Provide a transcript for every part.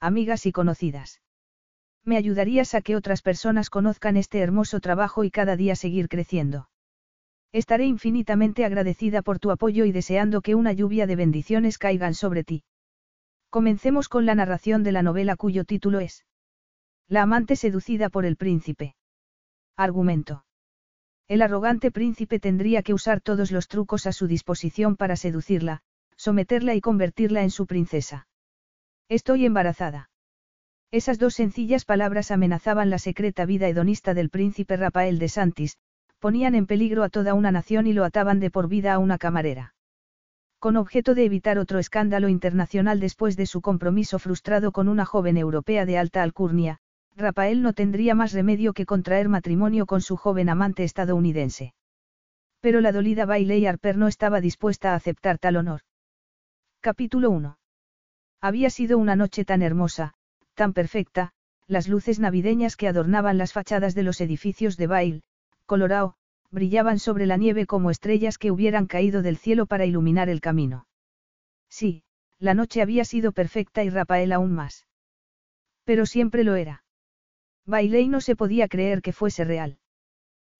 amigas y conocidas. Me ayudarías a que otras personas conozcan este hermoso trabajo y cada día seguir creciendo. Estaré infinitamente agradecida por tu apoyo y deseando que una lluvia de bendiciones caigan sobre ti. Comencemos con la narración de la novela cuyo título es La amante seducida por el príncipe. Argumento. El arrogante príncipe tendría que usar todos los trucos a su disposición para seducirla, someterla y convertirla en su princesa. Estoy embarazada. Esas dos sencillas palabras amenazaban la secreta vida hedonista del príncipe Rafael de Santis, ponían en peligro a toda una nación y lo ataban de por vida a una camarera. Con objeto de evitar otro escándalo internacional después de su compromiso frustrado con una joven europea de alta alcurnia, Rafael no tendría más remedio que contraer matrimonio con su joven amante estadounidense. Pero la dolida Bailey Harper no estaba dispuesta a aceptar tal honor. Capítulo 1. Había sido una noche tan hermosa, tan perfecta, las luces navideñas que adornaban las fachadas de los edificios de Bail, Colorado, brillaban sobre la nieve como estrellas que hubieran caído del cielo para iluminar el camino. Sí, la noche había sido perfecta y Rafael aún más. Pero siempre lo era. Bailey no se podía creer que fuese real.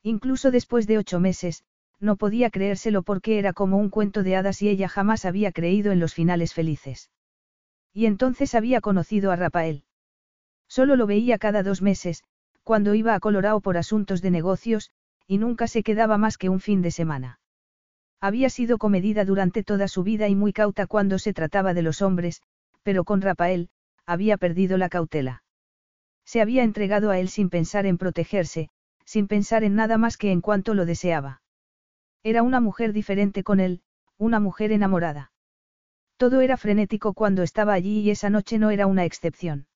Incluso después de ocho meses, no podía creérselo porque era como un cuento de hadas y ella jamás había creído en los finales felices. Y entonces había conocido a Rafael. Solo lo veía cada dos meses, cuando iba a Colorado por asuntos de negocios, y nunca se quedaba más que un fin de semana. Había sido comedida durante toda su vida y muy cauta cuando se trataba de los hombres, pero con Rafael, había perdido la cautela. Se había entregado a él sin pensar en protegerse, sin pensar en nada más que en cuanto lo deseaba. Era una mujer diferente con él, una mujer enamorada. Todo era frenético cuando estaba allí y esa noche no era una excepción.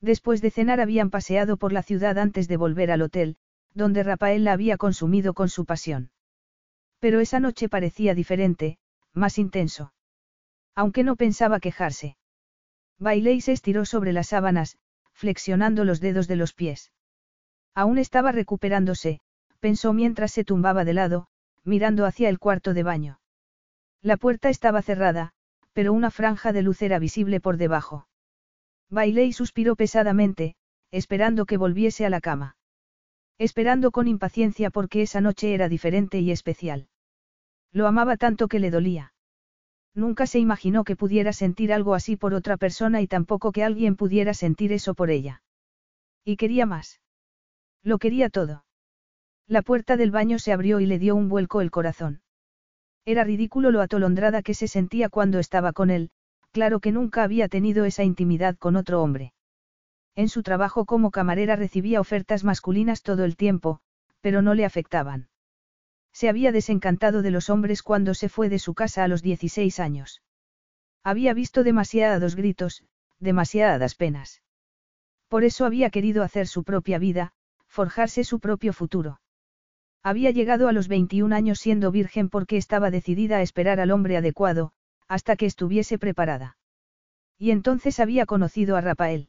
Después de cenar habían paseado por la ciudad antes de volver al hotel, donde Rafael la había consumido con su pasión. Pero esa noche parecía diferente, más intenso. Aunque no pensaba quejarse. Bailey se estiró sobre las sábanas, flexionando los dedos de los pies. Aún estaba recuperándose, pensó mientras se tumbaba de lado, mirando hacia el cuarto de baño. La puerta estaba cerrada, pero una franja de luz era visible por debajo. Bailey suspiró pesadamente, esperando que volviese a la cama. Esperando con impaciencia porque esa noche era diferente y especial. Lo amaba tanto que le dolía. Nunca se imaginó que pudiera sentir algo así por otra persona y tampoco que alguien pudiera sentir eso por ella. Y quería más. Lo quería todo. La puerta del baño se abrió y le dio un vuelco el corazón. Era ridículo lo atolondrada que se sentía cuando estaba con él, claro que nunca había tenido esa intimidad con otro hombre. En su trabajo como camarera recibía ofertas masculinas todo el tiempo, pero no le afectaban. Se había desencantado de los hombres cuando se fue de su casa a los 16 años. Había visto demasiados gritos, demasiadas penas. Por eso había querido hacer su propia vida, forjarse su propio futuro. Había llegado a los 21 años siendo virgen porque estaba decidida a esperar al hombre adecuado, hasta que estuviese preparada. Y entonces había conocido a Rafael.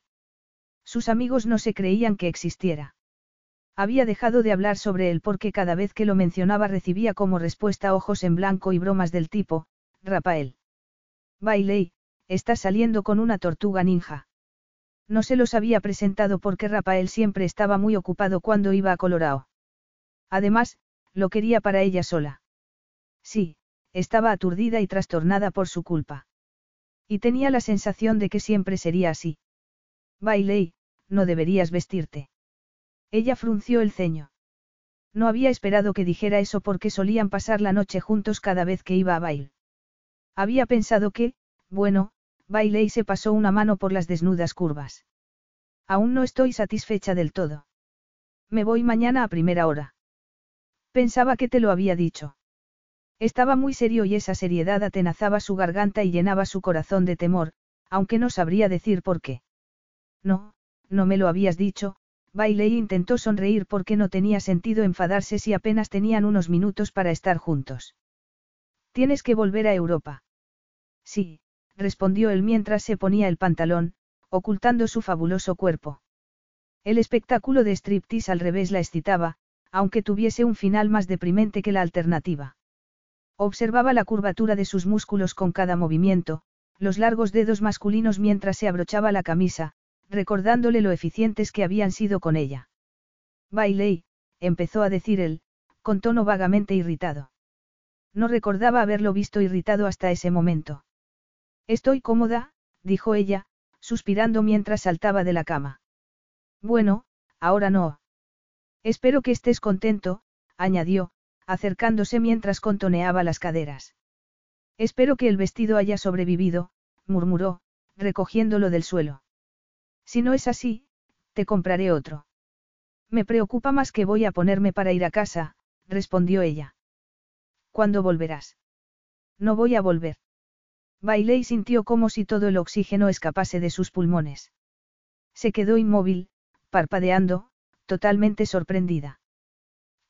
Sus amigos no se creían que existiera. Había dejado de hablar sobre él porque cada vez que lo mencionaba recibía como respuesta ojos en blanco y bromas del tipo, Rafael. Bailey, estás saliendo con una tortuga ninja. No se los había presentado porque Rafael siempre estaba muy ocupado cuando iba a Colorado. Además, lo quería para ella sola. Sí, estaba aturdida y trastornada por su culpa. Y tenía la sensación de que siempre sería así. Bailey, no deberías vestirte. Ella frunció el ceño. No había esperado que dijera eso porque solían pasar la noche juntos cada vez que iba a baile. Había pensado que, bueno, Bailey se pasó una mano por las desnudas curvas. Aún no estoy satisfecha del todo. Me voy mañana a primera hora. Pensaba que te lo había dicho. Estaba muy serio y esa seriedad atenazaba su garganta y llenaba su corazón de temor, aunque no sabría decir por qué. No, no me lo habías dicho, Bailey intentó sonreír porque no tenía sentido enfadarse si apenas tenían unos minutos para estar juntos. Tienes que volver a Europa. Sí, respondió él mientras se ponía el pantalón, ocultando su fabuloso cuerpo. El espectáculo de striptease al revés la excitaba, aunque tuviese un final más deprimente que la alternativa. Observaba la curvatura de sus músculos con cada movimiento, los largos dedos masculinos mientras se abrochaba la camisa, recordándole lo eficientes que habían sido con ella. Bailey, empezó a decir él, con tono vagamente irritado. No recordaba haberlo visto irritado hasta ese momento. Estoy cómoda, dijo ella, suspirando mientras saltaba de la cama. Bueno, ahora no. Espero que estés contento, añadió, acercándose mientras contoneaba las caderas. Espero que el vestido haya sobrevivido, murmuró, recogiéndolo del suelo. Si no es así, te compraré otro. Me preocupa más que voy a ponerme para ir a casa, respondió ella. ¿Cuándo volverás? No voy a volver. Bailey sintió como si todo el oxígeno escapase de sus pulmones. Se quedó inmóvil, parpadeando, totalmente sorprendida.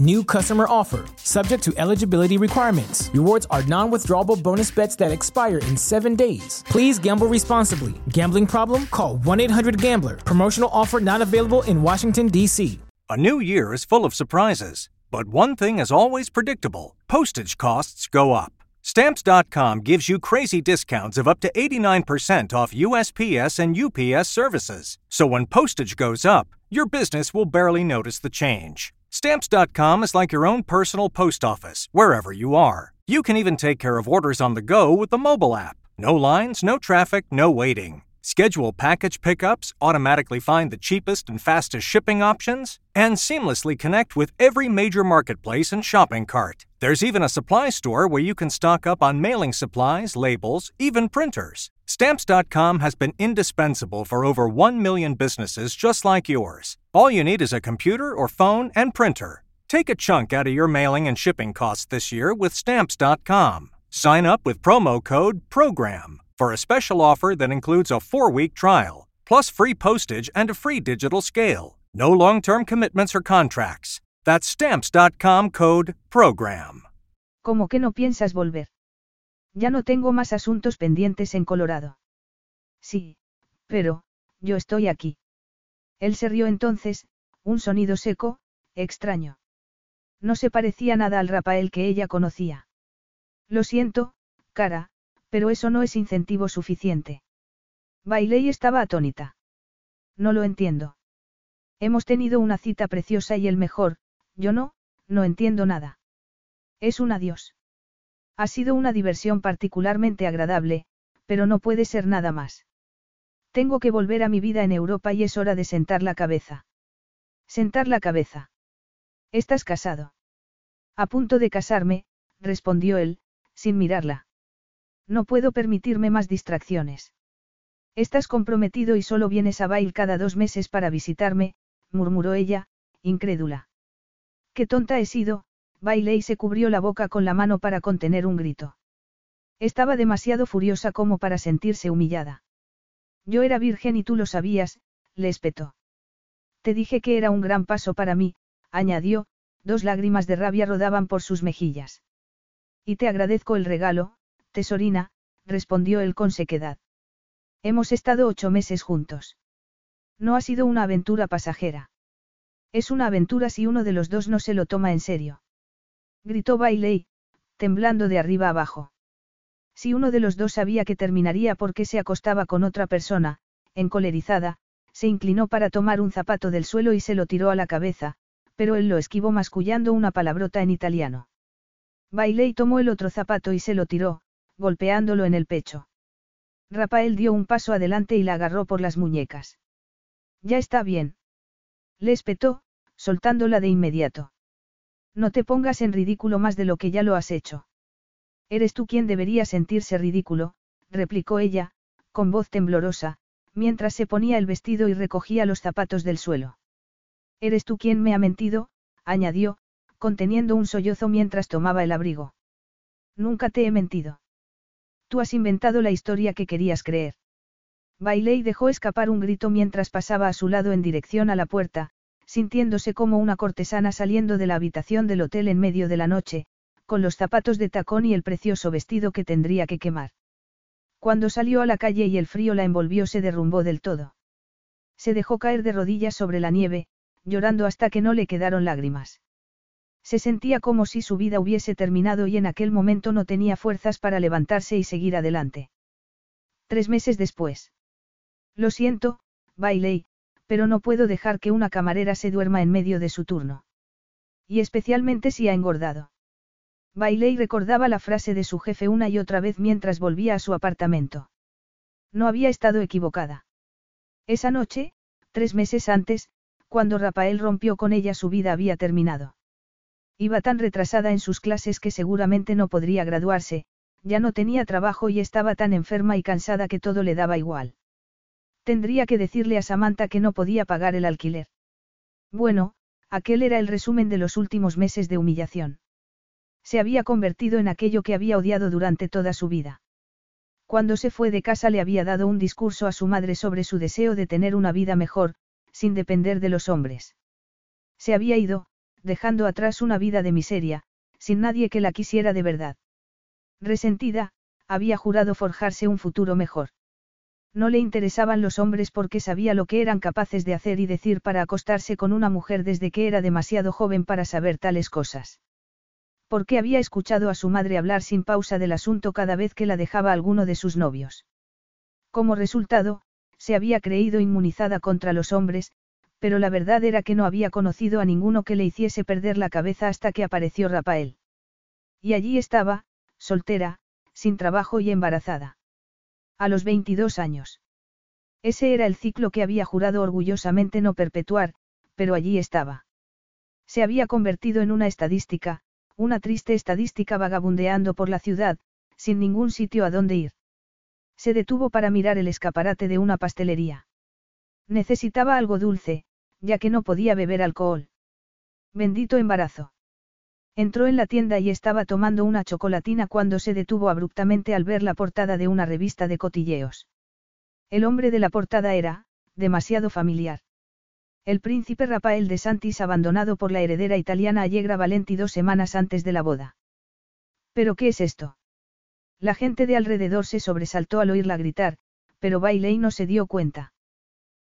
New customer offer, subject to eligibility requirements. Rewards are non withdrawable bonus bets that expire in seven days. Please gamble responsibly. Gambling problem? Call 1 800 Gambler. Promotional offer not available in Washington, D.C. A new year is full of surprises, but one thing is always predictable postage costs go up. Stamps.com gives you crazy discounts of up to 89% off USPS and UPS services. So when postage goes up, your business will barely notice the change. Stamps.com is like your own personal post office, wherever you are. You can even take care of orders on the go with the mobile app. No lines, no traffic, no waiting. Schedule package pickups, automatically find the cheapest and fastest shipping options, and seamlessly connect with every major marketplace and shopping cart. There's even a supply store where you can stock up on mailing supplies, labels, even printers. Stamps.com has been indispensable for over 1 million businesses just like yours. All you need is a computer or phone and printer. Take a chunk out of your mailing and shipping costs this year with Stamps.com. Sign up with promo code PROGRAM for a special offer that includes a four week trial, plus free postage and a free digital scale. No long term commitments or contracts. That's stamps.com code PROGRAM. ¿Cómo que no piensas volver? Ya no tengo más asuntos pendientes en Colorado. Sí, pero, yo estoy aquí. Él se rió entonces, un sonido seco, extraño. No se parecía nada al Rafael que ella conocía. Lo siento, cara, pero eso no es incentivo suficiente. Bailey estaba atónita. No lo entiendo. Hemos tenido una cita preciosa y el mejor, yo no, no entiendo nada. Es un adiós. Ha sido una diversión particularmente agradable, pero no puede ser nada más. Tengo que volver a mi vida en Europa y es hora de sentar la cabeza. Sentar la cabeza. ¿Estás casado? A punto de casarme, respondió él, sin mirarla. No puedo permitirme más distracciones. Estás comprometido y solo vienes a Bail cada dos meses para visitarme, murmuró ella, incrédula. Qué tonta he sido, Bailey se cubrió la boca con la mano para contener un grito. Estaba demasiado furiosa como para sentirse humillada. Yo era virgen y tú lo sabías, le espetó. Te dije que era un gran paso para mí, añadió, dos lágrimas de rabia rodaban por sus mejillas. Y te agradezco el regalo, tesorina, respondió él con sequedad. Hemos estado ocho meses juntos. No ha sido una aventura pasajera. Es una aventura si uno de los dos no se lo toma en serio. Gritó Bailey, temblando de arriba abajo. Si uno de los dos sabía que terminaría porque se acostaba con otra persona, encolerizada, se inclinó para tomar un zapato del suelo y se lo tiró a la cabeza, pero él lo esquivó mascullando una palabrota en italiano. Bailey tomó el otro zapato y se lo tiró, golpeándolo en el pecho. Rafael dio un paso adelante y la agarró por las muñecas. Ya está bien. Le espetó, soltándola de inmediato. No te pongas en ridículo más de lo que ya lo has hecho. Eres tú quien debería sentirse ridículo, replicó ella, con voz temblorosa, mientras se ponía el vestido y recogía los zapatos del suelo. Eres tú quien me ha mentido, añadió, conteniendo un sollozo mientras tomaba el abrigo. Nunca te he mentido. Tú has inventado la historia que querías creer. Bailey dejó escapar un grito mientras pasaba a su lado en dirección a la puerta, sintiéndose como una cortesana saliendo de la habitación del hotel en medio de la noche, con los zapatos de tacón y el precioso vestido que tendría que quemar. Cuando salió a la calle y el frío la envolvió se derrumbó del todo. Se dejó caer de rodillas sobre la nieve, llorando hasta que no le quedaron lágrimas. Se sentía como si su vida hubiese terminado y en aquel momento no tenía fuerzas para levantarse y seguir adelante. Tres meses después. Lo siento, Bailey, pero no puedo dejar que una camarera se duerma en medio de su turno. Y especialmente si ha engordado. Bailey recordaba la frase de su jefe una y otra vez mientras volvía a su apartamento. No había estado equivocada. Esa noche, tres meses antes, cuando Rafael rompió con ella su vida había terminado. Iba tan retrasada en sus clases que seguramente no podría graduarse, ya no tenía trabajo y estaba tan enferma y cansada que todo le daba igual. Tendría que decirle a Samantha que no podía pagar el alquiler. Bueno, aquel era el resumen de los últimos meses de humillación. Se había convertido en aquello que había odiado durante toda su vida. Cuando se fue de casa le había dado un discurso a su madre sobre su deseo de tener una vida mejor, sin depender de los hombres. Se había ido, dejando atrás una vida de miseria, sin nadie que la quisiera de verdad. Resentida, había jurado forjarse un futuro mejor. No le interesaban los hombres porque sabía lo que eran capaces de hacer y decir para acostarse con una mujer desde que era demasiado joven para saber tales cosas porque había escuchado a su madre hablar sin pausa del asunto cada vez que la dejaba alguno de sus novios. Como resultado, se había creído inmunizada contra los hombres, pero la verdad era que no había conocido a ninguno que le hiciese perder la cabeza hasta que apareció Rafael. Y allí estaba, soltera, sin trabajo y embarazada. A los 22 años. Ese era el ciclo que había jurado orgullosamente no perpetuar, pero allí estaba. Se había convertido en una estadística, una triste estadística vagabundeando por la ciudad, sin ningún sitio a dónde ir. Se detuvo para mirar el escaparate de una pastelería. Necesitaba algo dulce, ya que no podía beber alcohol. Bendito embarazo. Entró en la tienda y estaba tomando una chocolatina cuando se detuvo abruptamente al ver la portada de una revista de cotilleos. El hombre de la portada era, demasiado familiar. El príncipe Rafael de Santis abandonado por la heredera italiana Allegra Valenti dos semanas antes de la boda. ¿Pero qué es esto? La gente de alrededor se sobresaltó al oírla gritar, pero Bailey no se dio cuenta.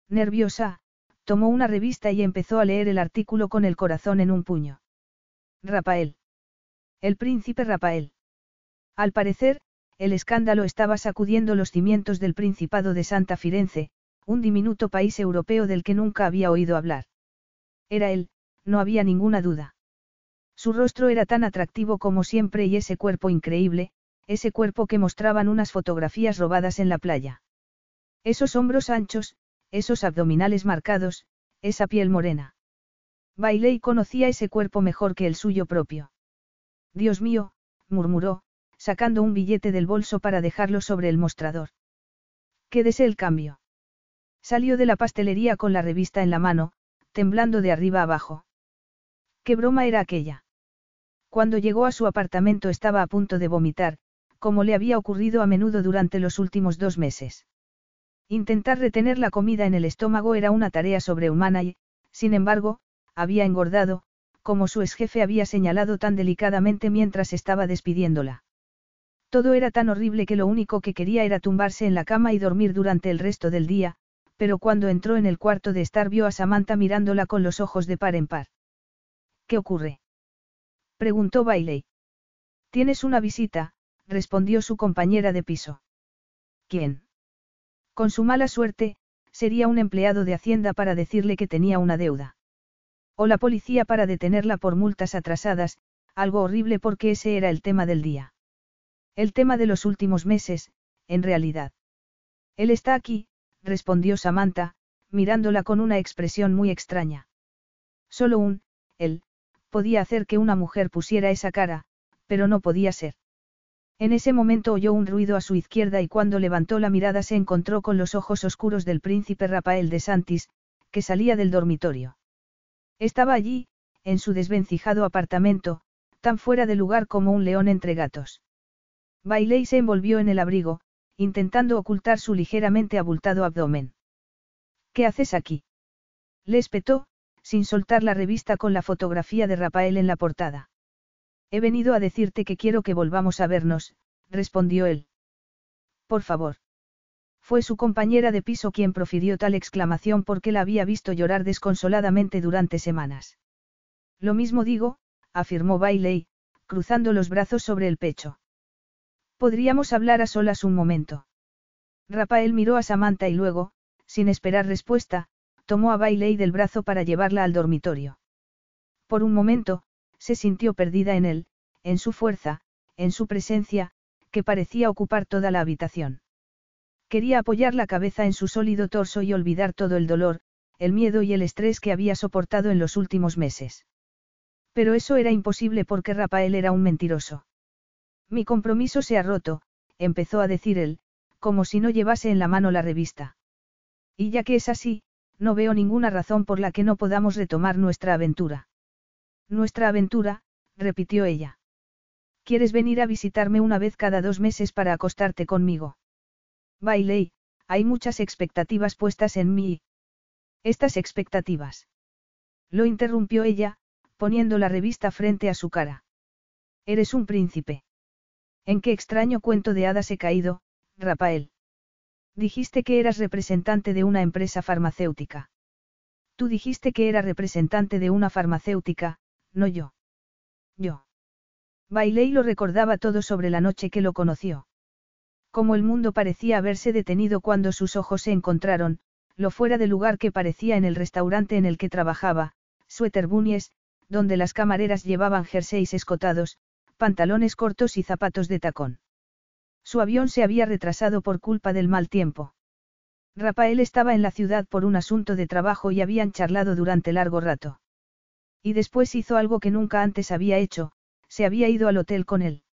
Nerviosa, tomó una revista y empezó a leer el artículo con el corazón en un puño. Rafael. El príncipe Rafael. Al parecer, el escándalo estaba sacudiendo los cimientos del Principado de Santa Firenze, un diminuto país europeo del que nunca había oído hablar. Era él, no había ninguna duda. Su rostro era tan atractivo como siempre y ese cuerpo increíble, ese cuerpo que mostraban unas fotografías robadas en la playa. Esos hombros anchos, esos abdominales marcados, esa piel morena. Bailey conocía ese cuerpo mejor que el suyo propio. Dios mío, murmuró, sacando un billete del bolso para dejarlo sobre el mostrador. Quédese el cambio. Salió de la pastelería con la revista en la mano, temblando de arriba abajo. ¿Qué broma era aquella? Cuando llegó a su apartamento estaba a punto de vomitar, como le había ocurrido a menudo durante los últimos dos meses. Intentar retener la comida en el estómago era una tarea sobrehumana y, sin embargo, había engordado, como su exjefe había señalado tan delicadamente mientras estaba despidiéndola. Todo era tan horrible que lo único que quería era tumbarse en la cama y dormir durante el resto del día, pero cuando entró en el cuarto de estar vio a Samantha mirándola con los ojos de par en par. ¿Qué ocurre? preguntó Bailey. Tienes una visita, respondió su compañera de piso. ¿Quién? Con su mala suerte, sería un empleado de Hacienda para decirle que tenía una deuda. O la policía para detenerla por multas atrasadas, algo horrible porque ese era el tema del día. El tema de los últimos meses, en realidad. Él está aquí, respondió Samantha, mirándola con una expresión muy extraña. Solo un, él, podía hacer que una mujer pusiera esa cara, pero no podía ser. En ese momento oyó un ruido a su izquierda y cuando levantó la mirada se encontró con los ojos oscuros del príncipe Rafael de Santis, que salía del dormitorio. Estaba allí, en su desvencijado apartamento, tan fuera de lugar como un león entre gatos. Bailey se envolvió en el abrigo, intentando ocultar su ligeramente abultado abdomen. ¿Qué haces aquí? Le espetó, sin soltar la revista con la fotografía de Rafael en la portada. He venido a decirte que quiero que volvamos a vernos, respondió él. Por favor. Fue su compañera de piso quien profirió tal exclamación porque la había visto llorar desconsoladamente durante semanas. Lo mismo digo, afirmó Bailey, cruzando los brazos sobre el pecho. Podríamos hablar a solas un momento. Rafael miró a Samantha y luego, sin esperar respuesta, tomó a Bailey del brazo para llevarla al dormitorio. Por un momento, se sintió perdida en él, en su fuerza, en su presencia, que parecía ocupar toda la habitación. Quería apoyar la cabeza en su sólido torso y olvidar todo el dolor, el miedo y el estrés que había soportado en los últimos meses. Pero eso era imposible porque Rafael era un mentiroso. Mi compromiso se ha roto, empezó a decir él, como si no llevase en la mano la revista. Y ya que es así, no veo ninguna razón por la que no podamos retomar nuestra aventura. Nuestra aventura, repitió ella. ¿Quieres venir a visitarme una vez cada dos meses para acostarte conmigo? Bailey, hay muchas expectativas puestas en mí. Estas expectativas. Lo interrumpió ella, poniendo la revista frente a su cara. Eres un príncipe. ¿En qué extraño cuento de hadas he caído, Rafael? Dijiste que eras representante de una empresa farmacéutica. Tú dijiste que era representante de una farmacéutica, no yo. Yo. Bailey lo recordaba todo sobre la noche que lo conoció. Como el mundo parecía haberse detenido cuando sus ojos se encontraron, lo fuera de lugar que parecía en el restaurante en el que trabajaba, Sweater Bunnies, donde las camareras llevaban jerseys escotados, pantalones cortos y zapatos de tacón. Su avión se había retrasado por culpa del mal tiempo. Rafael estaba en la ciudad por un asunto de trabajo y habían charlado durante largo rato. Y después hizo algo que nunca antes había hecho, se había ido al hotel con él.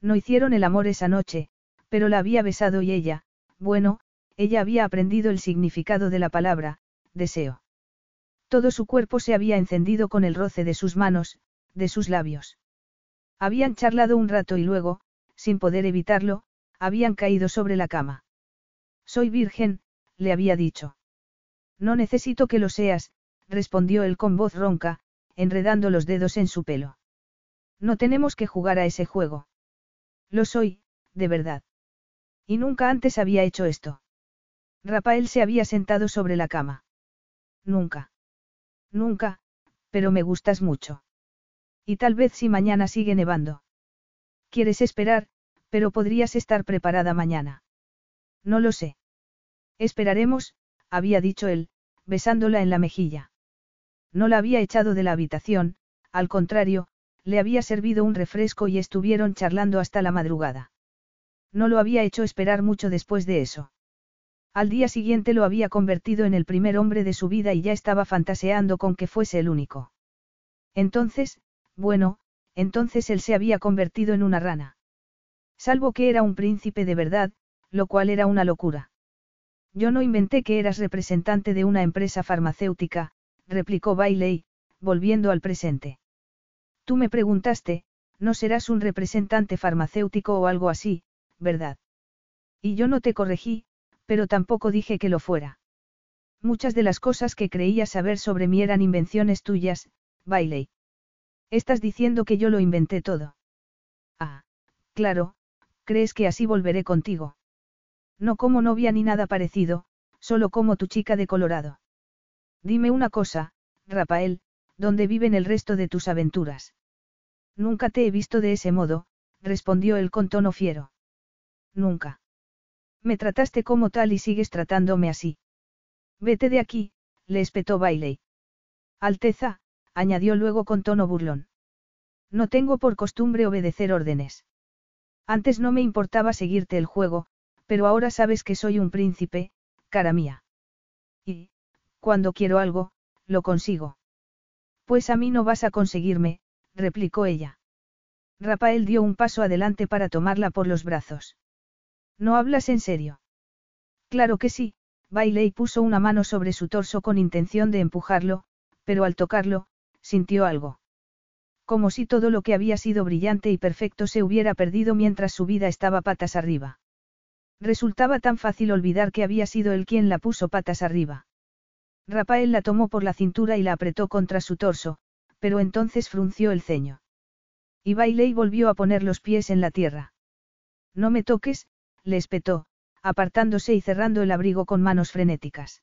No hicieron el amor esa noche, pero la había besado y ella, bueno, ella había aprendido el significado de la palabra, deseo. Todo su cuerpo se había encendido con el roce de sus manos, de sus labios. Habían charlado un rato y luego, sin poder evitarlo, habían caído sobre la cama. Soy virgen, le había dicho. No necesito que lo seas, respondió él con voz ronca, enredando los dedos en su pelo. No tenemos que jugar a ese juego. Lo soy, de verdad. Y nunca antes había hecho esto. Rafael se había sentado sobre la cama. Nunca. Nunca, pero me gustas mucho. Y tal vez si mañana sigue nevando. Quieres esperar, pero podrías estar preparada mañana. No lo sé. Esperaremos, había dicho él, besándola en la mejilla. No la había echado de la habitación, al contrario, le había servido un refresco y estuvieron charlando hasta la madrugada. No lo había hecho esperar mucho después de eso. Al día siguiente lo había convertido en el primer hombre de su vida y ya estaba fantaseando con que fuese el único. Entonces, bueno, entonces él se había convertido en una rana. Salvo que era un príncipe de verdad, lo cual era una locura. Yo no inventé que eras representante de una empresa farmacéutica, replicó Bailey, volviendo al presente. Tú me preguntaste, no serás un representante farmacéutico o algo así, ¿verdad? Y yo no te corregí, pero tampoco dije que lo fuera. Muchas de las cosas que creías saber sobre mí eran invenciones tuyas, Bailey. Estás diciendo que yo lo inventé todo. Ah, claro, crees que así volveré contigo. No como novia ni nada parecido, solo como tu chica de Colorado. Dime una cosa, Rafael, ¿dónde viven el resto de tus aventuras? Nunca te he visto de ese modo, respondió él con tono fiero. Nunca. Me trataste como tal y sigues tratándome así. Vete de aquí, le espetó Bailey. Alteza, añadió luego con tono burlón. No tengo por costumbre obedecer órdenes. Antes no me importaba seguirte el juego, pero ahora sabes que soy un príncipe, cara mía. Y, cuando quiero algo, lo consigo. Pues a mí no vas a conseguirme, replicó ella. Rafael dio un paso adelante para tomarla por los brazos. ¿No hablas en serio? Claro que sí, Bailey puso una mano sobre su torso con intención de empujarlo, pero al tocarlo, sintió algo. Como si todo lo que había sido brillante y perfecto se hubiera perdido mientras su vida estaba patas arriba. Resultaba tan fácil olvidar que había sido él quien la puso patas arriba. Rafael la tomó por la cintura y la apretó contra su torso, pero entonces frunció el ceño. Y Bailey volvió a poner los pies en la tierra. No me toques, le espetó, apartándose y cerrando el abrigo con manos frenéticas.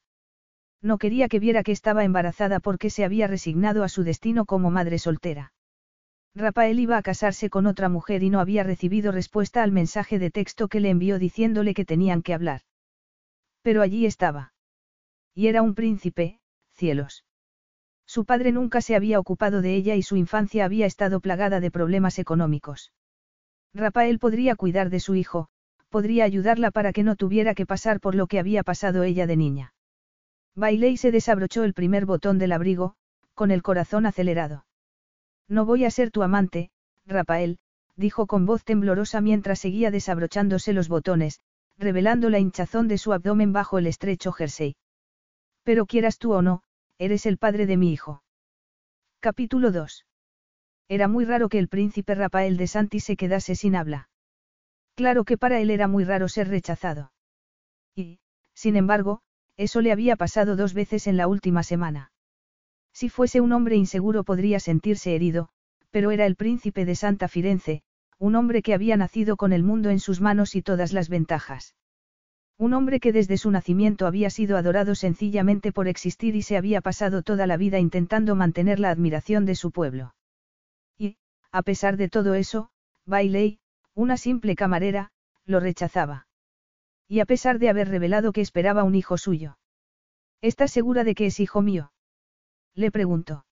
No quería que viera que estaba embarazada porque se había resignado a su destino como madre soltera. Rafael iba a casarse con otra mujer y no había recibido respuesta al mensaje de texto que le envió diciéndole que tenían que hablar. Pero allí estaba. Y era un príncipe, cielos. Su padre nunca se había ocupado de ella y su infancia había estado plagada de problemas económicos. Rafael podría cuidar de su hijo, podría ayudarla para que no tuviera que pasar por lo que había pasado ella de niña. Bailey se desabrochó el primer botón del abrigo, con el corazón acelerado. No voy a ser tu amante, Rafael, dijo con voz temblorosa mientras seguía desabrochándose los botones, revelando la hinchazón de su abdomen bajo el estrecho jersey. Pero quieras tú o no, eres el padre de mi hijo. Capítulo 2. Era muy raro que el príncipe Rafael de Santi se quedase sin habla. Claro que para él era muy raro ser rechazado. Y, sin embargo, eso le había pasado dos veces en la última semana. Si fuese un hombre inseguro podría sentirse herido, pero era el príncipe de Santa Firenze, un hombre que había nacido con el mundo en sus manos y todas las ventajas. Un hombre que desde su nacimiento había sido adorado sencillamente por existir y se había pasado toda la vida intentando mantener la admiración de su pueblo. Y, a pesar de todo eso, Bailey, una simple camarera, lo rechazaba. Y a pesar de haber revelado que esperaba un hijo suyo. ¿Estás segura de que es hijo mío? Le preguntó.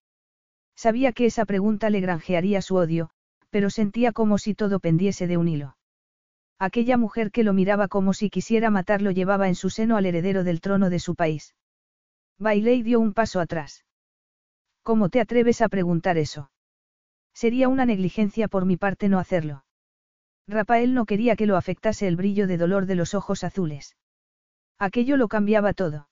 Sabía que esa pregunta le granjearía su odio, pero sentía como si todo pendiese de un hilo. Aquella mujer que lo miraba como si quisiera matarlo llevaba en su seno al heredero del trono de su país. Bailey dio un paso atrás. ¿Cómo te atreves a preguntar eso? Sería una negligencia por mi parte no hacerlo. Rafael no quería que lo afectase el brillo de dolor de los ojos azules. Aquello lo cambiaba todo.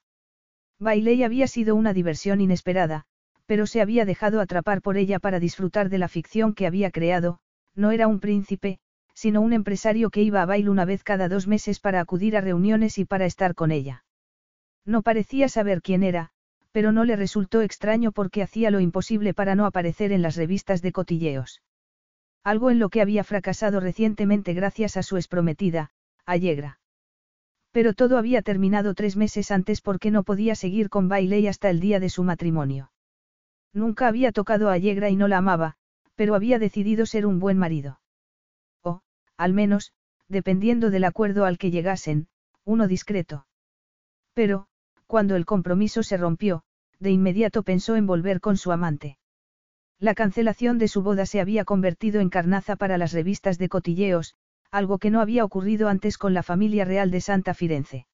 Bailey había sido una diversión inesperada, pero se había dejado atrapar por ella para disfrutar de la ficción que había creado, no era un príncipe, sino un empresario que iba a baile una vez cada dos meses para acudir a reuniones y para estar con ella. No parecía saber quién era, pero no le resultó extraño porque hacía lo imposible para no aparecer en las revistas de cotilleos. Algo en lo que había fracasado recientemente gracias a su exprometida, Allegra. Pero todo había terminado tres meses antes porque no podía seguir con Bailey hasta el día de su matrimonio. Nunca había tocado a Allegra y no la amaba, pero había decidido ser un buen marido. O, al menos, dependiendo del acuerdo al que llegasen, uno discreto. Pero, cuando el compromiso se rompió, de inmediato pensó en volver con su amante. La cancelación de su boda se había convertido en carnaza para las revistas de cotilleos, algo que no había ocurrido antes con la familia real de Santa Firenze.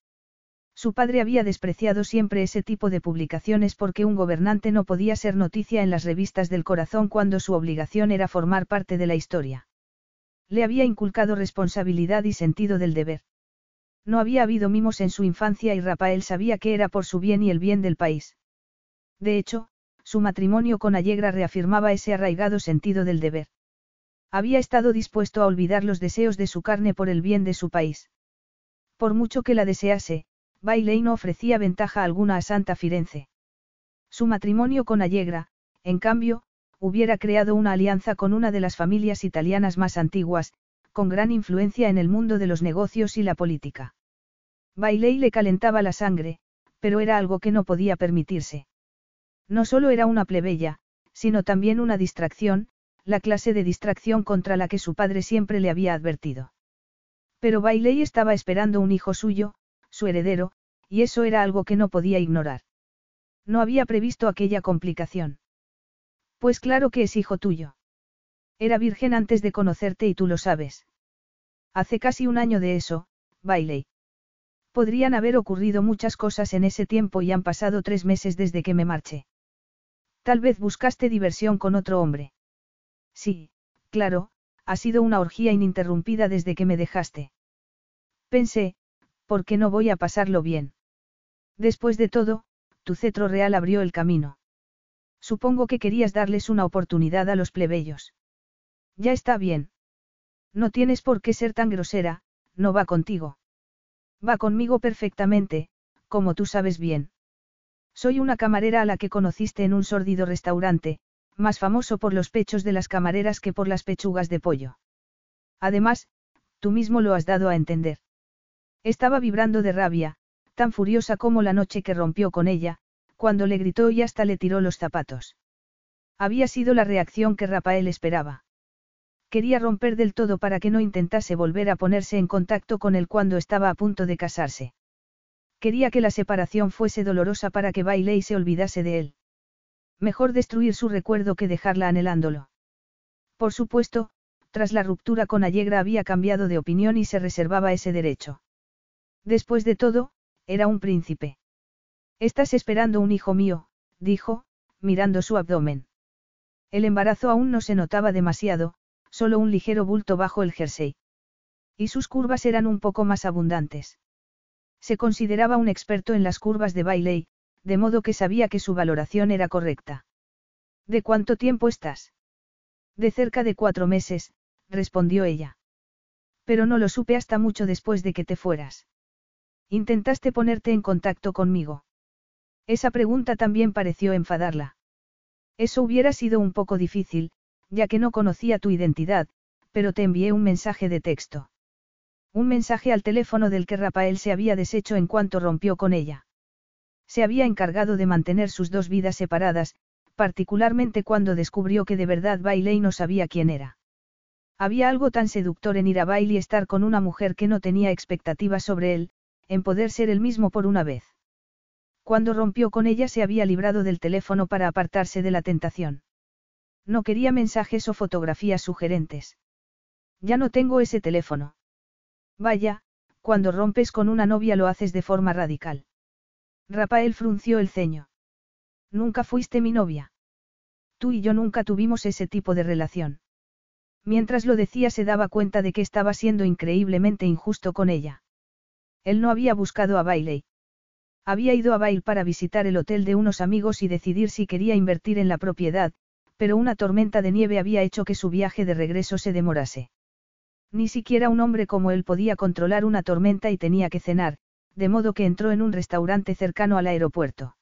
Su padre había despreciado siempre ese tipo de publicaciones porque un gobernante no podía ser noticia en las revistas del corazón cuando su obligación era formar parte de la historia. Le había inculcado responsabilidad y sentido del deber. No había habido mimos en su infancia y Rafael sabía que era por su bien y el bien del país. De hecho, su matrimonio con Allegra reafirmaba ese arraigado sentido del deber. Había estado dispuesto a olvidar los deseos de su carne por el bien de su país. Por mucho que la desease, Bailey no ofrecía ventaja alguna a Santa Firenze. Su matrimonio con Allegra, en cambio, hubiera creado una alianza con una de las familias italianas más antiguas, con gran influencia en el mundo de los negocios y la política. Bailey le calentaba la sangre, pero era algo que no podía permitirse. No solo era una plebeya, sino también una distracción, la clase de distracción contra la que su padre siempre le había advertido. Pero Bailey estaba esperando un hijo suyo, su heredero, y eso era algo que no podía ignorar. No había previsto aquella complicación. Pues claro que es hijo tuyo. Era virgen antes de conocerte y tú lo sabes. Hace casi un año de eso, Bailey. Podrían haber ocurrido muchas cosas en ese tiempo y han pasado tres meses desde que me marché. Tal vez buscaste diversión con otro hombre. Sí, claro, ha sido una orgía ininterrumpida desde que me dejaste. Pensé, ¿por qué no voy a pasarlo bien? Después de todo, tu cetro real abrió el camino. Supongo que querías darles una oportunidad a los plebeyos. Ya está bien. No tienes por qué ser tan grosera, no va contigo. Va conmigo perfectamente, como tú sabes bien. Soy una camarera a la que conociste en un sórdido restaurante, más famoso por los pechos de las camareras que por las pechugas de pollo. Además, tú mismo lo has dado a entender. Estaba vibrando de rabia, tan furiosa como la noche que rompió con ella, cuando le gritó y hasta le tiró los zapatos. Había sido la reacción que Rafael esperaba. Quería romper del todo para que no intentase volver a ponerse en contacto con él cuando estaba a punto de casarse. Quería que la separación fuese dolorosa para que Bailey se olvidase de él. Mejor destruir su recuerdo que dejarla anhelándolo. Por supuesto, tras la ruptura con Allegra había cambiado de opinión y se reservaba ese derecho. Después de todo, era un príncipe. Estás esperando un hijo mío, dijo, mirando su abdomen. El embarazo aún no se notaba demasiado, solo un ligero bulto bajo el jersey. Y sus curvas eran un poco más abundantes. Se consideraba un experto en las curvas de Bailey, de modo que sabía que su valoración era correcta. ¿De cuánto tiempo estás? De cerca de cuatro meses, respondió ella. Pero no lo supe hasta mucho después de que te fueras. Intentaste ponerte en contacto conmigo. Esa pregunta también pareció enfadarla. Eso hubiera sido un poco difícil, ya que no conocía tu identidad, pero te envié un mensaje de texto. Un mensaje al teléfono del que Rafael se había deshecho en cuanto rompió con ella. Se había encargado de mantener sus dos vidas separadas, particularmente cuando descubrió que de verdad Bailey no sabía quién era. Había algo tan seductor en ir a Bailey y estar con una mujer que no tenía expectativas sobre él, en poder ser el mismo por una vez. Cuando rompió con ella se había librado del teléfono para apartarse de la tentación. No quería mensajes o fotografías sugerentes. Ya no tengo ese teléfono. Vaya, cuando rompes con una novia lo haces de forma radical. Rafael frunció el ceño. Nunca fuiste mi novia. Tú y yo nunca tuvimos ese tipo de relación. Mientras lo decía se daba cuenta de que estaba siendo increíblemente injusto con ella. Él no había buscado a Bailey. Había ido a Bail para visitar el hotel de unos amigos y decidir si quería invertir en la propiedad, pero una tormenta de nieve había hecho que su viaje de regreso se demorase. Ni siquiera un hombre como él podía controlar una tormenta y tenía que cenar, de modo que entró en un restaurante cercano al aeropuerto.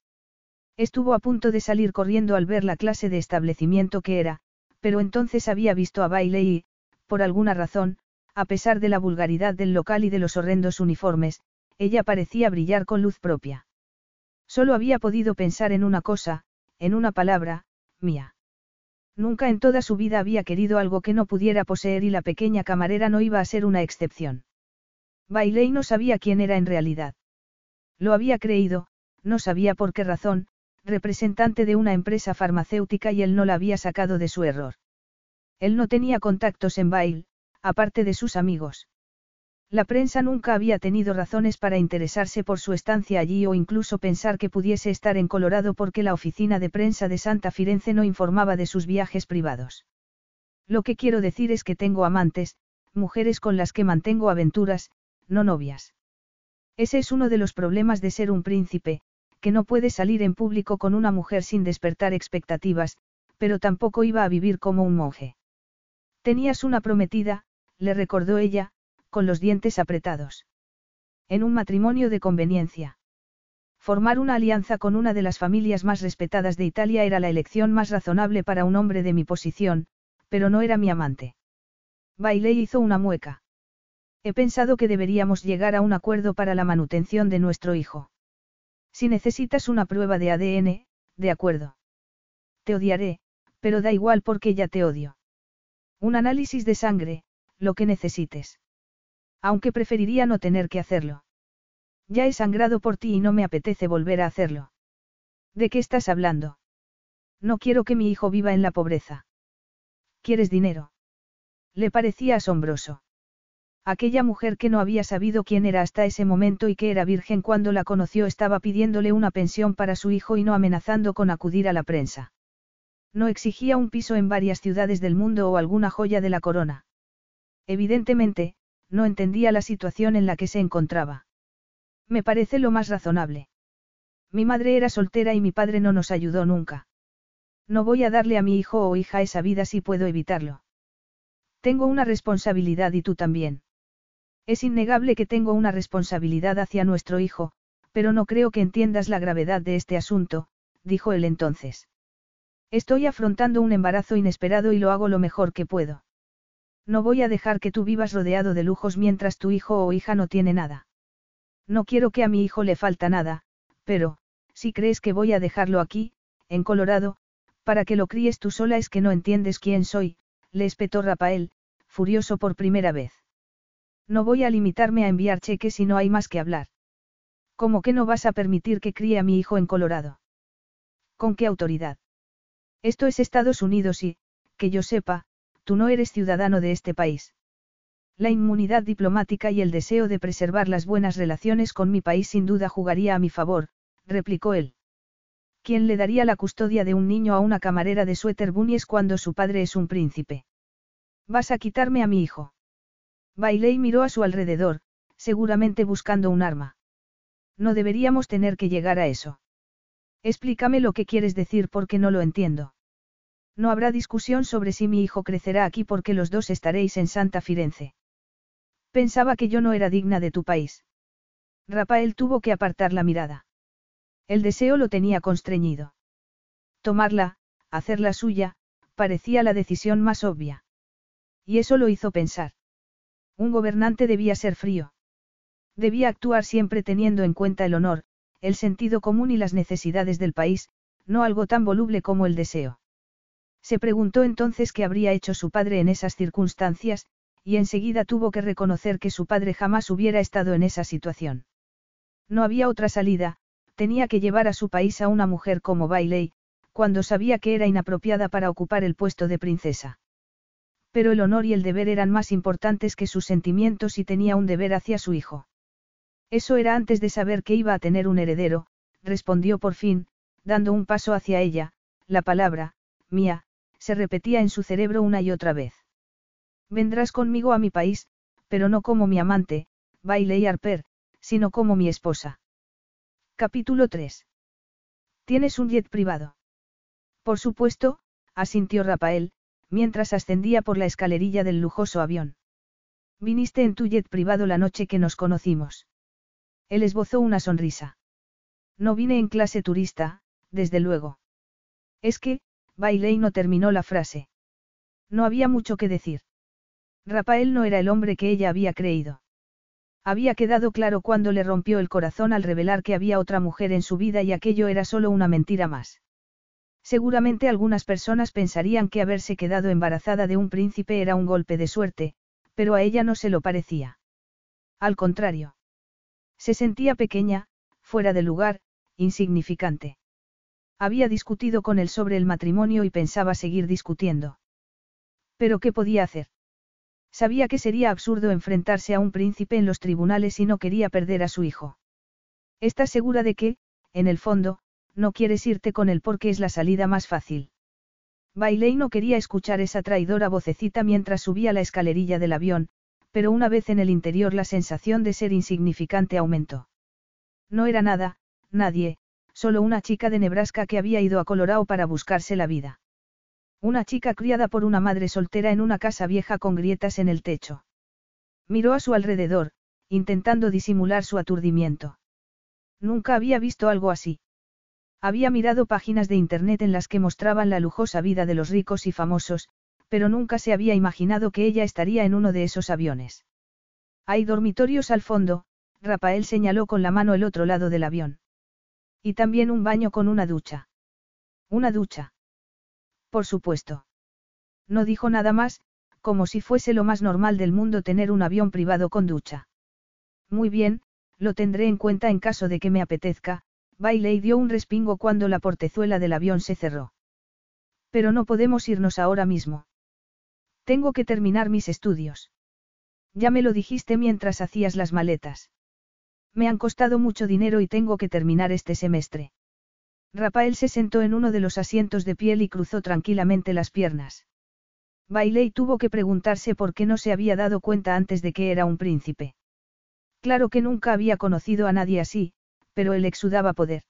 Estuvo a punto de salir corriendo al ver la clase de establecimiento que era, pero entonces había visto a Bailey y, por alguna razón, a pesar de la vulgaridad del local y de los horrendos uniformes, ella parecía brillar con luz propia. Solo había podido pensar en una cosa, en una palabra, mía. Nunca en toda su vida había querido algo que no pudiera poseer y la pequeña camarera no iba a ser una excepción. Bailey no sabía quién era en realidad. Lo había creído, no sabía por qué razón, representante de una empresa farmacéutica y él no la había sacado de su error. Él no tenía contactos en Bail, aparte de sus amigos. La prensa nunca había tenido razones para interesarse por su estancia allí o incluso pensar que pudiese estar en Colorado porque la oficina de prensa de Santa Firenze no informaba de sus viajes privados. Lo que quiero decir es que tengo amantes, mujeres con las que mantengo aventuras, no novias. Ese es uno de los problemas de ser un príncipe, que no puede salir en público con una mujer sin despertar expectativas, pero tampoco iba a vivir como un monje. Tenías una prometida, le recordó ella, con los dientes apretados. En un matrimonio de conveniencia. Formar una alianza con una de las familias más respetadas de Italia era la elección más razonable para un hombre de mi posición, pero no era mi amante. Bailey hizo una mueca. He pensado que deberíamos llegar a un acuerdo para la manutención de nuestro hijo. Si necesitas una prueba de ADN, de acuerdo. Te odiaré, pero da igual porque ya te odio. Un análisis de sangre, lo que necesites. Aunque preferiría no tener que hacerlo. Ya he sangrado por ti y no me apetece volver a hacerlo. ¿De qué estás hablando? No quiero que mi hijo viva en la pobreza. ¿Quieres dinero? Le parecía asombroso. Aquella mujer que no había sabido quién era hasta ese momento y que era virgen cuando la conoció estaba pidiéndole una pensión para su hijo y no amenazando con acudir a la prensa. No exigía un piso en varias ciudades del mundo o alguna joya de la corona. Evidentemente, no entendía la situación en la que se encontraba. Me parece lo más razonable. Mi madre era soltera y mi padre no nos ayudó nunca. No voy a darle a mi hijo o hija esa vida si puedo evitarlo. Tengo una responsabilidad y tú también. Es innegable que tengo una responsabilidad hacia nuestro hijo, pero no creo que entiendas la gravedad de este asunto, dijo él entonces. Estoy afrontando un embarazo inesperado y lo hago lo mejor que puedo. No voy a dejar que tú vivas rodeado de lujos mientras tu hijo o hija no tiene nada. No quiero que a mi hijo le falta nada, pero, si crees que voy a dejarlo aquí, en Colorado, para que lo críes tú sola es que no entiendes quién soy, le espetó Rafael, furioso por primera vez. No voy a limitarme a enviar cheques si no hay más que hablar. ¿Cómo que no vas a permitir que críe a mi hijo en Colorado? ¿Con qué autoridad? Esto es Estados Unidos y, que yo sepa, tú no eres ciudadano de este país. La inmunidad diplomática y el deseo de preservar las buenas relaciones con mi país sin duda jugaría a mi favor, replicó él. ¿Quién le daría la custodia de un niño a una camarera de suéter bunies cuando su padre es un príncipe? ¿Vas a quitarme a mi hijo? Bailey miró a su alrededor, seguramente buscando un arma. No deberíamos tener que llegar a eso. Explícame lo que quieres decir porque no lo entiendo. No habrá discusión sobre si mi hijo crecerá aquí porque los dos estaréis en Santa Firenze. Pensaba que yo no era digna de tu país. Rafael tuvo que apartar la mirada. El deseo lo tenía constreñido. Tomarla, hacerla suya, parecía la decisión más obvia. Y eso lo hizo pensar. Un gobernante debía ser frío. Debía actuar siempre teniendo en cuenta el honor, el sentido común y las necesidades del país, no algo tan voluble como el deseo. Se preguntó entonces qué habría hecho su padre en esas circunstancias, y enseguida tuvo que reconocer que su padre jamás hubiera estado en esa situación. No había otra salida, tenía que llevar a su país a una mujer como Bailey, cuando sabía que era inapropiada para ocupar el puesto de princesa. Pero el honor y el deber eran más importantes que sus sentimientos y tenía un deber hacia su hijo. Eso era antes de saber que iba a tener un heredero, respondió por fin, dando un paso hacia ella, la palabra, mía, se repetía en su cerebro una y otra vez. Vendrás conmigo a mi país, pero no como mi amante, Bailey Harper, sino como mi esposa. Capítulo 3. ¿Tienes un jet privado? Por supuesto, asintió Rafael, mientras ascendía por la escalerilla del lujoso avión. Viniste en tu jet privado la noche que nos conocimos. Él esbozó una sonrisa. No vine en clase turista, desde luego. Es que, Bailey no terminó la frase. No había mucho que decir. Rafael no era el hombre que ella había creído. Había quedado claro cuando le rompió el corazón al revelar que había otra mujer en su vida y aquello era solo una mentira más. Seguramente algunas personas pensarían que haberse quedado embarazada de un príncipe era un golpe de suerte, pero a ella no se lo parecía. Al contrario. Se sentía pequeña, fuera de lugar, insignificante. Había discutido con él sobre el matrimonio y pensaba seguir discutiendo. Pero ¿qué podía hacer? Sabía que sería absurdo enfrentarse a un príncipe en los tribunales y no quería perder a su hijo. ¿Estás segura de que, en el fondo, no quieres irte con él porque es la salida más fácil? Bailey no quería escuchar esa traidora vocecita mientras subía la escalerilla del avión, pero una vez en el interior la sensación de ser insignificante aumentó. No era nada, nadie, solo una chica de Nebraska que había ido a Colorado para buscarse la vida. Una chica criada por una madre soltera en una casa vieja con grietas en el techo. Miró a su alrededor, intentando disimular su aturdimiento. Nunca había visto algo así. Había mirado páginas de Internet en las que mostraban la lujosa vida de los ricos y famosos, pero nunca se había imaginado que ella estaría en uno de esos aviones. Hay dormitorios al fondo, Rafael señaló con la mano el otro lado del avión. Y también un baño con una ducha. ¿Una ducha? Por supuesto. No dijo nada más, como si fuese lo más normal del mundo tener un avión privado con ducha. Muy bien, lo tendré en cuenta en caso de que me apetezca, Bailey dio un respingo cuando la portezuela del avión se cerró. Pero no podemos irnos ahora mismo. Tengo que terminar mis estudios. Ya me lo dijiste mientras hacías las maletas. Me han costado mucho dinero y tengo que terminar este semestre. Rafael se sentó en uno de los asientos de piel y cruzó tranquilamente las piernas. Bailey tuvo que preguntarse por qué no se había dado cuenta antes de que era un príncipe. Claro que nunca había conocido a nadie así, pero él exudaba poder.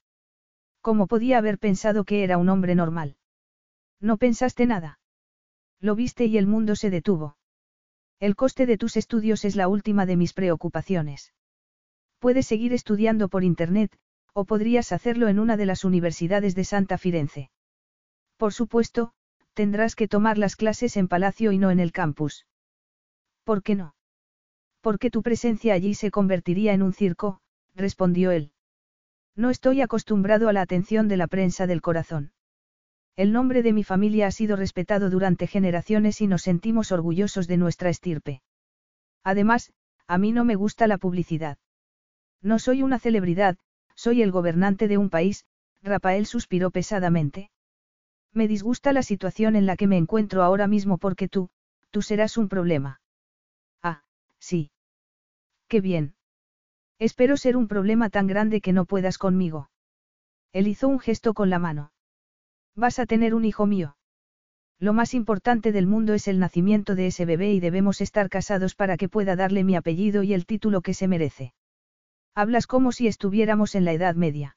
¿Cómo podía haber pensado que era un hombre normal? No pensaste nada. Lo viste y el mundo se detuvo. El coste de tus estudios es la última de mis preocupaciones. Puedes seguir estudiando por Internet, o podrías hacerlo en una de las universidades de Santa Firenze. Por supuesto, tendrás que tomar las clases en Palacio y no en el campus. ¿Por qué no? Porque tu presencia allí se convertiría en un circo, respondió él. No estoy acostumbrado a la atención de la prensa del corazón. El nombre de mi familia ha sido respetado durante generaciones y nos sentimos orgullosos de nuestra estirpe. Además, a mí no me gusta la publicidad. No soy una celebridad, soy el gobernante de un país, Rafael suspiró pesadamente. Me disgusta la situación en la que me encuentro ahora mismo porque tú, tú serás un problema. Ah, sí. Qué bien. Espero ser un problema tan grande que no puedas conmigo. Él hizo un gesto con la mano. Vas a tener un hijo mío. Lo más importante del mundo es el nacimiento de ese bebé y debemos estar casados para que pueda darle mi apellido y el título que se merece. Hablas como si estuviéramos en la Edad Media.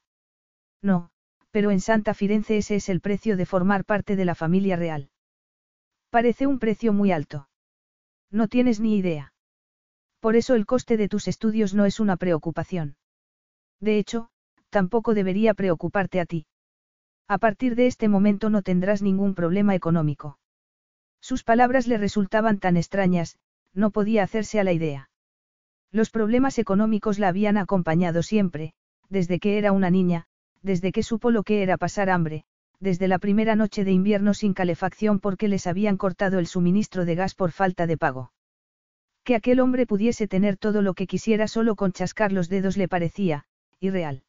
No, pero en Santa Firenze ese es el precio de formar parte de la familia real. Parece un precio muy alto. No tienes ni idea. Por eso el coste de tus estudios no es una preocupación. De hecho, tampoco debería preocuparte a ti. A partir de este momento no tendrás ningún problema económico. Sus palabras le resultaban tan extrañas, no podía hacerse a la idea. Los problemas económicos la habían acompañado siempre, desde que era una niña, desde que supo lo que era pasar hambre, desde la primera noche de invierno sin calefacción porque les habían cortado el suministro de gas por falta de pago. Que aquel hombre pudiese tener todo lo que quisiera solo con chascar los dedos le parecía, irreal.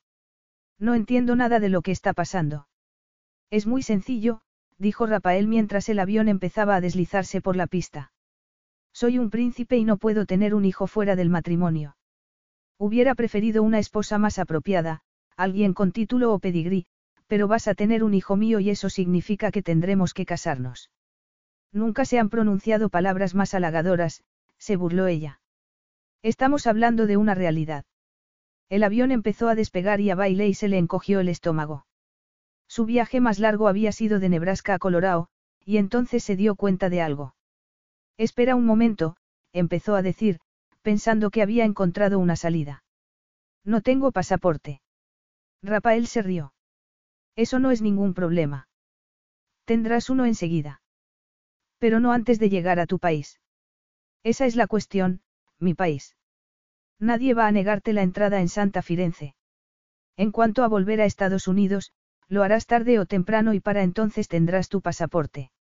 No entiendo nada de lo que está pasando. Es muy sencillo, dijo Rafael mientras el avión empezaba a deslizarse por la pista. Soy un príncipe y no puedo tener un hijo fuera del matrimonio. Hubiera preferido una esposa más apropiada, alguien con título o pedigrí, pero vas a tener un hijo mío y eso significa que tendremos que casarnos. Nunca se han pronunciado palabras más halagadoras, se burló ella. Estamos hablando de una realidad. El avión empezó a despegar y a Bailey se le encogió el estómago. Su viaje más largo había sido de Nebraska a Colorado, y entonces se dio cuenta de algo. Espera un momento, empezó a decir, pensando que había encontrado una salida. No tengo pasaporte. Rafael se rió. Eso no es ningún problema. Tendrás uno enseguida. Pero no antes de llegar a tu país. Esa es la cuestión, mi país. Nadie va a negarte la entrada en Santa Firenze. En cuanto a volver a Estados Unidos, lo harás tarde o temprano y para entonces tendrás tu pasaporte.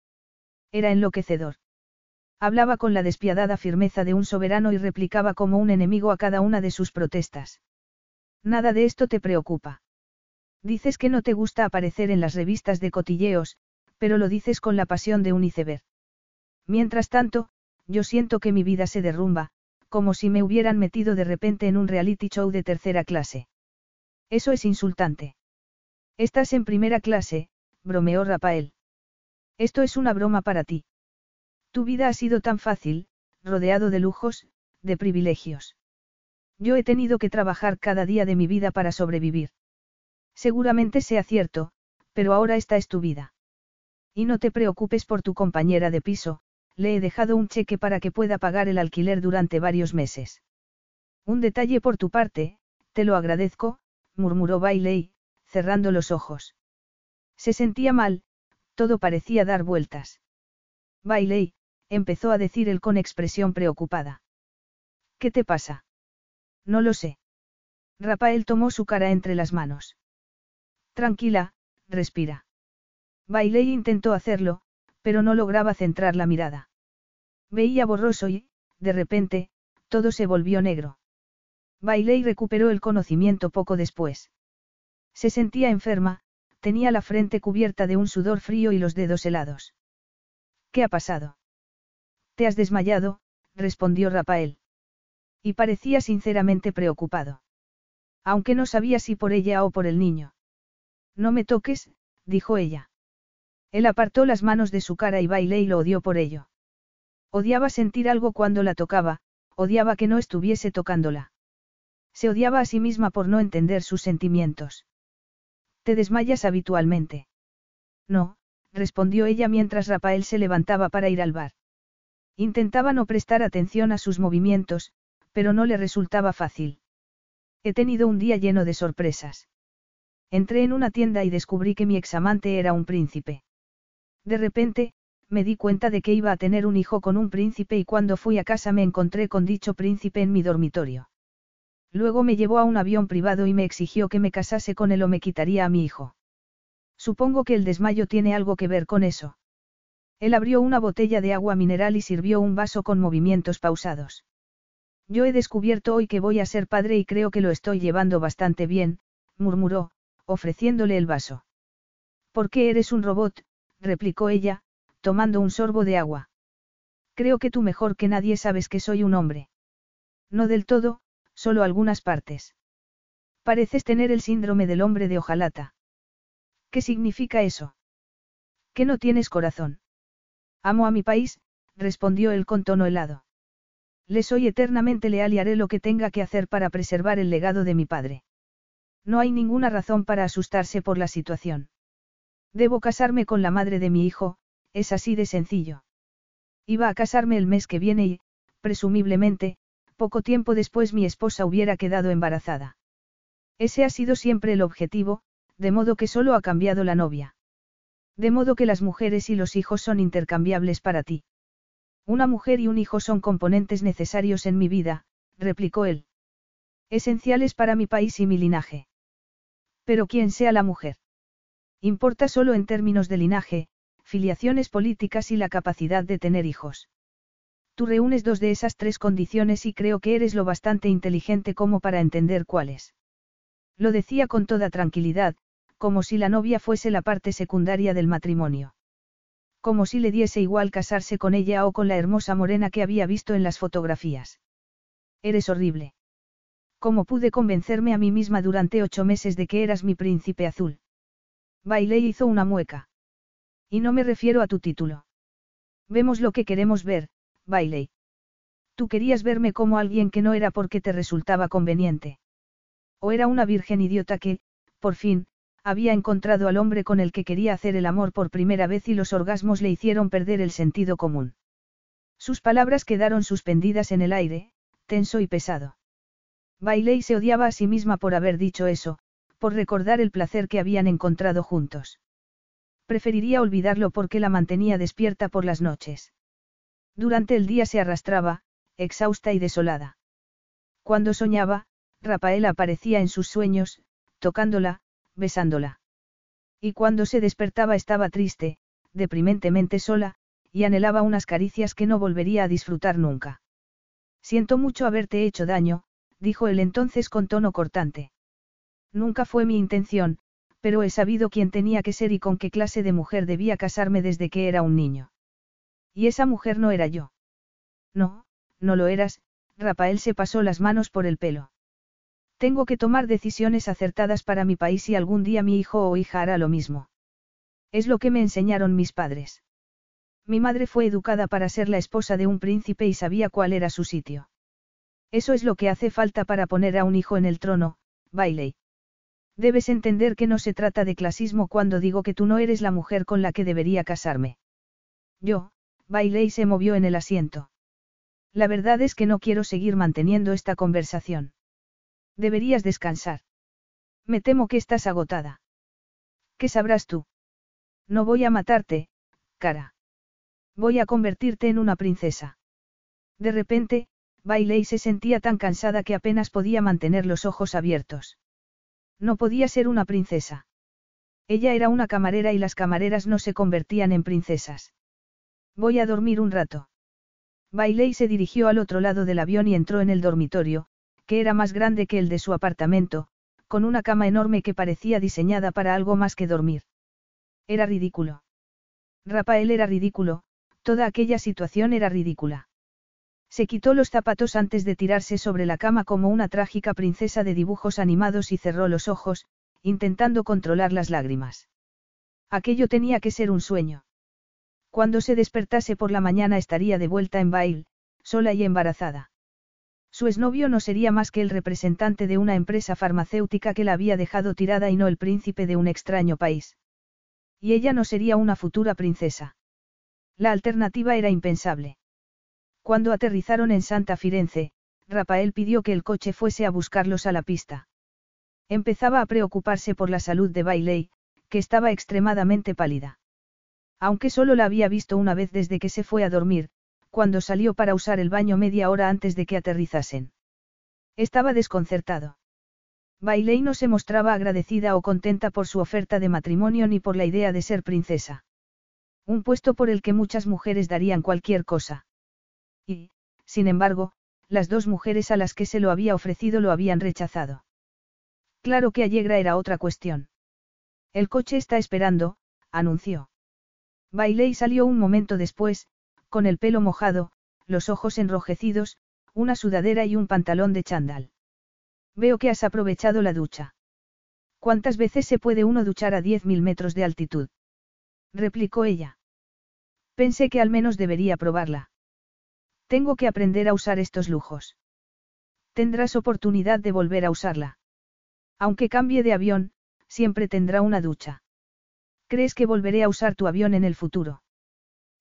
Era enloquecedor. Hablaba con la despiadada firmeza de un soberano y replicaba como un enemigo a cada una de sus protestas. Nada de esto te preocupa. Dices que no te gusta aparecer en las revistas de cotilleos, pero lo dices con la pasión de un iceberg. Mientras tanto, yo siento que mi vida se derrumba, como si me hubieran metido de repente en un reality show de tercera clase. Eso es insultante. Estás en primera clase, bromeó Rafael. Esto es una broma para ti. Tu vida ha sido tan fácil, rodeado de lujos, de privilegios. Yo he tenido que trabajar cada día de mi vida para sobrevivir. Seguramente sea cierto, pero ahora esta es tu vida. Y no te preocupes por tu compañera de piso, le he dejado un cheque para que pueda pagar el alquiler durante varios meses. Un detalle por tu parte, te lo agradezco, murmuró Bailey, cerrando los ojos. Se sentía mal, todo parecía dar vueltas. Bailey, empezó a decir él con expresión preocupada. ¿Qué te pasa? No lo sé. Rafael tomó su cara entre las manos. Tranquila, respira. Bailey intentó hacerlo, pero no lograba centrar la mirada. Veía borroso y, de repente, todo se volvió negro. Bailey recuperó el conocimiento poco después. Se sentía enferma, tenía la frente cubierta de un sudor frío y los dedos helados. ¿Qué ha pasado? Te has desmayado, respondió Rafael. Y parecía sinceramente preocupado. Aunque no sabía si por ella o por el niño. No me toques, dijo ella. Él apartó las manos de su cara y Bailey lo odió por ello. Odiaba sentir algo cuando la tocaba, odiaba que no estuviese tocándola. Se odiaba a sí misma por no entender sus sentimientos. ¿Te desmayas habitualmente? No, respondió ella mientras Rafael se levantaba para ir al bar. Intentaba no prestar atención a sus movimientos, pero no le resultaba fácil. He tenido un día lleno de sorpresas. Entré en una tienda y descubrí que mi examante era un príncipe. De repente, me di cuenta de que iba a tener un hijo con un príncipe y cuando fui a casa me encontré con dicho príncipe en mi dormitorio. Luego me llevó a un avión privado y me exigió que me casase con él o me quitaría a mi hijo. Supongo que el desmayo tiene algo que ver con eso. Él abrió una botella de agua mineral y sirvió un vaso con movimientos pausados. Yo he descubierto hoy que voy a ser padre y creo que lo estoy llevando bastante bien, murmuró, ofreciéndole el vaso. ¿Por qué eres un robot? replicó ella, tomando un sorbo de agua. Creo que tú mejor que nadie sabes que soy un hombre. No del todo, solo algunas partes. Pareces tener el síndrome del hombre de hojalata. ¿Qué significa eso? Que no tienes corazón. Amo a mi país, respondió él con tono helado. Le soy eternamente leal y haré lo que tenga que hacer para preservar el legado de mi padre. No hay ninguna razón para asustarse por la situación. Debo casarme con la madre de mi hijo, es así de sencillo. Iba a casarme el mes que viene y, presumiblemente, poco tiempo después mi esposa hubiera quedado embarazada. Ese ha sido siempre el objetivo, de modo que solo ha cambiado la novia. De modo que las mujeres y los hijos son intercambiables para ti. Una mujer y un hijo son componentes necesarios en mi vida, replicó él. Esenciales para mi país y mi linaje. Pero quién sea la mujer. Importa solo en términos de linaje, filiaciones políticas y la capacidad de tener hijos. Tú reúnes dos de esas tres condiciones y creo que eres lo bastante inteligente como para entender cuáles. Lo decía con toda tranquilidad, como si la novia fuese la parte secundaria del matrimonio. Como si le diese igual casarse con ella o con la hermosa morena que había visto en las fotografías. Eres horrible. ¿Cómo pude convencerme a mí misma durante ocho meses de que eras mi príncipe azul? Bailey hizo una mueca. Y no me refiero a tu título. Vemos lo que queremos ver, Bailey. Tú querías verme como alguien que no era porque te resultaba conveniente. O era una virgen idiota que, por fin, había encontrado al hombre con el que quería hacer el amor por primera vez y los orgasmos le hicieron perder el sentido común. Sus palabras quedaron suspendidas en el aire, tenso y pesado. Bailey se odiaba a sí misma por haber dicho eso, por recordar el placer que habían encontrado juntos. Preferiría olvidarlo porque la mantenía despierta por las noches. Durante el día se arrastraba, exhausta y desolada. Cuando soñaba, Rafael aparecía en sus sueños, tocándola, besándola. Y cuando se despertaba estaba triste, deprimentemente sola, y anhelaba unas caricias que no volvería a disfrutar nunca. Siento mucho haberte hecho daño, dijo él entonces con tono cortante. Nunca fue mi intención, pero he sabido quién tenía que ser y con qué clase de mujer debía casarme desde que era un niño. Y esa mujer no era yo. No, no lo eras, Rafael se pasó las manos por el pelo. Tengo que tomar decisiones acertadas para mi país y algún día mi hijo o hija hará lo mismo. Es lo que me enseñaron mis padres. Mi madre fue educada para ser la esposa de un príncipe y sabía cuál era su sitio. Eso es lo que hace falta para poner a un hijo en el trono, Bailey. Debes entender que no se trata de clasismo cuando digo que tú no eres la mujer con la que debería casarme. Yo, bailé y se movió en el asiento. La verdad es que no quiero seguir manteniendo esta conversación. Deberías descansar. Me temo que estás agotada. ¿Qué sabrás tú? No voy a matarte, cara. Voy a convertirte en una princesa. De repente, Bailey se sentía tan cansada que apenas podía mantener los ojos abiertos. No podía ser una princesa. Ella era una camarera y las camareras no se convertían en princesas. Voy a dormir un rato. Bailey se dirigió al otro lado del avión y entró en el dormitorio, que era más grande que el de su apartamento, con una cama enorme que parecía diseñada para algo más que dormir. Era ridículo. Rafael era ridículo, toda aquella situación era ridícula. Se quitó los zapatos antes de tirarse sobre la cama como una trágica princesa de dibujos animados y cerró los ojos, intentando controlar las lágrimas. Aquello tenía que ser un sueño. Cuando se despertase por la mañana estaría de vuelta en Bail, sola y embarazada. Su exnovio no sería más que el representante de una empresa farmacéutica que la había dejado tirada y no el príncipe de un extraño país. Y ella no sería una futura princesa. La alternativa era impensable. Cuando aterrizaron en Santa Firenze, Rafael pidió que el coche fuese a buscarlos a la pista. Empezaba a preocuparse por la salud de Bailey, que estaba extremadamente pálida. Aunque solo la había visto una vez desde que se fue a dormir, cuando salió para usar el baño media hora antes de que aterrizasen. Estaba desconcertado. Bailey no se mostraba agradecida o contenta por su oferta de matrimonio ni por la idea de ser princesa. Un puesto por el que muchas mujeres darían cualquier cosa. Y, sin embargo, las dos mujeres a las que se lo había ofrecido lo habían rechazado. Claro que Allegra era otra cuestión. El coche está esperando, anunció. Bailey salió un momento después, con el pelo mojado, los ojos enrojecidos, una sudadera y un pantalón de chándal. Veo que has aprovechado la ducha. ¿Cuántas veces se puede uno duchar a 10.000 metros de altitud? replicó ella. Pensé que al menos debería probarla. Tengo que aprender a usar estos lujos. Tendrás oportunidad de volver a usarla. Aunque cambie de avión, siempre tendrá una ducha. ¿Crees que volveré a usar tu avión en el futuro?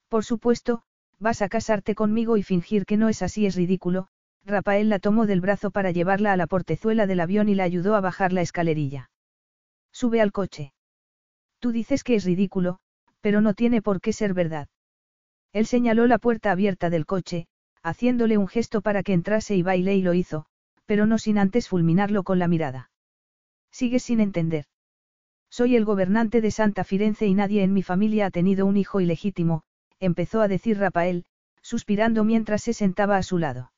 Por supuesto, vas a casarte conmigo y fingir que no es así es ridículo. Rafael la tomó del brazo para llevarla a la portezuela del avión y la ayudó a bajar la escalerilla. Sube al coche. Tú dices que es ridículo, pero no tiene por qué ser verdad. Él señaló la puerta abierta del coche, haciéndole un gesto para que entrase y baile y lo hizo, pero no sin antes fulminarlo con la mirada. Sigues sin entender. Soy el gobernante de Santa Firenze y nadie en mi familia ha tenido un hijo ilegítimo, empezó a decir Rafael, suspirando mientras se sentaba a su lado.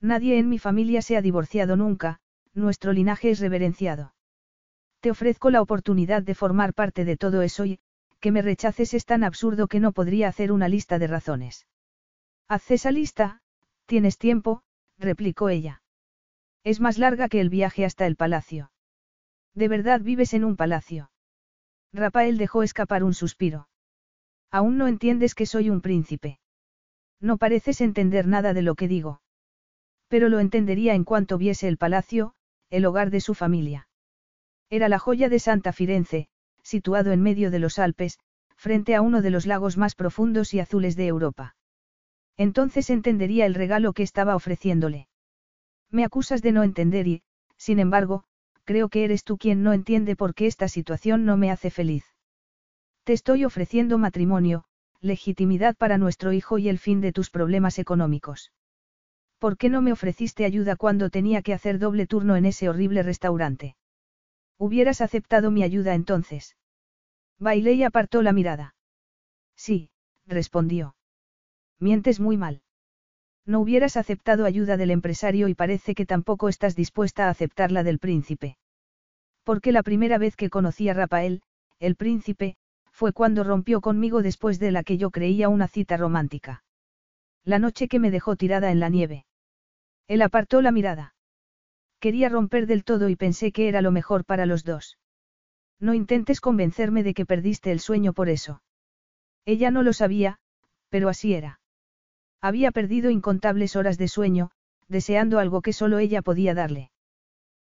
Nadie en mi familia se ha divorciado nunca, nuestro linaje es reverenciado. Te ofrezco la oportunidad de formar parte de todo eso y, que me rechaces es tan absurdo que no podría hacer una lista de razones. Haz esa lista, tienes tiempo, replicó ella. Es más larga que el viaje hasta el palacio. ¿De verdad vives en un palacio? Rafael dejó escapar un suspiro. Aún no entiendes que soy un príncipe. No pareces entender nada de lo que digo. Pero lo entendería en cuanto viese el palacio, el hogar de su familia. Era la joya de Santa Firenze, situado en medio de los Alpes, frente a uno de los lagos más profundos y azules de Europa. Entonces entendería el regalo que estaba ofreciéndole. Me acusas de no entender y, sin embargo, creo que eres tú quien no entiende por qué esta situación no me hace feliz. Te estoy ofreciendo matrimonio, legitimidad para nuestro hijo y el fin de tus problemas económicos. ¿Por qué no me ofreciste ayuda cuando tenía que hacer doble turno en ese horrible restaurante? Hubieras aceptado mi ayuda entonces. Bailé y apartó la mirada. Sí, respondió. Mientes muy mal. No hubieras aceptado ayuda del empresario y parece que tampoco estás dispuesta a aceptar la del príncipe. Porque la primera vez que conocí a Rafael, el príncipe, fue cuando rompió conmigo después de la que yo creía una cita romántica. La noche que me dejó tirada en la nieve. Él apartó la mirada. Quería romper del todo y pensé que era lo mejor para los dos. No intentes convencerme de que perdiste el sueño por eso. Ella no lo sabía, pero así era. Había perdido incontables horas de sueño, deseando algo que solo ella podía darle.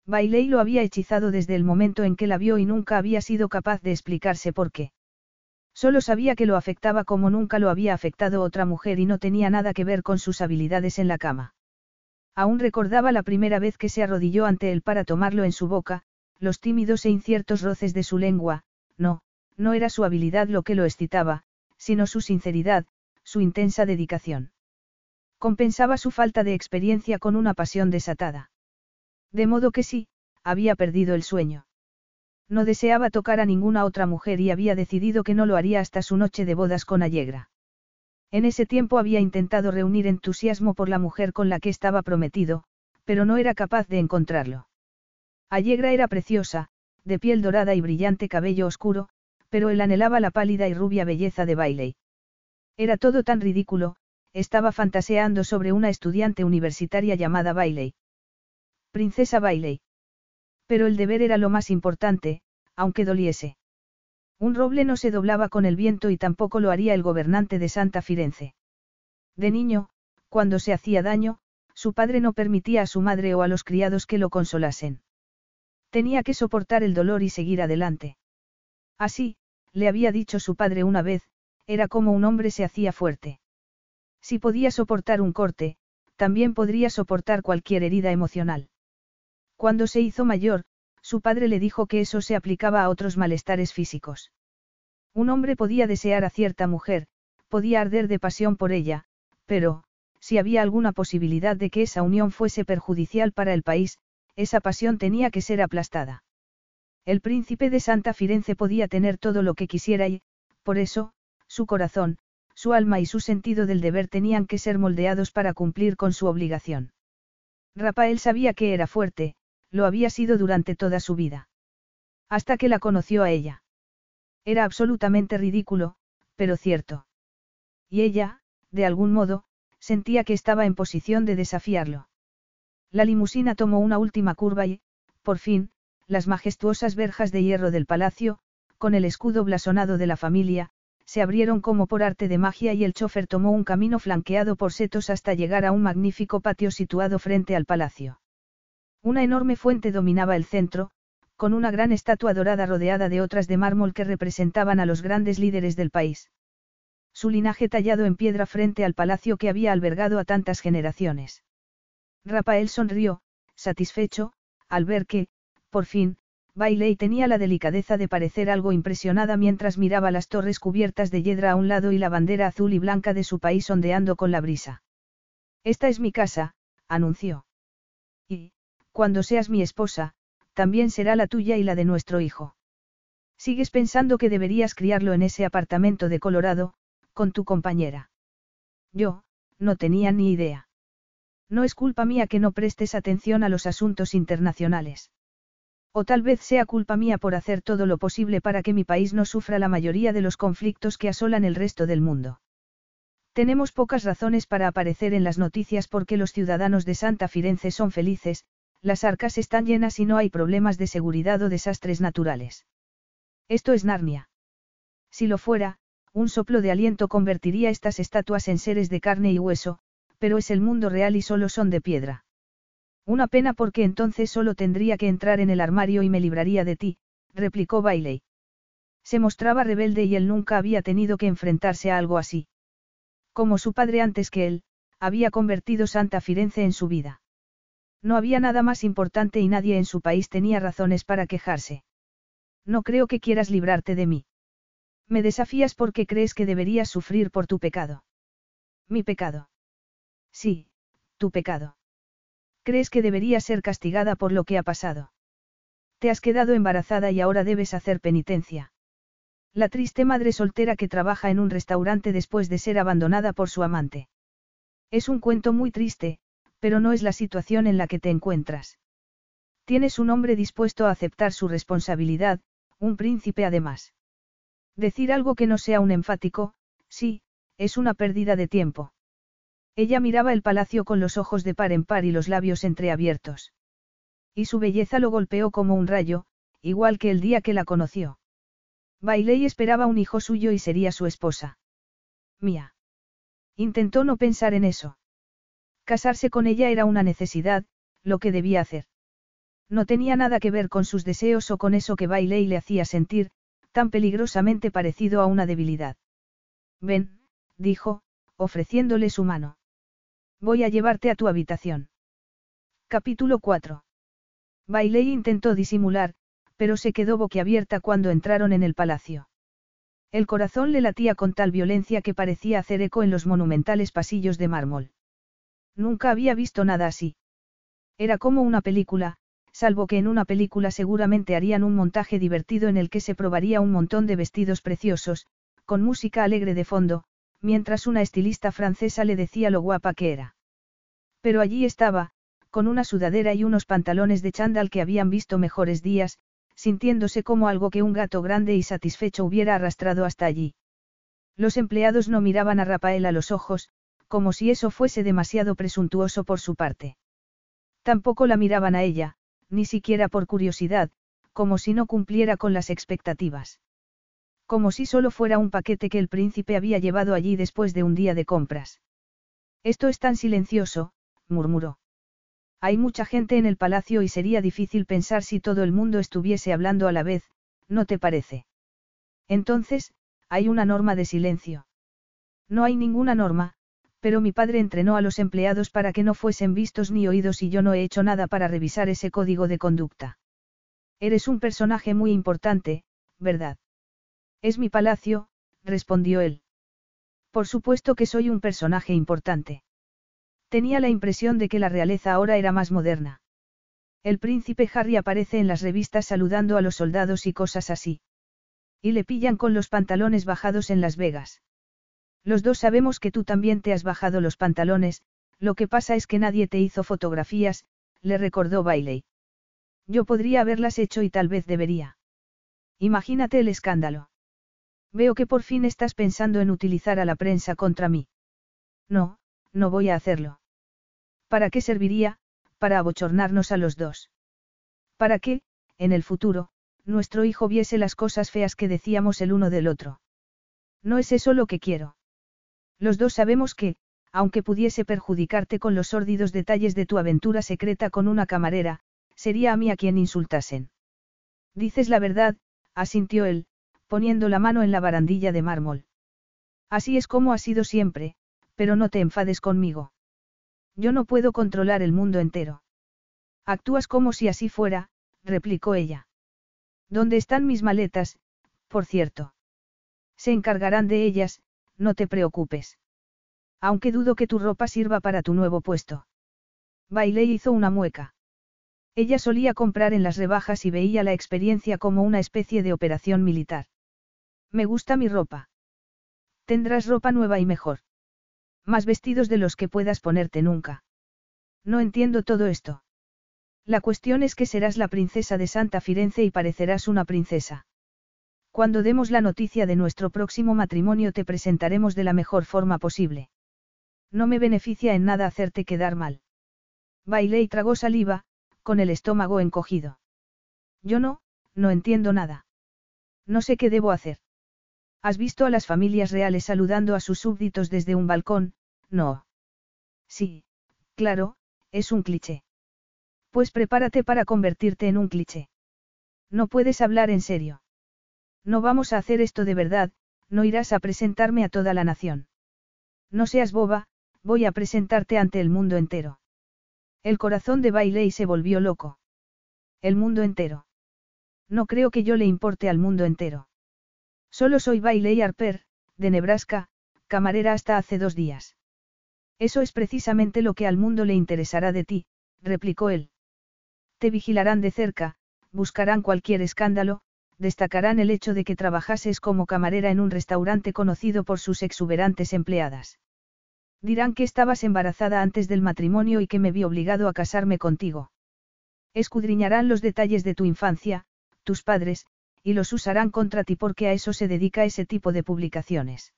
Bailey lo había hechizado desde el momento en que la vio y nunca había sido capaz de explicarse por qué. Solo sabía que lo afectaba como nunca lo había afectado otra mujer y no tenía nada que ver con sus habilidades en la cama. Aún recordaba la primera vez que se arrodilló ante él para tomarlo en su boca, los tímidos e inciertos roces de su lengua, no, no era su habilidad lo que lo excitaba, sino su sinceridad, su intensa dedicación. Compensaba su falta de experiencia con una pasión desatada. De modo que sí, había perdido el sueño. No deseaba tocar a ninguna otra mujer y había decidido que no lo haría hasta su noche de bodas con Allegra. En ese tiempo había intentado reunir entusiasmo por la mujer con la que estaba prometido, pero no era capaz de encontrarlo. Allegra era preciosa, de piel dorada y brillante cabello oscuro, pero él anhelaba la pálida y rubia belleza de Bailey. Era todo tan ridículo, estaba fantaseando sobre una estudiante universitaria llamada Bailey. Princesa Bailey. Pero el deber era lo más importante, aunque doliese. Un roble no se doblaba con el viento y tampoco lo haría el gobernante de Santa Firenze. De niño, cuando se hacía daño, su padre no permitía a su madre o a los criados que lo consolasen. Tenía que soportar el dolor y seguir adelante. Así, le había dicho su padre una vez, era como un hombre se hacía fuerte. Si podía soportar un corte, también podría soportar cualquier herida emocional. Cuando se hizo mayor, su padre le dijo que eso se aplicaba a otros malestares físicos. Un hombre podía desear a cierta mujer, podía arder de pasión por ella, pero, si había alguna posibilidad de que esa unión fuese perjudicial para el país, esa pasión tenía que ser aplastada. El príncipe de Santa Firenze podía tener todo lo que quisiera y, por eso, su corazón, su alma y su sentido del deber tenían que ser moldeados para cumplir con su obligación. Rafael sabía que era fuerte, lo había sido durante toda su vida. Hasta que la conoció a ella. Era absolutamente ridículo, pero cierto. Y ella, de algún modo, sentía que estaba en posición de desafiarlo. La limusina tomó una última curva y, por fin, las majestuosas verjas de hierro del palacio, con el escudo blasonado de la familia, se abrieron como por arte de magia y el chofer tomó un camino flanqueado por setos hasta llegar a un magnífico patio situado frente al palacio. Una enorme fuente dominaba el centro, con una gran estatua dorada rodeada de otras de mármol que representaban a los grandes líderes del país. Su linaje tallado en piedra frente al palacio que había albergado a tantas generaciones. Rafael sonrió, satisfecho, al ver que, por fin, Bailey tenía la delicadeza de parecer algo impresionada mientras miraba las torres cubiertas de hiedra a un lado y la bandera azul y blanca de su país ondeando con la brisa. Esta es mi casa, anunció. Cuando seas mi esposa, también será la tuya y la de nuestro hijo. Sigues pensando que deberías criarlo en ese apartamento de Colorado, con tu compañera. Yo, no tenía ni idea. No es culpa mía que no prestes atención a los asuntos internacionales. O tal vez sea culpa mía por hacer todo lo posible para que mi país no sufra la mayoría de los conflictos que asolan el resto del mundo. Tenemos pocas razones para aparecer en las noticias porque los ciudadanos de Santa Firenze son felices, las arcas están llenas y no hay problemas de seguridad o desastres naturales. Esto es Narnia. Si lo fuera, un soplo de aliento convertiría estas estatuas en seres de carne y hueso, pero es el mundo real y solo son de piedra. Una pena porque entonces solo tendría que entrar en el armario y me libraría de ti, replicó Bailey. Se mostraba rebelde y él nunca había tenido que enfrentarse a algo así. Como su padre antes que él, había convertido Santa Firenze en su vida. No había nada más importante y nadie en su país tenía razones para quejarse. No creo que quieras librarte de mí. Me desafías porque crees que deberías sufrir por tu pecado. Mi pecado. Sí, tu pecado. ¿Crees que debería ser castigada por lo que ha pasado? Te has quedado embarazada y ahora debes hacer penitencia. La triste madre soltera que trabaja en un restaurante después de ser abandonada por su amante. Es un cuento muy triste, pero no es la situación en la que te encuentras. Tienes un hombre dispuesto a aceptar su responsabilidad, un príncipe además. Decir algo que no sea un enfático, sí, es una pérdida de tiempo. Ella miraba el palacio con los ojos de par en par y los labios entreabiertos. Y su belleza lo golpeó como un rayo, igual que el día que la conoció. Bailey esperaba un hijo suyo y sería su esposa. Mía. Intentó no pensar en eso. Casarse con ella era una necesidad, lo que debía hacer. No tenía nada que ver con sus deseos o con eso que Bailey le hacía sentir, tan peligrosamente parecido a una debilidad. Ven, dijo, ofreciéndole su mano. Voy a llevarte a tu habitación. Capítulo 4. Bailey intentó disimular, pero se quedó boquiabierta cuando entraron en el palacio. El corazón le latía con tal violencia que parecía hacer eco en los monumentales pasillos de mármol. Nunca había visto nada así. Era como una película, salvo que en una película seguramente harían un montaje divertido en el que se probaría un montón de vestidos preciosos, con música alegre de fondo, mientras una estilista francesa le decía lo guapa que era. Pero allí estaba, con una sudadera y unos pantalones de chándal que habían visto mejores días, sintiéndose como algo que un gato grande y satisfecho hubiera arrastrado hasta allí. Los empleados no miraban a Rafael a los ojos, como si eso fuese demasiado presuntuoso por su parte. Tampoco la miraban a ella, ni siquiera por curiosidad, como si no cumpliera con las expectativas. Como si solo fuera un paquete que el príncipe había llevado allí después de un día de compras. Esto es tan silencioso, murmuró. Hay mucha gente en el palacio y sería difícil pensar si todo el mundo estuviese hablando a la vez, ¿no te parece? Entonces, hay una norma de silencio. No hay ninguna norma, pero mi padre entrenó a los empleados para que no fuesen vistos ni oídos y yo no he hecho nada para revisar ese código de conducta. Eres un personaje muy importante, ¿verdad? Es mi palacio, respondió él. Por supuesto que soy un personaje importante. Tenía la impresión de que la realeza ahora era más moderna. El príncipe Harry aparece en las revistas saludando a los soldados y cosas así. Y le pillan con los pantalones bajados en Las Vegas. Los dos sabemos que tú también te has bajado los pantalones, lo que pasa es que nadie te hizo fotografías, le recordó Bailey. Yo podría haberlas hecho y tal vez debería. Imagínate el escándalo. Veo que por fin estás pensando en utilizar a la prensa contra mí. No, no voy a hacerlo. ¿Para qué serviría? Para abochornarnos a los dos. Para qué, en el futuro, nuestro hijo viese las cosas feas que decíamos el uno del otro. No es eso lo que quiero. Los dos sabemos que, aunque pudiese perjudicarte con los sórdidos detalles de tu aventura secreta con una camarera, sería a mí a quien insultasen. Dices la verdad, asintió él, poniendo la mano en la barandilla de mármol. Así es como ha sido siempre, pero no te enfades conmigo. Yo no puedo controlar el mundo entero. Actúas como si así fuera, replicó ella. ¿Dónde están mis maletas, por cierto? Se encargarán de ellas, no te preocupes. Aunque dudo que tu ropa sirva para tu nuevo puesto. Bailey hizo una mueca. Ella solía comprar en las rebajas y veía la experiencia como una especie de operación militar. Me gusta mi ropa. Tendrás ropa nueva y mejor. Más vestidos de los que puedas ponerte nunca. No entiendo todo esto. La cuestión es que serás la princesa de Santa Firenze y parecerás una princesa. Cuando demos la noticia de nuestro próximo matrimonio te presentaremos de la mejor forma posible. No me beneficia en nada hacerte quedar mal. Bailé y tragó saliva, con el estómago encogido. Yo no, no entiendo nada. No sé qué debo hacer. ¿Has visto a las familias reales saludando a sus súbditos desde un balcón? No. Sí, claro, es un cliché. Pues prepárate para convertirte en un cliché. No puedes hablar en serio. No vamos a hacer esto de verdad, no irás a presentarme a toda la nación. No seas boba, voy a presentarte ante el mundo entero. El corazón de Bailey se volvió loco. El mundo entero. No creo que yo le importe al mundo entero. Solo soy Bailey Harper, de Nebraska, camarera hasta hace dos días. Eso es precisamente lo que al mundo le interesará de ti, replicó él. Te vigilarán de cerca, buscarán cualquier escándalo, destacarán el hecho de que trabajases como camarera en un restaurante conocido por sus exuberantes empleadas. Dirán que estabas embarazada antes del matrimonio y que me vi obligado a casarme contigo. Escudriñarán los detalles de tu infancia, tus padres, y los usarán contra ti porque a eso se dedica ese tipo de publicaciones.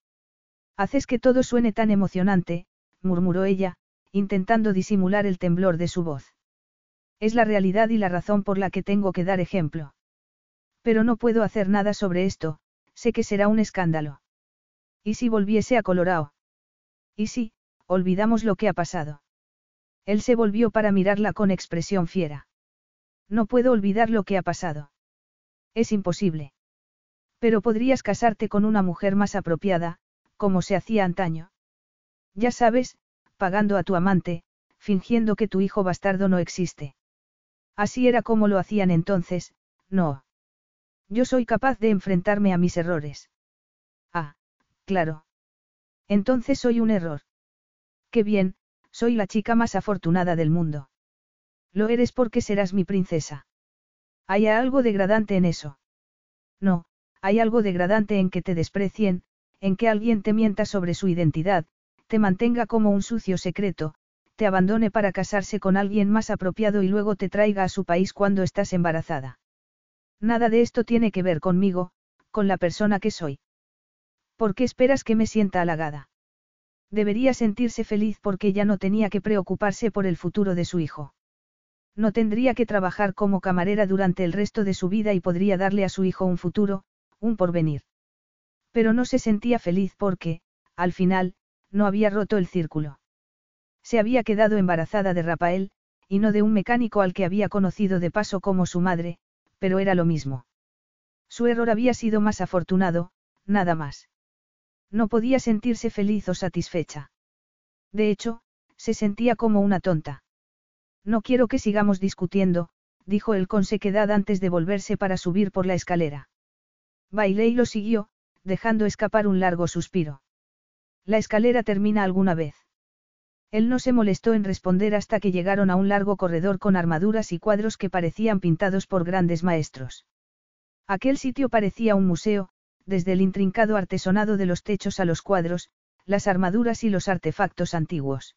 Haces que todo suene tan emocionante, murmuró ella, intentando disimular el temblor de su voz. Es la realidad y la razón por la que tengo que dar ejemplo. Pero no puedo hacer nada sobre esto, sé que será un escándalo. ¿Y si volviese a Colorado? ¿Y si, olvidamos lo que ha pasado? Él se volvió para mirarla con expresión fiera. No puedo olvidar lo que ha pasado. Es imposible. Pero podrías casarte con una mujer más apropiada, como se hacía antaño. Ya sabes, pagando a tu amante, fingiendo que tu hijo bastardo no existe. Así era como lo hacían entonces, no. Yo soy capaz de enfrentarme a mis errores. Ah, claro. Entonces soy un error. Qué bien, soy la chica más afortunada del mundo. Lo eres porque serás mi princesa. ¿Hay algo degradante en eso? No, hay algo degradante en que te desprecien, en que alguien te mienta sobre su identidad, te mantenga como un sucio secreto, te abandone para casarse con alguien más apropiado y luego te traiga a su país cuando estás embarazada. Nada de esto tiene que ver conmigo, con la persona que soy. ¿Por qué esperas que me sienta halagada? Debería sentirse feliz porque ya no tenía que preocuparse por el futuro de su hijo. No tendría que trabajar como camarera durante el resto de su vida y podría darle a su hijo un futuro, un porvenir. Pero no se sentía feliz porque, al final, no había roto el círculo. Se había quedado embarazada de Rafael, y no de un mecánico al que había conocido de paso como su madre, pero era lo mismo. Su error había sido más afortunado, nada más. No podía sentirse feliz o satisfecha. De hecho, se sentía como una tonta. No quiero que sigamos discutiendo, dijo él con sequedad antes de volverse para subir por la escalera. Bailey lo siguió, dejando escapar un largo suspiro. La escalera termina alguna vez. Él no se molestó en responder hasta que llegaron a un largo corredor con armaduras y cuadros que parecían pintados por grandes maestros. Aquel sitio parecía un museo, desde el intrincado artesonado de los techos a los cuadros, las armaduras y los artefactos antiguos.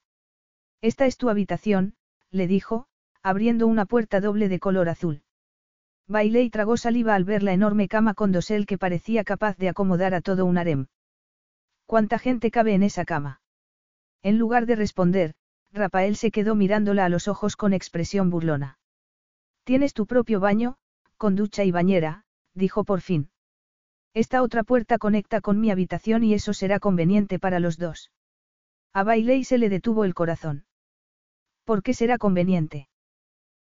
Esta es tu habitación, le dijo, abriendo una puerta doble de color azul. Bailey tragó saliva al ver la enorme cama con dosel que parecía capaz de acomodar a todo un harem. ¿Cuánta gente cabe en esa cama? En lugar de responder, Rafael se quedó mirándola a los ojos con expresión burlona. Tienes tu propio baño, con ducha y bañera, dijo por fin. Esta otra puerta conecta con mi habitación y eso será conveniente para los dos. A Bailey se le detuvo el corazón. ¿Por qué será conveniente?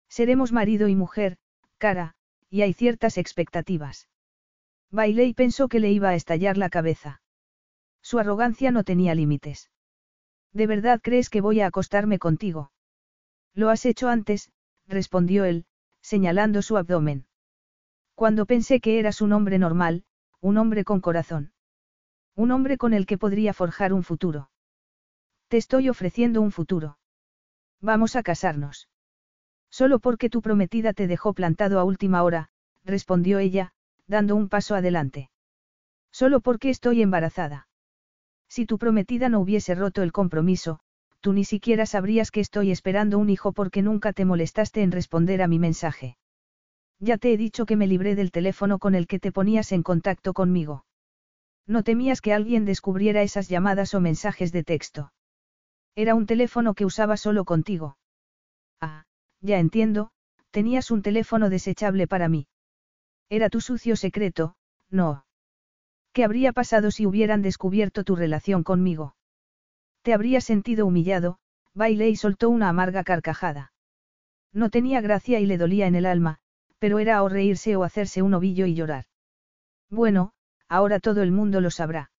Seremos marido y mujer, cara, y hay ciertas expectativas. Bailey pensó que le iba a estallar la cabeza. Su arrogancia no tenía límites. ¿De verdad crees que voy a acostarme contigo? Lo has hecho antes, respondió él, señalando su abdomen. Cuando pensé que eras un hombre normal, un hombre con corazón. Un hombre con el que podría forjar un futuro. Te estoy ofreciendo un futuro. Vamos a casarnos. Solo porque tu prometida te dejó plantado a última hora, respondió ella, dando un paso adelante. Solo porque estoy embarazada. Si tu prometida no hubiese roto el compromiso, tú ni siquiera sabrías que estoy esperando un hijo porque nunca te molestaste en responder a mi mensaje. Ya te he dicho que me libré del teléfono con el que te ponías en contacto conmigo. No temías que alguien descubriera esas llamadas o mensajes de texto. Era un teléfono que usaba solo contigo. Ah, ya entiendo, tenías un teléfono desechable para mí. Era tu sucio secreto, no. ¿Qué habría pasado si hubieran descubierto tu relación conmigo? Te habría sentido humillado, Bailey soltó una amarga carcajada. No tenía gracia y le dolía en el alma, pero era o reírse o hacerse un ovillo y llorar. Bueno, ahora todo el mundo lo sabrá.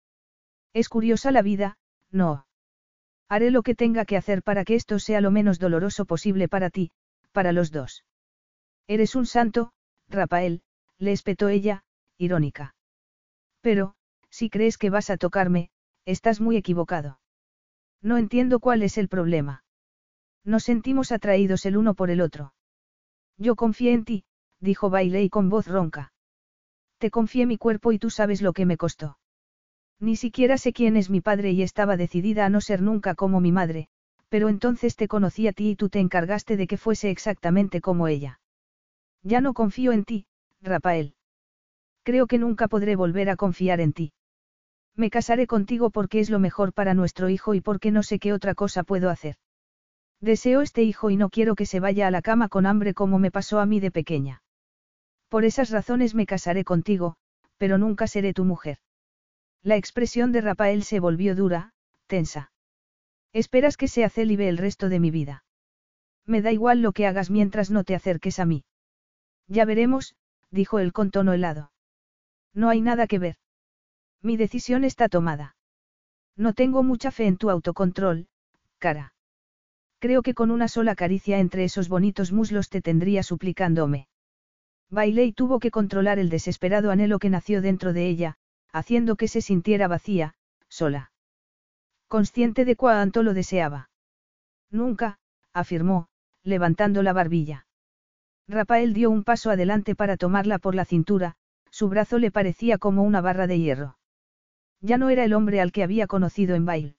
Es curiosa la vida, no. Haré lo que tenga que hacer para que esto sea lo menos doloroso posible para ti, para los dos. Eres un santo, Rafael, le espetó ella, irónica. Pero, si crees que vas a tocarme, estás muy equivocado. No entiendo cuál es el problema. Nos sentimos atraídos el uno por el otro. Yo confié en ti, dijo Bailey con voz ronca. Te confié mi cuerpo y tú sabes lo que me costó. Ni siquiera sé quién es mi padre y estaba decidida a no ser nunca como mi madre, pero entonces te conocí a ti y tú te encargaste de que fuese exactamente como ella. Ya no confío en ti, Rafael. Creo que nunca podré volver a confiar en ti. Me casaré contigo porque es lo mejor para nuestro hijo y porque no sé qué otra cosa puedo hacer. Deseo este hijo y no quiero que se vaya a la cama con hambre como me pasó a mí de pequeña. Por esas razones me casaré contigo, pero nunca seré tu mujer. La expresión de Rafael se volvió dura, tensa. Esperas que sea célibe el resto de mi vida. Me da igual lo que hagas mientras no te acerques a mí. Ya veremos, dijo él con tono helado. No hay nada que ver. Mi decisión está tomada. No tengo mucha fe en tu autocontrol, cara. Creo que con una sola caricia entre esos bonitos muslos te tendría suplicándome. Bailey tuvo que controlar el desesperado anhelo que nació dentro de ella, haciendo que se sintiera vacía, sola. Consciente de cuánto lo deseaba. Nunca, afirmó, levantando la barbilla. Rafael dio un paso adelante para tomarla por la cintura, su brazo le parecía como una barra de hierro. Ya no era el hombre al que había conocido en Bail.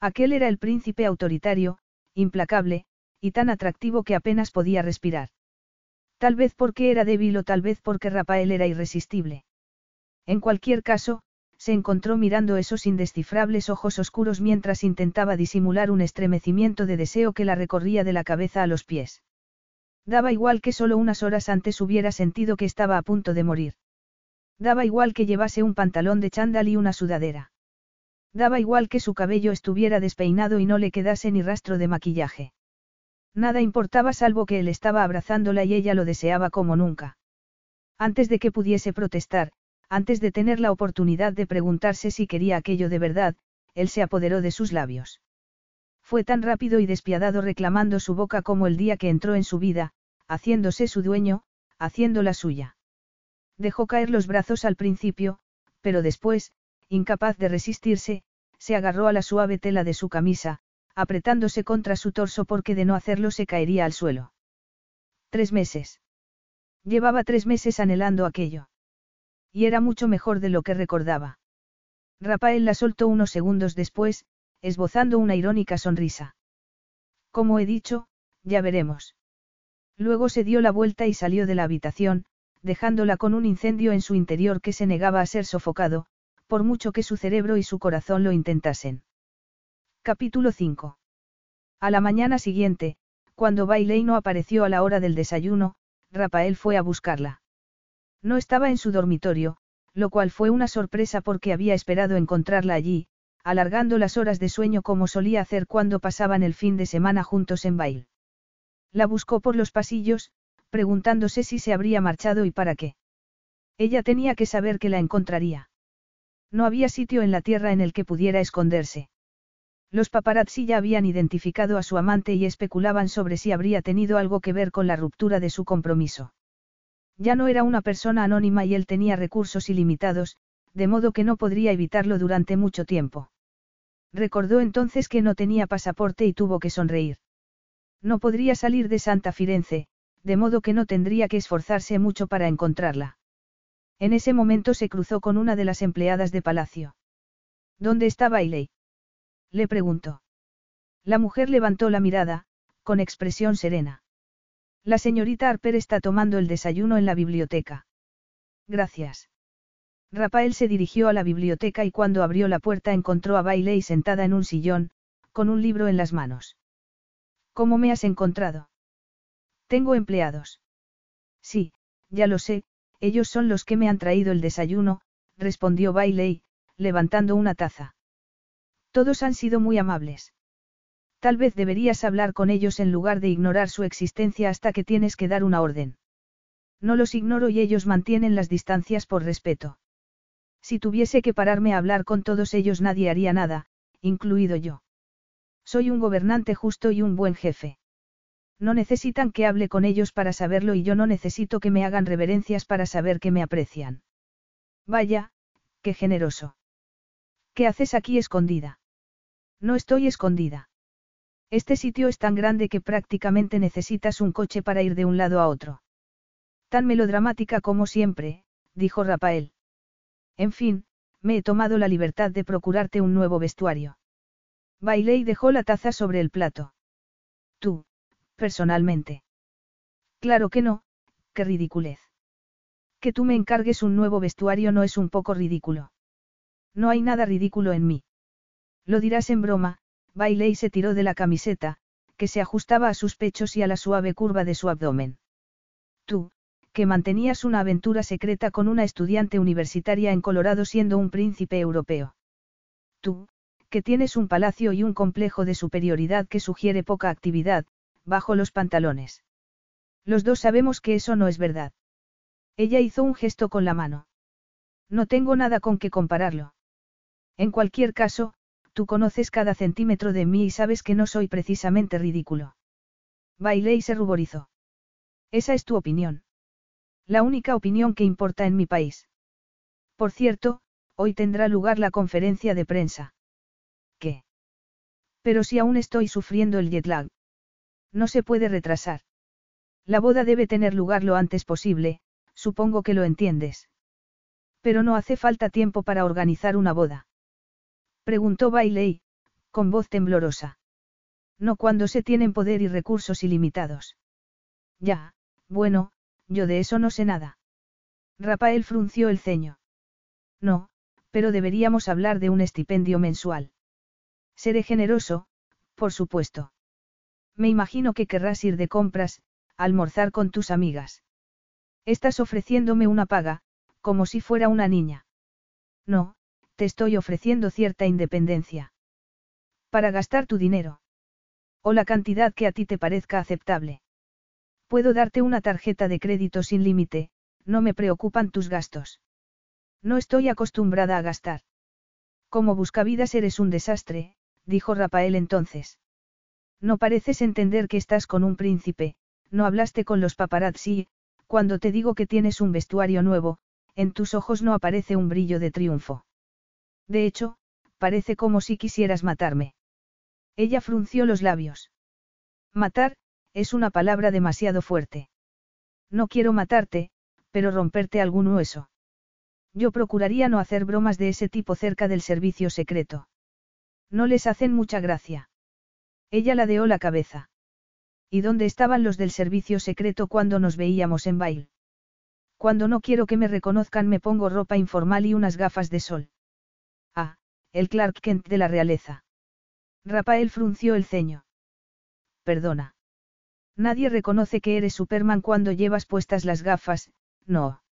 Aquel era el príncipe autoritario, implacable, y tan atractivo que apenas podía respirar. Tal vez porque era débil o tal vez porque Rafael era irresistible. En cualquier caso, se encontró mirando esos indescifrables ojos oscuros mientras intentaba disimular un estremecimiento de deseo que la recorría de la cabeza a los pies. Daba igual que solo unas horas antes hubiera sentido que estaba a punto de morir. Daba igual que llevase un pantalón de chándal y una sudadera. Daba igual que su cabello estuviera despeinado y no le quedase ni rastro de maquillaje. Nada importaba salvo que él estaba abrazándola y ella lo deseaba como nunca. Antes de que pudiese protestar, antes de tener la oportunidad de preguntarse si quería aquello de verdad, él se apoderó de sus labios. Fue tan rápido y despiadado reclamando su boca como el día que entró en su vida, haciéndose su dueño, haciéndola suya. Dejó caer los brazos al principio, pero después, incapaz de resistirse, se agarró a la suave tela de su camisa, apretándose contra su torso porque de no hacerlo se caería al suelo. Tres meses. Llevaba tres meses anhelando aquello. Y era mucho mejor de lo que recordaba. Rafael la soltó unos segundos después, esbozando una irónica sonrisa. Como he dicho, ya veremos. Luego se dio la vuelta y salió de la habitación, dejándola con un incendio en su interior que se negaba a ser sofocado, por mucho que su cerebro y su corazón lo intentasen. Capítulo 5. A la mañana siguiente, cuando Bailey no apareció a la hora del desayuno, Rafael fue a buscarla. No estaba en su dormitorio, lo cual fue una sorpresa porque había esperado encontrarla allí, alargando las horas de sueño como solía hacer cuando pasaban el fin de semana juntos en baile. La buscó por los pasillos, preguntándose si se habría marchado y para qué. Ella tenía que saber que la encontraría. No había sitio en la tierra en el que pudiera esconderse. Los paparazzi ya habían identificado a su amante y especulaban sobre si habría tenido algo que ver con la ruptura de su compromiso. Ya no era una persona anónima y él tenía recursos ilimitados, de modo que no podría evitarlo durante mucho tiempo. Recordó entonces que no tenía pasaporte y tuvo que sonreír. No podría salir de Santa Firenze, de modo que no tendría que esforzarse mucho para encontrarla. En ese momento se cruzó con una de las empleadas de palacio. ¿Dónde está Bailey? Le preguntó. La mujer levantó la mirada, con expresión serena. La señorita Harper está tomando el desayuno en la biblioteca. Gracias. Rafael se dirigió a la biblioteca y cuando abrió la puerta encontró a Bailey sentada en un sillón, con un libro en las manos. ¿Cómo me has encontrado? Tengo empleados. Sí, ya lo sé, ellos son los que me han traído el desayuno, respondió Bailey, levantando una taza. Todos han sido muy amables. Tal vez deberías hablar con ellos en lugar de ignorar su existencia hasta que tienes que dar una orden. No los ignoro y ellos mantienen las distancias por respeto. Si tuviese que pararme a hablar con todos ellos nadie haría nada, incluido yo. Soy un gobernante justo y un buen jefe. No necesitan que hable con ellos para saberlo y yo no necesito que me hagan reverencias para saber que me aprecian. Vaya, qué generoso. ¿Qué haces aquí escondida? No estoy escondida. Este sitio es tan grande que prácticamente necesitas un coche para ir de un lado a otro. Tan melodramática como siempre, dijo Rafael. En fin, me he tomado la libertad de procurarte un nuevo vestuario. Bailey dejó la taza sobre el plato. Personalmente. Claro que no, qué ridiculez. Que tú me encargues un nuevo vestuario no es un poco ridículo. No hay nada ridículo en mí. Lo dirás en broma, Bailey se tiró de la camiseta, que se ajustaba a sus pechos y a la suave curva de su abdomen. Tú, que mantenías una aventura secreta con una estudiante universitaria en Colorado siendo un príncipe europeo. Tú, que tienes un palacio y un complejo de superioridad que sugiere poca actividad, bajo los pantalones. Los dos sabemos que eso no es verdad. Ella hizo un gesto con la mano. No tengo nada con que compararlo. En cualquier caso, tú conoces cada centímetro de mí y sabes que no soy precisamente ridículo. Bailé y se ruborizó. Esa es tu opinión. La única opinión que importa en mi país. Por cierto, hoy tendrá lugar la conferencia de prensa. ¿Qué? Pero si aún estoy sufriendo el jet lag. No se puede retrasar. La boda debe tener lugar lo antes posible, supongo que lo entiendes. Pero no hace falta tiempo para organizar una boda. Preguntó Bailey, con voz temblorosa. No cuando se tienen poder y recursos ilimitados. Ya, bueno, yo de eso no sé nada. Rafael frunció el ceño. No, pero deberíamos hablar de un estipendio mensual. Seré generoso, por supuesto. Me imagino que querrás ir de compras, almorzar con tus amigas. Estás ofreciéndome una paga, como si fuera una niña. No, te estoy ofreciendo cierta independencia. Para gastar tu dinero. O la cantidad que a ti te parezca aceptable. Puedo darte una tarjeta de crédito sin límite, no me preocupan tus gastos. No estoy acostumbrada a gastar. Como buscavidas eres un desastre, dijo Rafael entonces. No pareces entender que estás con un príncipe, no hablaste con los paparazzi, cuando te digo que tienes un vestuario nuevo, en tus ojos no aparece un brillo de triunfo. De hecho, parece como si quisieras matarme. Ella frunció los labios. Matar, es una palabra demasiado fuerte. No quiero matarte, pero romperte algún hueso. Yo procuraría no hacer bromas de ese tipo cerca del servicio secreto. No les hacen mucha gracia. Ella ladeó la cabeza. ¿Y dónde estaban los del servicio secreto cuando nos veíamos en baile? Cuando no quiero que me reconozcan me pongo ropa informal y unas gafas de sol. Ah, el Clark Kent de la realeza. Rafael frunció el ceño. Perdona. Nadie reconoce que eres Superman cuando llevas puestas las gafas, no.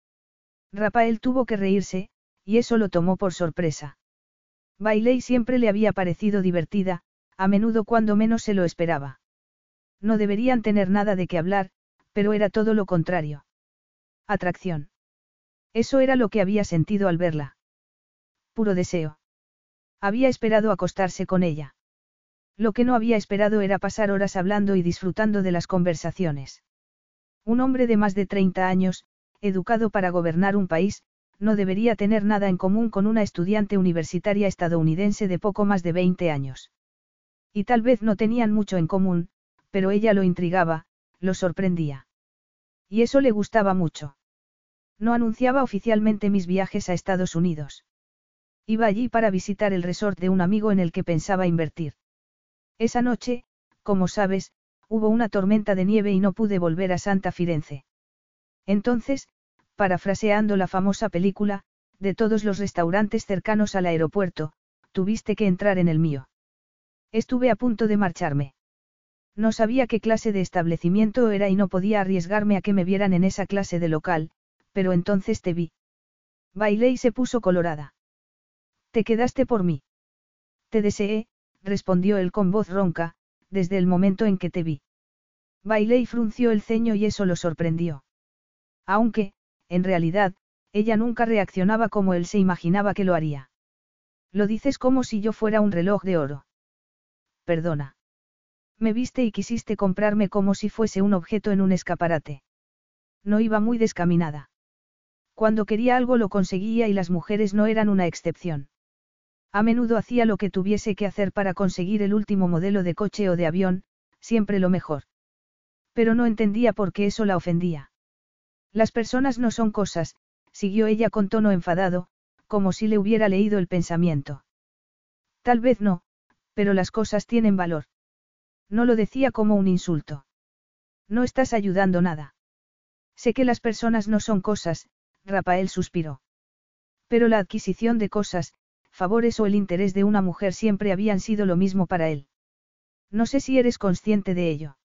Rafael tuvo que reírse, y eso lo tomó por sorpresa. Bailey siempre le había parecido divertida, a menudo cuando menos se lo esperaba. No deberían tener nada de qué hablar, pero era todo lo contrario. Atracción. Eso era lo que había sentido al verla. Puro deseo. Había esperado acostarse con ella. Lo que no había esperado era pasar horas hablando y disfrutando de las conversaciones. Un hombre de más de 30 años, educado para gobernar un país, no debería tener nada en común con una estudiante universitaria estadounidense de poco más de 20 años. Y tal vez no tenían mucho en común, pero ella lo intrigaba, lo sorprendía. Y eso le gustaba mucho. No anunciaba oficialmente mis viajes a Estados Unidos. Iba allí para visitar el resort de un amigo en el que pensaba invertir. Esa noche, como sabes, hubo una tormenta de nieve y no pude volver a Santa Firenze. Entonces, parafraseando la famosa película, de todos los restaurantes cercanos al aeropuerto, tuviste que entrar en el mío. Estuve a punto de marcharme. No sabía qué clase de establecimiento era y no podía arriesgarme a que me vieran en esa clase de local, pero entonces te vi. Bailé y se puso colorada. Te quedaste por mí. Te deseé, respondió él con voz ronca, desde el momento en que te vi. Bailé y frunció el ceño y eso lo sorprendió. Aunque, en realidad, ella nunca reaccionaba como él se imaginaba que lo haría. Lo dices como si yo fuera un reloj de oro. Perdona. Me viste y quisiste comprarme como si fuese un objeto en un escaparate. No iba muy descaminada. Cuando quería algo lo conseguía y las mujeres no eran una excepción. A menudo hacía lo que tuviese que hacer para conseguir el último modelo de coche o de avión, siempre lo mejor. Pero no entendía por qué eso la ofendía. Las personas no son cosas, siguió ella con tono enfadado, como si le hubiera leído el pensamiento. Tal vez no, pero las cosas tienen valor. No lo decía como un insulto. No estás ayudando nada. Sé que las personas no son cosas, Rafael suspiró. Pero la adquisición de cosas, favores o el interés de una mujer siempre habían sido lo mismo para él. No sé si eres consciente de ello.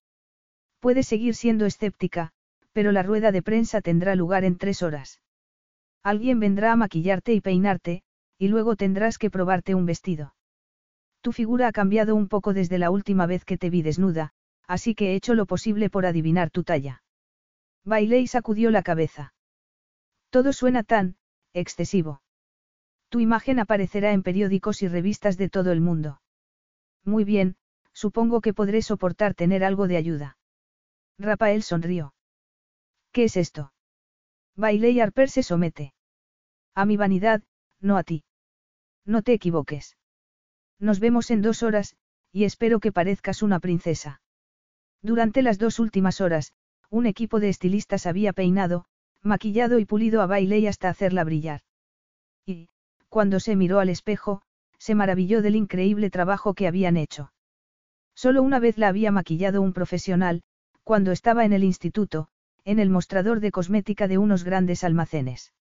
Puedes seguir siendo escéptica, pero la rueda de prensa tendrá lugar en tres horas. Alguien vendrá a maquillarte y peinarte, y luego tendrás que probarte un vestido. Tu figura ha cambiado un poco desde la última vez que te vi desnuda, así que he hecho lo posible por adivinar tu talla. Bailey sacudió la cabeza. Todo suena tan, excesivo. Tu imagen aparecerá en periódicos y revistas de todo el mundo. Muy bien, supongo que podré soportar tener algo de ayuda. Rafael sonrió. ¿Qué es esto? Bailey Harper se somete. A mi vanidad, no a ti. No te equivoques. Nos vemos en dos horas, y espero que parezcas una princesa. Durante las dos últimas horas, un equipo de estilistas había peinado, maquillado y pulido a Bailey hasta hacerla brillar. Y, cuando se miró al espejo, se maravilló del increíble trabajo que habían hecho. Solo una vez la había maquillado un profesional, cuando estaba en el instituto, en el mostrador de cosmética de unos grandes almacenes.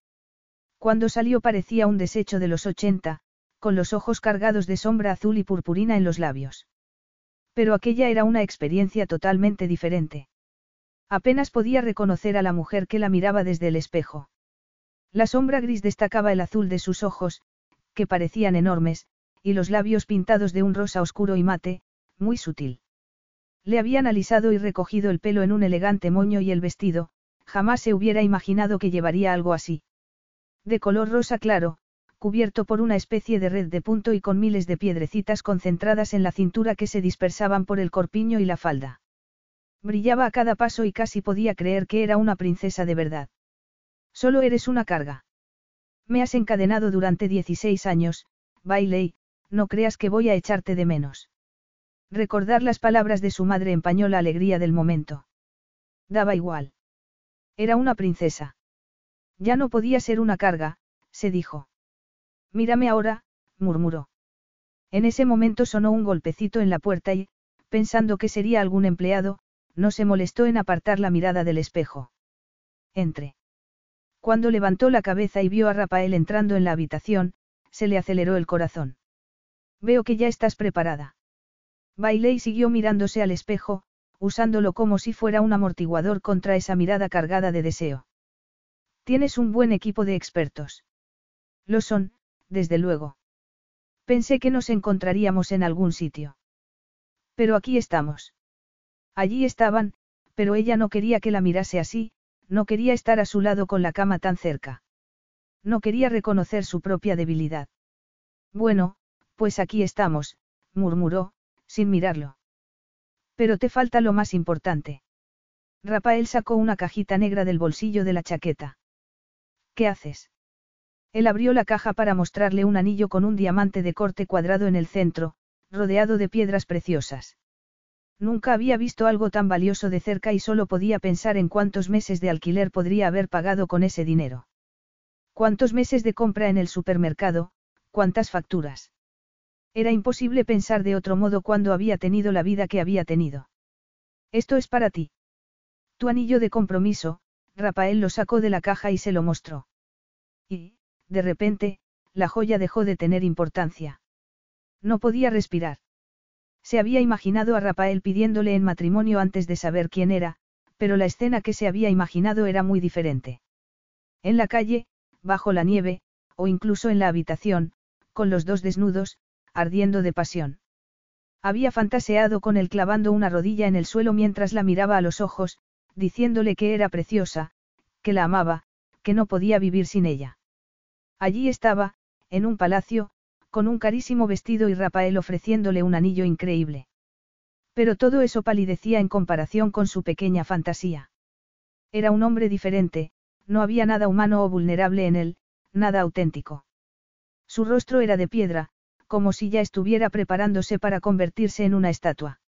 Cuando salió parecía un desecho de los ochenta, con los ojos cargados de sombra azul y purpurina en los labios. Pero aquella era una experiencia totalmente diferente. Apenas podía reconocer a la mujer que la miraba desde el espejo. La sombra gris destacaba el azul de sus ojos, que parecían enormes, y los labios pintados de un rosa oscuro y mate, muy sutil. Le habían alisado y recogido el pelo en un elegante moño y el vestido, jamás se hubiera imaginado que llevaría algo así. De color rosa claro, cubierto por una especie de red de punto y con miles de piedrecitas concentradas en la cintura que se dispersaban por el corpiño y la falda. Brillaba a cada paso y casi podía creer que era una princesa de verdad. Solo eres una carga. Me has encadenado durante 16 años, Bailey, no creas que voy a echarte de menos. Recordar las palabras de su madre empañó la alegría del momento. Daba igual. Era una princesa. Ya no podía ser una carga, se dijo. Mírame ahora, murmuró. En ese momento sonó un golpecito en la puerta y, pensando que sería algún empleado, no se molestó en apartar la mirada del espejo. Entre. Cuando levantó la cabeza y vio a Rafael entrando en la habitación, se le aceleró el corazón. Veo que ya estás preparada. Bailey siguió mirándose al espejo, usándolo como si fuera un amortiguador contra esa mirada cargada de deseo. Tienes un buen equipo de expertos. Lo son, desde luego. Pensé que nos encontraríamos en algún sitio. Pero aquí estamos. Allí estaban, pero ella no quería que la mirase así, no quería estar a su lado con la cama tan cerca. No quería reconocer su propia debilidad. Bueno, pues aquí estamos, murmuró, sin mirarlo. Pero te falta lo más importante. Rafael sacó una cajita negra del bolsillo de la chaqueta. ¿Qué haces? Él abrió la caja para mostrarle un anillo con un diamante de corte cuadrado en el centro, rodeado de piedras preciosas. Nunca había visto algo tan valioso de cerca y solo podía pensar en cuántos meses de alquiler podría haber pagado con ese dinero. Cuántos meses de compra en el supermercado, cuántas facturas. Era imposible pensar de otro modo cuando había tenido la vida que había tenido. Esto es para ti. Tu anillo de compromiso, Rafael lo sacó de la caja y se lo mostró. Y, de repente, la joya dejó de tener importancia. No podía respirar. Se había imaginado a Rafael pidiéndole en matrimonio antes de saber quién era, pero la escena que se había imaginado era muy diferente. En la calle, bajo la nieve, o incluso en la habitación, con los dos desnudos, ardiendo de pasión. Había fantaseado con él clavando una rodilla en el suelo mientras la miraba a los ojos, diciéndole que era preciosa, que la amaba, que no podía vivir sin ella. Allí estaba, en un palacio, con un carísimo vestido y Rafael ofreciéndole un anillo increíble. Pero todo eso palidecía en comparación con su pequeña fantasía. Era un hombre diferente, no había nada humano o vulnerable en él, nada auténtico. Su rostro era de piedra, como si ya estuviera preparándose para convertirse en una estatua.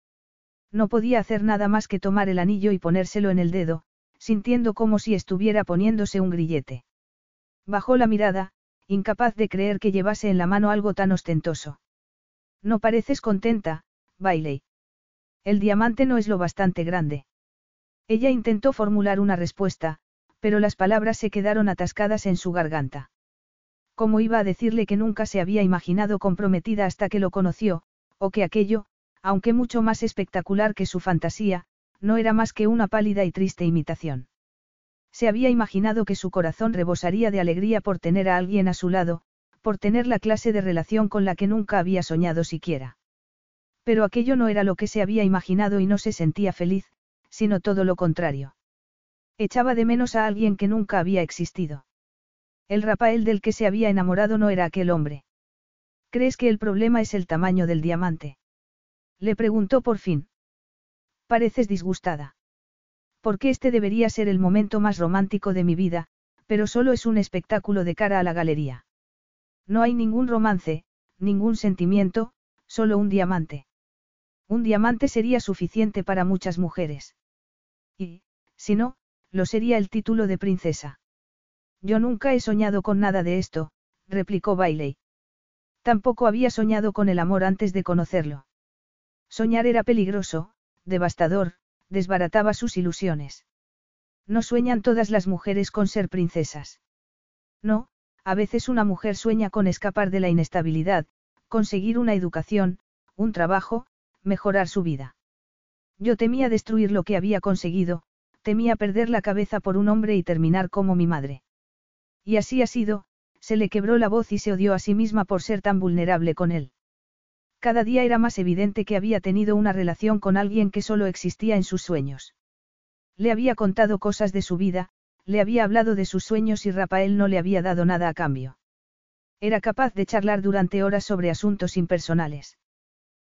No podía hacer nada más que tomar el anillo y ponérselo en el dedo, sintiendo como si estuviera poniéndose un grillete. Bajó la mirada, incapaz de creer que llevase en la mano algo tan ostentoso. No pareces contenta, Bailey. El diamante no es lo bastante grande. Ella intentó formular una respuesta, pero las palabras se quedaron atascadas en su garganta. ¿Cómo iba a decirle que nunca se había imaginado comprometida hasta que lo conoció, o que aquello, aunque mucho más espectacular que su fantasía, no era más que una pálida y triste imitación? Se había imaginado que su corazón rebosaría de alegría por tener a alguien a su lado, por tener la clase de relación con la que nunca había soñado siquiera. Pero aquello no era lo que se había imaginado y no se sentía feliz, sino todo lo contrario. Echaba de menos a alguien que nunca había existido. El Rafael del que se había enamorado no era aquel hombre. ¿Crees que el problema es el tamaño del diamante? Le preguntó por fin. Pareces disgustada. Porque este debería ser el momento más romántico de mi vida, pero solo es un espectáculo de cara a la galería. No hay ningún romance, ningún sentimiento, solo un diamante. Un diamante sería suficiente para muchas mujeres. Y, si no, lo sería el título de princesa. Yo nunca he soñado con nada de esto, replicó Bailey. Tampoco había soñado con el amor antes de conocerlo. Soñar era peligroso, devastador, desbarataba sus ilusiones. No sueñan todas las mujeres con ser princesas. No, a veces una mujer sueña con escapar de la inestabilidad, conseguir una educación, un trabajo, mejorar su vida. Yo temía destruir lo que había conseguido, temía perder la cabeza por un hombre y terminar como mi madre. Y así ha sido, se le quebró la voz y se odió a sí misma por ser tan vulnerable con él. Cada día era más evidente que había tenido una relación con alguien que solo existía en sus sueños. Le había contado cosas de su vida, le había hablado de sus sueños y Rafael no le había dado nada a cambio. Era capaz de charlar durante horas sobre asuntos impersonales.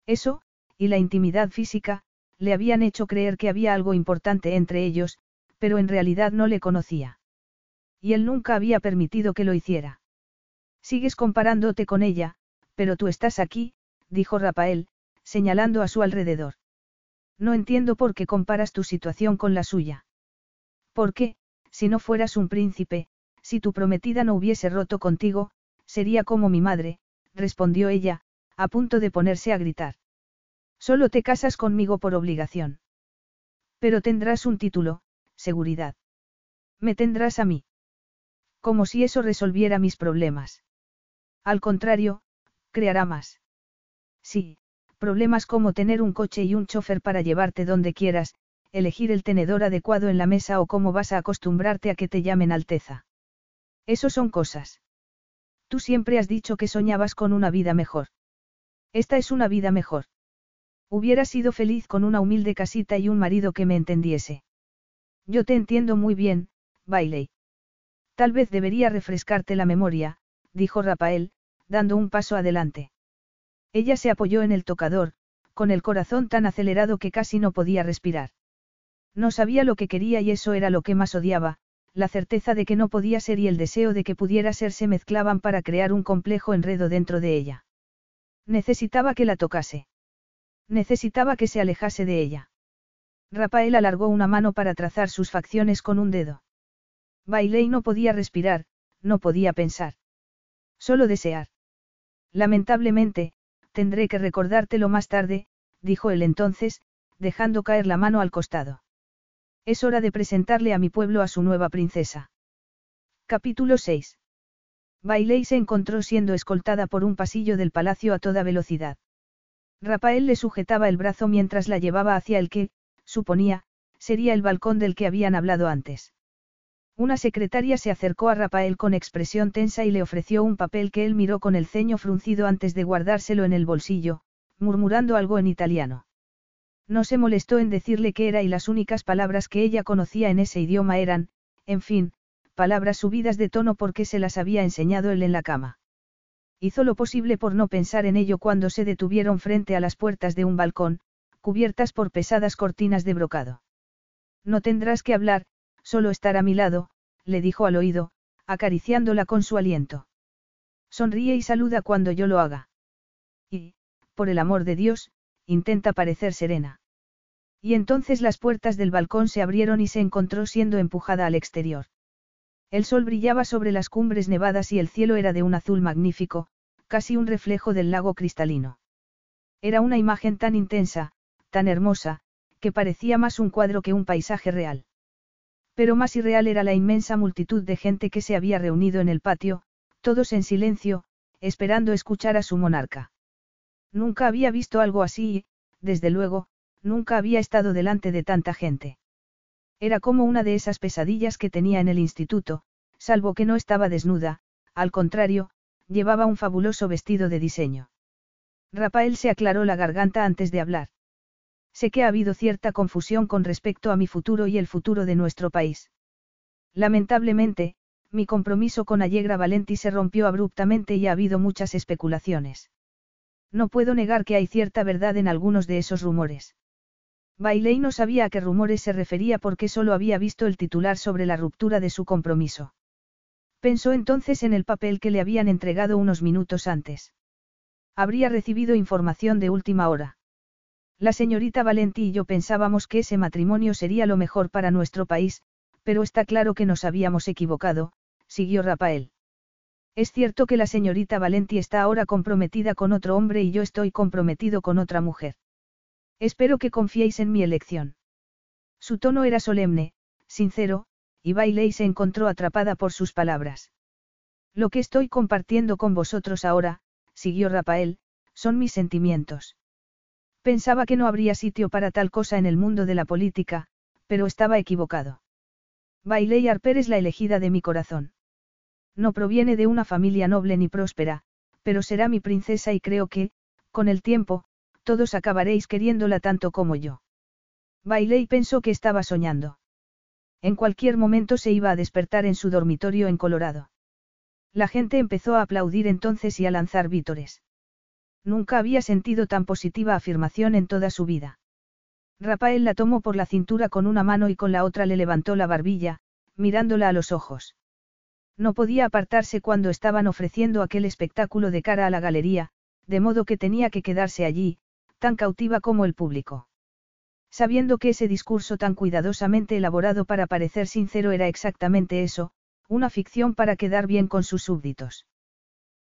Eso, y la intimidad física, le habían hecho creer que había algo importante entre ellos, pero en realidad no le conocía. Y él nunca había permitido que lo hiciera. Sigues comparándote con ella, pero tú estás aquí, dijo Rafael, señalando a su alrededor. No entiendo por qué comparas tu situación con la suya. ¿Por qué, si no fueras un príncipe, si tu prometida no hubiese roto contigo, sería como mi madre, respondió ella, a punto de ponerse a gritar. Solo te casas conmigo por obligación. Pero tendrás un título, seguridad. Me tendrás a mí. Como si eso resolviera mis problemas. Al contrario, creará más. Sí, problemas como tener un coche y un chofer para llevarte donde quieras, elegir el tenedor adecuado en la mesa o cómo vas a acostumbrarte a que te llamen Alteza. Eso son cosas. Tú siempre has dicho que soñabas con una vida mejor. Esta es una vida mejor. Hubiera sido feliz con una humilde casita y un marido que me entendiese. Yo te entiendo muy bien, Bailey. Tal vez debería refrescarte la memoria, dijo Rafael, dando un paso adelante. Ella se apoyó en el tocador, con el corazón tan acelerado que casi no podía respirar. No sabía lo que quería y eso era lo que más odiaba, la certeza de que no podía ser y el deseo de que pudiera ser se mezclaban para crear un complejo enredo dentro de ella. Necesitaba que la tocase. Necesitaba que se alejase de ella. Rafael alargó una mano para trazar sus facciones con un dedo. Bailey no podía respirar, no podía pensar. Solo desear. Lamentablemente, Tendré que recordártelo más tarde, dijo él entonces, dejando caer la mano al costado. Es hora de presentarle a mi pueblo a su nueva princesa. Capítulo 6. Bailey se encontró siendo escoltada por un pasillo del palacio a toda velocidad. Rafael le sujetaba el brazo mientras la llevaba hacia el que, suponía, sería el balcón del que habían hablado antes. Una secretaria se acercó a Rafael con expresión tensa y le ofreció un papel que él miró con el ceño fruncido antes de guardárselo en el bolsillo, murmurando algo en italiano. No se molestó en decirle qué era y las únicas palabras que ella conocía en ese idioma eran, en fin, palabras subidas de tono porque se las había enseñado él en la cama. Hizo lo posible por no pensar en ello cuando se detuvieron frente a las puertas de un balcón, cubiertas por pesadas cortinas de brocado. No tendrás que hablar, solo estar a mi lado, le dijo al oído, acariciándola con su aliento. Sonríe y saluda cuando yo lo haga. Y, por el amor de Dios, intenta parecer serena. Y entonces las puertas del balcón se abrieron y se encontró siendo empujada al exterior. El sol brillaba sobre las cumbres nevadas y el cielo era de un azul magnífico, casi un reflejo del lago cristalino. Era una imagen tan intensa, tan hermosa, que parecía más un cuadro que un paisaje real. Pero más irreal era la inmensa multitud de gente que se había reunido en el patio, todos en silencio, esperando escuchar a su monarca. Nunca había visto algo así y, desde luego, nunca había estado delante de tanta gente. Era como una de esas pesadillas que tenía en el instituto, salvo que no estaba desnuda, al contrario, llevaba un fabuloso vestido de diseño. Rafael se aclaró la garganta antes de hablar. Sé que ha habido cierta confusión con respecto a mi futuro y el futuro de nuestro país. Lamentablemente, mi compromiso con Allegra Valenti se rompió abruptamente y ha habido muchas especulaciones. No puedo negar que hay cierta verdad en algunos de esos rumores. Bailey no sabía a qué rumores se refería porque solo había visto el titular sobre la ruptura de su compromiso. Pensó entonces en el papel que le habían entregado unos minutos antes. Habría recibido información de última hora. La señorita Valenti y yo pensábamos que ese matrimonio sería lo mejor para nuestro país, pero está claro que nos habíamos equivocado, siguió Rafael. Es cierto que la señorita Valenti está ahora comprometida con otro hombre y yo estoy comprometido con otra mujer. Espero que confiéis en mi elección. Su tono era solemne, sincero, y Bailey se encontró atrapada por sus palabras. Lo que estoy compartiendo con vosotros ahora, siguió Rafael, son mis sentimientos. Pensaba que no habría sitio para tal cosa en el mundo de la política, pero estaba equivocado. Bailey Harper es la elegida de mi corazón. No proviene de una familia noble ni próspera, pero será mi princesa y creo que, con el tiempo, todos acabaréis queriéndola tanto como yo. Bailey pensó que estaba soñando. En cualquier momento se iba a despertar en su dormitorio en Colorado. La gente empezó a aplaudir entonces y a lanzar vítores. Nunca había sentido tan positiva afirmación en toda su vida. Rafael la tomó por la cintura con una mano y con la otra le levantó la barbilla, mirándola a los ojos. No podía apartarse cuando estaban ofreciendo aquel espectáculo de cara a la galería, de modo que tenía que quedarse allí, tan cautiva como el público. Sabiendo que ese discurso tan cuidadosamente elaborado para parecer sincero era exactamente eso, una ficción para quedar bien con sus súbditos.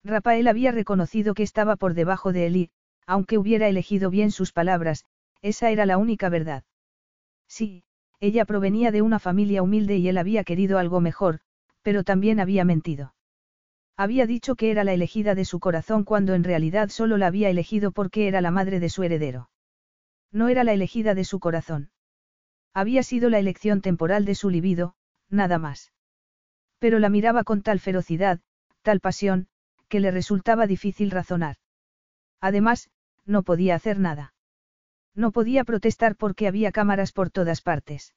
Rafael había reconocido que estaba por debajo de él y, aunque hubiera elegido bien sus palabras, esa era la única verdad. Sí, ella provenía de una familia humilde y él había querido algo mejor, pero también había mentido. Había dicho que era la elegida de su corazón cuando en realidad solo la había elegido porque era la madre de su heredero. No era la elegida de su corazón. Había sido la elección temporal de su libido, nada más. Pero la miraba con tal ferocidad, tal pasión, que le resultaba difícil razonar. Además, no podía hacer nada. No podía protestar porque había cámaras por todas partes.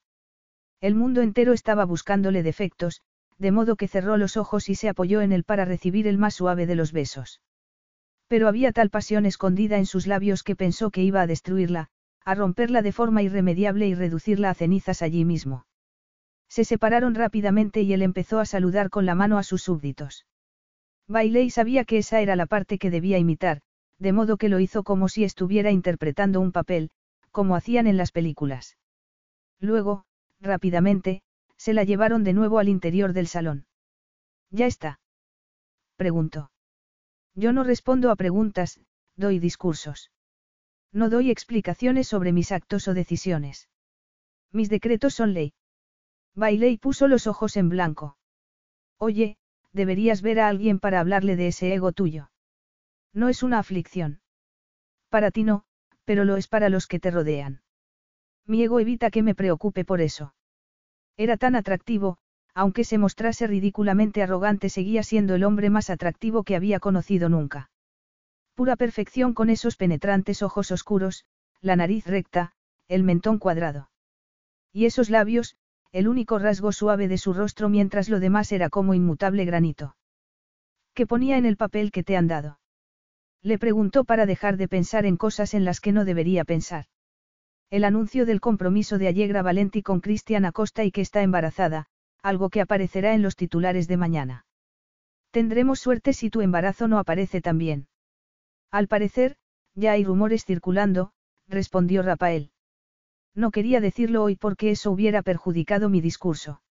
El mundo entero estaba buscándole defectos, de modo que cerró los ojos y se apoyó en él para recibir el más suave de los besos. Pero había tal pasión escondida en sus labios que pensó que iba a destruirla, a romperla de forma irremediable y reducirla a cenizas allí mismo. Se separaron rápidamente y él empezó a saludar con la mano a sus súbditos. Bailey sabía que esa era la parte que debía imitar, de modo que lo hizo como si estuviera interpretando un papel, como hacían en las películas. Luego, rápidamente, se la llevaron de nuevo al interior del salón. ¿Ya está? Preguntó. Yo no respondo a preguntas, doy discursos. No doy explicaciones sobre mis actos o decisiones. Mis decretos son ley. Bailey puso los ojos en blanco. Oye, deberías ver a alguien para hablarle de ese ego tuyo. No es una aflicción. Para ti no, pero lo es para los que te rodean. Mi ego evita que me preocupe por eso. Era tan atractivo, aunque se mostrase ridículamente arrogante, seguía siendo el hombre más atractivo que había conocido nunca. Pura perfección con esos penetrantes ojos oscuros, la nariz recta, el mentón cuadrado. Y esos labios, el único rasgo suave de su rostro mientras lo demás era como inmutable granito. ¿Qué ponía en el papel que te han dado? Le preguntó para dejar de pensar en cosas en las que no debería pensar. El anuncio del compromiso de Allegra Valenti con Cristian Acosta y que está embarazada, algo que aparecerá en los titulares de mañana. Tendremos suerte si tu embarazo no aparece también. Al parecer, ya hay rumores circulando, respondió Rafael. No quería decirlo hoy porque eso hubiera perjudicado mi discurso.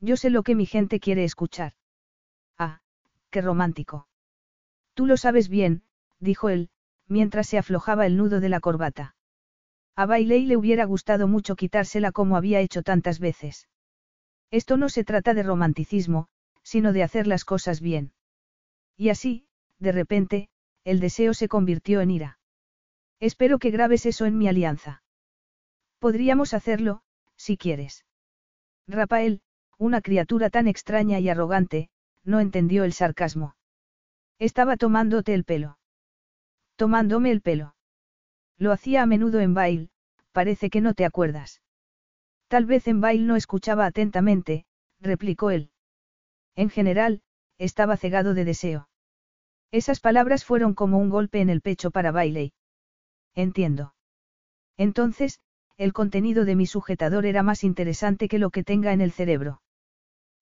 Yo sé lo que mi gente quiere escuchar. Ah, qué romántico. Tú lo sabes bien, dijo él, mientras se aflojaba el nudo de la corbata. A Bailey le hubiera gustado mucho quitársela como había hecho tantas veces. Esto no se trata de romanticismo, sino de hacer las cosas bien. Y así, de repente, el deseo se convirtió en ira. Espero que grabes eso en mi alianza. Podríamos hacerlo, si quieres. Rafael, una criatura tan extraña y arrogante, no entendió el sarcasmo. Estaba tomándote el pelo. Tomándome el pelo. Lo hacía a menudo en Bail, parece que no te acuerdas. Tal vez en Bail no escuchaba atentamente, replicó él. En general, estaba cegado de deseo. Esas palabras fueron como un golpe en el pecho para Bailey. Entiendo. Entonces, el contenido de mi sujetador era más interesante que lo que tenga en el cerebro.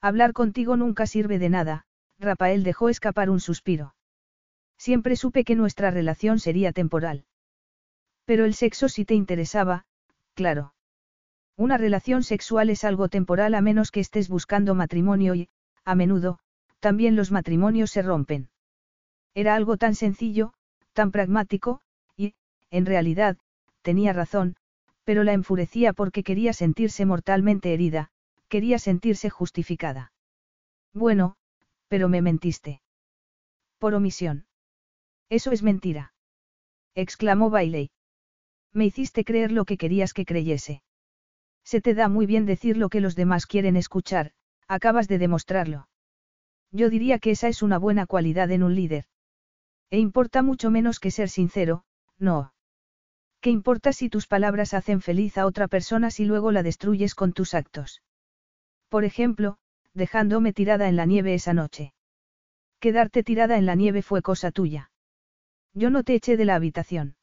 Hablar contigo nunca sirve de nada, Rafael dejó escapar un suspiro. Siempre supe que nuestra relación sería temporal. Pero el sexo sí te interesaba, claro. Una relación sexual es algo temporal a menos que estés buscando matrimonio y, a menudo, también los matrimonios se rompen. Era algo tan sencillo, tan pragmático, y, en realidad, tenía razón, pero la enfurecía porque quería sentirse mortalmente herida, quería sentirse justificada. Bueno, pero me mentiste. Por omisión. Eso es mentira. exclamó Bailey. Me hiciste creer lo que querías que creyese. Se te da muy bien decir lo que los demás quieren escuchar, acabas de demostrarlo. Yo diría que esa es una buena cualidad en un líder. E importa mucho menos que ser sincero, no. ¿Qué importa si tus palabras hacen feliz a otra persona si luego la destruyes con tus actos? Por ejemplo, dejándome tirada en la nieve esa noche. Quedarte tirada en la nieve fue cosa tuya. Yo no te eché de la habitación.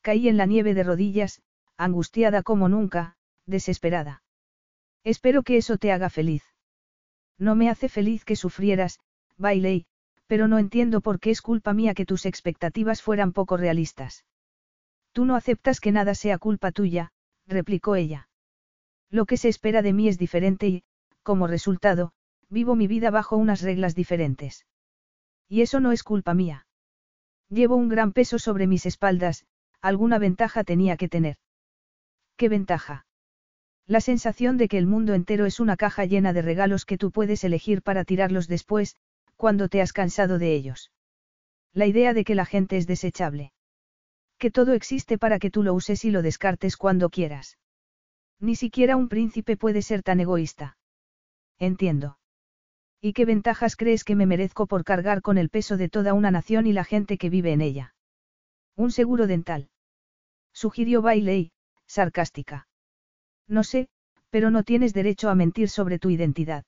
Caí en la nieve de rodillas, angustiada como nunca, desesperada. Espero que eso te haga feliz. No me hace feliz que sufrieras, Bailey, pero no entiendo por qué es culpa mía que tus expectativas fueran poco realistas. Tú no aceptas que nada sea culpa tuya, replicó ella. Lo que se espera de mí es diferente y, como resultado, vivo mi vida bajo unas reglas diferentes. Y eso no es culpa mía. Llevo un gran peso sobre mis espaldas, alguna ventaja tenía que tener. ¿Qué ventaja? La sensación de que el mundo entero es una caja llena de regalos que tú puedes elegir para tirarlos después, cuando te has cansado de ellos. La idea de que la gente es desechable. Que todo existe para que tú lo uses y lo descartes cuando quieras. Ni siquiera un príncipe puede ser tan egoísta. Entiendo. ¿Y qué ventajas crees que me merezco por cargar con el peso de toda una nación y la gente que vive en ella? Un seguro dental. Sugirió Bailey, sarcástica. No sé, pero no tienes derecho a mentir sobre tu identidad.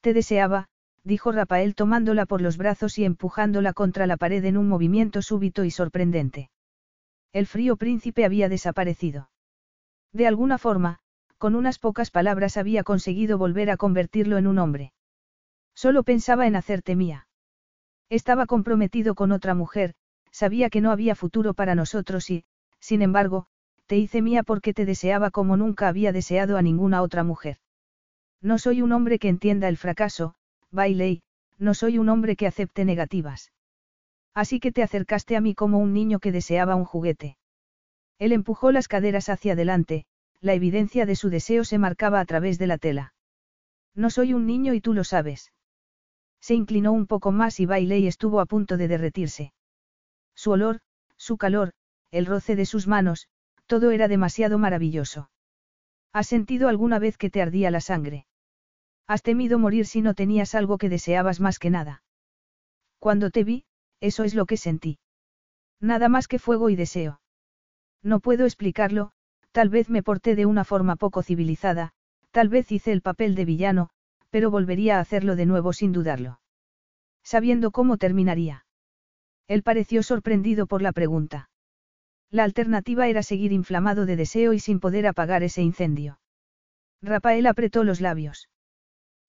Te deseaba, dijo Rafael tomándola por los brazos y empujándola contra la pared en un movimiento súbito y sorprendente. El frío príncipe había desaparecido. De alguna forma, con unas pocas palabras había conseguido volver a convertirlo en un hombre. Solo pensaba en hacerte mía. Estaba comprometido con otra mujer, sabía que no había futuro para nosotros y, sin embargo, te hice mía porque te deseaba como nunca había deseado a ninguna otra mujer. No soy un hombre que entienda el fracaso, Bailey, no soy un hombre que acepte negativas. Así que te acercaste a mí como un niño que deseaba un juguete. Él empujó las caderas hacia adelante, la evidencia de su deseo se marcaba a través de la tela. No soy un niño y tú lo sabes. Se inclinó un poco más y Bailey estuvo a punto de derretirse. Su olor, su calor, el roce de sus manos, todo era demasiado maravilloso. ¿Has sentido alguna vez que te ardía la sangre? ¿Has temido morir si no tenías algo que deseabas más que nada? Cuando te vi, eso es lo que sentí. Nada más que fuego y deseo. No puedo explicarlo, tal vez me porté de una forma poco civilizada, tal vez hice el papel de villano, pero volvería a hacerlo de nuevo sin dudarlo. Sabiendo cómo terminaría. Él pareció sorprendido por la pregunta. La alternativa era seguir inflamado de deseo y sin poder apagar ese incendio. Rafael apretó los labios.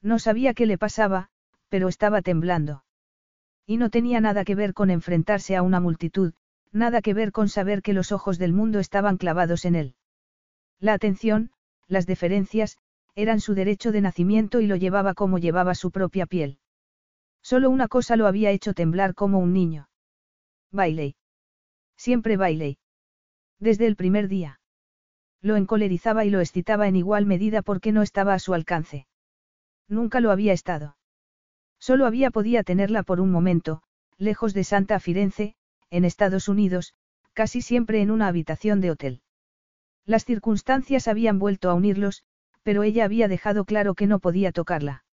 No sabía qué le pasaba, pero estaba temblando. Y no tenía nada que ver con enfrentarse a una multitud, nada que ver con saber que los ojos del mundo estaban clavados en él. La atención, las deferencias, eran su derecho de nacimiento y lo llevaba como llevaba su propia piel. Solo una cosa lo había hecho temblar como un niño. Bailey. Siempre Bailey. Desde el primer día. Lo encolerizaba y lo excitaba en igual medida porque no estaba a su alcance. Nunca lo había estado. Solo había podía tenerla por un momento, lejos de Santa Firenze, en Estados Unidos, casi siempre en una habitación de hotel. Las circunstancias habían vuelto a unirlos, pero ella había dejado claro que no podía tocarla.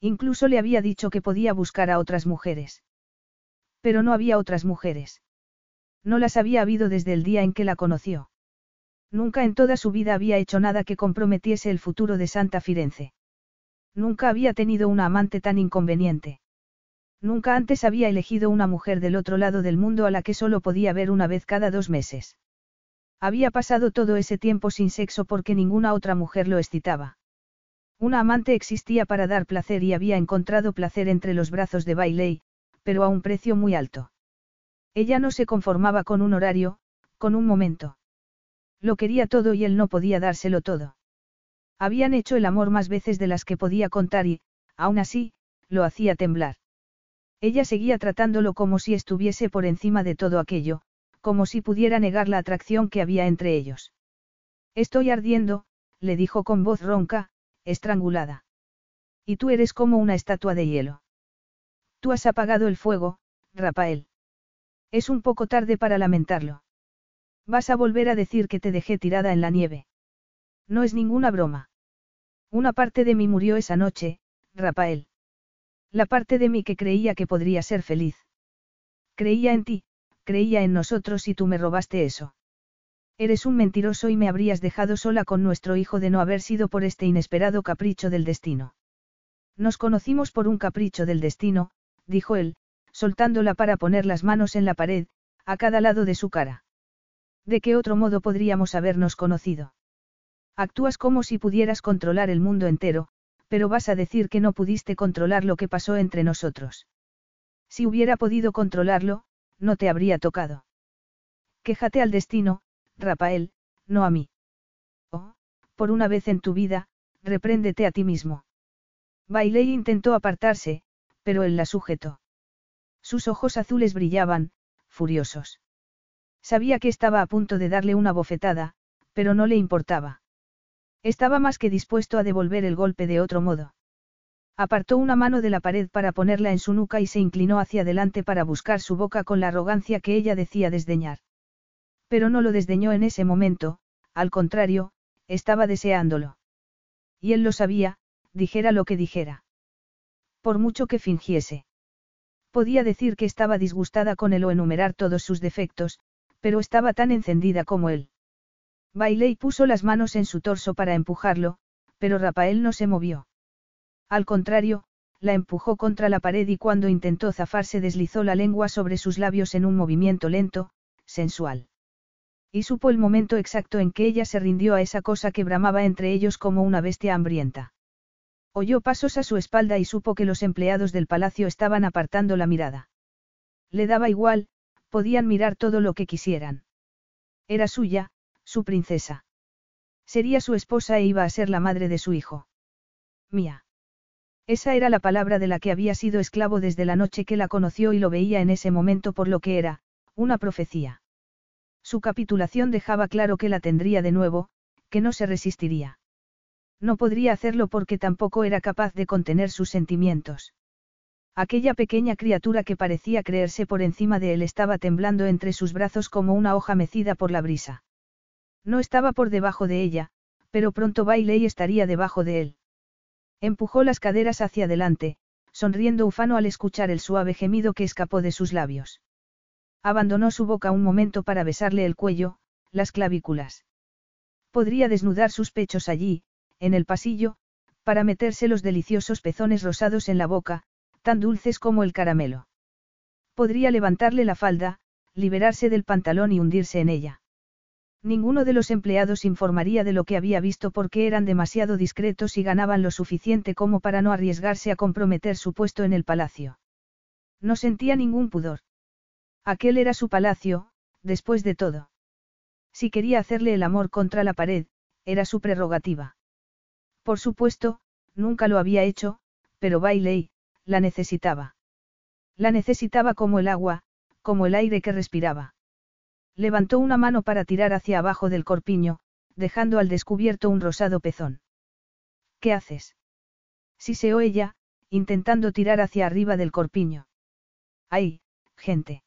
Incluso le había dicho que podía buscar a otras mujeres. Pero no había otras mujeres. No las había habido desde el día en que la conoció. Nunca en toda su vida había hecho nada que comprometiese el futuro de Santa Firenze. Nunca había tenido una amante tan inconveniente. Nunca antes había elegido una mujer del otro lado del mundo a la que solo podía ver una vez cada dos meses. Había pasado todo ese tiempo sin sexo porque ninguna otra mujer lo excitaba. Una amante existía para dar placer y había encontrado placer entre los brazos de Bailey, pero a un precio muy alto. Ella no se conformaba con un horario, con un momento. Lo quería todo y él no podía dárselo todo. Habían hecho el amor más veces de las que podía contar y, aún así, lo hacía temblar. Ella seguía tratándolo como si estuviese por encima de todo aquello, como si pudiera negar la atracción que había entre ellos. Estoy ardiendo, le dijo con voz ronca, estrangulada. Y tú eres como una estatua de hielo. Tú has apagado el fuego, Rafael. Es un poco tarde para lamentarlo. Vas a volver a decir que te dejé tirada en la nieve. No es ninguna broma. Una parte de mí murió esa noche, Rafael. La parte de mí que creía que podría ser feliz. Creía en ti, creía en nosotros y tú me robaste eso. Eres un mentiroso y me habrías dejado sola con nuestro hijo de no haber sido por este inesperado capricho del destino. Nos conocimos por un capricho del destino, dijo él, soltándola para poner las manos en la pared, a cada lado de su cara. ¿De qué otro modo podríamos habernos conocido? Actúas como si pudieras controlar el mundo entero, pero vas a decir que no pudiste controlar lo que pasó entre nosotros. Si hubiera podido controlarlo, no te habría tocado. Quéjate al destino, Rafael, no a mí. Oh, por una vez en tu vida, repréndete a ti mismo. Bailey intentó apartarse, pero él la sujetó. Sus ojos azules brillaban, furiosos. Sabía que estaba a punto de darle una bofetada, pero no le importaba. Estaba más que dispuesto a devolver el golpe de otro modo. Apartó una mano de la pared para ponerla en su nuca y se inclinó hacia adelante para buscar su boca con la arrogancia que ella decía desdeñar. Pero no lo desdeñó en ese momento, al contrario, estaba deseándolo. Y él lo sabía, dijera lo que dijera. Por mucho que fingiese. Podía decir que estaba disgustada con él o enumerar todos sus defectos, pero estaba tan encendida como él. Bailey puso las manos en su torso para empujarlo, pero Rafael no se movió. Al contrario, la empujó contra la pared y cuando intentó zafarse deslizó la lengua sobre sus labios en un movimiento lento, sensual. Y supo el momento exacto en que ella se rindió a esa cosa que bramaba entre ellos como una bestia hambrienta. Oyó pasos a su espalda y supo que los empleados del palacio estaban apartando la mirada. Le daba igual, podían mirar todo lo que quisieran. Era suya, su princesa. Sería su esposa e iba a ser la madre de su hijo. Mía. Esa era la palabra de la que había sido esclavo desde la noche que la conoció y lo veía en ese momento por lo que era, una profecía. Su capitulación dejaba claro que la tendría de nuevo, que no se resistiría. No podría hacerlo porque tampoco era capaz de contener sus sentimientos. Aquella pequeña criatura que parecía creerse por encima de él estaba temblando entre sus brazos como una hoja mecida por la brisa. No estaba por debajo de ella, pero pronto Bailey estaría debajo de él. Empujó las caderas hacia adelante, sonriendo ufano al escuchar el suave gemido que escapó de sus labios. Abandonó su boca un momento para besarle el cuello, las clavículas. Podría desnudar sus pechos allí, en el pasillo, para meterse los deliciosos pezones rosados en la boca, tan dulces como el caramelo. Podría levantarle la falda, liberarse del pantalón y hundirse en ella. Ninguno de los empleados informaría de lo que había visto porque eran demasiado discretos y ganaban lo suficiente como para no arriesgarse a comprometer su puesto en el palacio. No sentía ningún pudor. Aquel era su palacio, después de todo. Si quería hacerle el amor contra la pared, era su prerrogativa. Por supuesto, nunca lo había hecho, pero Bailey, la necesitaba. La necesitaba como el agua, como el aire que respiraba. Levantó una mano para tirar hacia abajo del corpiño, dejando al descubierto un rosado pezón. ¿Qué haces? Siseó ella, intentando tirar hacia arriba del corpiño. ¡Ay, gente!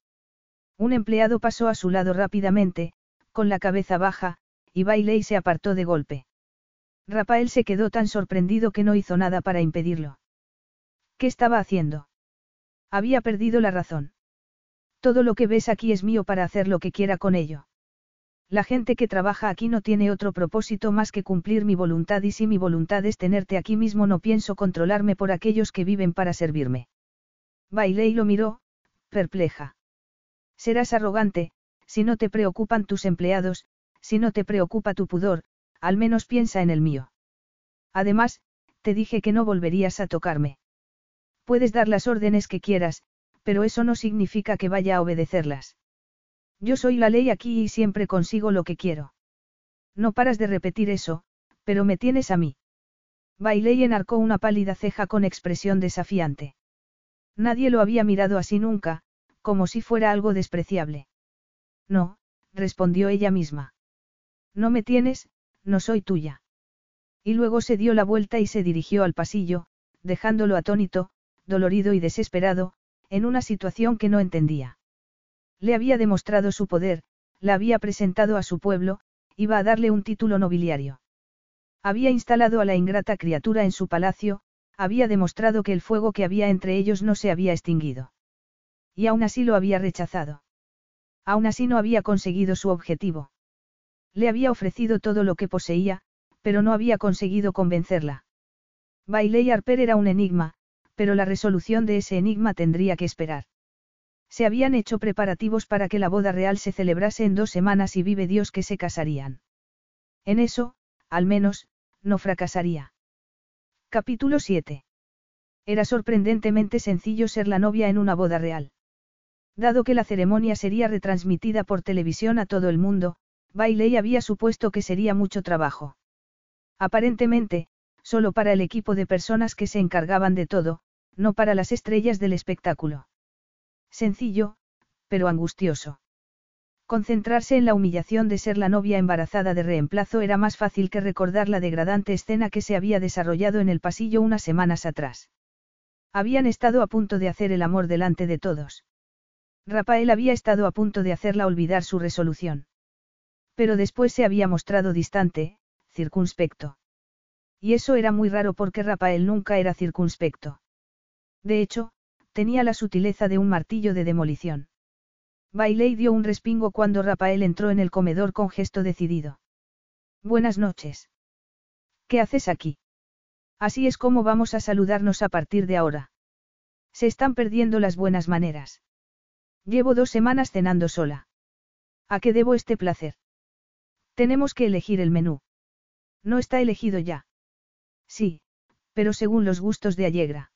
Un empleado pasó a su lado rápidamente, con la cabeza baja, y Bailey se apartó de golpe. Rafael se quedó tan sorprendido que no hizo nada para impedirlo. ¿Qué estaba haciendo? Había perdido la razón. Todo lo que ves aquí es mío para hacer lo que quiera con ello. La gente que trabaja aquí no tiene otro propósito más que cumplir mi voluntad y si mi voluntad es tenerte aquí mismo no pienso controlarme por aquellos que viven para servirme. Bailé y lo miró, perpleja. Serás arrogante, si no te preocupan tus empleados, si no te preocupa tu pudor, al menos piensa en el mío. Además, te dije que no volverías a tocarme. Puedes dar las órdenes que quieras, pero eso no significa que vaya a obedecerlas. Yo soy la ley aquí y siempre consigo lo que quiero. No paras de repetir eso, pero me tienes a mí. Bailey enarcó una pálida ceja con expresión desafiante. Nadie lo había mirado así nunca, como si fuera algo despreciable. No, respondió ella misma. No me tienes, no soy tuya. Y luego se dio la vuelta y se dirigió al pasillo, dejándolo atónito, dolorido y desesperado, en una situación que no entendía. Le había demostrado su poder, la había presentado a su pueblo, iba a darle un título nobiliario. Había instalado a la ingrata criatura en su palacio, había demostrado que el fuego que había entre ellos no se había extinguido. Y aún así lo había rechazado. Aún así no había conseguido su objetivo. Le había ofrecido todo lo que poseía, pero no había conseguido convencerla. Bailey Harper era un enigma, pero la resolución de ese enigma tendría que esperar. Se habían hecho preparativos para que la boda real se celebrase en dos semanas y vive Dios que se casarían. En eso, al menos, no fracasaría. Capítulo 7. Era sorprendentemente sencillo ser la novia en una boda real. Dado que la ceremonia sería retransmitida por televisión a todo el mundo, Bailey había supuesto que sería mucho trabajo. Aparentemente, solo para el equipo de personas que se encargaban de todo, no para las estrellas del espectáculo. Sencillo, pero angustioso. Concentrarse en la humillación de ser la novia embarazada de reemplazo era más fácil que recordar la degradante escena que se había desarrollado en el pasillo unas semanas atrás. Habían estado a punto de hacer el amor delante de todos. Rafael había estado a punto de hacerla olvidar su resolución. Pero después se había mostrado distante, circunspecto. Y eso era muy raro porque Rafael nunca era circunspecto. De hecho, tenía la sutileza de un martillo de demolición. Bailey dio un respingo cuando Rafael entró en el comedor con gesto decidido. Buenas noches. ¿Qué haces aquí? Así es como vamos a saludarnos a partir de ahora. Se están perdiendo las buenas maneras. Llevo dos semanas cenando sola. ¿A qué debo este placer? Tenemos que elegir el menú. No está elegido ya. Sí, pero según los gustos de Allegra.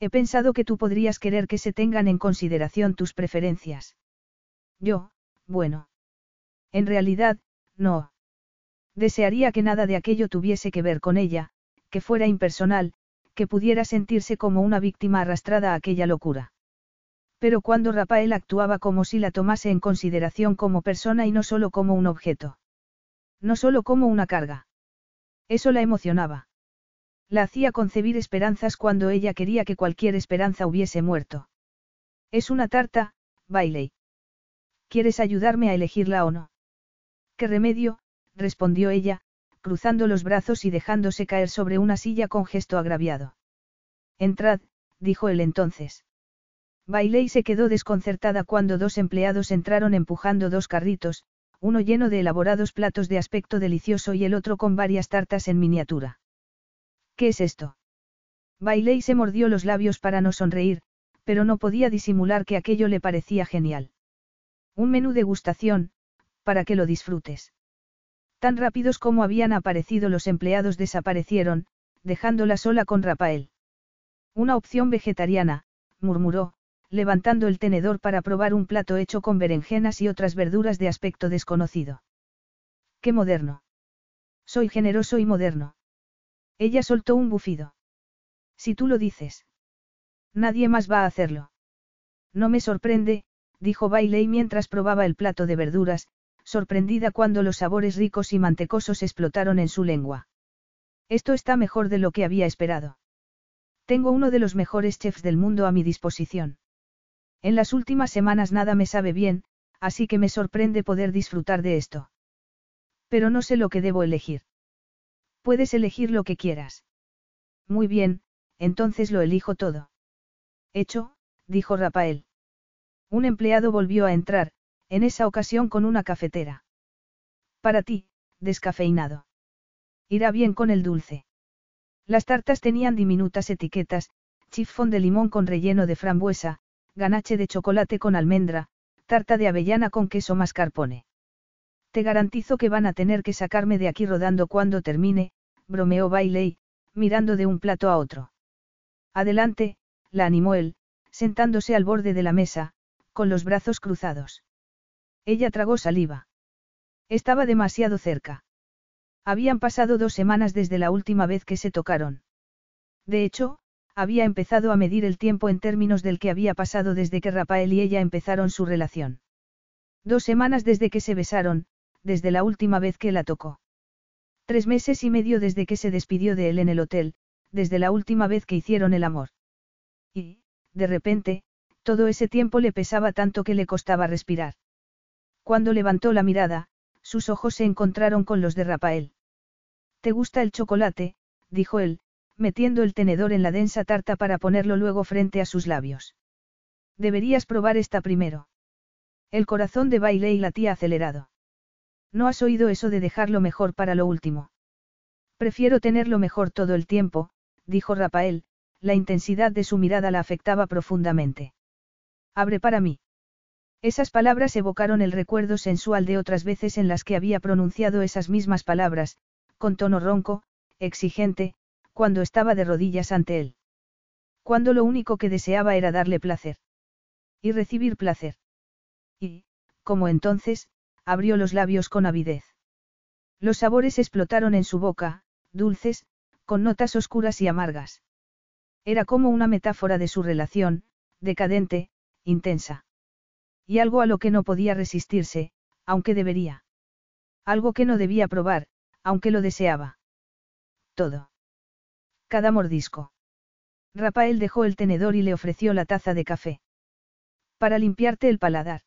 He pensado que tú podrías querer que se tengan en consideración tus preferencias. Yo, bueno. En realidad, no. Desearía que nada de aquello tuviese que ver con ella, que fuera impersonal, que pudiera sentirse como una víctima arrastrada a aquella locura. Pero cuando Rafael actuaba como si la tomase en consideración como persona y no solo como un objeto. No solo como una carga. Eso la emocionaba. La hacía concebir esperanzas cuando ella quería que cualquier esperanza hubiese muerto. Es una tarta, Bailey. ¿Quieres ayudarme a elegirla o no? ¿Qué remedio? respondió ella, cruzando los brazos y dejándose caer sobre una silla con gesto agraviado. Entrad, dijo él entonces. Bailey se quedó desconcertada cuando dos empleados entraron empujando dos carritos, uno lleno de elaborados platos de aspecto delicioso y el otro con varias tartas en miniatura. ¿Qué es esto? Bailey se mordió los labios para no sonreír, pero no podía disimular que aquello le parecía genial. Un menú de gustación, para que lo disfrutes. Tan rápidos como habían aparecido los empleados desaparecieron, dejándola sola con Rafael. Una opción vegetariana, murmuró, levantando el tenedor para probar un plato hecho con berenjenas y otras verduras de aspecto desconocido. ¡Qué moderno! Soy generoso y moderno. Ella soltó un bufido. Si tú lo dices. Nadie más va a hacerlo. No me sorprende, dijo Bailey mientras probaba el plato de verduras, sorprendida cuando los sabores ricos y mantecosos explotaron en su lengua. Esto está mejor de lo que había esperado. Tengo uno de los mejores chefs del mundo a mi disposición. En las últimas semanas nada me sabe bien, así que me sorprende poder disfrutar de esto. Pero no sé lo que debo elegir. Puedes elegir lo que quieras. Muy bien, entonces lo elijo todo. Hecho, dijo Rafael. Un empleado volvió a entrar, en esa ocasión con una cafetera. Para ti, descafeinado. Irá bien con el dulce. Las tartas tenían diminutas etiquetas, chifón de limón con relleno de frambuesa, ganache de chocolate con almendra, tarta de avellana con queso mascarpone. Te garantizo que van a tener que sacarme de aquí rodando cuando termine, bromeó Bailey, mirando de un plato a otro. Adelante, la animó él, sentándose al borde de la mesa, con los brazos cruzados. Ella tragó saliva. Estaba demasiado cerca. Habían pasado dos semanas desde la última vez que se tocaron. De hecho, había empezado a medir el tiempo en términos del que había pasado desde que Rafael y ella empezaron su relación. Dos semanas desde que se besaron, desde la última vez que la tocó. Tres meses y medio desde que se despidió de él en el hotel, desde la última vez que hicieron el amor. Y, de repente, todo ese tiempo le pesaba tanto que le costaba respirar. Cuando levantó la mirada, sus ojos se encontraron con los de Rafael. ¿Te gusta el chocolate? dijo él, metiendo el tenedor en la densa tarta para ponerlo luego frente a sus labios. Deberías probar esta primero. El corazón de Bailey latía acelerado. No has oído eso de dejar lo mejor para lo último. Prefiero tenerlo mejor todo el tiempo, dijo Rafael, la intensidad de su mirada la afectaba profundamente. Abre para mí. Esas palabras evocaron el recuerdo sensual de otras veces en las que había pronunciado esas mismas palabras, con tono ronco, exigente, cuando estaba de rodillas ante él. Cuando lo único que deseaba era darle placer. Y recibir placer. Y, como entonces, abrió los labios con avidez. Los sabores explotaron en su boca, dulces, con notas oscuras y amargas. Era como una metáfora de su relación, decadente, intensa. Y algo a lo que no podía resistirse, aunque debería. Algo que no debía probar, aunque lo deseaba. Todo. Cada mordisco. Rafael dejó el tenedor y le ofreció la taza de café. Para limpiarte el paladar.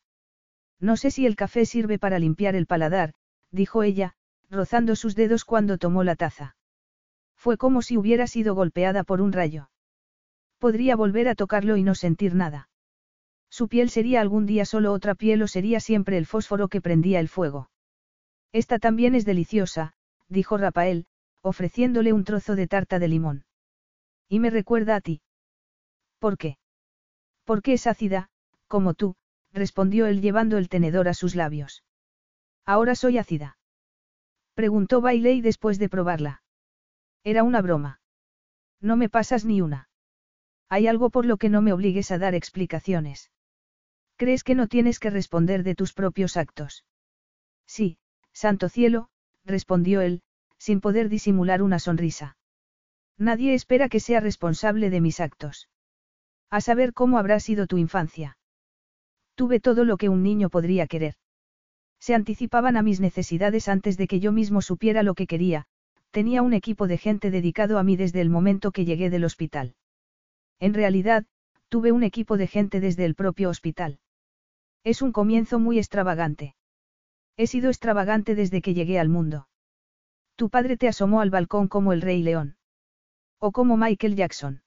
No sé si el café sirve para limpiar el paladar, dijo ella, rozando sus dedos cuando tomó la taza. Fue como si hubiera sido golpeada por un rayo. Podría volver a tocarlo y no sentir nada. Su piel sería algún día solo otra piel o sería siempre el fósforo que prendía el fuego. Esta también es deliciosa, dijo Rafael, ofreciéndole un trozo de tarta de limón. Y me recuerda a ti. ¿Por qué? Porque es ácida, como tú, respondió él llevando el tenedor a sus labios. Ahora soy ácida. Preguntó Bailey después de probarla. Era una broma. No me pasas ni una. Hay algo por lo que no me obligues a dar explicaciones. ¿Crees que no tienes que responder de tus propios actos? Sí, santo cielo, respondió él, sin poder disimular una sonrisa. Nadie espera que sea responsable de mis actos. A saber cómo habrá sido tu infancia. Tuve todo lo que un niño podría querer. Se anticipaban a mis necesidades antes de que yo mismo supiera lo que quería, tenía un equipo de gente dedicado a mí desde el momento que llegué del hospital. En realidad, tuve un equipo de gente desde el propio hospital. Es un comienzo muy extravagante. He sido extravagante desde que llegué al mundo. Tu padre te asomó al balcón como el rey león. O como Michael Jackson.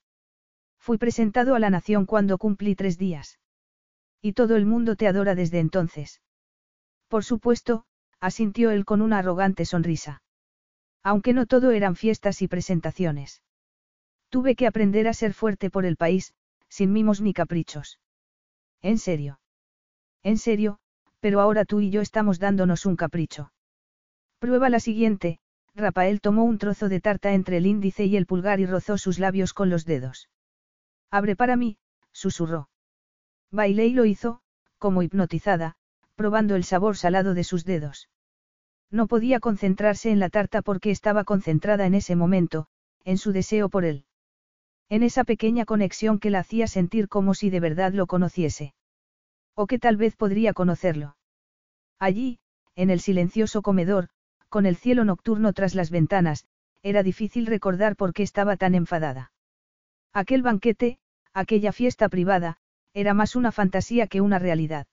Fui presentado a la nación cuando cumplí tres días. Y todo el mundo te adora desde entonces. Por supuesto, asintió él con una arrogante sonrisa. Aunque no todo eran fiestas y presentaciones. Tuve que aprender a ser fuerte por el país, sin mimos ni caprichos. En serio. En serio, pero ahora tú y yo estamos dándonos un capricho. Prueba la siguiente, Rafael tomó un trozo de tarta entre el índice y el pulgar y rozó sus labios con los dedos. Abre para mí, susurró. Bailey lo hizo, como hipnotizada, probando el sabor salado de sus dedos. No podía concentrarse en la tarta porque estaba concentrada en ese momento, en su deseo por él. En esa pequeña conexión que la hacía sentir como si de verdad lo conociese. O que tal vez podría conocerlo. Allí, en el silencioso comedor, con el cielo nocturno tras las ventanas, era difícil recordar por qué estaba tan enfadada. Aquel banquete, aquella fiesta privada, era más una fantasía que una realidad.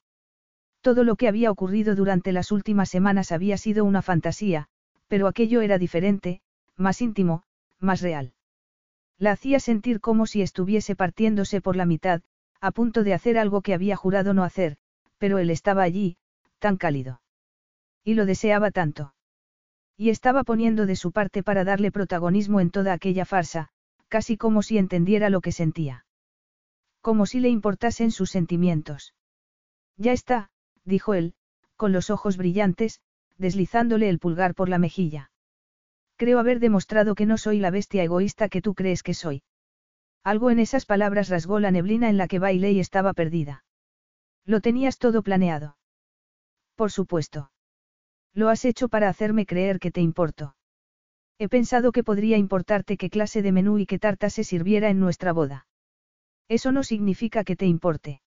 Todo lo que había ocurrido durante las últimas semanas había sido una fantasía, pero aquello era diferente, más íntimo, más real. La hacía sentir como si estuviese partiéndose por la mitad, a punto de hacer algo que había jurado no hacer, pero él estaba allí, tan cálido. Y lo deseaba tanto. Y estaba poniendo de su parte para darle protagonismo en toda aquella farsa, casi como si entendiera lo que sentía. Como si le importasen sus sentimientos. Ya está, dijo él, con los ojos brillantes, deslizándole el pulgar por la mejilla. Creo haber demostrado que no soy la bestia egoísta que tú crees que soy. Algo en esas palabras rasgó la neblina en la que Bailey estaba perdida. Lo tenías todo planeado. Por supuesto. Lo has hecho para hacerme creer que te importo. He pensado que podría importarte qué clase de menú y qué tarta se sirviera en nuestra boda. Eso no significa que te importe.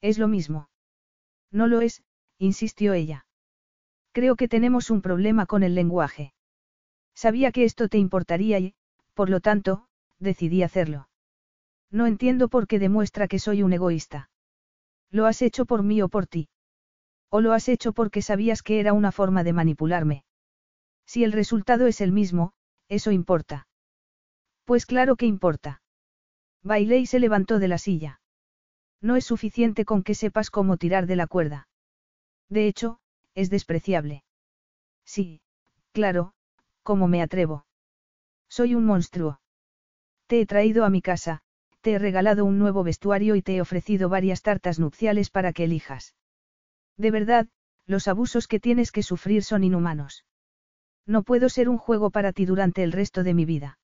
Es lo mismo. No lo es, insistió ella. Creo que tenemos un problema con el lenguaje. Sabía que esto te importaría y, por lo tanto, decidí hacerlo. No entiendo por qué demuestra que soy un egoísta. ¿Lo has hecho por mí o por ti? ¿O lo has hecho porque sabías que era una forma de manipularme? Si el resultado es el mismo, eso importa. Pues claro que importa. Bailey se levantó de la silla. No es suficiente con que sepas cómo tirar de la cuerda. De hecho, es despreciable. Sí, claro, ¿cómo me atrevo? Soy un monstruo. Te he traído a mi casa, te he regalado un nuevo vestuario y te he ofrecido varias tartas nupciales para que elijas. De verdad, los abusos que tienes que sufrir son inhumanos. No puedo ser un juego para ti durante el resto de mi vida.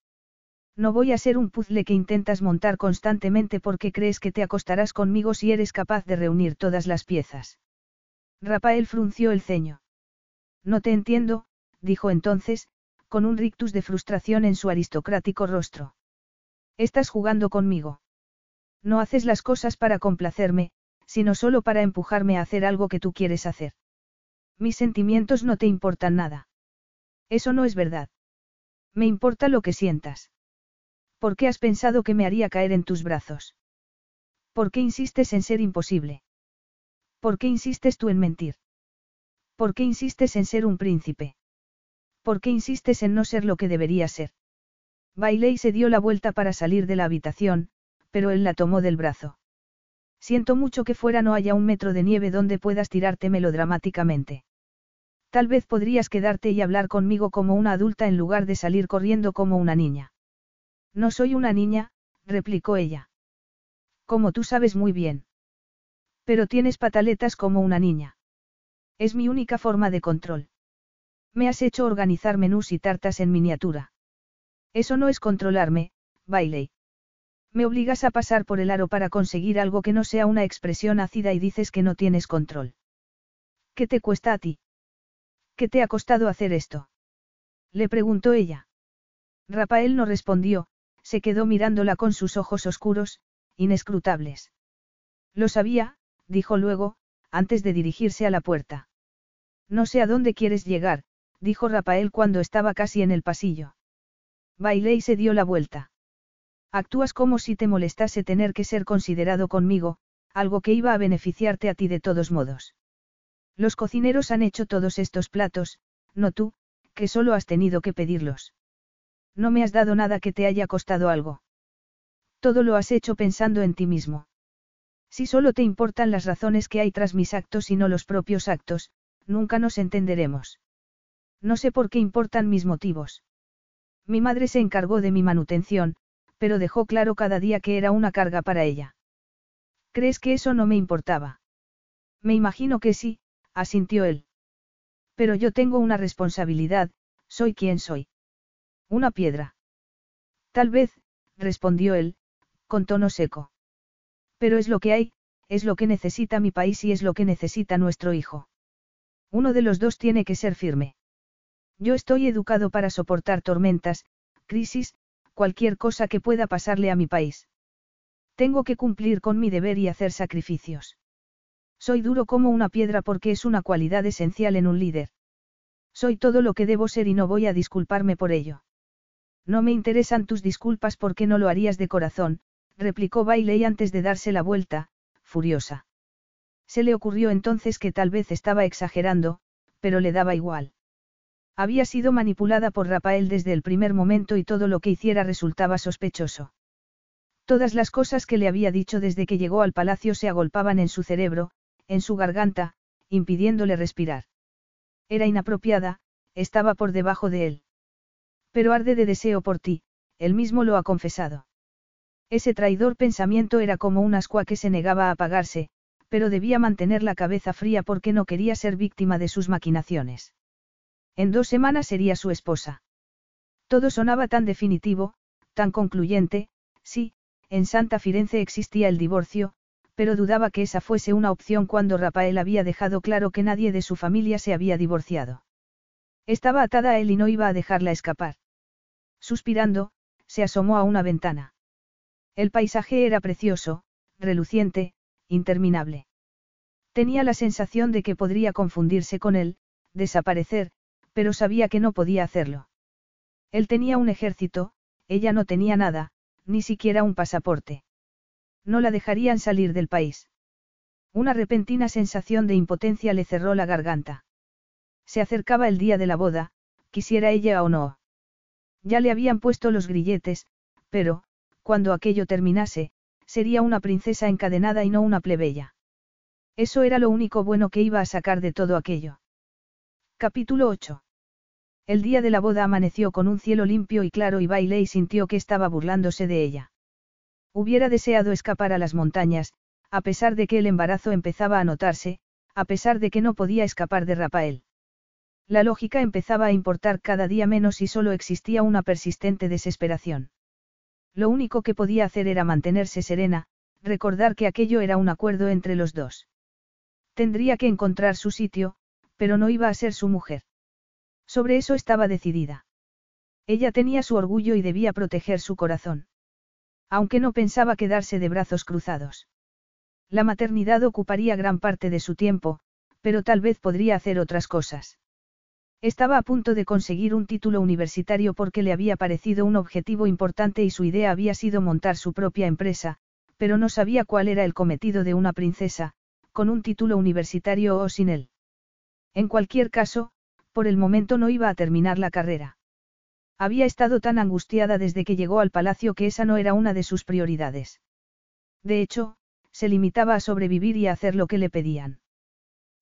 No voy a ser un puzzle que intentas montar constantemente porque crees que te acostarás conmigo si eres capaz de reunir todas las piezas. Rafael frunció el ceño. No te entiendo, dijo entonces, con un rictus de frustración en su aristocrático rostro. Estás jugando conmigo. No haces las cosas para complacerme, sino solo para empujarme a hacer algo que tú quieres hacer. Mis sentimientos no te importan nada. Eso no es verdad. Me importa lo que sientas. ¿Por qué has pensado que me haría caer en tus brazos? ¿Por qué insistes en ser imposible? ¿Por qué insistes tú en mentir? ¿Por qué insistes en ser un príncipe? ¿Por qué insistes en no ser lo que debería ser? Bailey se dio la vuelta para salir de la habitación, pero él la tomó del brazo. Siento mucho que fuera no haya un metro de nieve donde puedas tirarte melodramáticamente. Tal vez podrías quedarte y hablar conmigo como una adulta en lugar de salir corriendo como una niña. No soy una niña, replicó ella. Como tú sabes muy bien. Pero tienes pataletas como una niña. Es mi única forma de control. Me has hecho organizar menús y tartas en miniatura. Eso no es controlarme, Bailey. Me obligas a pasar por el aro para conseguir algo que no sea una expresión ácida y dices que no tienes control. ¿Qué te cuesta a ti? ¿Qué te ha costado hacer esto? Le preguntó ella. Rafael no respondió, se quedó mirándola con sus ojos oscuros, inescrutables. Lo sabía, dijo luego, antes de dirigirse a la puerta. No sé a dónde quieres llegar, dijo Rafael cuando estaba casi en el pasillo. Bailey se dio la vuelta. Actúas como si te molestase tener que ser considerado conmigo, algo que iba a beneficiarte a ti de todos modos. Los cocineros han hecho todos estos platos, no tú, que solo has tenido que pedirlos. No me has dado nada que te haya costado algo. Todo lo has hecho pensando en ti mismo. Si solo te importan las razones que hay tras mis actos y no los propios actos, nunca nos entenderemos. No sé por qué importan mis motivos. Mi madre se encargó de mi manutención, pero dejó claro cada día que era una carga para ella. ¿Crees que eso no me importaba? Me imagino que sí, asintió él. Pero yo tengo una responsabilidad, soy quien soy. Una piedra. Tal vez, respondió él, con tono seco. Pero es lo que hay, es lo que necesita mi país y es lo que necesita nuestro hijo. Uno de los dos tiene que ser firme. Yo estoy educado para soportar tormentas, crisis, cualquier cosa que pueda pasarle a mi país. Tengo que cumplir con mi deber y hacer sacrificios. Soy duro como una piedra porque es una cualidad esencial en un líder. Soy todo lo que debo ser y no voy a disculparme por ello. No me interesan tus disculpas porque no lo harías de corazón, replicó Bailey antes de darse la vuelta, furiosa. Se le ocurrió entonces que tal vez estaba exagerando, pero le daba igual. Había sido manipulada por Rafael desde el primer momento y todo lo que hiciera resultaba sospechoso. Todas las cosas que le había dicho desde que llegó al palacio se agolpaban en su cerebro, en su garganta, impidiéndole respirar. Era inapropiada, estaba por debajo de él. Pero arde de deseo por ti, él mismo lo ha confesado. Ese traidor pensamiento era como un ascua que se negaba a apagarse, pero debía mantener la cabeza fría porque no quería ser víctima de sus maquinaciones. En dos semanas sería su esposa. Todo sonaba tan definitivo, tan concluyente, sí, en Santa Firenze existía el divorcio, pero dudaba que esa fuese una opción cuando Rafael había dejado claro que nadie de su familia se había divorciado. Estaba atada a él y no iba a dejarla escapar. Suspirando, se asomó a una ventana. El paisaje era precioso, reluciente, interminable. Tenía la sensación de que podría confundirse con él, desaparecer, pero sabía que no podía hacerlo. Él tenía un ejército, ella no tenía nada, ni siquiera un pasaporte. No la dejarían salir del país. Una repentina sensación de impotencia le cerró la garganta. Se acercaba el día de la boda, quisiera ella o no. Ya le habían puesto los grilletes, pero, cuando aquello terminase, sería una princesa encadenada y no una plebeya. Eso era lo único bueno que iba a sacar de todo aquello. Capítulo 8. El día de la boda amaneció con un cielo limpio y claro y bailé y sintió que estaba burlándose de ella. Hubiera deseado escapar a las montañas, a pesar de que el embarazo empezaba a notarse, a pesar de que no podía escapar de Rafael. La lógica empezaba a importar cada día menos y solo existía una persistente desesperación. Lo único que podía hacer era mantenerse serena, recordar que aquello era un acuerdo entre los dos. Tendría que encontrar su sitio, pero no iba a ser su mujer. Sobre eso estaba decidida. Ella tenía su orgullo y debía proteger su corazón. Aunque no pensaba quedarse de brazos cruzados. La maternidad ocuparía gran parte de su tiempo, pero tal vez podría hacer otras cosas. Estaba a punto de conseguir un título universitario porque le había parecido un objetivo importante y su idea había sido montar su propia empresa, pero no sabía cuál era el cometido de una princesa, con un título universitario o sin él. En cualquier caso, por el momento no iba a terminar la carrera. Había estado tan angustiada desde que llegó al palacio que esa no era una de sus prioridades. De hecho, se limitaba a sobrevivir y a hacer lo que le pedían.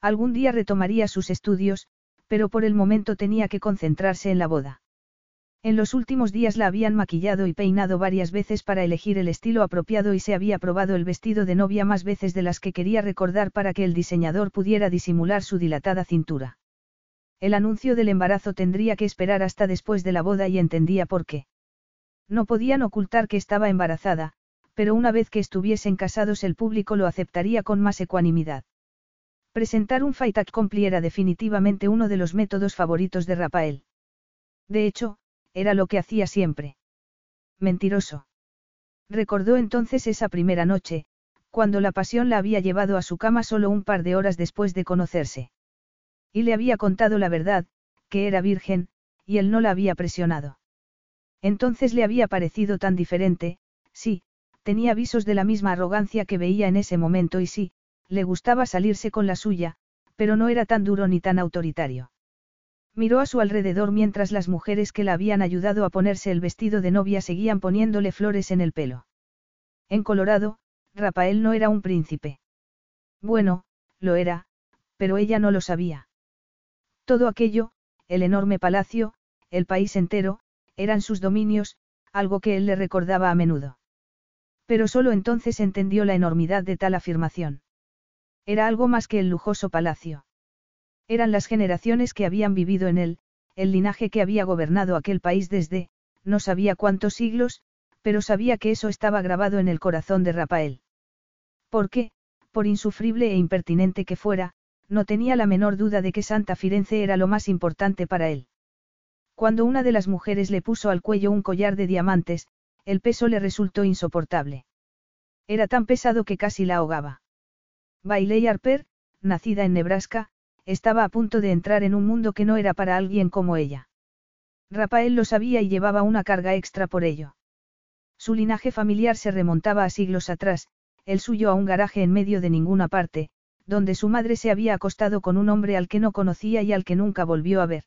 Algún día retomaría sus estudios, pero por el momento tenía que concentrarse en la boda. En los últimos días la habían maquillado y peinado varias veces para elegir el estilo apropiado y se había probado el vestido de novia más veces de las que quería recordar para que el diseñador pudiera disimular su dilatada cintura. El anuncio del embarazo tendría que esperar hasta después de la boda y entendía por qué. No podían ocultar que estaba embarazada, pero una vez que estuviesen casados el público lo aceptaría con más ecuanimidad. Presentar un fight accompli era definitivamente uno de los métodos favoritos de Rafael. De hecho, era lo que hacía siempre. Mentiroso. Recordó entonces esa primera noche, cuando la pasión la había llevado a su cama solo un par de horas después de conocerse. Y le había contado la verdad, que era virgen, y él no la había presionado. Entonces le había parecido tan diferente, sí, tenía visos de la misma arrogancia que veía en ese momento y sí, le gustaba salirse con la suya, pero no era tan duro ni tan autoritario. Miró a su alrededor mientras las mujeres que la habían ayudado a ponerse el vestido de novia seguían poniéndole flores en el pelo. En Colorado, Rafael no era un príncipe. Bueno, lo era, pero ella no lo sabía. Todo aquello, el enorme palacio, el país entero, eran sus dominios, algo que él le recordaba a menudo. Pero solo entonces entendió la enormidad de tal afirmación. Era algo más que el lujoso palacio. Eran las generaciones que habían vivido en él, el linaje que había gobernado aquel país desde, no sabía cuántos siglos, pero sabía que eso estaba grabado en el corazón de Rafael. Porque, por insufrible e impertinente que fuera, no tenía la menor duda de que Santa Firenze era lo más importante para él. Cuando una de las mujeres le puso al cuello un collar de diamantes, el peso le resultó insoportable. Era tan pesado que casi la ahogaba. Bailey Harper, nacida en Nebraska, estaba a punto de entrar en un mundo que no era para alguien como ella. Rafael lo sabía y llevaba una carga extra por ello. Su linaje familiar se remontaba a siglos atrás, el suyo a un garaje en medio de ninguna parte, donde su madre se había acostado con un hombre al que no conocía y al que nunca volvió a ver.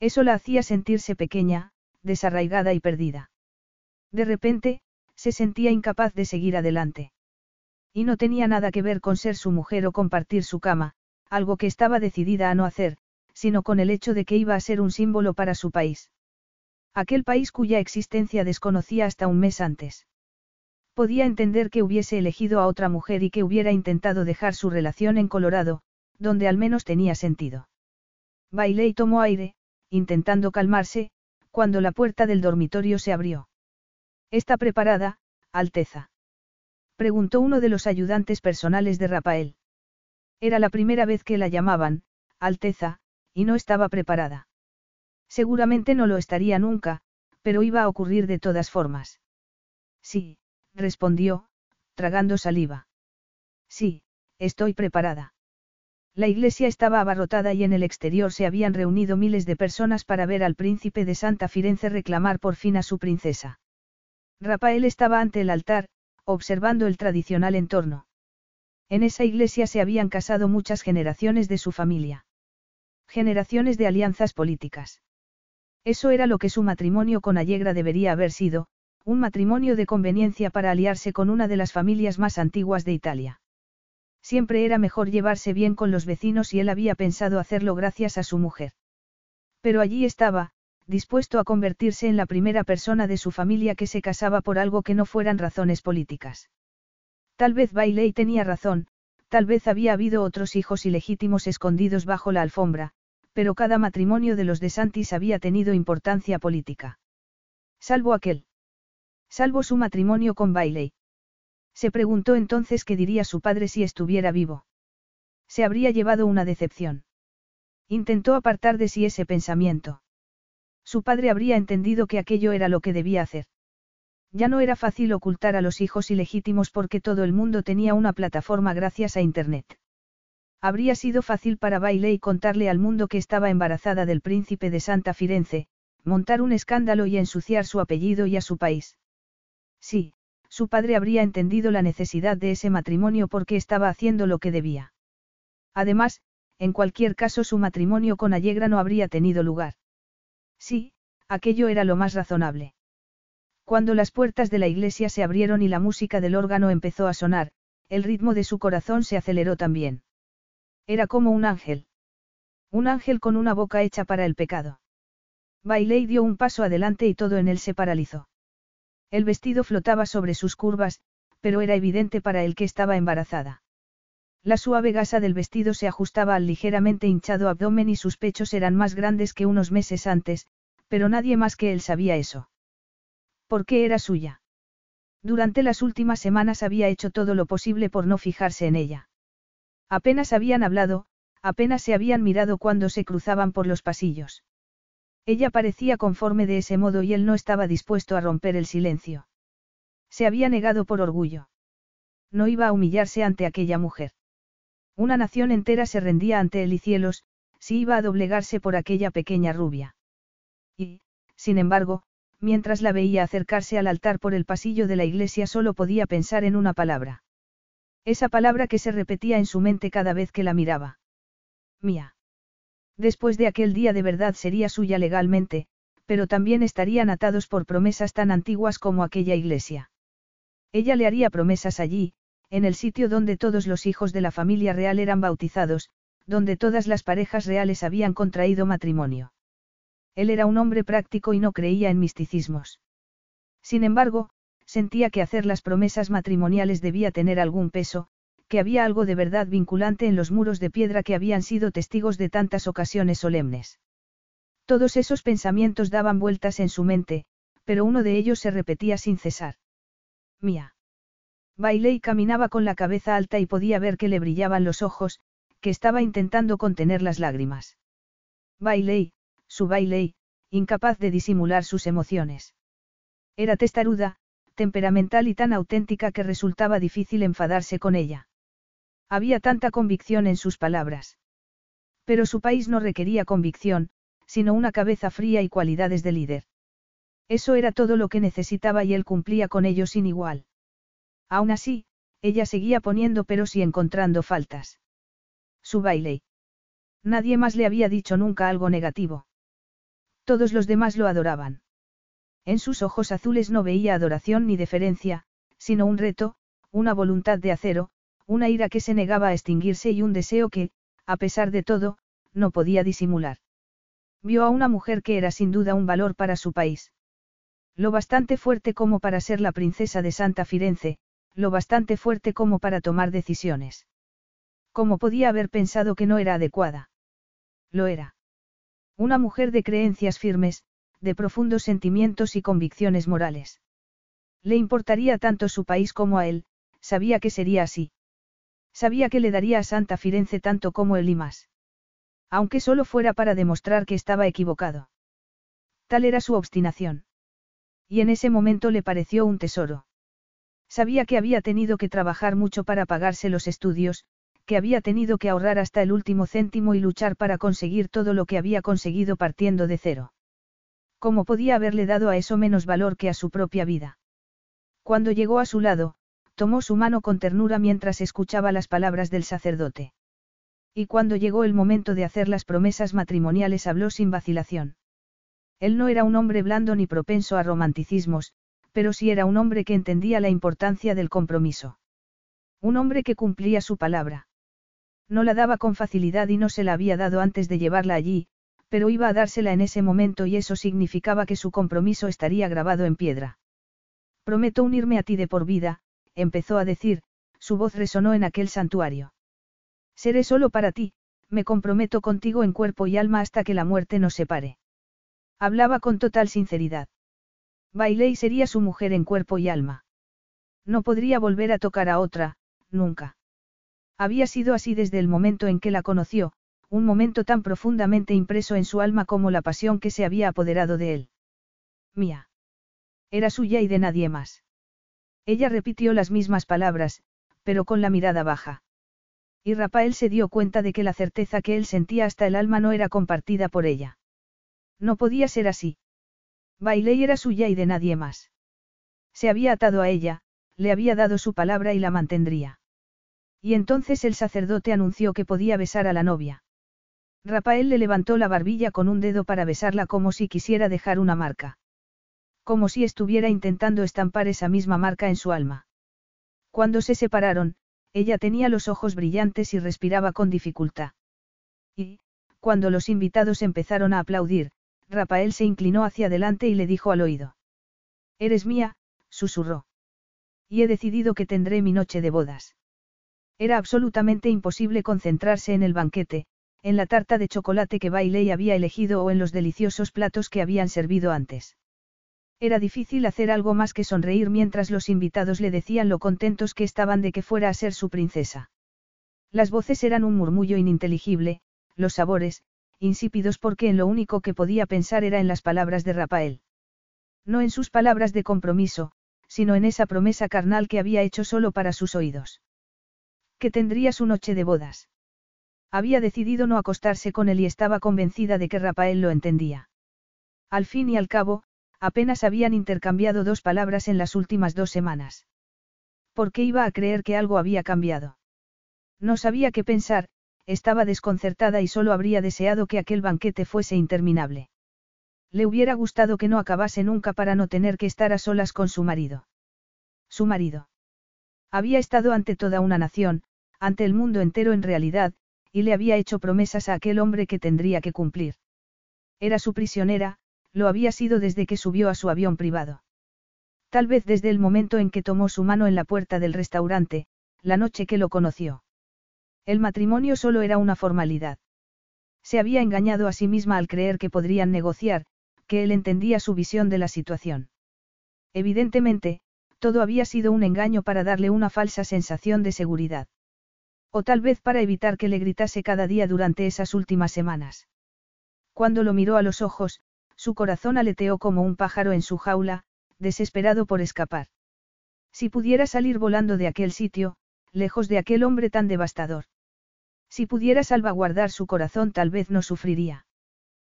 Eso la hacía sentirse pequeña, desarraigada y perdida. De repente, se sentía incapaz de seguir adelante. Y no tenía nada que ver con ser su mujer o compartir su cama, algo que estaba decidida a no hacer, sino con el hecho de que iba a ser un símbolo para su país. Aquel país cuya existencia desconocía hasta un mes antes. Podía entender que hubiese elegido a otra mujer y que hubiera intentado dejar su relación en Colorado, donde al menos tenía sentido. Bailé y tomó aire, intentando calmarse, cuando la puerta del dormitorio se abrió. ¿Está preparada, Alteza? Preguntó uno de los ayudantes personales de Rafael. Era la primera vez que la llamaban, Alteza, y no estaba preparada. Seguramente no lo estaría nunca, pero iba a ocurrir de todas formas. Sí, respondió, tragando saliva. Sí, estoy preparada. La iglesia estaba abarrotada y en el exterior se habían reunido miles de personas para ver al príncipe de Santa Firenze reclamar por fin a su princesa. Rafael estaba ante el altar, observando el tradicional entorno. En esa iglesia se habían casado muchas generaciones de su familia. Generaciones de alianzas políticas. Eso era lo que su matrimonio con Allegra debería haber sido, un matrimonio de conveniencia para aliarse con una de las familias más antiguas de Italia. Siempre era mejor llevarse bien con los vecinos y él había pensado hacerlo gracias a su mujer. Pero allí estaba, dispuesto a convertirse en la primera persona de su familia que se casaba por algo que no fueran razones políticas. Tal vez Bailey tenía razón, tal vez había habido otros hijos ilegítimos escondidos bajo la alfombra, pero cada matrimonio de los de Santis había tenido importancia política. Salvo aquel. Salvo su matrimonio con Bailey. Se preguntó entonces qué diría su padre si estuviera vivo. Se habría llevado una decepción. Intentó apartar de sí ese pensamiento. Su padre habría entendido que aquello era lo que debía hacer. Ya no era fácil ocultar a los hijos ilegítimos porque todo el mundo tenía una plataforma gracias a Internet. Habría sido fácil para Bailey contarle al mundo que estaba embarazada del príncipe de Santa Firenze, montar un escándalo y ensuciar su apellido y a su país. Sí, su padre habría entendido la necesidad de ese matrimonio porque estaba haciendo lo que debía. Además, en cualquier caso su matrimonio con Allegra no habría tenido lugar. Sí, aquello era lo más razonable. Cuando las puertas de la iglesia se abrieron y la música del órgano empezó a sonar, el ritmo de su corazón se aceleró también. Era como un ángel. Un ángel con una boca hecha para el pecado. Bailey dio un paso adelante y todo en él se paralizó. El vestido flotaba sobre sus curvas, pero era evidente para él que estaba embarazada. La suave gasa del vestido se ajustaba al ligeramente hinchado abdomen y sus pechos eran más grandes que unos meses antes, pero nadie más que él sabía eso. ¿Por qué era suya? Durante las últimas semanas había hecho todo lo posible por no fijarse en ella. Apenas habían hablado, apenas se habían mirado cuando se cruzaban por los pasillos. Ella parecía conforme de ese modo y él no estaba dispuesto a romper el silencio. Se había negado por orgullo. No iba a humillarse ante aquella mujer. Una nación entera se rendía ante él y cielos, si iba a doblegarse por aquella pequeña rubia. Y, sin embargo, mientras la veía acercarse al altar por el pasillo de la iglesia solo podía pensar en una palabra. Esa palabra que se repetía en su mente cada vez que la miraba. Mía. Después de aquel día de verdad sería suya legalmente, pero también estarían atados por promesas tan antiguas como aquella iglesia. Ella le haría promesas allí, en el sitio donde todos los hijos de la familia real eran bautizados, donde todas las parejas reales habían contraído matrimonio. Él era un hombre práctico y no creía en misticismos. Sin embargo, sentía que hacer las promesas matrimoniales debía tener algún peso, que había algo de verdad vinculante en los muros de piedra que habían sido testigos de tantas ocasiones solemnes. Todos esos pensamientos daban vueltas en su mente, pero uno de ellos se repetía sin cesar. Mía. Bailey caminaba con la cabeza alta y podía ver que le brillaban los ojos, que estaba intentando contener las lágrimas. Bailey, su Bailey, incapaz de disimular sus emociones. Era testaruda, temperamental y tan auténtica que resultaba difícil enfadarse con ella. Había tanta convicción en sus palabras. Pero su país no requería convicción, sino una cabeza fría y cualidades de líder. Eso era todo lo que necesitaba y él cumplía con ello sin igual. Aún así, ella seguía poniendo peros y encontrando faltas. Su baile. Nadie más le había dicho nunca algo negativo. Todos los demás lo adoraban. En sus ojos azules no veía adoración ni deferencia, sino un reto, una voluntad de acero, una ira que se negaba a extinguirse y un deseo que, a pesar de todo, no podía disimular. Vio a una mujer que era sin duda un valor para su país. Lo bastante fuerte como para ser la princesa de Santa Firenze, lo bastante fuerte como para tomar decisiones. ¿Cómo podía haber pensado que no era adecuada? Lo era. Una mujer de creencias firmes, de profundos sentimientos y convicciones morales. Le importaría tanto su país como a él, sabía que sería así. Sabía que le daría a Santa Firenze tanto como él y más. Aunque solo fuera para demostrar que estaba equivocado. Tal era su obstinación. Y en ese momento le pareció un tesoro. Sabía que había tenido que trabajar mucho para pagarse los estudios, que había tenido que ahorrar hasta el último céntimo y luchar para conseguir todo lo que había conseguido partiendo de cero. ¿Cómo podía haberle dado a eso menos valor que a su propia vida? Cuando llegó a su lado, tomó su mano con ternura mientras escuchaba las palabras del sacerdote. Y cuando llegó el momento de hacer las promesas matrimoniales habló sin vacilación. Él no era un hombre blando ni propenso a romanticismos, pero sí era un hombre que entendía la importancia del compromiso. Un hombre que cumplía su palabra. No la daba con facilidad y no se la había dado antes de llevarla allí, pero iba a dársela en ese momento y eso significaba que su compromiso estaría grabado en piedra. Prometo unirme a ti de por vida, empezó a decir, su voz resonó en aquel santuario. Seré solo para ti, me comprometo contigo en cuerpo y alma hasta que la muerte nos separe. Hablaba con total sinceridad. Bailey sería su mujer en cuerpo y alma. No podría volver a tocar a otra, nunca. Había sido así desde el momento en que la conoció, un momento tan profundamente impreso en su alma como la pasión que se había apoderado de él. Mía. Era suya y de nadie más. Ella repitió las mismas palabras, pero con la mirada baja. Y Rafael se dio cuenta de que la certeza que él sentía hasta el alma no era compartida por ella. No podía ser así. Bailey era suya y de nadie más. Se había atado a ella, le había dado su palabra y la mantendría. Y entonces el sacerdote anunció que podía besar a la novia. Rafael le levantó la barbilla con un dedo para besarla como si quisiera dejar una marca. Como si estuviera intentando estampar esa misma marca en su alma. Cuando se separaron, ella tenía los ojos brillantes y respiraba con dificultad. Y, cuando los invitados empezaron a aplaudir, Rafael se inclinó hacia adelante y le dijo al oído. Eres mía, susurró. Y he decidido que tendré mi noche de bodas. Era absolutamente imposible concentrarse en el banquete, en la tarta de chocolate que Bailey había elegido o en los deliciosos platos que habían servido antes. Era difícil hacer algo más que sonreír mientras los invitados le decían lo contentos que estaban de que fuera a ser su princesa. Las voces eran un murmullo ininteligible, los sabores, insípidos porque en lo único que podía pensar era en las palabras de Rafael. No en sus palabras de compromiso, sino en esa promesa carnal que había hecho solo para sus oídos. Que tendría su noche de bodas. Había decidido no acostarse con él y estaba convencida de que Rafael lo entendía. Al fin y al cabo, apenas habían intercambiado dos palabras en las últimas dos semanas. ¿Por qué iba a creer que algo había cambiado? No sabía qué pensar, estaba desconcertada y solo habría deseado que aquel banquete fuese interminable. Le hubiera gustado que no acabase nunca para no tener que estar a solas con su marido. Su marido. Había estado ante toda una nación, ante el mundo entero en realidad, y le había hecho promesas a aquel hombre que tendría que cumplir. Era su prisionera, lo había sido desde que subió a su avión privado. Tal vez desde el momento en que tomó su mano en la puerta del restaurante, la noche que lo conoció. El matrimonio solo era una formalidad. Se había engañado a sí misma al creer que podrían negociar, que él entendía su visión de la situación. Evidentemente, todo había sido un engaño para darle una falsa sensación de seguridad. O tal vez para evitar que le gritase cada día durante esas últimas semanas. Cuando lo miró a los ojos, su corazón aleteó como un pájaro en su jaula, desesperado por escapar. Si pudiera salir volando de aquel sitio, lejos de aquel hombre tan devastador. Si pudiera salvaguardar su corazón tal vez no sufriría.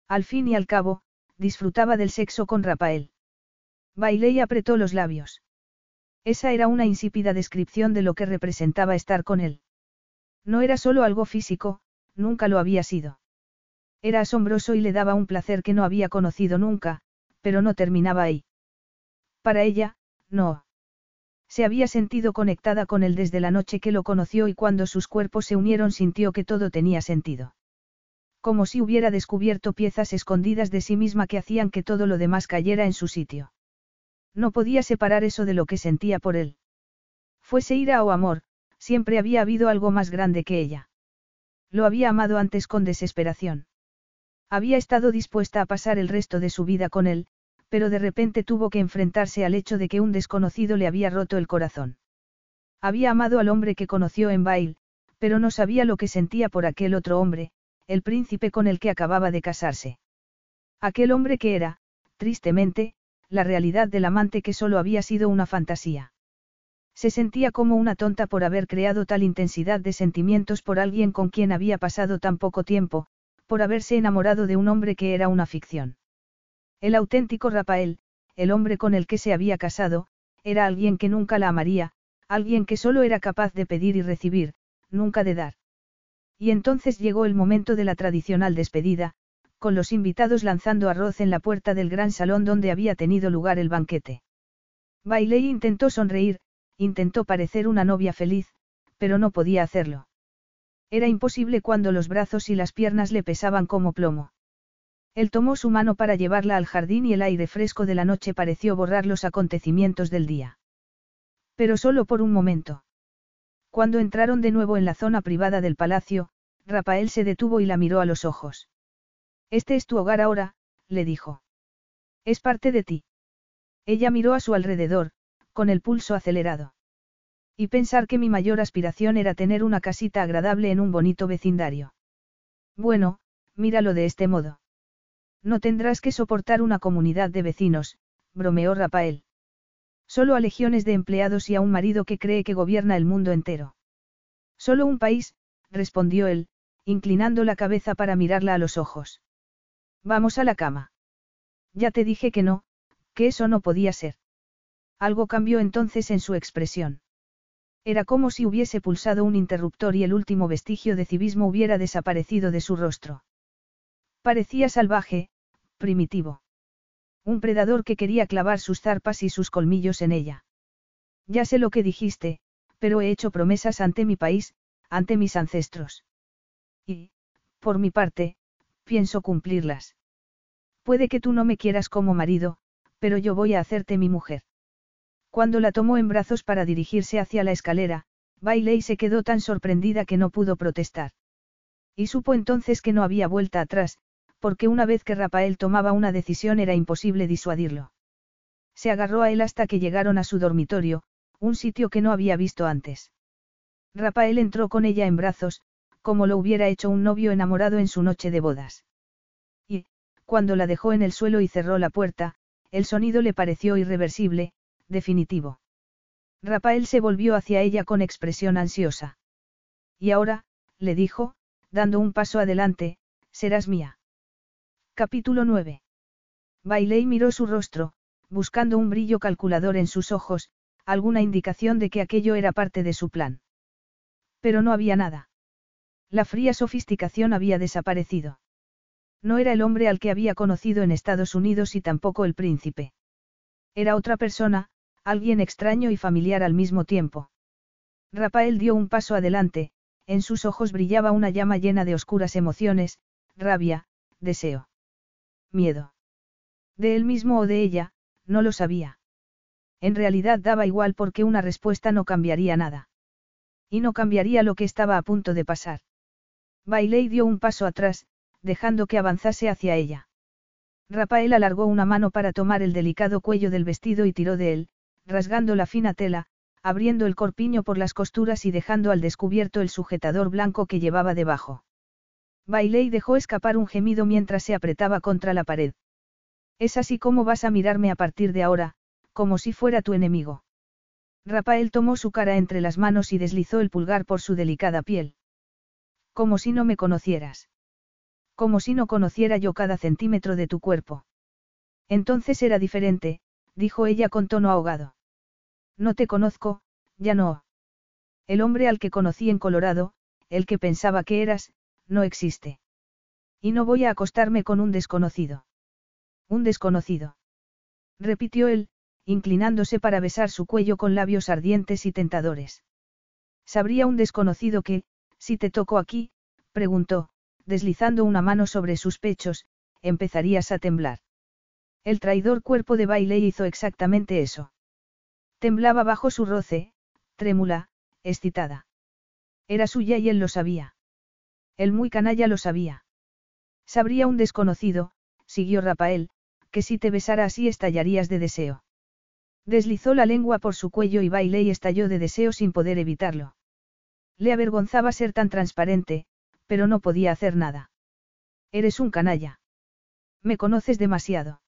Al fin y al cabo, disfrutaba del sexo con Rafael. Bailé y apretó los labios. Esa era una insípida descripción de lo que representaba estar con él. No era solo algo físico, nunca lo había sido. Era asombroso y le daba un placer que no había conocido nunca, pero no terminaba ahí. Para ella, no. Se había sentido conectada con él desde la noche que lo conoció y cuando sus cuerpos se unieron sintió que todo tenía sentido. Como si hubiera descubierto piezas escondidas de sí misma que hacían que todo lo demás cayera en su sitio. No podía separar eso de lo que sentía por él. Fuese ira o amor, siempre había habido algo más grande que ella. Lo había amado antes con desesperación. Había estado dispuesta a pasar el resto de su vida con él, pero de repente tuvo que enfrentarse al hecho de que un desconocido le había roto el corazón. Había amado al hombre que conoció en Bail, pero no sabía lo que sentía por aquel otro hombre, el príncipe con el que acababa de casarse. Aquel hombre que era, tristemente, la realidad del amante que solo había sido una fantasía. Se sentía como una tonta por haber creado tal intensidad de sentimientos por alguien con quien había pasado tan poco tiempo, por haberse enamorado de un hombre que era una ficción. El auténtico Rafael, el hombre con el que se había casado, era alguien que nunca la amaría, alguien que solo era capaz de pedir y recibir, nunca de dar. Y entonces llegó el momento de la tradicional despedida, con los invitados lanzando arroz en la puerta del gran salón donde había tenido lugar el banquete. Bailey intentó sonreír, intentó parecer una novia feliz, pero no podía hacerlo. Era imposible cuando los brazos y las piernas le pesaban como plomo. Él tomó su mano para llevarla al jardín y el aire fresco de la noche pareció borrar los acontecimientos del día. Pero solo por un momento. Cuando entraron de nuevo en la zona privada del palacio, Rafael se detuvo y la miró a los ojos. Este es tu hogar ahora, le dijo. Es parte de ti. Ella miró a su alrededor, con el pulso acelerado. Y pensar que mi mayor aspiración era tener una casita agradable en un bonito vecindario. Bueno, míralo de este modo. No tendrás que soportar una comunidad de vecinos, bromeó Rafael. Solo a legiones de empleados y a un marido que cree que gobierna el mundo entero. Solo un país, respondió él, inclinando la cabeza para mirarla a los ojos. Vamos a la cama. Ya te dije que no, que eso no podía ser. Algo cambió entonces en su expresión. Era como si hubiese pulsado un interruptor y el último vestigio de civismo hubiera desaparecido de su rostro. Parecía salvaje, primitivo. Un predador que quería clavar sus zarpas y sus colmillos en ella. Ya sé lo que dijiste, pero he hecho promesas ante mi país, ante mis ancestros. Y, por mi parte, pienso cumplirlas. Puede que tú no me quieras como marido, pero yo voy a hacerte mi mujer. Cuando la tomó en brazos para dirigirse hacia la escalera, Bailey se quedó tan sorprendida que no pudo protestar. Y supo entonces que no había vuelta atrás, porque una vez que Rafael tomaba una decisión era imposible disuadirlo. Se agarró a él hasta que llegaron a su dormitorio, un sitio que no había visto antes. Rafael entró con ella en brazos, como lo hubiera hecho un novio enamorado en su noche de bodas. Y, cuando la dejó en el suelo y cerró la puerta, el sonido le pareció irreversible, definitivo. Rafael se volvió hacia ella con expresión ansiosa. Y ahora, le dijo, dando un paso adelante, serás mía. Capítulo 9. Bailey miró su rostro, buscando un brillo calculador en sus ojos, alguna indicación de que aquello era parte de su plan. Pero no había nada. La fría sofisticación había desaparecido. No era el hombre al que había conocido en Estados Unidos y tampoco el príncipe. Era otra persona, alguien extraño y familiar al mismo tiempo. Rafael dio un paso adelante, en sus ojos brillaba una llama llena de oscuras emociones, rabia, deseo miedo. De él mismo o de ella, no lo sabía. En realidad daba igual porque una respuesta no cambiaría nada. Y no cambiaría lo que estaba a punto de pasar. Bailey dio un paso atrás, dejando que avanzase hacia ella. Rafael alargó una mano para tomar el delicado cuello del vestido y tiró de él, rasgando la fina tela, abriendo el corpiño por las costuras y dejando al descubierto el sujetador blanco que llevaba debajo. Bailey dejó escapar un gemido mientras se apretaba contra la pared. Es así como vas a mirarme a partir de ahora, como si fuera tu enemigo. Rafael tomó su cara entre las manos y deslizó el pulgar por su delicada piel. Como si no me conocieras. Como si no conociera yo cada centímetro de tu cuerpo. Entonces era diferente, dijo ella con tono ahogado. No te conozco, ya no. El hombre al que conocí en Colorado, el que pensaba que eras, no existe. Y no voy a acostarme con un desconocido. Un desconocido. Repitió él, inclinándose para besar su cuello con labios ardientes y tentadores. ¿Sabría un desconocido que, si te toco aquí? preguntó, deslizando una mano sobre sus pechos, empezarías a temblar. El traidor cuerpo de baile hizo exactamente eso. Temblaba bajo su roce, trémula, excitada. Era suya y él lo sabía. El muy canalla lo sabía. Sabría un desconocido, siguió Rafael, que si te besara así estallarías de deseo. Deslizó la lengua por su cuello y bailé y estalló de deseo sin poder evitarlo. Le avergonzaba ser tan transparente, pero no podía hacer nada. Eres un canalla. Me conoces demasiado.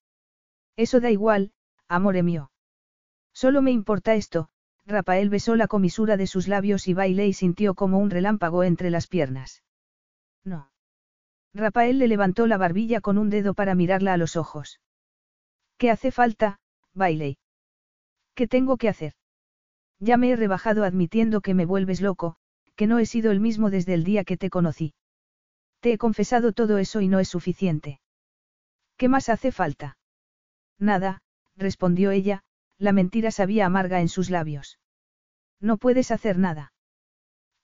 Eso da igual, amore mío. Solo me importa esto, Rafael besó la comisura de sus labios y bailé y sintió como un relámpago entre las piernas. No. Rafael le levantó la barbilla con un dedo para mirarla a los ojos. ¿Qué hace falta, Bailey? ¿Qué tengo que hacer? Ya me he rebajado admitiendo que me vuelves loco, que no he sido el mismo desde el día que te conocí. Te he confesado todo eso y no es suficiente. ¿Qué más hace falta? Nada, respondió ella, la mentira sabía amarga en sus labios. No puedes hacer nada.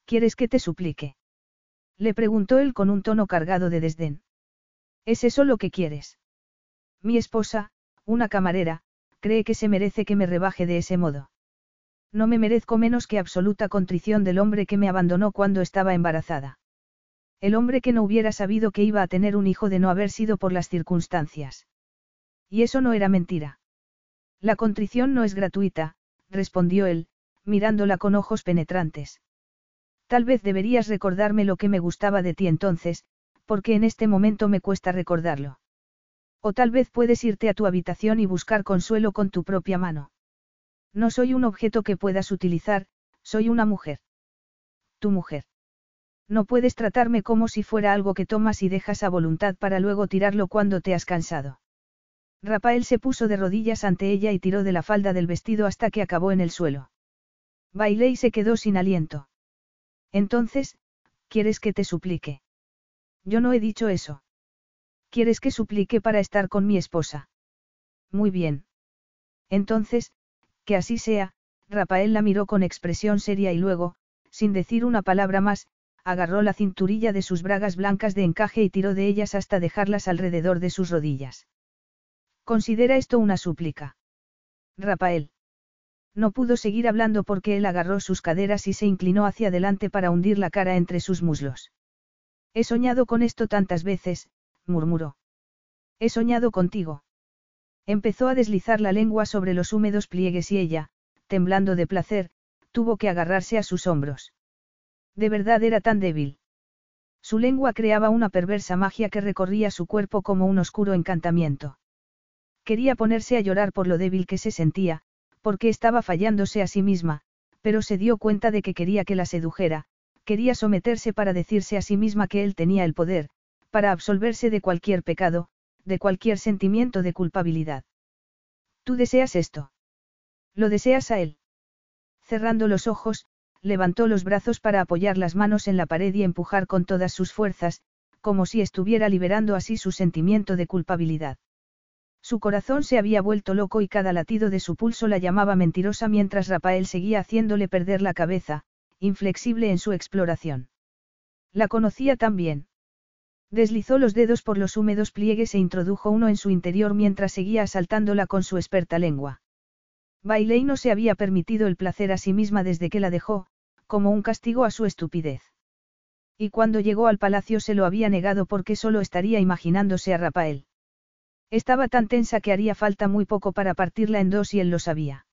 ¿Quieres que te suplique? Le preguntó él con un tono cargado de desdén. ¿Es eso lo que quieres? Mi esposa, una camarera, cree que se merece que me rebaje de ese modo. No me merezco menos que absoluta contrición del hombre que me abandonó cuando estaba embarazada. El hombre que no hubiera sabido que iba a tener un hijo de no haber sido por las circunstancias. Y eso no era mentira. La contrición no es gratuita, respondió él, mirándola con ojos penetrantes. Tal vez deberías recordarme lo que me gustaba de ti entonces, porque en este momento me cuesta recordarlo. O tal vez puedes irte a tu habitación y buscar consuelo con tu propia mano. No soy un objeto que puedas utilizar, soy una mujer. Tu mujer. No puedes tratarme como si fuera algo que tomas y dejas a voluntad para luego tirarlo cuando te has cansado. Rafael se puso de rodillas ante ella y tiró de la falda del vestido hasta que acabó en el suelo. Bailé y se quedó sin aliento. Entonces, ¿quieres que te suplique? Yo no he dicho eso. ¿Quieres que suplique para estar con mi esposa? Muy bien. Entonces, que así sea, Rafael la miró con expresión seria y luego, sin decir una palabra más, agarró la cinturilla de sus bragas blancas de encaje y tiró de ellas hasta dejarlas alrededor de sus rodillas. Considera esto una súplica. Rafael. No pudo seguir hablando porque él agarró sus caderas y se inclinó hacia adelante para hundir la cara entre sus muslos. He soñado con esto tantas veces, murmuró. He soñado contigo. Empezó a deslizar la lengua sobre los húmedos pliegues y ella, temblando de placer, tuvo que agarrarse a sus hombros. De verdad era tan débil. Su lengua creaba una perversa magia que recorría su cuerpo como un oscuro encantamiento. Quería ponerse a llorar por lo débil que se sentía, porque estaba fallándose a sí misma, pero se dio cuenta de que quería que la sedujera, quería someterse para decirse a sí misma que él tenía el poder, para absolverse de cualquier pecado, de cualquier sentimiento de culpabilidad. ¿Tú deseas esto? ¿Lo deseas a él? Cerrando los ojos, levantó los brazos para apoyar las manos en la pared y empujar con todas sus fuerzas, como si estuviera liberando así su sentimiento de culpabilidad. Su corazón se había vuelto loco y cada latido de su pulso la llamaba mentirosa mientras Rafael seguía haciéndole perder la cabeza, inflexible en su exploración. La conocía tan bien. Deslizó los dedos por los húmedos pliegues e introdujo uno en su interior mientras seguía asaltándola con su experta lengua. Bailey no se había permitido el placer a sí misma desde que la dejó, como un castigo a su estupidez. Y cuando llegó al palacio se lo había negado porque solo estaría imaginándose a Rafael. Estaba tan tensa que haría falta muy poco para partirla en dos y él lo sabía.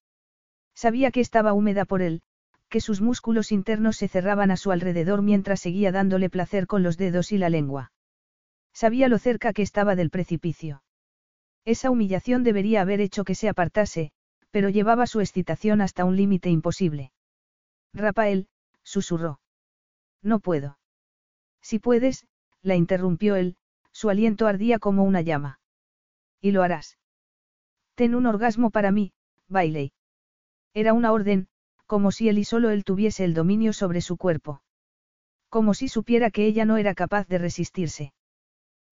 Sabía que estaba húmeda por él, que sus músculos internos se cerraban a su alrededor mientras seguía dándole placer con los dedos y la lengua. Sabía lo cerca que estaba del precipicio. Esa humillación debería haber hecho que se apartase, pero llevaba su excitación hasta un límite imposible. Rafael, susurró. No puedo. Si puedes, la interrumpió él, su aliento ardía como una llama. Y lo harás. Ten un orgasmo para mí, Bailey. Era una orden, como si él y solo él tuviese el dominio sobre su cuerpo. Como si supiera que ella no era capaz de resistirse.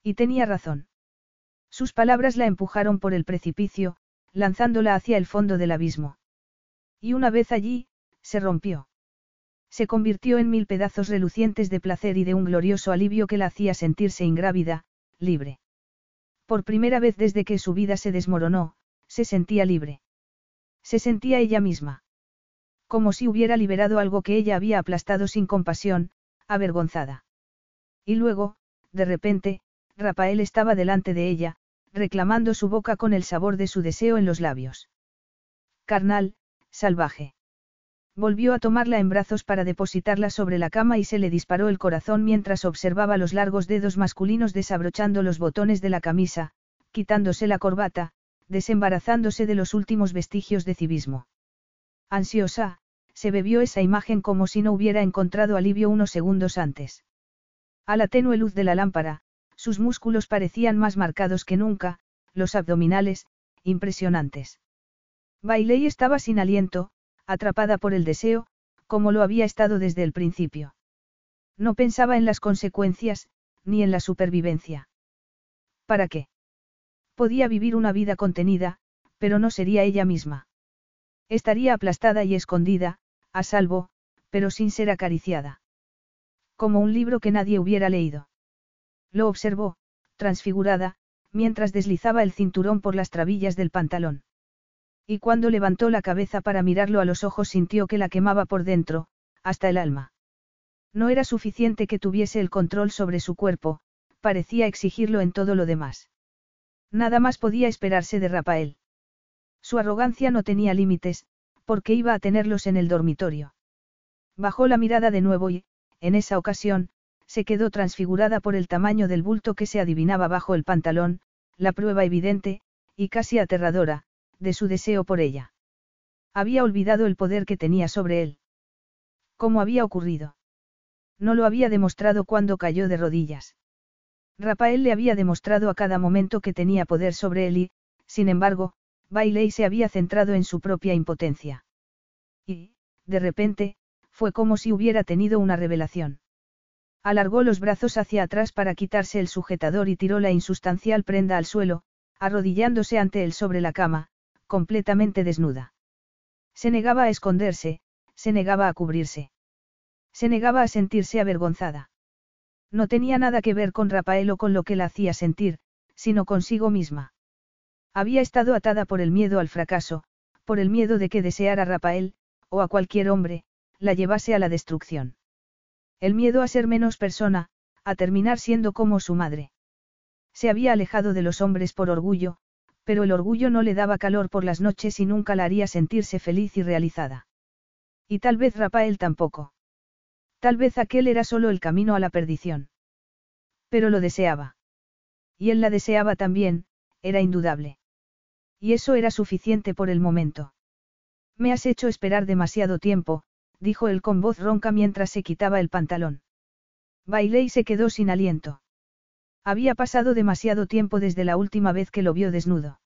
Y tenía razón. Sus palabras la empujaron por el precipicio, lanzándola hacia el fondo del abismo. Y una vez allí, se rompió. Se convirtió en mil pedazos relucientes de placer y de un glorioso alivio que la hacía sentirse ingrávida, libre. Por primera vez desde que su vida se desmoronó, se sentía libre. Se sentía ella misma. Como si hubiera liberado algo que ella había aplastado sin compasión, avergonzada. Y luego, de repente, Rafael estaba delante de ella, reclamando su boca con el sabor de su deseo en los labios. Carnal, salvaje. Volvió a tomarla en brazos para depositarla sobre la cama y se le disparó el corazón mientras observaba los largos dedos masculinos desabrochando los botones de la camisa, quitándose la corbata, desembarazándose de los últimos vestigios de civismo. Ansiosa, se bebió esa imagen como si no hubiera encontrado alivio unos segundos antes. A la tenue luz de la lámpara, sus músculos parecían más marcados que nunca, los abdominales, impresionantes. Bailey estaba sin aliento, atrapada por el deseo, como lo había estado desde el principio. No pensaba en las consecuencias, ni en la supervivencia. ¿Para qué? Podía vivir una vida contenida, pero no sería ella misma. Estaría aplastada y escondida, a salvo, pero sin ser acariciada. Como un libro que nadie hubiera leído. Lo observó, transfigurada, mientras deslizaba el cinturón por las trabillas del pantalón. Y cuando levantó la cabeza para mirarlo a los ojos sintió que la quemaba por dentro, hasta el alma. No era suficiente que tuviese el control sobre su cuerpo, parecía exigirlo en todo lo demás. Nada más podía esperarse de Rafael. Su arrogancia no tenía límites, porque iba a tenerlos en el dormitorio. Bajó la mirada de nuevo y, en esa ocasión, se quedó transfigurada por el tamaño del bulto que se adivinaba bajo el pantalón, la prueba evidente, y casi aterradora, de su deseo por ella. Había olvidado el poder que tenía sobre él. ¿Cómo había ocurrido? No lo había demostrado cuando cayó de rodillas. Rafael le había demostrado a cada momento que tenía poder sobre él y, sin embargo, Bailey se había centrado en su propia impotencia. Y, de repente, fue como si hubiera tenido una revelación. Alargó los brazos hacia atrás para quitarse el sujetador y tiró la insustancial prenda al suelo, arrodillándose ante él sobre la cama, completamente desnuda. Se negaba a esconderse, se negaba a cubrirse. Se negaba a sentirse avergonzada. No tenía nada que ver con Rafael o con lo que la hacía sentir, sino consigo misma. Había estado atada por el miedo al fracaso, por el miedo de que deseara a Rafael, o a cualquier hombre, la llevase a la destrucción. El miedo a ser menos persona, a terminar siendo como su madre. Se había alejado de los hombres por orgullo, pero el orgullo no le daba calor por las noches y nunca la haría sentirse feliz y realizada. Y tal vez Rafael tampoco. Tal vez aquel era solo el camino a la perdición. Pero lo deseaba. Y él la deseaba también, era indudable. Y eso era suficiente por el momento. Me has hecho esperar demasiado tiempo, dijo él con voz ronca mientras se quitaba el pantalón. Bailé y se quedó sin aliento. Había pasado demasiado tiempo desde la última vez que lo vio desnudo.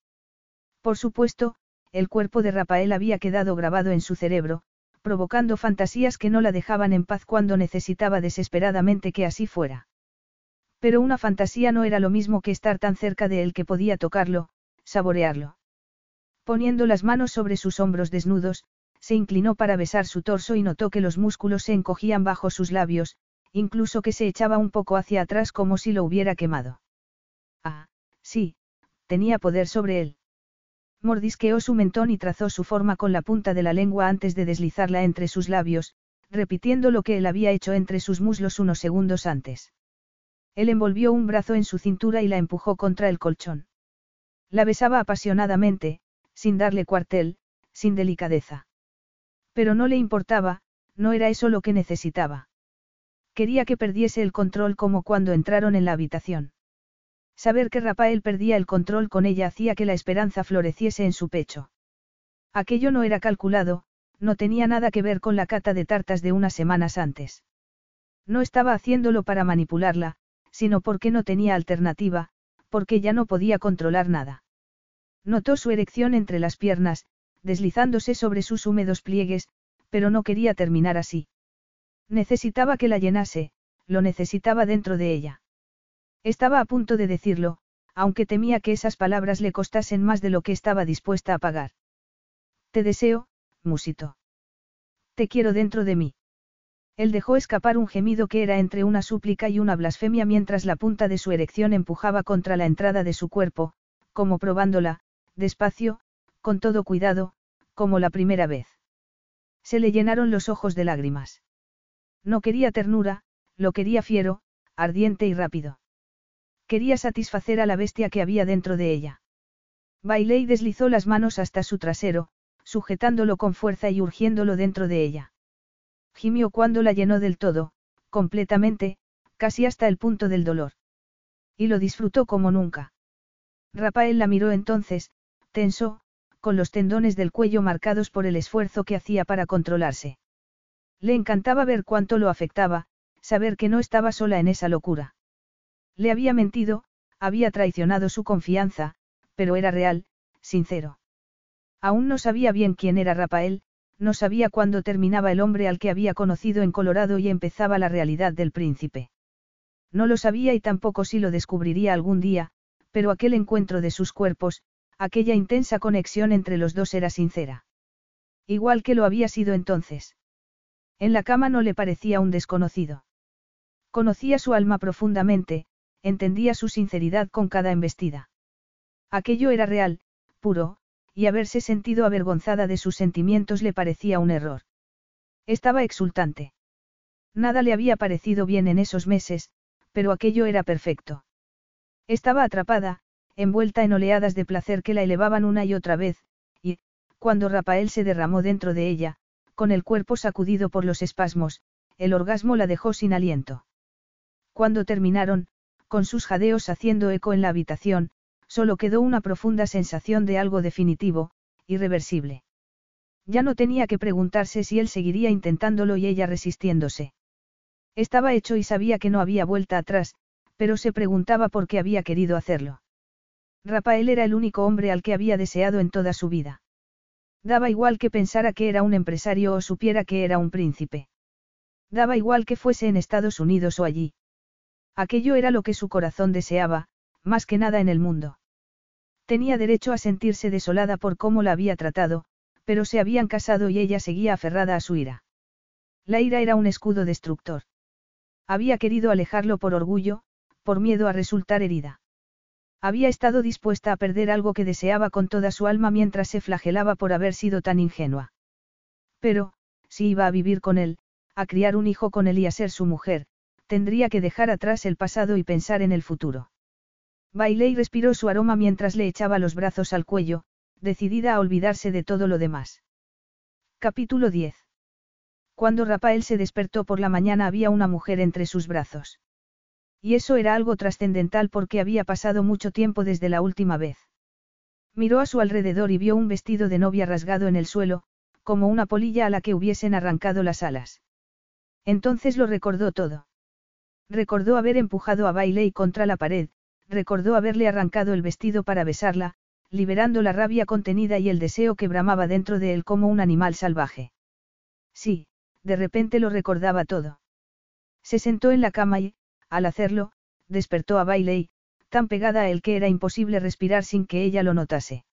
Por supuesto, el cuerpo de Rafael había quedado grabado en su cerebro, provocando fantasías que no la dejaban en paz cuando necesitaba desesperadamente que así fuera. Pero una fantasía no era lo mismo que estar tan cerca de él que podía tocarlo, saborearlo. Poniendo las manos sobre sus hombros desnudos, se inclinó para besar su torso y notó que los músculos se encogían bajo sus labios, incluso que se echaba un poco hacia atrás como si lo hubiera quemado. Ah, sí, tenía poder sobre él. Mordisqueó su mentón y trazó su forma con la punta de la lengua antes de deslizarla entre sus labios, repitiendo lo que él había hecho entre sus muslos unos segundos antes. Él envolvió un brazo en su cintura y la empujó contra el colchón. La besaba apasionadamente, sin darle cuartel, sin delicadeza. Pero no le importaba, no era eso lo que necesitaba. Quería que perdiese el control como cuando entraron en la habitación. Saber que Rafael perdía el control con ella hacía que la esperanza floreciese en su pecho. Aquello no era calculado, no tenía nada que ver con la cata de tartas de unas semanas antes. No estaba haciéndolo para manipularla, sino porque no tenía alternativa, porque ya no podía controlar nada. Notó su erección entre las piernas, deslizándose sobre sus húmedos pliegues, pero no quería terminar así. Necesitaba que la llenase, lo necesitaba dentro de ella. Estaba a punto de decirlo, aunque temía que esas palabras le costasen más de lo que estaba dispuesta a pagar. Te deseo, musito. Te quiero dentro de mí. Él dejó escapar un gemido que era entre una súplica y una blasfemia mientras la punta de su erección empujaba contra la entrada de su cuerpo, como probándola, despacio, con todo cuidado, como la primera vez. Se le llenaron los ojos de lágrimas. No quería ternura, lo quería fiero, ardiente y rápido. Quería satisfacer a la bestia que había dentro de ella. Bailé y deslizó las manos hasta su trasero, sujetándolo con fuerza y urgiéndolo dentro de ella. Gimió cuando la llenó del todo, completamente, casi hasta el punto del dolor. Y lo disfrutó como nunca. Rafael la miró entonces, tenso, con los tendones del cuello marcados por el esfuerzo que hacía para controlarse. Le encantaba ver cuánto lo afectaba, saber que no estaba sola en esa locura. Le había mentido, había traicionado su confianza, pero era real, sincero. Aún no sabía bien quién era Rafael, no sabía cuándo terminaba el hombre al que había conocido en Colorado y empezaba la realidad del príncipe. No lo sabía y tampoco si lo descubriría algún día, pero aquel encuentro de sus cuerpos, aquella intensa conexión entre los dos era sincera. Igual que lo había sido entonces. En la cama no le parecía un desconocido. Conocía su alma profundamente, entendía su sinceridad con cada embestida. Aquello era real, puro, y haberse sentido avergonzada de sus sentimientos le parecía un error. Estaba exultante. Nada le había parecido bien en esos meses, pero aquello era perfecto. Estaba atrapada, envuelta en oleadas de placer que la elevaban una y otra vez, y, cuando Rafael se derramó dentro de ella, con el cuerpo sacudido por los espasmos, el orgasmo la dejó sin aliento. Cuando terminaron, con sus jadeos haciendo eco en la habitación, solo quedó una profunda sensación de algo definitivo, irreversible. Ya no tenía que preguntarse si él seguiría intentándolo y ella resistiéndose. Estaba hecho y sabía que no había vuelta atrás, pero se preguntaba por qué había querido hacerlo. Rafael era el único hombre al que había deseado en toda su vida. Daba igual que pensara que era un empresario o supiera que era un príncipe. Daba igual que fuese en Estados Unidos o allí. Aquello era lo que su corazón deseaba, más que nada en el mundo. Tenía derecho a sentirse desolada por cómo la había tratado, pero se habían casado y ella seguía aferrada a su ira. La ira era un escudo destructor. Había querido alejarlo por orgullo, por miedo a resultar herida. Había estado dispuesta a perder algo que deseaba con toda su alma mientras se flagelaba por haber sido tan ingenua. Pero, si iba a vivir con él, a criar un hijo con él y a ser su mujer, tendría que dejar atrás el pasado y pensar en el futuro. Bailé y respiró su aroma mientras le echaba los brazos al cuello, decidida a olvidarse de todo lo demás. Capítulo 10. Cuando Rafael se despertó por la mañana había una mujer entre sus brazos. Y eso era algo trascendental porque había pasado mucho tiempo desde la última vez. Miró a su alrededor y vio un vestido de novia rasgado en el suelo, como una polilla a la que hubiesen arrancado las alas. Entonces lo recordó todo. Recordó haber empujado a Bailey contra la pared, recordó haberle arrancado el vestido para besarla, liberando la rabia contenida y el deseo que bramaba dentro de él como un animal salvaje. Sí, de repente lo recordaba todo. Se sentó en la cama y, al hacerlo, despertó a Bailey, tan pegada a él que era imposible respirar sin que ella lo notase.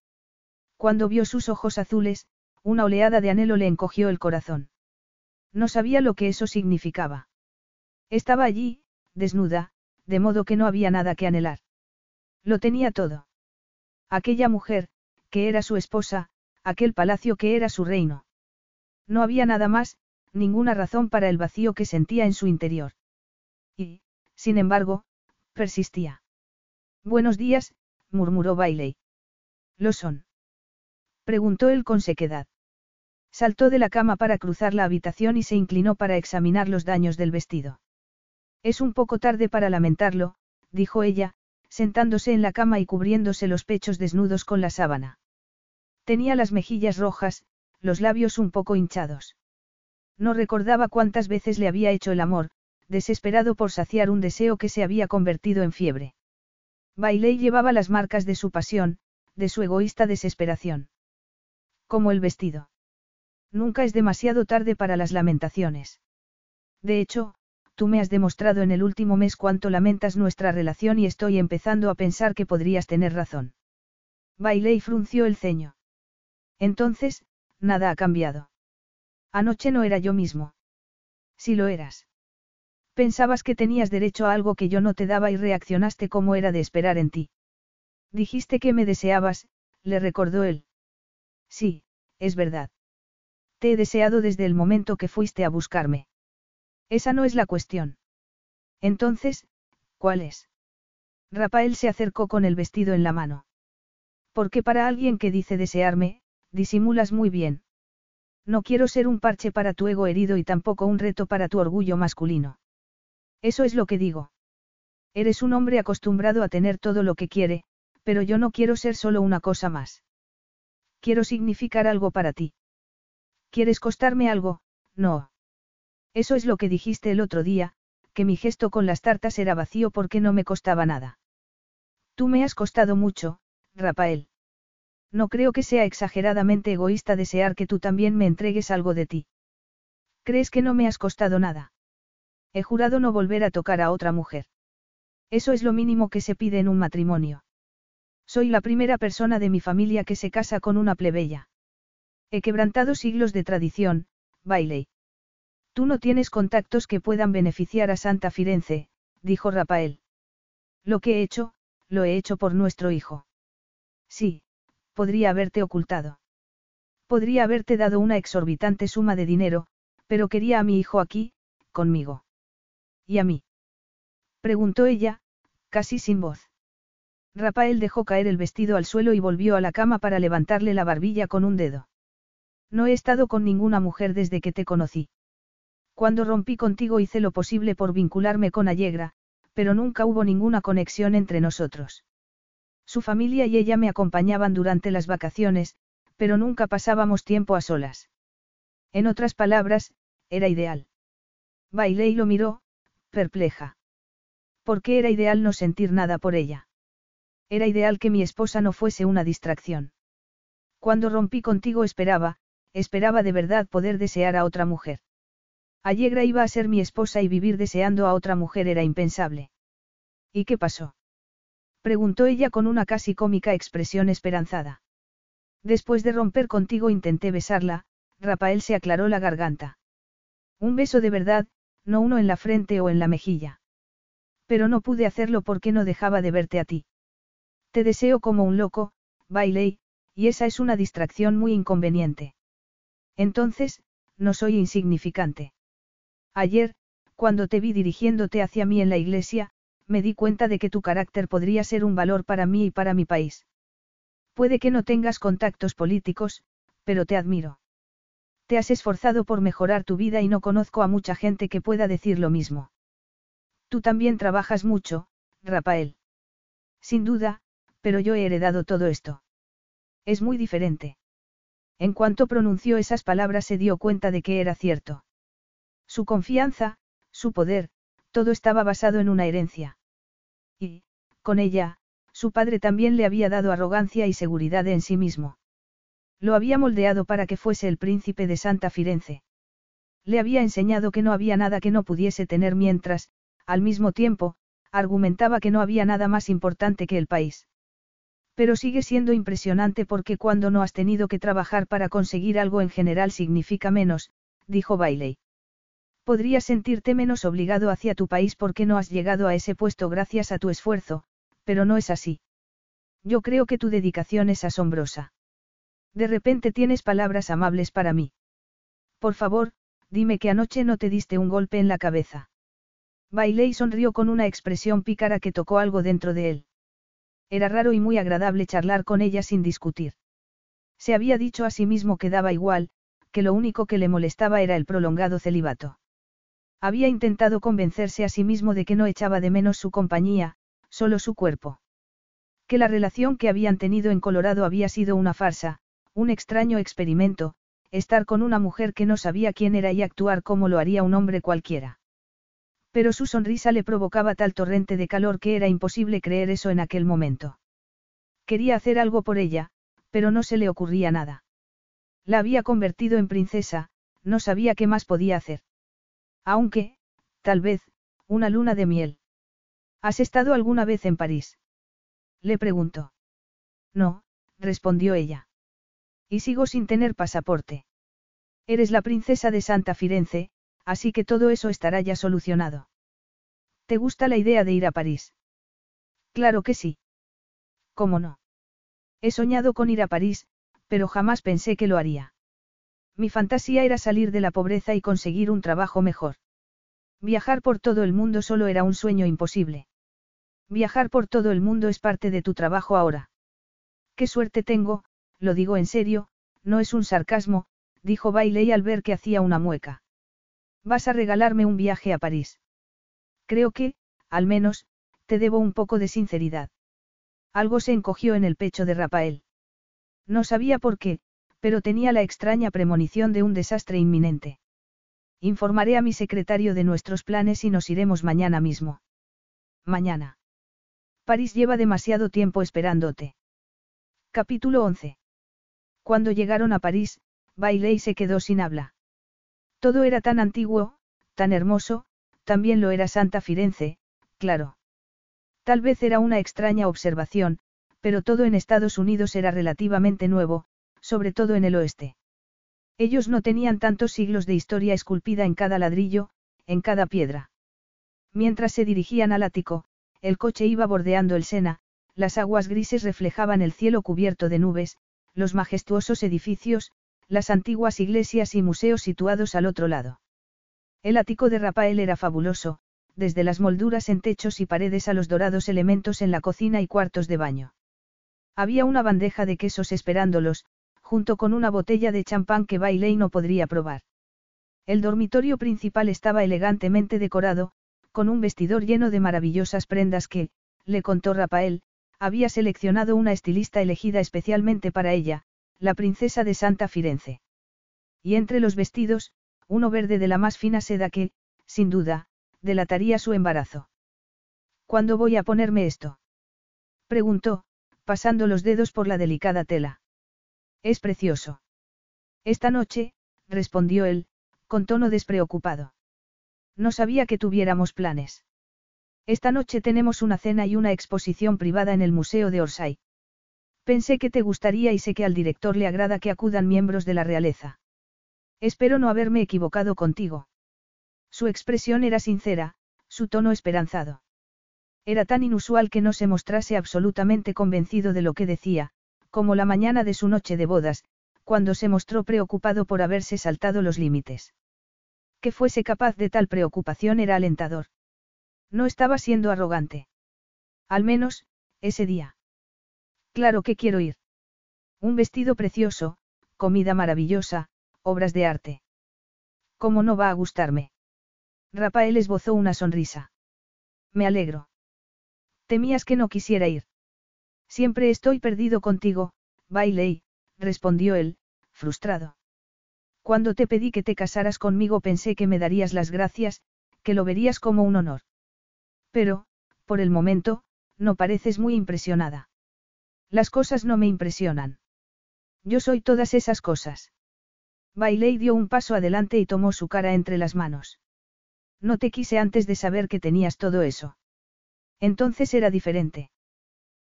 Cuando vio sus ojos azules, una oleada de anhelo le encogió el corazón. No sabía lo que eso significaba. Estaba allí, desnuda, de modo que no había nada que anhelar. Lo tenía todo. Aquella mujer, que era su esposa, aquel palacio que era su reino. No había nada más, ninguna razón para el vacío que sentía en su interior. Y, sin embargo, persistía. Buenos días, murmuró Bailey. ¿Lo son? Preguntó él con sequedad. Saltó de la cama para cruzar la habitación y se inclinó para examinar los daños del vestido. Es un poco tarde para lamentarlo, dijo ella, sentándose en la cama y cubriéndose los pechos desnudos con la sábana. Tenía las mejillas rojas, los labios un poco hinchados. No recordaba cuántas veces le había hecho el amor, desesperado por saciar un deseo que se había convertido en fiebre. Bailey llevaba las marcas de su pasión, de su egoísta desesperación. Como el vestido. Nunca es demasiado tarde para las lamentaciones. De hecho, tú me has demostrado en el último mes cuánto lamentas nuestra relación y estoy empezando a pensar que podrías tener razón. Bailey frunció el ceño. Entonces, nada ha cambiado. Anoche no era yo mismo. Si lo eras. Pensabas que tenías derecho a algo que yo no te daba y reaccionaste como era de esperar en ti. Dijiste que me deseabas, le recordó él. Sí, es verdad. Te he deseado desde el momento que fuiste a buscarme. Esa no es la cuestión. Entonces, ¿cuál es? Rafael se acercó con el vestido en la mano. Porque para alguien que dice desearme, disimulas muy bien. No quiero ser un parche para tu ego herido y tampoco un reto para tu orgullo masculino. Eso es lo que digo. Eres un hombre acostumbrado a tener todo lo que quiere, pero yo no quiero ser solo una cosa más. Quiero significar algo para ti. ¿Quieres costarme algo? No. Eso es lo que dijiste el otro día, que mi gesto con las tartas era vacío porque no me costaba nada. Tú me has costado mucho, Rafael. No creo que sea exageradamente egoísta desear que tú también me entregues algo de ti. ¿Crees que no me has costado nada? He jurado no volver a tocar a otra mujer. Eso es lo mínimo que se pide en un matrimonio. Soy la primera persona de mi familia que se casa con una plebeya. He quebrantado siglos de tradición, Bailey. Tú no tienes contactos que puedan beneficiar a Santa Firenze, dijo Rafael. Lo que he hecho, lo he hecho por nuestro hijo. Sí, podría haberte ocultado. Podría haberte dado una exorbitante suma de dinero, pero quería a mi hijo aquí, conmigo. ¿Y a mí? Preguntó ella, casi sin voz. Rafael dejó caer el vestido al suelo y volvió a la cama para levantarle la barbilla con un dedo. No he estado con ninguna mujer desde que te conocí. Cuando rompí contigo hice lo posible por vincularme con Allegra, pero nunca hubo ninguna conexión entre nosotros. Su familia y ella me acompañaban durante las vacaciones, pero nunca pasábamos tiempo a solas. En otras palabras, era ideal. Bailey lo miró, perpleja. ¿Por qué era ideal no sentir nada por ella? Era ideal que mi esposa no fuese una distracción. Cuando rompí contigo esperaba, esperaba de verdad poder desear a otra mujer. Allegra iba a ser mi esposa y vivir deseando a otra mujer era impensable. ¿Y qué pasó? Preguntó ella con una casi cómica expresión esperanzada. Después de romper contigo intenté besarla, Rafael se aclaró la garganta. Un beso de verdad, no uno en la frente o en la mejilla. Pero no pude hacerlo porque no dejaba de verte a ti. Te deseo como un loco, Bailey, y esa es una distracción muy inconveniente. Entonces, no soy insignificante. Ayer, cuando te vi dirigiéndote hacia mí en la iglesia, me di cuenta de que tu carácter podría ser un valor para mí y para mi país. Puede que no tengas contactos políticos, pero te admiro. Te has esforzado por mejorar tu vida y no conozco a mucha gente que pueda decir lo mismo. Tú también trabajas mucho, Rafael. Sin duda, pero yo he heredado todo esto. Es muy diferente. En cuanto pronunció esas palabras se dio cuenta de que era cierto. Su confianza, su poder, todo estaba basado en una herencia. Y, con ella, su padre también le había dado arrogancia y seguridad en sí mismo. Lo había moldeado para que fuese el príncipe de Santa Firenze. Le había enseñado que no había nada que no pudiese tener mientras, al mismo tiempo, argumentaba que no había nada más importante que el país. Pero sigue siendo impresionante porque cuando no has tenido que trabajar para conseguir algo en general significa menos, dijo Bailey. Podrías sentirte menos obligado hacia tu país porque no has llegado a ese puesto gracias a tu esfuerzo, pero no es así. Yo creo que tu dedicación es asombrosa. De repente tienes palabras amables para mí. Por favor, dime que anoche no te diste un golpe en la cabeza. Bailey sonrió con una expresión pícara que tocó algo dentro de él. Era raro y muy agradable charlar con ella sin discutir. Se había dicho a sí mismo que daba igual, que lo único que le molestaba era el prolongado celibato. Había intentado convencerse a sí mismo de que no echaba de menos su compañía, solo su cuerpo. Que la relación que habían tenido en Colorado había sido una farsa, un extraño experimento, estar con una mujer que no sabía quién era y actuar como lo haría un hombre cualquiera. Pero su sonrisa le provocaba tal torrente de calor que era imposible creer eso en aquel momento. Quería hacer algo por ella, pero no se le ocurría nada. La había convertido en princesa, no sabía qué más podía hacer. Aunque, tal vez, una luna de miel. ¿Has estado alguna vez en París? Le preguntó. No, respondió ella. Y sigo sin tener pasaporte. Eres la princesa de Santa Firenze, así que todo eso estará ya solucionado. ¿Te gusta la idea de ir a París? Claro que sí. ¿Cómo no? He soñado con ir a París, pero jamás pensé que lo haría. Mi fantasía era salir de la pobreza y conseguir un trabajo mejor. Viajar por todo el mundo solo era un sueño imposible. Viajar por todo el mundo es parte de tu trabajo ahora. Qué suerte tengo, lo digo en serio, no es un sarcasmo, dijo Bailey al ver que hacía una mueca. Vas a regalarme un viaje a París. Creo que, al menos, te debo un poco de sinceridad. Algo se encogió en el pecho de Rafael. No sabía por qué, pero tenía la extraña premonición de un desastre inminente. Informaré a mi secretario de nuestros planes y nos iremos mañana mismo. Mañana. París lleva demasiado tiempo esperándote. Capítulo 11. Cuando llegaron a París, Bailey se quedó sin habla. Todo era tan antiguo, tan hermoso, también lo era Santa Firenze, claro. Tal vez era una extraña observación, pero todo en Estados Unidos era relativamente nuevo, sobre todo en el oeste. Ellos no tenían tantos siglos de historia esculpida en cada ladrillo, en cada piedra. Mientras se dirigían al ático, el coche iba bordeando el Sena, las aguas grises reflejaban el cielo cubierto de nubes, los majestuosos edificios, las antiguas iglesias y museos situados al otro lado. El ático de Rafael era fabuloso, desde las molduras en techos y paredes a los dorados elementos en la cocina y cuartos de baño. Había una bandeja de quesos esperándolos, junto con una botella de champán que Bailey no podría probar. El dormitorio principal estaba elegantemente decorado, con un vestidor lleno de maravillosas prendas que, le contó Rafael, había seleccionado una estilista elegida especialmente para ella, la princesa de Santa Firenze. Y entre los vestidos, uno verde de la más fina seda que, sin duda, delataría su embarazo. ¿Cuándo voy a ponerme esto? preguntó, pasando los dedos por la delicada tela. Es precioso. Esta noche, respondió él, con tono despreocupado. No sabía que tuviéramos planes. Esta noche tenemos una cena y una exposición privada en el Museo de Orsay. Pensé que te gustaría y sé que al director le agrada que acudan miembros de la realeza. Espero no haberme equivocado contigo. Su expresión era sincera, su tono esperanzado. Era tan inusual que no se mostrase absolutamente convencido de lo que decía, como la mañana de su noche de bodas, cuando se mostró preocupado por haberse saltado los límites. Que fuese capaz de tal preocupación era alentador. No estaba siendo arrogante. Al menos, ese día. Claro que quiero ir. Un vestido precioso, comida maravillosa, obras de arte. ¿Cómo no va a gustarme? Rafael esbozó una sonrisa. Me alegro. Temías que no quisiera ir. Siempre estoy perdido contigo, Bailey, respondió él, frustrado. Cuando te pedí que te casaras conmigo pensé que me darías las gracias, que lo verías como un honor. Pero, por el momento, no pareces muy impresionada. Las cosas no me impresionan. Yo soy todas esas cosas. Bailey dio un paso adelante y tomó su cara entre las manos. No te quise antes de saber que tenías todo eso. Entonces era diferente.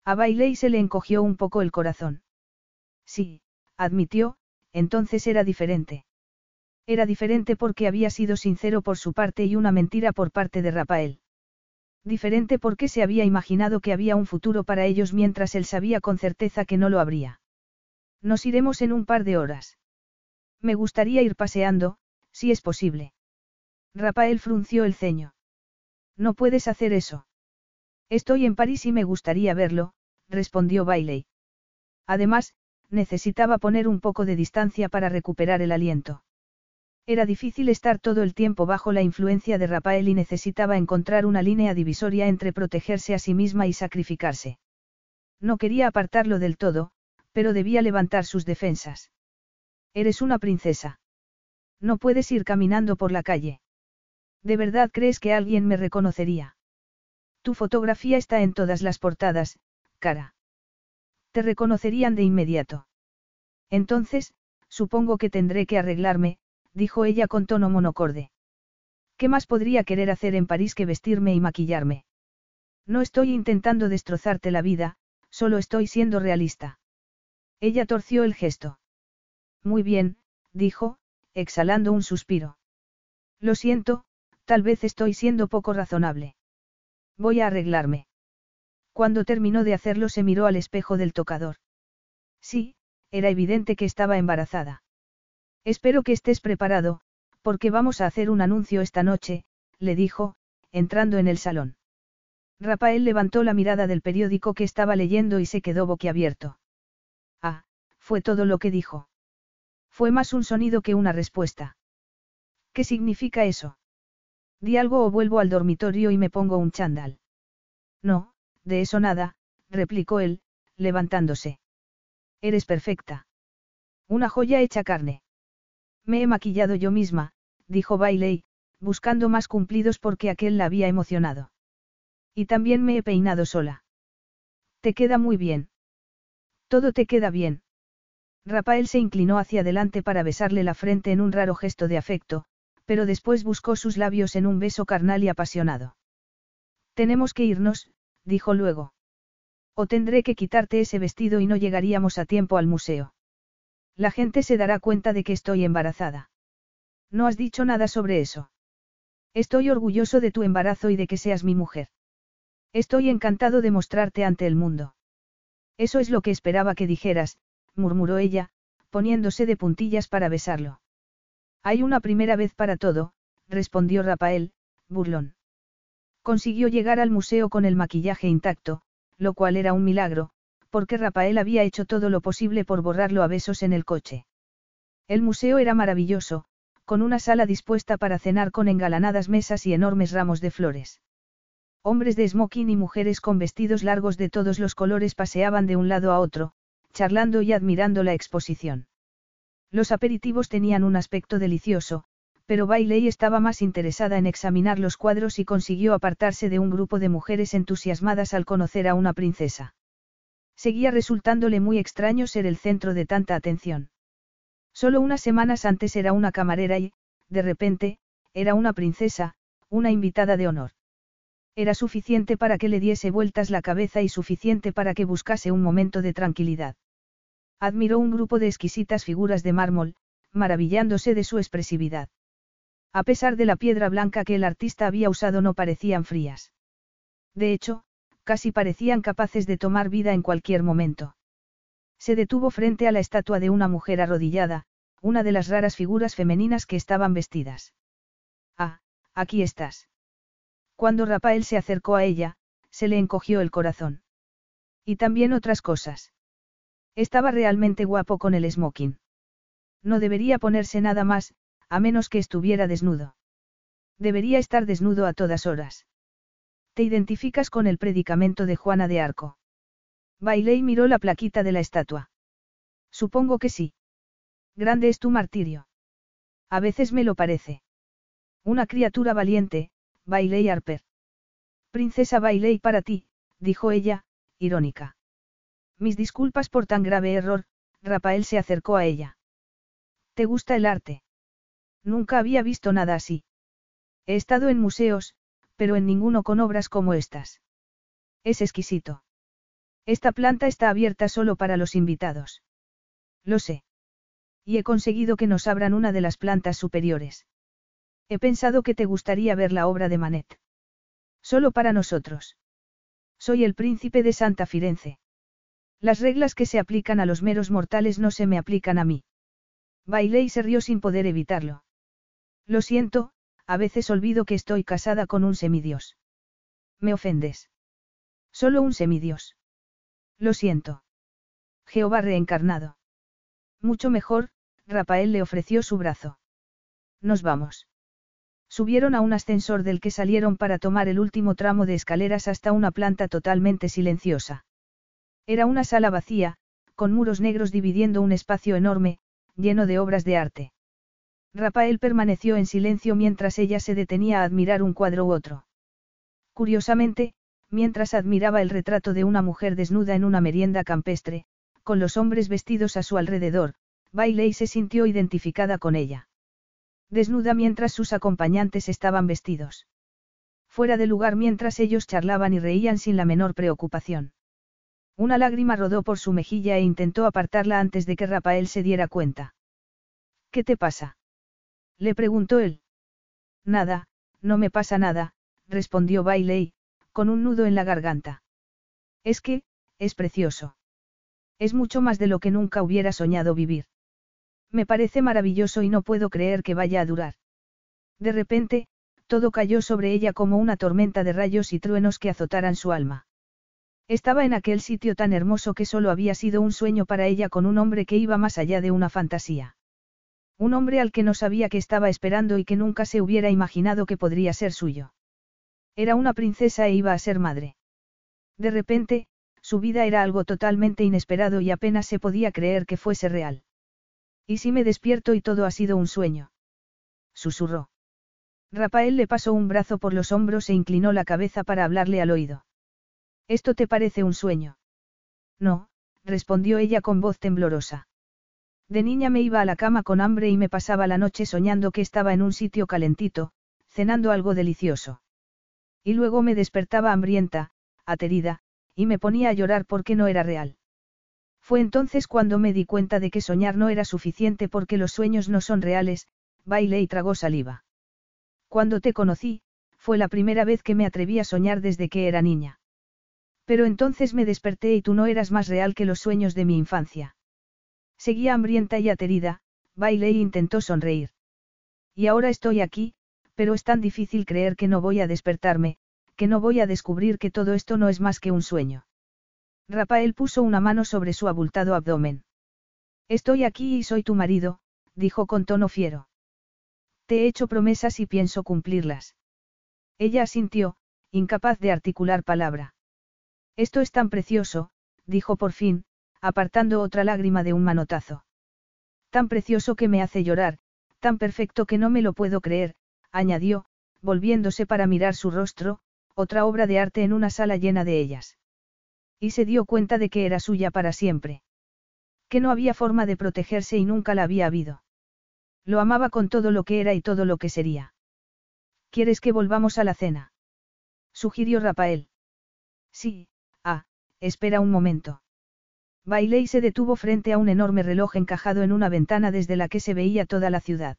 A Bailey se le encogió un poco el corazón. Sí, admitió, entonces era diferente. Era diferente porque había sido sincero por su parte y una mentira por parte de Rafael. Diferente porque se había imaginado que había un futuro para ellos mientras él sabía con certeza que no lo habría. Nos iremos en un par de horas. Me gustaría ir paseando, si es posible. Rafael frunció el ceño. No puedes hacer eso. Estoy en París y me gustaría verlo, respondió Bailey. Además, necesitaba poner un poco de distancia para recuperar el aliento. Era difícil estar todo el tiempo bajo la influencia de Rafael y necesitaba encontrar una línea divisoria entre protegerse a sí misma y sacrificarse. No quería apartarlo del todo, pero debía levantar sus defensas. Eres una princesa. No puedes ir caminando por la calle. ¿De verdad crees que alguien me reconocería? Tu fotografía está en todas las portadas, cara. Te reconocerían de inmediato. Entonces, supongo que tendré que arreglarme, dijo ella con tono monocorde. ¿Qué más podría querer hacer en París que vestirme y maquillarme? No estoy intentando destrozarte la vida, solo estoy siendo realista. Ella torció el gesto. Muy bien, dijo, exhalando un suspiro. Lo siento, tal vez estoy siendo poco razonable. Voy a arreglarme. Cuando terminó de hacerlo se miró al espejo del tocador. Sí, era evidente que estaba embarazada. Espero que estés preparado, porque vamos a hacer un anuncio esta noche, le dijo, entrando en el salón. Rafael levantó la mirada del periódico que estaba leyendo y se quedó boquiabierto. Ah, fue todo lo que dijo. Fue más un sonido que una respuesta. ¿Qué significa eso? Di algo o vuelvo al dormitorio y me pongo un chándal. No, de eso nada, replicó él, levantándose. Eres perfecta. Una joya hecha carne. Me he maquillado yo misma, dijo Bailey, buscando más cumplidos porque aquel la había emocionado. Y también me he peinado sola. Te queda muy bien. Todo te queda bien. Rafael se inclinó hacia adelante para besarle la frente en un raro gesto de afecto, pero después buscó sus labios en un beso carnal y apasionado. Tenemos que irnos, dijo luego. O tendré que quitarte ese vestido y no llegaríamos a tiempo al museo. La gente se dará cuenta de que estoy embarazada. No has dicho nada sobre eso. Estoy orgulloso de tu embarazo y de que seas mi mujer. Estoy encantado de mostrarte ante el mundo. Eso es lo que esperaba que dijeras, murmuró ella, poniéndose de puntillas para besarlo. Hay una primera vez para todo, respondió Rafael, burlón. Consiguió llegar al museo con el maquillaje intacto, lo cual era un milagro, porque Rafael había hecho todo lo posible por borrarlo a besos en el coche. El museo era maravilloso, con una sala dispuesta para cenar con engalanadas mesas y enormes ramos de flores. Hombres de smoking y mujeres con vestidos largos de todos los colores paseaban de un lado a otro, charlando y admirando la exposición. Los aperitivos tenían un aspecto delicioso, pero Bailey estaba más interesada en examinar los cuadros y consiguió apartarse de un grupo de mujeres entusiasmadas al conocer a una princesa. Seguía resultándole muy extraño ser el centro de tanta atención. Solo unas semanas antes era una camarera y, de repente, era una princesa, una invitada de honor. Era suficiente para que le diese vueltas la cabeza y suficiente para que buscase un momento de tranquilidad. Admiró un grupo de exquisitas figuras de mármol, maravillándose de su expresividad. A pesar de la piedra blanca que el artista había usado no parecían frías. De hecho, casi parecían capaces de tomar vida en cualquier momento. Se detuvo frente a la estatua de una mujer arrodillada, una de las raras figuras femeninas que estaban vestidas. Ah, aquí estás. Cuando Rafael se acercó a ella, se le encogió el corazón. Y también otras cosas. Estaba realmente guapo con el smoking. No debería ponerse nada más, a menos que estuviera desnudo. Debería estar desnudo a todas horas. ¿Te identificas con el predicamento de Juana de Arco? Bailey miró la plaquita de la estatua. Supongo que sí. Grande es tu martirio. A veces me lo parece. Una criatura valiente, Bailey Harper. Princesa Bailey para ti, dijo ella, irónica. Mis disculpas por tan grave error, Rafael se acercó a ella. ¿Te gusta el arte? Nunca había visto nada así. He estado en museos, pero en ninguno con obras como estas. Es exquisito. Esta planta está abierta solo para los invitados. Lo sé. Y he conseguido que nos abran una de las plantas superiores. He pensado que te gustaría ver la obra de Manet. Solo para nosotros. Soy el príncipe de Santa Firenze. Las reglas que se aplican a los meros mortales no se me aplican a mí. Bailé y se rió sin poder evitarlo. Lo siento, a veces olvido que estoy casada con un semidios. Me ofendes. Solo un semidios. Lo siento. Jehová reencarnado. Mucho mejor, Rafael le ofreció su brazo. Nos vamos. Subieron a un ascensor del que salieron para tomar el último tramo de escaleras hasta una planta totalmente silenciosa. Era una sala vacía, con muros negros dividiendo un espacio enorme, lleno de obras de arte. Rafael permaneció en silencio mientras ella se detenía a admirar un cuadro u otro. Curiosamente, mientras admiraba el retrato de una mujer desnuda en una merienda campestre, con los hombres vestidos a su alrededor, Bailey se sintió identificada con ella. Desnuda mientras sus acompañantes estaban vestidos. Fuera de lugar mientras ellos charlaban y reían sin la menor preocupación. Una lágrima rodó por su mejilla e intentó apartarla antes de que Rafael se diera cuenta. ¿Qué te pasa? Le preguntó él. Nada, no me pasa nada, respondió Bailey, con un nudo en la garganta. Es que, es precioso. Es mucho más de lo que nunca hubiera soñado vivir. Me parece maravilloso y no puedo creer que vaya a durar. De repente, todo cayó sobre ella como una tormenta de rayos y truenos que azotaran su alma. Estaba en aquel sitio tan hermoso que solo había sido un sueño para ella con un hombre que iba más allá de una fantasía. Un hombre al que no sabía que estaba esperando y que nunca se hubiera imaginado que podría ser suyo. Era una princesa e iba a ser madre. De repente, su vida era algo totalmente inesperado y apenas se podía creer que fuese real. ¿Y si me despierto y todo ha sido un sueño? Susurró. Rafael le pasó un brazo por los hombros e inclinó la cabeza para hablarle al oído. ¿Esto te parece un sueño? No, respondió ella con voz temblorosa. De niña me iba a la cama con hambre y me pasaba la noche soñando que estaba en un sitio calentito, cenando algo delicioso. Y luego me despertaba hambrienta, aterida, y me ponía a llorar porque no era real. Fue entonces cuando me di cuenta de que soñar no era suficiente porque los sueños no son reales, bailé y tragó saliva. Cuando te conocí, fue la primera vez que me atreví a soñar desde que era niña. Pero entonces me desperté y tú no eras más real que los sueños de mi infancia. Seguía hambrienta y aterida, bailé e intentó sonreír. Y ahora estoy aquí, pero es tan difícil creer que no voy a despertarme, que no voy a descubrir que todo esto no es más que un sueño. Rafael puso una mano sobre su abultado abdomen. Estoy aquí y soy tu marido, dijo con tono fiero. Te he hecho promesas y pienso cumplirlas. Ella asintió, incapaz de articular palabra. Esto es tan precioso, dijo por fin, apartando otra lágrima de un manotazo. Tan precioso que me hace llorar, tan perfecto que no me lo puedo creer, añadió, volviéndose para mirar su rostro, otra obra de arte en una sala llena de ellas. Y se dio cuenta de que era suya para siempre. Que no había forma de protegerse y nunca la había habido. Lo amaba con todo lo que era y todo lo que sería. ¿Quieres que volvamos a la cena? Sugirió Rafael. Sí, ah, espera un momento. Bailey se detuvo frente a un enorme reloj encajado en una ventana desde la que se veía toda la ciudad.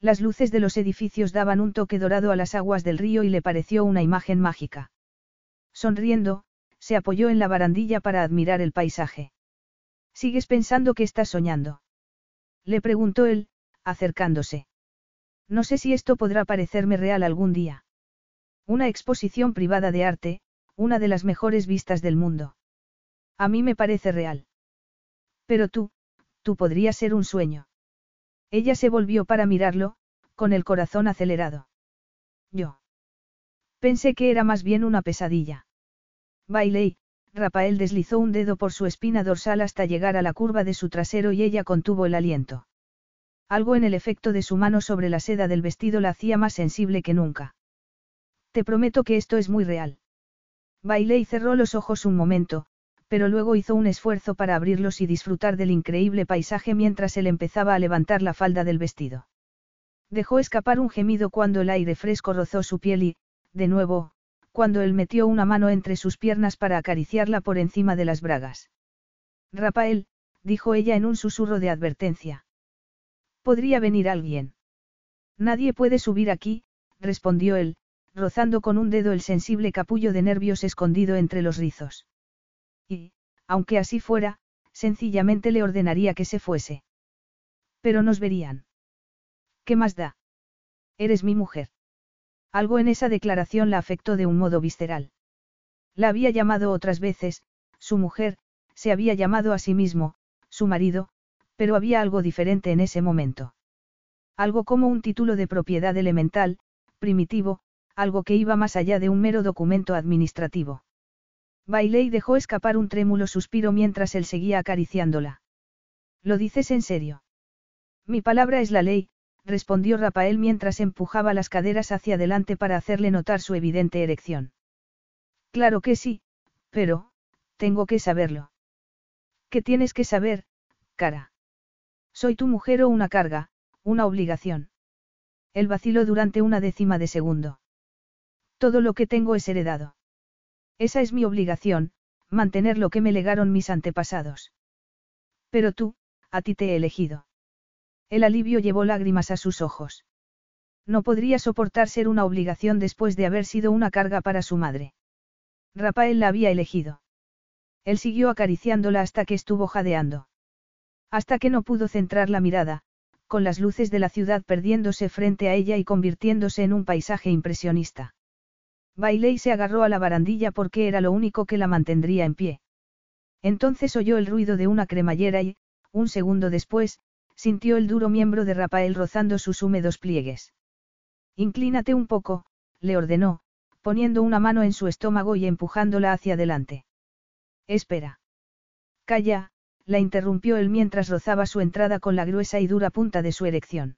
Las luces de los edificios daban un toque dorado a las aguas del río y le pareció una imagen mágica. Sonriendo, se apoyó en la barandilla para admirar el paisaje. ¿Sigues pensando que estás soñando? Le preguntó él, acercándose. No sé si esto podrá parecerme real algún día. Una exposición privada de arte, una de las mejores vistas del mundo. A mí me parece real. Pero tú, tú podrías ser un sueño. Ella se volvió para mirarlo, con el corazón acelerado. Yo. Pensé que era más bien una pesadilla. Bailey, Rafael deslizó un dedo por su espina dorsal hasta llegar a la curva de su trasero y ella contuvo el aliento. Algo en el efecto de su mano sobre la seda del vestido la hacía más sensible que nunca. Te prometo que esto es muy real. Bailey cerró los ojos un momento, pero luego hizo un esfuerzo para abrirlos y disfrutar del increíble paisaje mientras él empezaba a levantar la falda del vestido. Dejó escapar un gemido cuando el aire fresco rozó su piel y, de nuevo, cuando él metió una mano entre sus piernas para acariciarla por encima de las bragas. Rafael, dijo ella en un susurro de advertencia. ¿Podría venir alguien? Nadie puede subir aquí, respondió él, rozando con un dedo el sensible capullo de nervios escondido entre los rizos. Y, aunque así fuera, sencillamente le ordenaría que se fuese. Pero nos verían. ¿Qué más da? Eres mi mujer. Algo en esa declaración la afectó de un modo visceral. La había llamado otras veces, su mujer, se había llamado a sí mismo, su marido, pero había algo diferente en ese momento. Algo como un título de propiedad elemental, primitivo, algo que iba más allá de un mero documento administrativo. Bailey dejó escapar un trémulo suspiro mientras él seguía acariciándola. ¿Lo dices en serio? Mi palabra es la ley, respondió Rafael mientras empujaba las caderas hacia adelante para hacerle notar su evidente erección. Claro que sí, pero, tengo que saberlo. ¿Qué tienes que saber, cara? Soy tu mujer o una carga, una obligación. Él vaciló durante una décima de segundo. Todo lo que tengo es heredado. Esa es mi obligación, mantener lo que me legaron mis antepasados. Pero tú, a ti te he elegido. El alivio llevó lágrimas a sus ojos. No podría soportar ser una obligación después de haber sido una carga para su madre. Rafael la había elegido. Él siguió acariciándola hasta que estuvo jadeando. Hasta que no pudo centrar la mirada, con las luces de la ciudad perdiéndose frente a ella y convirtiéndose en un paisaje impresionista. Bailey se agarró a la barandilla porque era lo único que la mantendría en pie. Entonces oyó el ruido de una cremallera y, un segundo después, sintió el duro miembro de Rafael rozando sus húmedos pliegues. Inclínate un poco, le ordenó, poniendo una mano en su estómago y empujándola hacia adelante. Espera. Calla, la interrumpió él mientras rozaba su entrada con la gruesa y dura punta de su erección.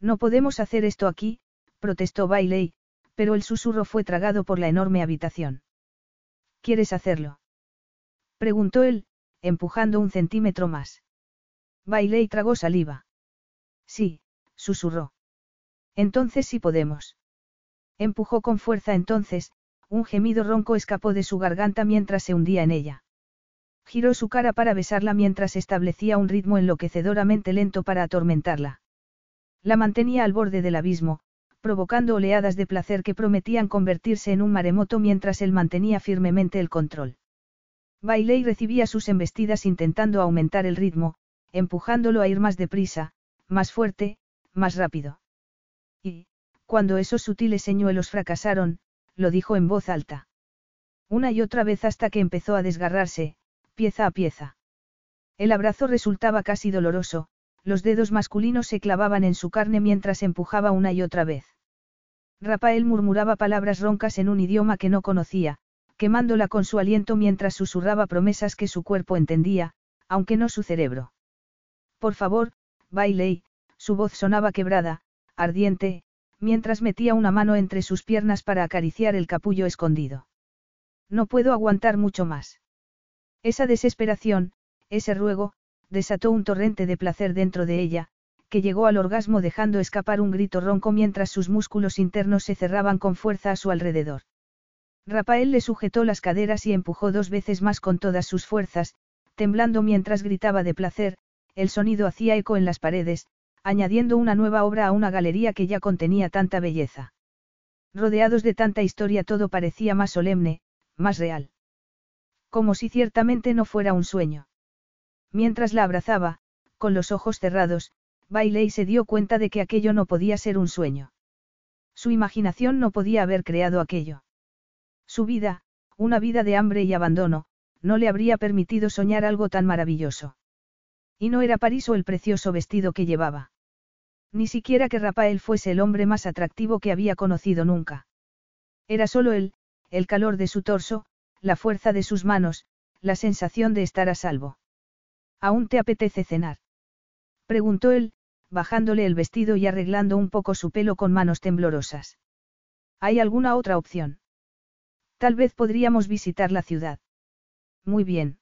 No podemos hacer esto aquí, protestó Bailey, pero el susurro fue tragado por la enorme habitación. ¿Quieres hacerlo? preguntó él, empujando un centímetro más. Bailey tragó saliva. Sí, susurró. Entonces sí podemos. Empujó con fuerza entonces, un gemido ronco escapó de su garganta mientras se hundía en ella. Giró su cara para besarla mientras establecía un ritmo enloquecedoramente lento para atormentarla. La mantenía al borde del abismo, provocando oleadas de placer que prometían convertirse en un maremoto mientras él mantenía firmemente el control. Bailey recibía sus embestidas intentando aumentar el ritmo, empujándolo a ir más deprisa, más fuerte, más rápido. Y, cuando esos sutiles señuelos fracasaron, lo dijo en voz alta. Una y otra vez hasta que empezó a desgarrarse, pieza a pieza. El abrazo resultaba casi doloroso, los dedos masculinos se clavaban en su carne mientras empujaba una y otra vez. Rafael murmuraba palabras roncas en un idioma que no conocía, quemándola con su aliento mientras susurraba promesas que su cuerpo entendía, aunque no su cerebro. Por favor, Bailey, su voz sonaba quebrada, ardiente, mientras metía una mano entre sus piernas para acariciar el capullo escondido. No puedo aguantar mucho más. Esa desesperación, ese ruego, desató un torrente de placer dentro de ella, que llegó al orgasmo dejando escapar un grito ronco mientras sus músculos internos se cerraban con fuerza a su alrededor. Rafael le sujetó las caderas y empujó dos veces más con todas sus fuerzas, temblando mientras gritaba de placer, el sonido hacía eco en las paredes, añadiendo una nueva obra a una galería que ya contenía tanta belleza. Rodeados de tanta historia todo parecía más solemne, más real. Como si ciertamente no fuera un sueño. Mientras la abrazaba, con los ojos cerrados, Bailey se dio cuenta de que aquello no podía ser un sueño. Su imaginación no podía haber creado aquello. Su vida, una vida de hambre y abandono, no le habría permitido soñar algo tan maravilloso. Y no era París o el precioso vestido que llevaba. Ni siquiera que Rafael fuese el hombre más atractivo que había conocido nunca. Era solo él, el calor de su torso, la fuerza de sus manos, la sensación de estar a salvo. ¿Aún te apetece cenar? Preguntó él, bajándole el vestido y arreglando un poco su pelo con manos temblorosas. ¿Hay alguna otra opción? Tal vez podríamos visitar la ciudad. Muy bien.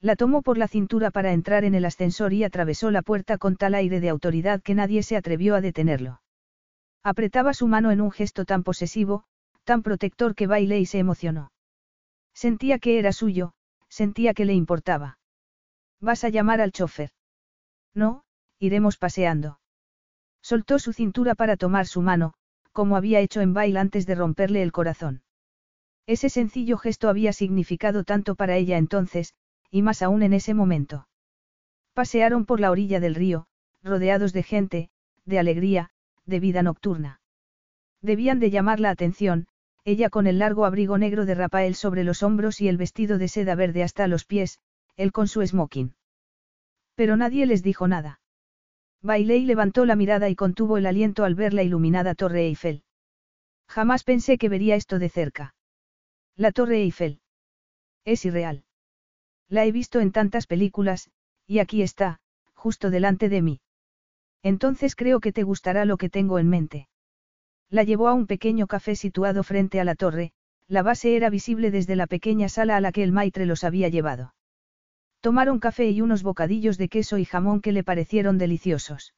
La tomó por la cintura para entrar en el ascensor y atravesó la puerta con tal aire de autoridad que nadie se atrevió a detenerlo. Apretaba su mano en un gesto tan posesivo, tan protector que Bailey se emocionó. Sentía que era suyo, sentía que le importaba. ¿Vas a llamar al chofer? No, iremos paseando. Soltó su cintura para tomar su mano, como había hecho en baile antes de romperle el corazón. Ese sencillo gesto había significado tanto para ella entonces, y más aún en ese momento. Pasearon por la orilla del río, rodeados de gente, de alegría, de vida nocturna. Debían de llamar la atención, ella con el largo abrigo negro de Rafael sobre los hombros y el vestido de seda verde hasta los pies, él con su smoking. Pero nadie les dijo nada. Bailey levantó la mirada y contuvo el aliento al ver la iluminada Torre Eiffel. Jamás pensé que vería esto de cerca. La Torre Eiffel. Es irreal. La he visto en tantas películas, y aquí está, justo delante de mí. Entonces creo que te gustará lo que tengo en mente. La llevó a un pequeño café situado frente a la torre, la base era visible desde la pequeña sala a la que el maitre los había llevado. Tomaron café y unos bocadillos de queso y jamón que le parecieron deliciosos.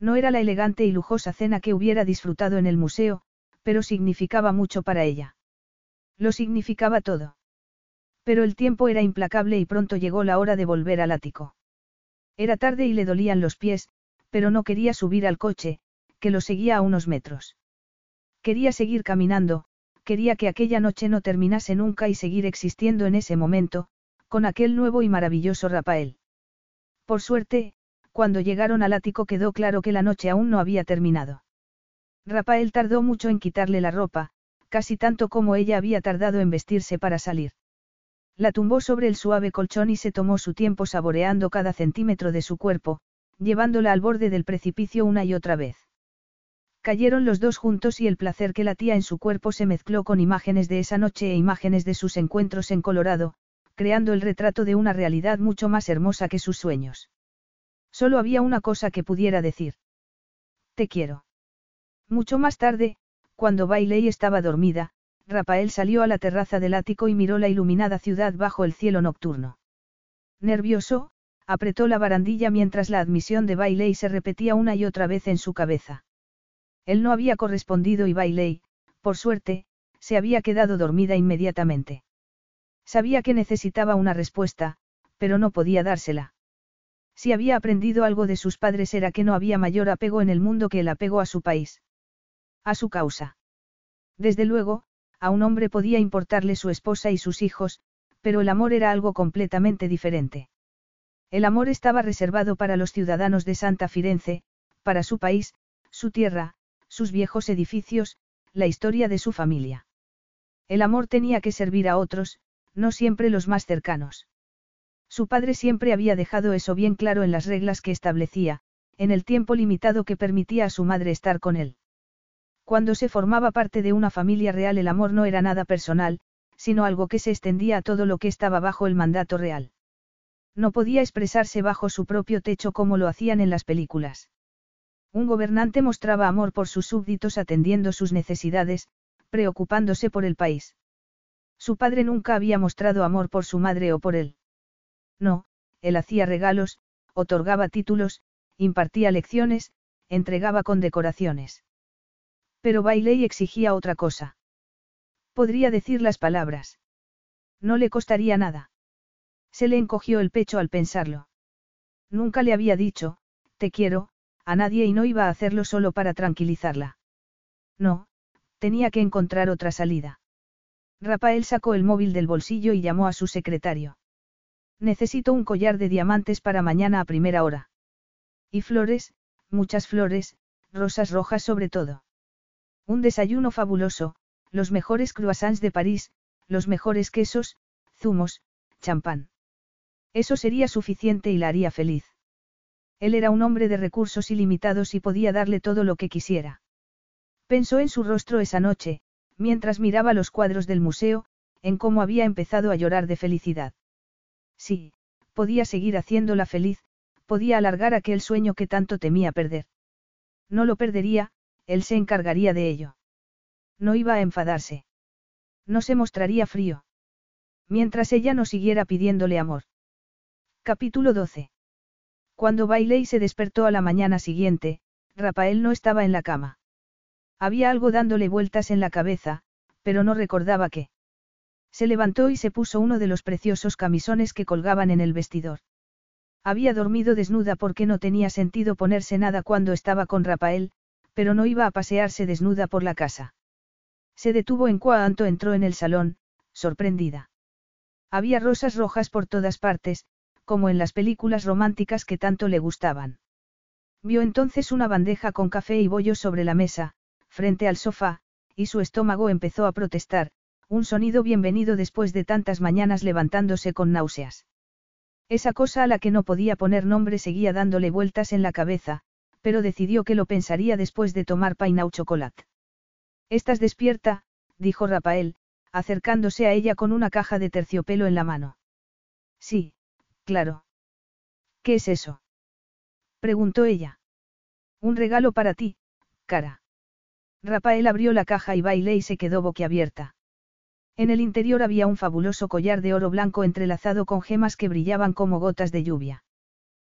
No era la elegante y lujosa cena que hubiera disfrutado en el museo, pero significaba mucho para ella. Lo significaba todo. Pero el tiempo era implacable y pronto llegó la hora de volver al ático. Era tarde y le dolían los pies, pero no quería subir al coche, que lo seguía a unos metros. Quería seguir caminando, quería que aquella noche no terminase nunca y seguir existiendo en ese momento, con aquel nuevo y maravilloso Rafael. Por suerte, cuando llegaron al ático quedó claro que la noche aún no había terminado. Rafael tardó mucho en quitarle la ropa, casi tanto como ella había tardado en vestirse para salir. La tumbó sobre el suave colchón y se tomó su tiempo saboreando cada centímetro de su cuerpo, llevándola al borde del precipicio una y otra vez. Cayeron los dos juntos y el placer que latía en su cuerpo se mezcló con imágenes de esa noche e imágenes de sus encuentros en Colorado, creando el retrato de una realidad mucho más hermosa que sus sueños. Solo había una cosa que pudiera decir. Te quiero. Mucho más tarde, cuando Bailey estaba dormida, Rafael salió a la terraza del ático y miró la iluminada ciudad bajo el cielo nocturno. Nervioso, apretó la barandilla mientras la admisión de Bailey se repetía una y otra vez en su cabeza. Él no había correspondido y Bailey, por suerte, se había quedado dormida inmediatamente. Sabía que necesitaba una respuesta, pero no podía dársela. Si había aprendido algo de sus padres era que no había mayor apego en el mundo que el apego a su país. A su causa. Desde luego, a un hombre podía importarle su esposa y sus hijos, pero el amor era algo completamente diferente. El amor estaba reservado para los ciudadanos de Santa Firenze, para su país, su tierra, sus viejos edificios, la historia de su familia. El amor tenía que servir a otros, no siempre los más cercanos. Su padre siempre había dejado eso bien claro en las reglas que establecía, en el tiempo limitado que permitía a su madre estar con él. Cuando se formaba parte de una familia real el amor no era nada personal, sino algo que se extendía a todo lo que estaba bajo el mandato real. No podía expresarse bajo su propio techo como lo hacían en las películas. Un gobernante mostraba amor por sus súbditos atendiendo sus necesidades, preocupándose por el país. Su padre nunca había mostrado amor por su madre o por él. No, él hacía regalos, otorgaba títulos, impartía lecciones, entregaba condecoraciones. Pero Bailey exigía otra cosa. Podría decir las palabras. No le costaría nada. Se le encogió el pecho al pensarlo. Nunca le había dicho, te quiero, a nadie y no iba a hacerlo solo para tranquilizarla. No, tenía que encontrar otra salida. Rafael sacó el móvil del bolsillo y llamó a su secretario. Necesito un collar de diamantes para mañana a primera hora. Y flores, muchas flores, rosas rojas sobre todo. Un desayuno fabuloso, los mejores croissants de París, los mejores quesos, zumos, champán. Eso sería suficiente y la haría feliz. Él era un hombre de recursos ilimitados y podía darle todo lo que quisiera. Pensó en su rostro esa noche, mientras miraba los cuadros del museo, en cómo había empezado a llorar de felicidad. Sí, podía seguir haciéndola feliz, podía alargar aquel sueño que tanto temía perder. No lo perdería, él se encargaría de ello. No iba a enfadarse. No se mostraría frío. Mientras ella no siguiera pidiéndole amor. Capítulo 12. Cuando Bailey se despertó a la mañana siguiente, Rafael no estaba en la cama. Había algo dándole vueltas en la cabeza, pero no recordaba qué. Se levantó y se puso uno de los preciosos camisones que colgaban en el vestidor. Había dormido desnuda porque no tenía sentido ponerse nada cuando estaba con Rafael, pero no iba a pasearse desnuda por la casa. Se detuvo en cuanto entró en el salón, sorprendida. Había rosas rojas por todas partes, como en las películas románticas que tanto le gustaban. Vio entonces una bandeja con café y bollos sobre la mesa, frente al sofá, y su estómago empezó a protestar, un sonido bienvenido después de tantas mañanas levantándose con náuseas. Esa cosa a la que no podía poner nombre seguía dándole vueltas en la cabeza, pero decidió que lo pensaría después de tomar painau chocolate. Estás despierta, dijo Rafael, acercándose a ella con una caja de terciopelo en la mano. Sí, Claro. ¿Qué es eso? Preguntó ella. Un regalo para ti, cara. Rafael abrió la caja y bailé y se quedó boquiabierta. En el interior había un fabuloso collar de oro blanco entrelazado con gemas que brillaban como gotas de lluvia.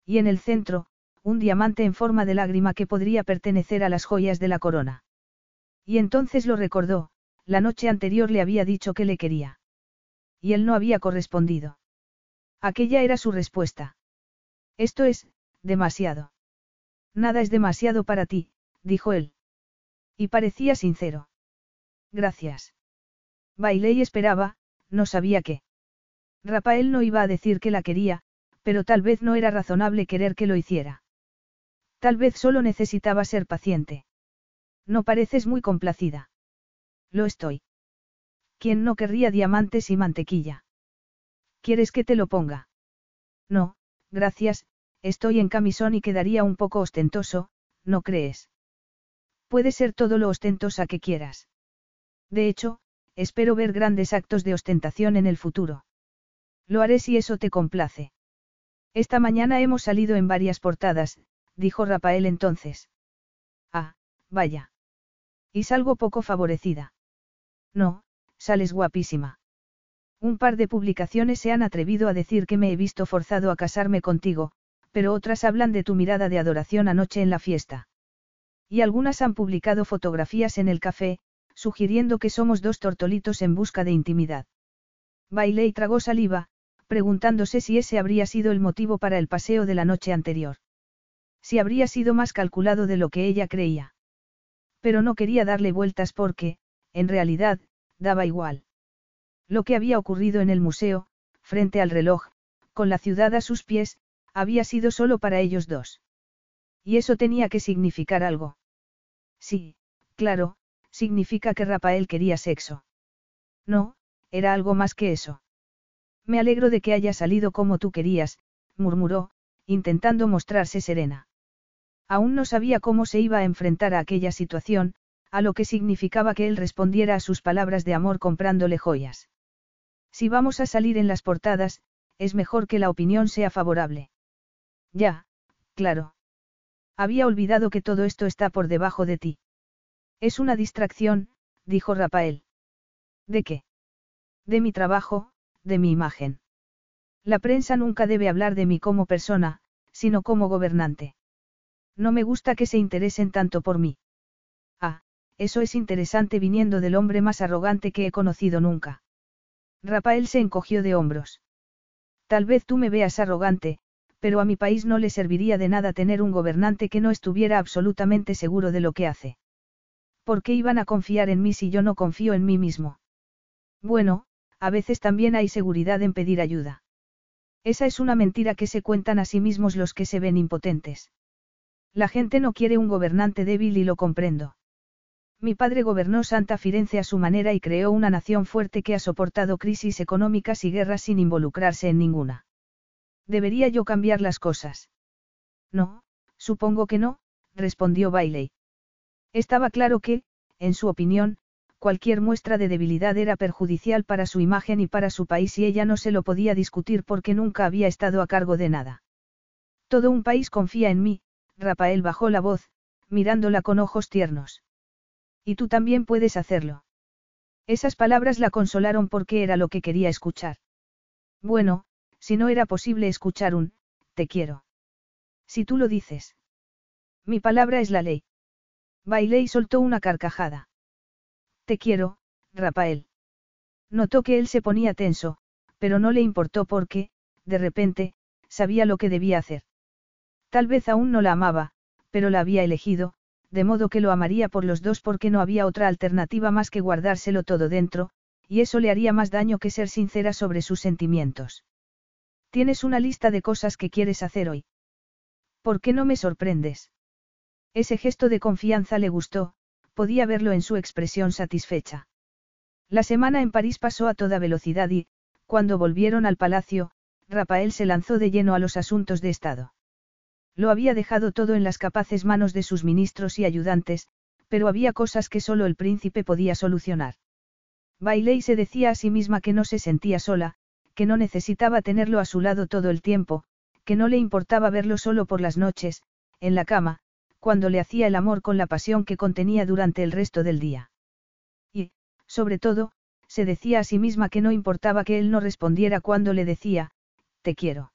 Y en el centro, un diamante en forma de lágrima que podría pertenecer a las joyas de la corona. Y entonces lo recordó, la noche anterior le había dicho que le quería. Y él no había correspondido. Aquella era su respuesta. Esto es, demasiado. Nada es demasiado para ti, dijo él. Y parecía sincero. Gracias. Bailé y esperaba, no sabía qué. Rafael no iba a decir que la quería, pero tal vez no era razonable querer que lo hiciera. Tal vez solo necesitaba ser paciente. No pareces muy complacida. Lo estoy. ¿Quién no querría diamantes y mantequilla? ¿Quieres que te lo ponga? No, gracias, estoy en camisón y quedaría un poco ostentoso, ¿no crees? Puede ser todo lo ostentosa que quieras. De hecho, espero ver grandes actos de ostentación en el futuro. Lo haré si eso te complace. Esta mañana hemos salido en varias portadas, dijo Rafael entonces. Ah, vaya. Y salgo poco favorecida. No, sales guapísima. Un par de publicaciones se han atrevido a decir que me he visto forzado a casarme contigo, pero otras hablan de tu mirada de adoración anoche en la fiesta. Y algunas han publicado fotografías en el café, sugiriendo que somos dos tortolitos en busca de intimidad. Bailé y tragó saliva, preguntándose si ese habría sido el motivo para el paseo de la noche anterior. Si habría sido más calculado de lo que ella creía. Pero no quería darle vueltas porque, en realidad, daba igual. Lo que había ocurrido en el museo, frente al reloj, con la ciudad a sus pies, había sido solo para ellos dos. Y eso tenía que significar algo. Sí, claro, significa que Rafael quería sexo. No, era algo más que eso. Me alegro de que haya salido como tú querías, murmuró, intentando mostrarse serena. Aún no sabía cómo se iba a enfrentar a aquella situación, a lo que significaba que él respondiera a sus palabras de amor comprándole joyas. Si vamos a salir en las portadas, es mejor que la opinión sea favorable. Ya, claro. Había olvidado que todo esto está por debajo de ti. Es una distracción, dijo Rafael. ¿De qué? De mi trabajo, de mi imagen. La prensa nunca debe hablar de mí como persona, sino como gobernante. No me gusta que se interesen tanto por mí. Ah, eso es interesante viniendo del hombre más arrogante que he conocido nunca. Rafael se encogió de hombros. Tal vez tú me veas arrogante, pero a mi país no le serviría de nada tener un gobernante que no estuviera absolutamente seguro de lo que hace. ¿Por qué iban a confiar en mí si yo no confío en mí mismo? Bueno, a veces también hay seguridad en pedir ayuda. Esa es una mentira que se cuentan a sí mismos los que se ven impotentes. La gente no quiere un gobernante débil y lo comprendo. Mi padre gobernó Santa Firenze a su manera y creó una nación fuerte que ha soportado crisis económicas y guerras sin involucrarse en ninguna. ¿Debería yo cambiar las cosas? No, supongo que no, respondió Bailey. Estaba claro que, en su opinión, cualquier muestra de debilidad era perjudicial para su imagen y para su país y ella no se lo podía discutir porque nunca había estado a cargo de nada. Todo un país confía en mí, Rafael bajó la voz, mirándola con ojos tiernos. Y tú también puedes hacerlo. Esas palabras la consolaron porque era lo que quería escuchar. Bueno, si no era posible escuchar un, te quiero. Si tú lo dices. Mi palabra es la ley. Bailé y soltó una carcajada. Te quiero, Rafael. Notó que él se ponía tenso, pero no le importó porque, de repente, sabía lo que debía hacer. Tal vez aún no la amaba, pero la había elegido, de modo que lo amaría por los dos porque no había otra alternativa más que guardárselo todo dentro, y eso le haría más daño que ser sincera sobre sus sentimientos. Tienes una lista de cosas que quieres hacer hoy. ¿Por qué no me sorprendes? Ese gesto de confianza le gustó, podía verlo en su expresión satisfecha. La semana en París pasó a toda velocidad y, cuando volvieron al palacio, Rafael se lanzó de lleno a los asuntos de Estado. Lo había dejado todo en las capaces manos de sus ministros y ayudantes, pero había cosas que solo el príncipe podía solucionar. Bailey se decía a sí misma que no se sentía sola, que no necesitaba tenerlo a su lado todo el tiempo, que no le importaba verlo solo por las noches, en la cama, cuando le hacía el amor con la pasión que contenía durante el resto del día. Y, sobre todo, se decía a sí misma que no importaba que él no respondiera cuando le decía, te quiero.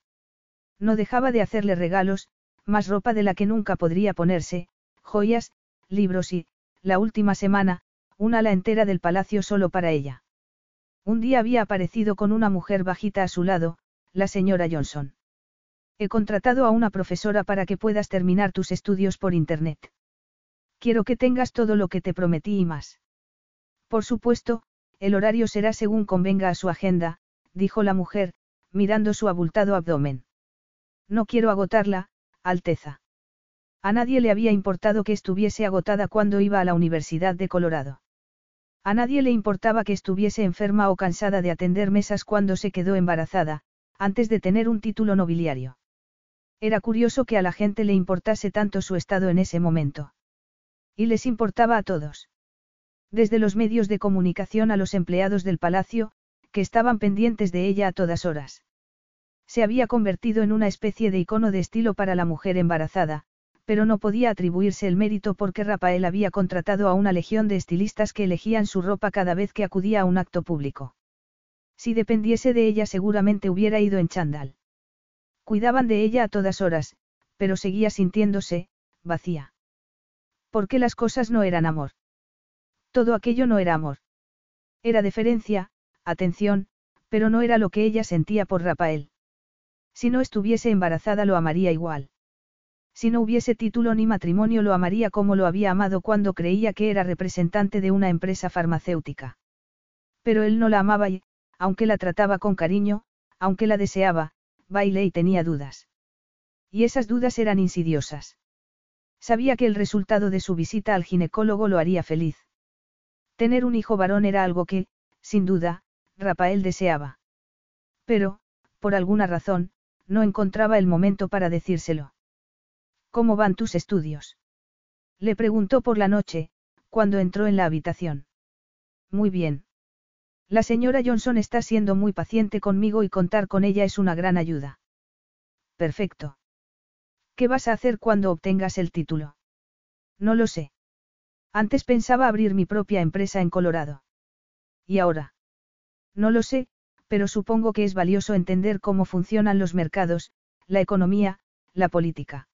No dejaba de hacerle regalos, más ropa de la que nunca podría ponerse, joyas, libros y, la última semana, una ala entera del palacio solo para ella. Un día había aparecido con una mujer bajita a su lado, la señora Johnson. He contratado a una profesora para que puedas terminar tus estudios por Internet. Quiero que tengas todo lo que te prometí y más. Por supuesto, el horario será según convenga a su agenda, dijo la mujer, mirando su abultado abdomen. No quiero agotarla, Alteza. A nadie le había importado que estuviese agotada cuando iba a la Universidad de Colorado. A nadie le importaba que estuviese enferma o cansada de atender mesas cuando se quedó embarazada, antes de tener un título nobiliario. Era curioso que a la gente le importase tanto su estado en ese momento. Y les importaba a todos. Desde los medios de comunicación a los empleados del palacio, que estaban pendientes de ella a todas horas. Se había convertido en una especie de icono de estilo para la mujer embarazada, pero no podía atribuirse el mérito porque Rafael había contratado a una legión de estilistas que elegían su ropa cada vez que acudía a un acto público. Si dependiese de ella seguramente hubiera ido en chándal. Cuidaban de ella a todas horas, pero seguía sintiéndose, vacía. Porque las cosas no eran amor. Todo aquello no era amor. Era deferencia, atención, pero no era lo que ella sentía por Rafael. Si no estuviese embarazada lo amaría igual. Si no hubiese título ni matrimonio lo amaría como lo había amado cuando creía que era representante de una empresa farmacéutica. Pero él no la amaba y, aunque la trataba con cariño, aunque la deseaba, Bailey tenía dudas. Y esas dudas eran insidiosas. Sabía que el resultado de su visita al ginecólogo lo haría feliz. Tener un hijo varón era algo que, sin duda, Rafael deseaba. Pero, por alguna razón, no encontraba el momento para decírselo. ¿Cómo van tus estudios? Le preguntó por la noche, cuando entró en la habitación. Muy bien. La señora Johnson está siendo muy paciente conmigo y contar con ella es una gran ayuda. Perfecto. ¿Qué vas a hacer cuando obtengas el título? No lo sé. Antes pensaba abrir mi propia empresa en Colorado. ¿Y ahora? No lo sé, pero supongo que es valioso entender cómo funcionan los mercados, la economía, la política.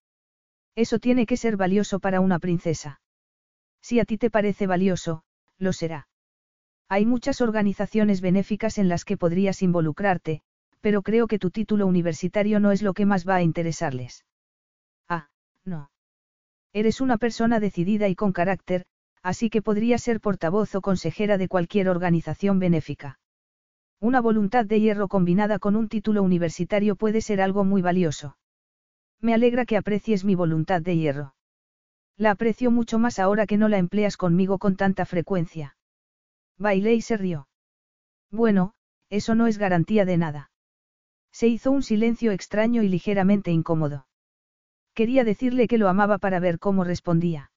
Eso tiene que ser valioso para una princesa. Si a ti te parece valioso, lo será. Hay muchas organizaciones benéficas en las que podrías involucrarte, pero creo que tu título universitario no es lo que más va a interesarles. Ah, no. Eres una persona decidida y con carácter, así que podría ser portavoz o consejera de cualquier organización benéfica. Una voluntad de hierro combinada con un título universitario puede ser algo muy valioso. Me alegra que aprecies mi voluntad de hierro. La aprecio mucho más ahora que no la empleas conmigo con tanta frecuencia. Bailé y se rió. Bueno, eso no es garantía de nada. Se hizo un silencio extraño y ligeramente incómodo. Quería decirle que lo amaba para ver cómo respondía.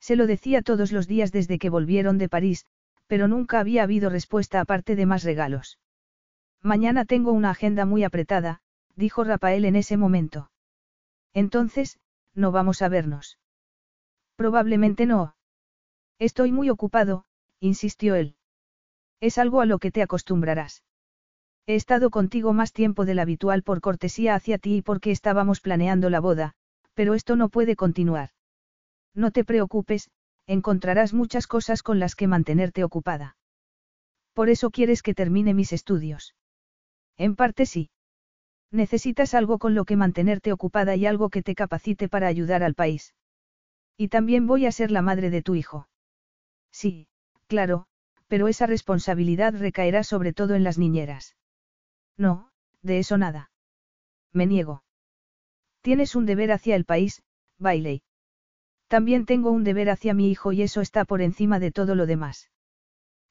Se lo decía todos los días desde que volvieron de París, pero nunca había habido respuesta aparte de más regalos. Mañana tengo una agenda muy apretada, dijo Rafael en ese momento. Entonces, no vamos a vernos. Probablemente no. Estoy muy ocupado, insistió él. Es algo a lo que te acostumbrarás. He estado contigo más tiempo del habitual por cortesía hacia ti y porque estábamos planeando la boda, pero esto no puede continuar. No te preocupes, encontrarás muchas cosas con las que mantenerte ocupada. Por eso quieres que termine mis estudios. En parte sí. Necesitas algo con lo que mantenerte ocupada y algo que te capacite para ayudar al país. Y también voy a ser la madre de tu hijo. Sí, claro, pero esa responsabilidad recaerá sobre todo en las niñeras. No, de eso nada. Me niego. Tienes un deber hacia el país, Bailey. También tengo un deber hacia mi hijo y eso está por encima de todo lo demás.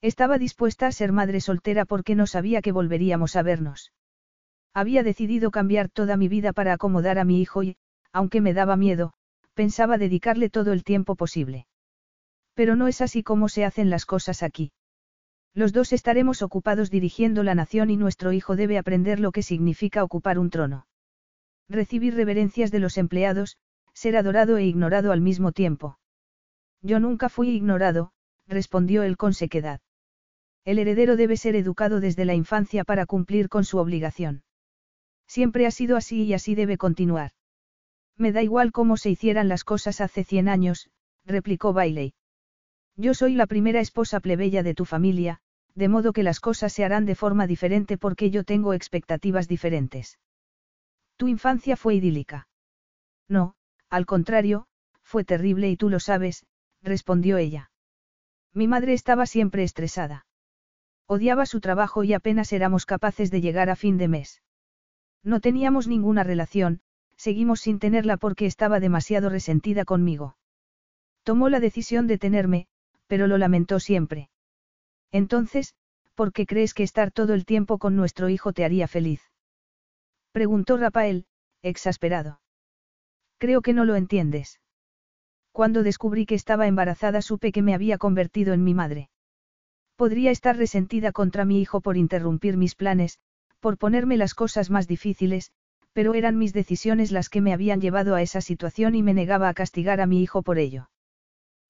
Estaba dispuesta a ser madre soltera porque no sabía que volveríamos a vernos. Había decidido cambiar toda mi vida para acomodar a mi hijo y, aunque me daba miedo, pensaba dedicarle todo el tiempo posible. Pero no es así como se hacen las cosas aquí. Los dos estaremos ocupados dirigiendo la nación y nuestro hijo debe aprender lo que significa ocupar un trono. Recibir reverencias de los empleados, ser adorado e ignorado al mismo tiempo. Yo nunca fui ignorado, respondió él con sequedad. El heredero debe ser educado desde la infancia para cumplir con su obligación. Siempre ha sido así y así debe continuar. Me da igual cómo se hicieran las cosas hace cien años, replicó Bailey. Yo soy la primera esposa plebeya de tu familia, de modo que las cosas se harán de forma diferente porque yo tengo expectativas diferentes. Tu infancia fue idílica. No, al contrario, fue terrible y tú lo sabes, respondió ella. Mi madre estaba siempre estresada. Odiaba su trabajo y apenas éramos capaces de llegar a fin de mes. No teníamos ninguna relación, seguimos sin tenerla porque estaba demasiado resentida conmigo. Tomó la decisión de tenerme, pero lo lamentó siempre. Entonces, ¿por qué crees que estar todo el tiempo con nuestro hijo te haría feliz? Preguntó Rafael, exasperado. Creo que no lo entiendes. Cuando descubrí que estaba embarazada supe que me había convertido en mi madre. Podría estar resentida contra mi hijo por interrumpir mis planes, por ponerme las cosas más difíciles, pero eran mis decisiones las que me habían llevado a esa situación y me negaba a castigar a mi hijo por ello.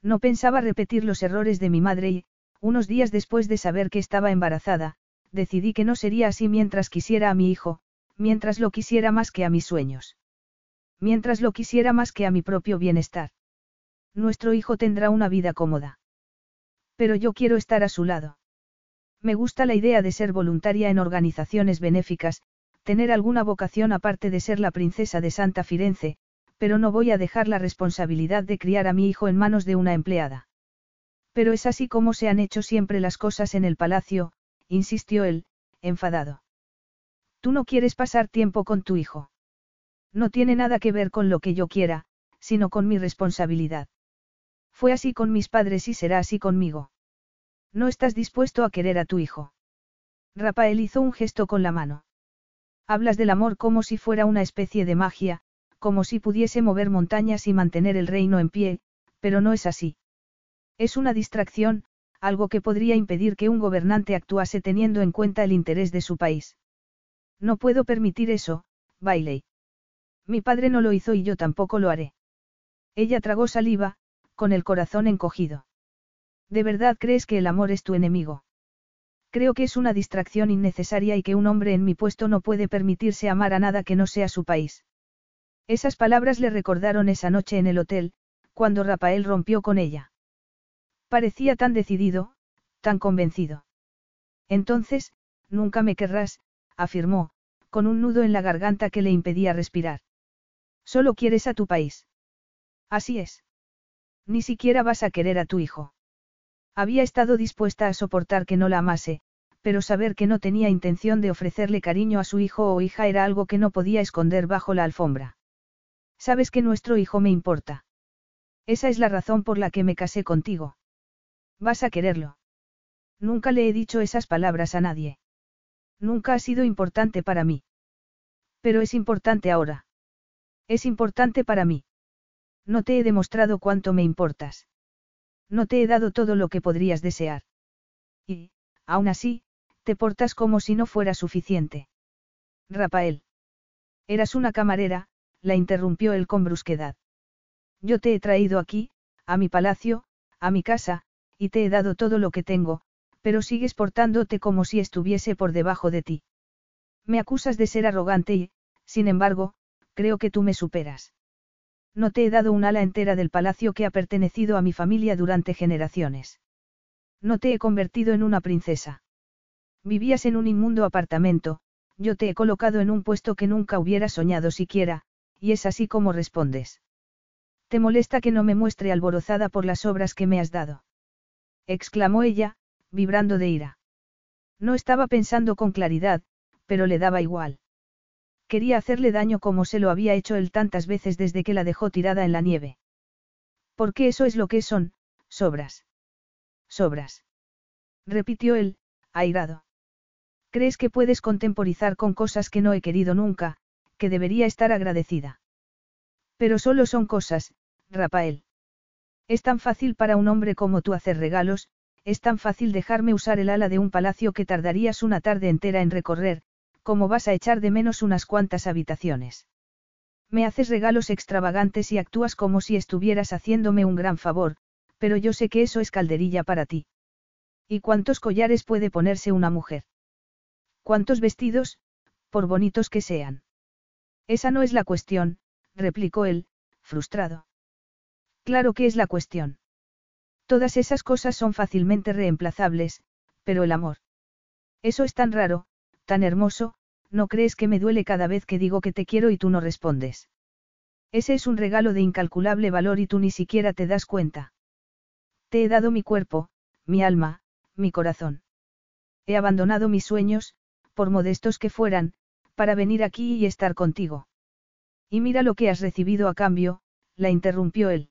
No pensaba repetir los errores de mi madre y, unos días después de saber que estaba embarazada, decidí que no sería así mientras quisiera a mi hijo, mientras lo quisiera más que a mis sueños. Mientras lo quisiera más que a mi propio bienestar. Nuestro hijo tendrá una vida cómoda. Pero yo quiero estar a su lado. Me gusta la idea de ser voluntaria en organizaciones benéficas, tener alguna vocación aparte de ser la princesa de Santa Firenze, pero no voy a dejar la responsabilidad de criar a mi hijo en manos de una empleada. Pero es así como se han hecho siempre las cosas en el palacio, insistió él, enfadado. Tú no quieres pasar tiempo con tu hijo. No tiene nada que ver con lo que yo quiera, sino con mi responsabilidad. Fue así con mis padres y será así conmigo. No estás dispuesto a querer a tu hijo. Rafael hizo un gesto con la mano. Hablas del amor como si fuera una especie de magia, como si pudiese mover montañas y mantener el reino en pie, pero no es así. Es una distracción, algo que podría impedir que un gobernante actuase teniendo en cuenta el interés de su país. No puedo permitir eso, Bailey. Mi padre no lo hizo y yo tampoco lo haré. Ella tragó saliva, con el corazón encogido. ¿De verdad crees que el amor es tu enemigo? Creo que es una distracción innecesaria y que un hombre en mi puesto no puede permitirse amar a nada que no sea su país. Esas palabras le recordaron esa noche en el hotel, cuando Rafael rompió con ella. Parecía tan decidido, tan convencido. Entonces, nunca me querrás, afirmó, con un nudo en la garganta que le impedía respirar. Solo quieres a tu país. Así es. Ni siquiera vas a querer a tu hijo. Había estado dispuesta a soportar que no la amase, pero saber que no tenía intención de ofrecerle cariño a su hijo o hija era algo que no podía esconder bajo la alfombra. Sabes que nuestro hijo me importa. Esa es la razón por la que me casé contigo. Vas a quererlo. Nunca le he dicho esas palabras a nadie. Nunca ha sido importante para mí. Pero es importante ahora. Es importante para mí. No te he demostrado cuánto me importas. No te he dado todo lo que podrías desear. Y, aún así, te portas como si no fuera suficiente. Rafael. Eras una camarera, la interrumpió él con brusquedad. Yo te he traído aquí, a mi palacio, a mi casa, y te he dado todo lo que tengo, pero sigues portándote como si estuviese por debajo de ti. Me acusas de ser arrogante y, sin embargo, creo que tú me superas. No te he dado un ala entera del palacio que ha pertenecido a mi familia durante generaciones. No te he convertido en una princesa. Vivías en un inmundo apartamento, yo te he colocado en un puesto que nunca hubiera soñado siquiera, y es así como respondes. ¿Te molesta que no me muestre alborozada por las obras que me has dado? exclamó ella, vibrando de ira. No estaba pensando con claridad, pero le daba igual. Quería hacerle daño como se lo había hecho él tantas veces desde que la dejó tirada en la nieve. Porque eso es lo que son, sobras. Sobras. Repitió él, airado. ¿Crees que puedes contemporizar con cosas que no he querido nunca, que debería estar agradecida? Pero solo son cosas, Rafael. Es tan fácil para un hombre como tú hacer regalos, es tan fácil dejarme usar el ala de un palacio que tardarías una tarde entera en recorrer, como vas a echar de menos unas cuantas habitaciones. Me haces regalos extravagantes y actúas como si estuvieras haciéndome un gran favor, pero yo sé que eso es calderilla para ti. ¿Y cuántos collares puede ponerse una mujer? ¿Cuántos vestidos, por bonitos que sean? Esa no es la cuestión, replicó él, frustrado. Claro que es la cuestión. Todas esas cosas son fácilmente reemplazables, pero el amor. Eso es tan raro, tan hermoso, ¿no crees que me duele cada vez que digo que te quiero y tú no respondes? Ese es un regalo de incalculable valor y tú ni siquiera te das cuenta. Te he dado mi cuerpo, mi alma, mi corazón. He abandonado mis sueños, por modestos que fueran, para venir aquí y estar contigo. Y mira lo que has recibido a cambio, la interrumpió él.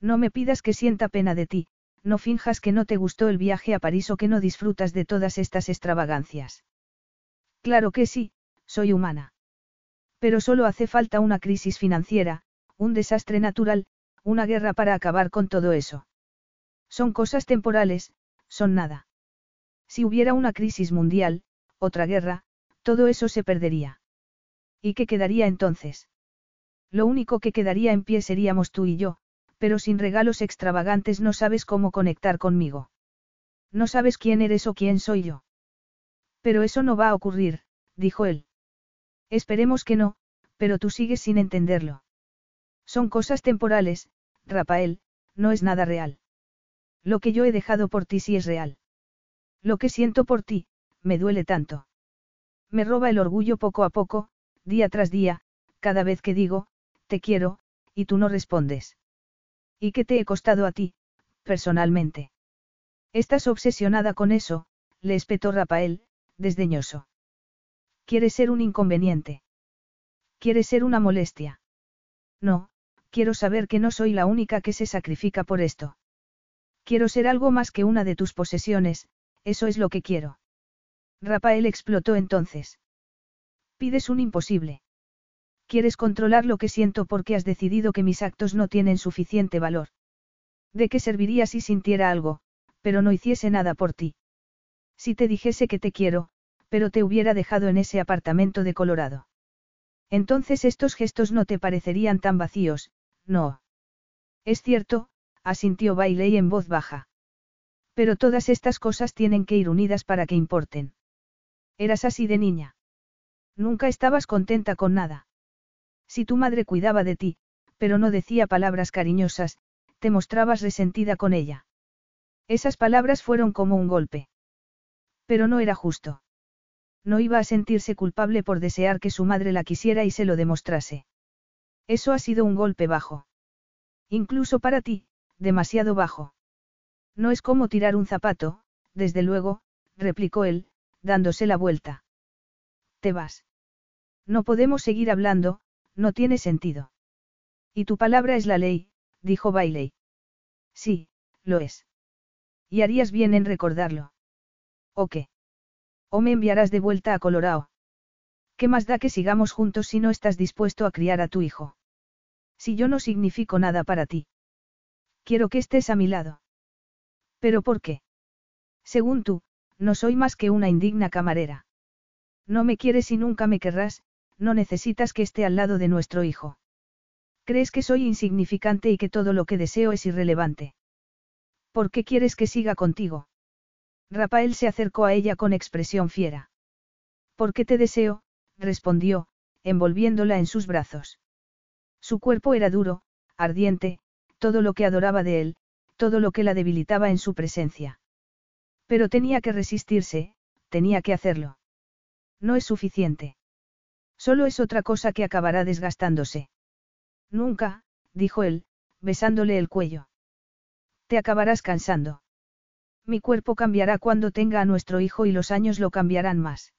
No me pidas que sienta pena de ti, no finjas que no te gustó el viaje a París o que no disfrutas de todas estas extravagancias. Claro que sí, soy humana. Pero solo hace falta una crisis financiera, un desastre natural, una guerra para acabar con todo eso. Son cosas temporales, son nada. Si hubiera una crisis mundial, otra guerra, todo eso se perdería. ¿Y qué quedaría entonces? Lo único que quedaría en pie seríamos tú y yo, pero sin regalos extravagantes no sabes cómo conectar conmigo. No sabes quién eres o quién soy yo. Pero eso no va a ocurrir, dijo él. Esperemos que no, pero tú sigues sin entenderlo. Son cosas temporales, Rafael, no es nada real. Lo que yo he dejado por ti sí es real. Lo que siento por ti, me duele tanto. Me roba el orgullo poco a poco, día tras día, cada vez que digo, te quiero, y tú no respondes. ¿Y qué te he costado a ti, personalmente? Estás obsesionada con eso, le espetó Rafael, desdeñoso. ¿Quieres ser un inconveniente? ¿Quieres ser una molestia? No, quiero saber que no soy la única que se sacrifica por esto. Quiero ser algo más que una de tus posesiones, eso es lo que quiero. Rafael explotó entonces. Pides un imposible. Quieres controlar lo que siento porque has decidido que mis actos no tienen suficiente valor. ¿De qué serviría si sintiera algo, pero no hiciese nada por ti? Si te dijese que te quiero, pero te hubiera dejado en ese apartamento de Colorado. Entonces estos gestos no te parecerían tan vacíos, no. Es cierto, asintió Bailey en voz baja. Pero todas estas cosas tienen que ir unidas para que importen. Eras así de niña. Nunca estabas contenta con nada. Si tu madre cuidaba de ti, pero no decía palabras cariñosas, te mostrabas resentida con ella. Esas palabras fueron como un golpe. Pero no era justo. No iba a sentirse culpable por desear que su madre la quisiera y se lo demostrase. Eso ha sido un golpe bajo. Incluso para ti, demasiado bajo. No es como tirar un zapato, desde luego, replicó él, dándose la vuelta. Te vas. No podemos seguir hablando, no tiene sentido. Y tu palabra es la ley, dijo Bailey. Sí, lo es. Y harías bien en recordarlo. ¿O qué? ¿O me enviarás de vuelta a Colorado? ¿Qué más da que sigamos juntos si no estás dispuesto a criar a tu hijo? Si yo no significo nada para ti. Quiero que estés a mi lado. ¿Pero por qué? Según tú, no soy más que una indigna camarera. No me quieres y nunca me querrás, no necesitas que esté al lado de nuestro hijo. ¿Crees que soy insignificante y que todo lo que deseo es irrelevante? ¿Por qué quieres que siga contigo? Rafael se acercó a ella con expresión fiera. ¿Por qué te deseo? respondió, envolviéndola en sus brazos. Su cuerpo era duro, ardiente, todo lo que adoraba de él, todo lo que la debilitaba en su presencia. Pero tenía que resistirse, tenía que hacerlo. No es suficiente. Solo es otra cosa que acabará desgastándose. Nunca, dijo él, besándole el cuello. Te acabarás cansando. Mi cuerpo cambiará cuando tenga a nuestro hijo y los años lo cambiarán más.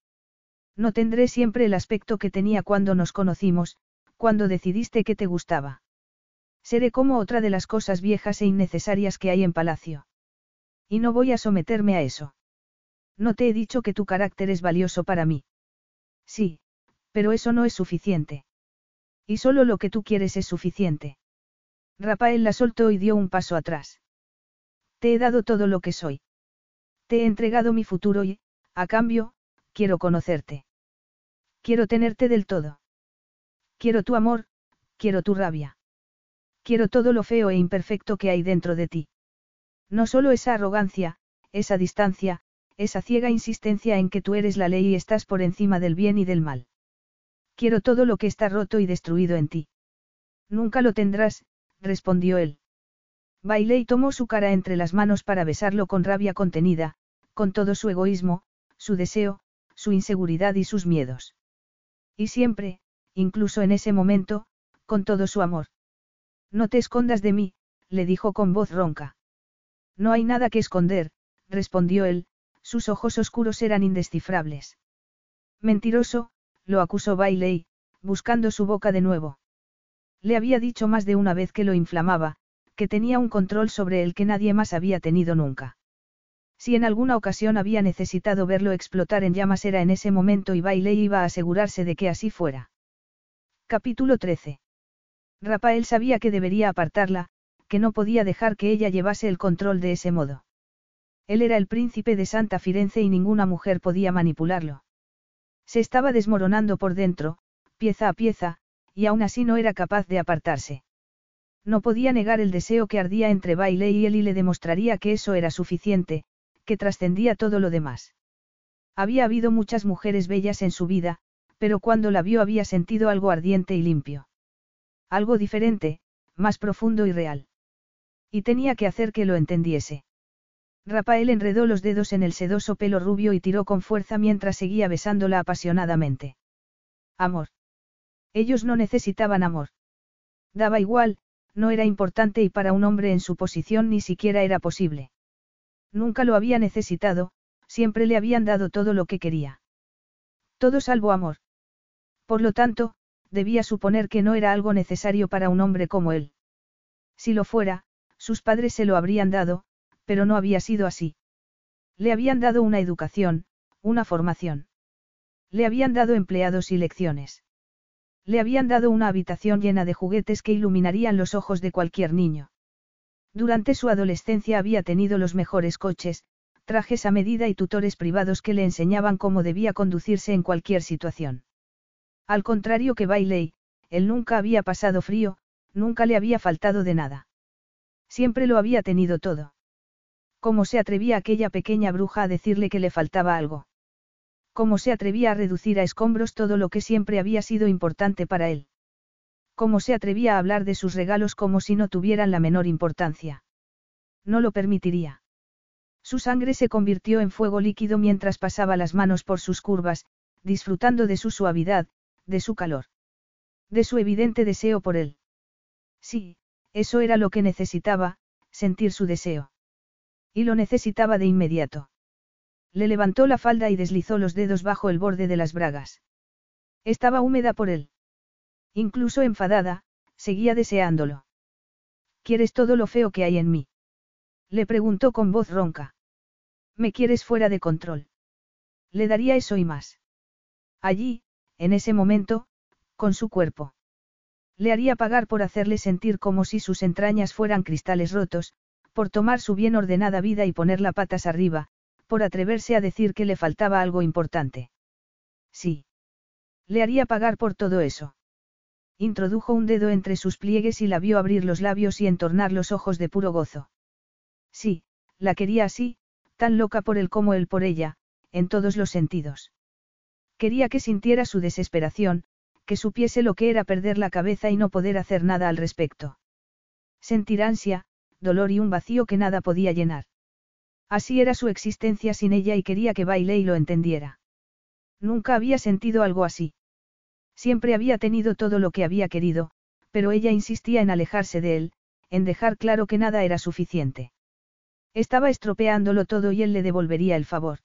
No tendré siempre el aspecto que tenía cuando nos conocimos, cuando decidiste que te gustaba. Seré como otra de las cosas viejas e innecesarias que hay en palacio. Y no voy a someterme a eso. No te he dicho que tu carácter es valioso para mí. Sí, pero eso no es suficiente. Y solo lo que tú quieres es suficiente. Rafael la soltó y dio un paso atrás. Te he dado todo lo que soy. Te he entregado mi futuro y, a cambio, quiero conocerte. Quiero tenerte del todo. Quiero tu amor, quiero tu rabia. Quiero todo lo feo e imperfecto que hay dentro de ti. No solo esa arrogancia, esa distancia, esa ciega insistencia en que tú eres la ley y estás por encima del bien y del mal. Quiero todo lo que está roto y destruido en ti. Nunca lo tendrás, respondió él. Bailey tomó su cara entre las manos para besarlo con rabia contenida, con todo su egoísmo, su deseo, su inseguridad y sus miedos. Y siempre, incluso en ese momento, con todo su amor. No te escondas de mí, le dijo con voz ronca. No hay nada que esconder, respondió él, sus ojos oscuros eran indescifrables. Mentiroso, lo acusó Bailey, buscando su boca de nuevo. Le había dicho más de una vez que lo inflamaba, que tenía un control sobre él que nadie más había tenido nunca. Si en alguna ocasión había necesitado verlo explotar en llamas era en ese momento y Bailey iba a asegurarse de que así fuera. Capítulo 13. Rafael sabía que debería apartarla, que no podía dejar que ella llevase el control de ese modo. Él era el príncipe de Santa Firenze y ninguna mujer podía manipularlo. Se estaba desmoronando por dentro, pieza a pieza, y aún así no era capaz de apartarse. No podía negar el deseo que ardía entre Bailey y él y le demostraría que eso era suficiente, que trascendía todo lo demás. Había habido muchas mujeres bellas en su vida, pero cuando la vio había sentido algo ardiente y limpio. Algo diferente, más profundo y real. Y tenía que hacer que lo entendiese. Rafael enredó los dedos en el sedoso pelo rubio y tiró con fuerza mientras seguía besándola apasionadamente. Amor. Ellos no necesitaban amor. Daba igual, no era importante y para un hombre en su posición ni siquiera era posible. Nunca lo había necesitado, siempre le habían dado todo lo que quería. Todo salvo amor. Por lo tanto, debía suponer que no era algo necesario para un hombre como él. Si lo fuera, sus padres se lo habrían dado, pero no había sido así. Le habían dado una educación, una formación. Le habían dado empleados y lecciones. Le habían dado una habitación llena de juguetes que iluminarían los ojos de cualquier niño. Durante su adolescencia había tenido los mejores coches, trajes a medida y tutores privados que le enseñaban cómo debía conducirse en cualquier situación. Al contrario que Bailey, él nunca había pasado frío, nunca le había faltado de nada. Siempre lo había tenido todo. ¿Cómo se atrevía aquella pequeña bruja a decirle que le faltaba algo? ¿Cómo se atrevía a reducir a escombros todo lo que siempre había sido importante para él? ¿Cómo se atrevía a hablar de sus regalos como si no tuvieran la menor importancia? No lo permitiría. Su sangre se convirtió en fuego líquido mientras pasaba las manos por sus curvas, disfrutando de su suavidad, de su calor. De su evidente deseo por él. Sí, eso era lo que necesitaba, sentir su deseo. Y lo necesitaba de inmediato. Le levantó la falda y deslizó los dedos bajo el borde de las bragas. Estaba húmeda por él. Incluso enfadada, seguía deseándolo. ¿Quieres todo lo feo que hay en mí? Le preguntó con voz ronca. ¿Me quieres fuera de control? Le daría eso y más. Allí, en ese momento, con su cuerpo. Le haría pagar por hacerle sentir como si sus entrañas fueran cristales rotos, por tomar su bien ordenada vida y ponerla patas arriba, por atreverse a decir que le faltaba algo importante. Sí. Le haría pagar por todo eso. Introdujo un dedo entre sus pliegues y la vio abrir los labios y entornar los ojos de puro gozo. Sí, la quería así, tan loca por él como él por ella, en todos los sentidos. Quería que sintiera su desesperación, que supiese lo que era perder la cabeza y no poder hacer nada al respecto. Sentir ansia, dolor y un vacío que nada podía llenar. Así era su existencia sin ella y quería que Bailey lo entendiera. Nunca había sentido algo así. Siempre había tenido todo lo que había querido, pero ella insistía en alejarse de él, en dejar claro que nada era suficiente. Estaba estropeándolo todo y él le devolvería el favor.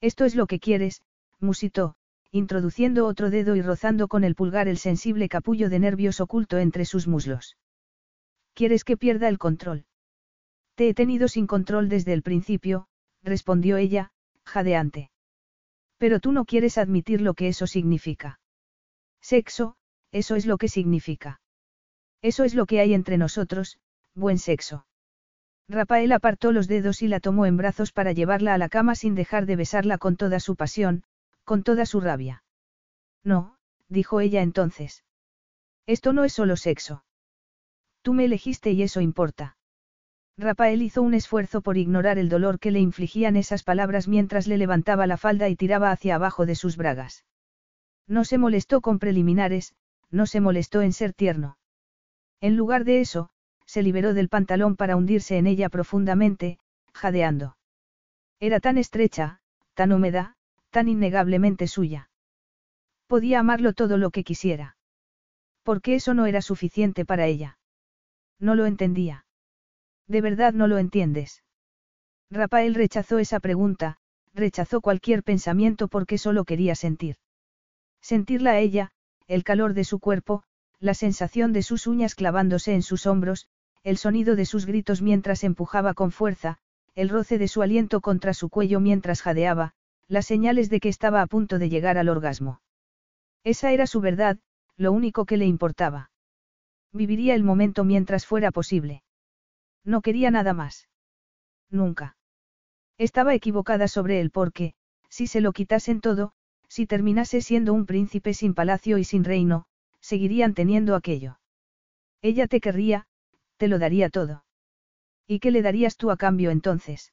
Esto es lo que quieres, musitó, introduciendo otro dedo y rozando con el pulgar el sensible capullo de nervios oculto entre sus muslos. ¿Quieres que pierda el control? Te he tenido sin control desde el principio, respondió ella, jadeante. Pero tú no quieres admitir lo que eso significa. Sexo, eso es lo que significa. Eso es lo que hay entre nosotros, buen sexo. Rafael apartó los dedos y la tomó en brazos para llevarla a la cama sin dejar de besarla con toda su pasión, con toda su rabia. No, dijo ella entonces. Esto no es solo sexo. Tú me elegiste y eso importa. Rafael hizo un esfuerzo por ignorar el dolor que le infligían esas palabras mientras le levantaba la falda y tiraba hacia abajo de sus bragas. No se molestó con preliminares, no se molestó en ser tierno. En lugar de eso, se liberó del pantalón para hundirse en ella profundamente, jadeando. Era tan estrecha, tan húmeda, tan innegablemente suya. Podía amarlo todo lo que quisiera. Porque eso no era suficiente para ella. No lo entendía. ¿De verdad no lo entiendes? Rafael rechazó esa pregunta, rechazó cualquier pensamiento porque solo quería sentir. Sentirla a ella, el calor de su cuerpo, la sensación de sus uñas clavándose en sus hombros, el sonido de sus gritos mientras empujaba con fuerza, el roce de su aliento contra su cuello mientras jadeaba, las señales de que estaba a punto de llegar al orgasmo. Esa era su verdad, lo único que le importaba. Viviría el momento mientras fuera posible. No quería nada más. Nunca. Estaba equivocada sobre él porque, si se lo quitasen todo, si terminase siendo un príncipe sin palacio y sin reino, seguirían teniendo aquello. Ella te querría, te lo daría todo. ¿Y qué le darías tú a cambio entonces?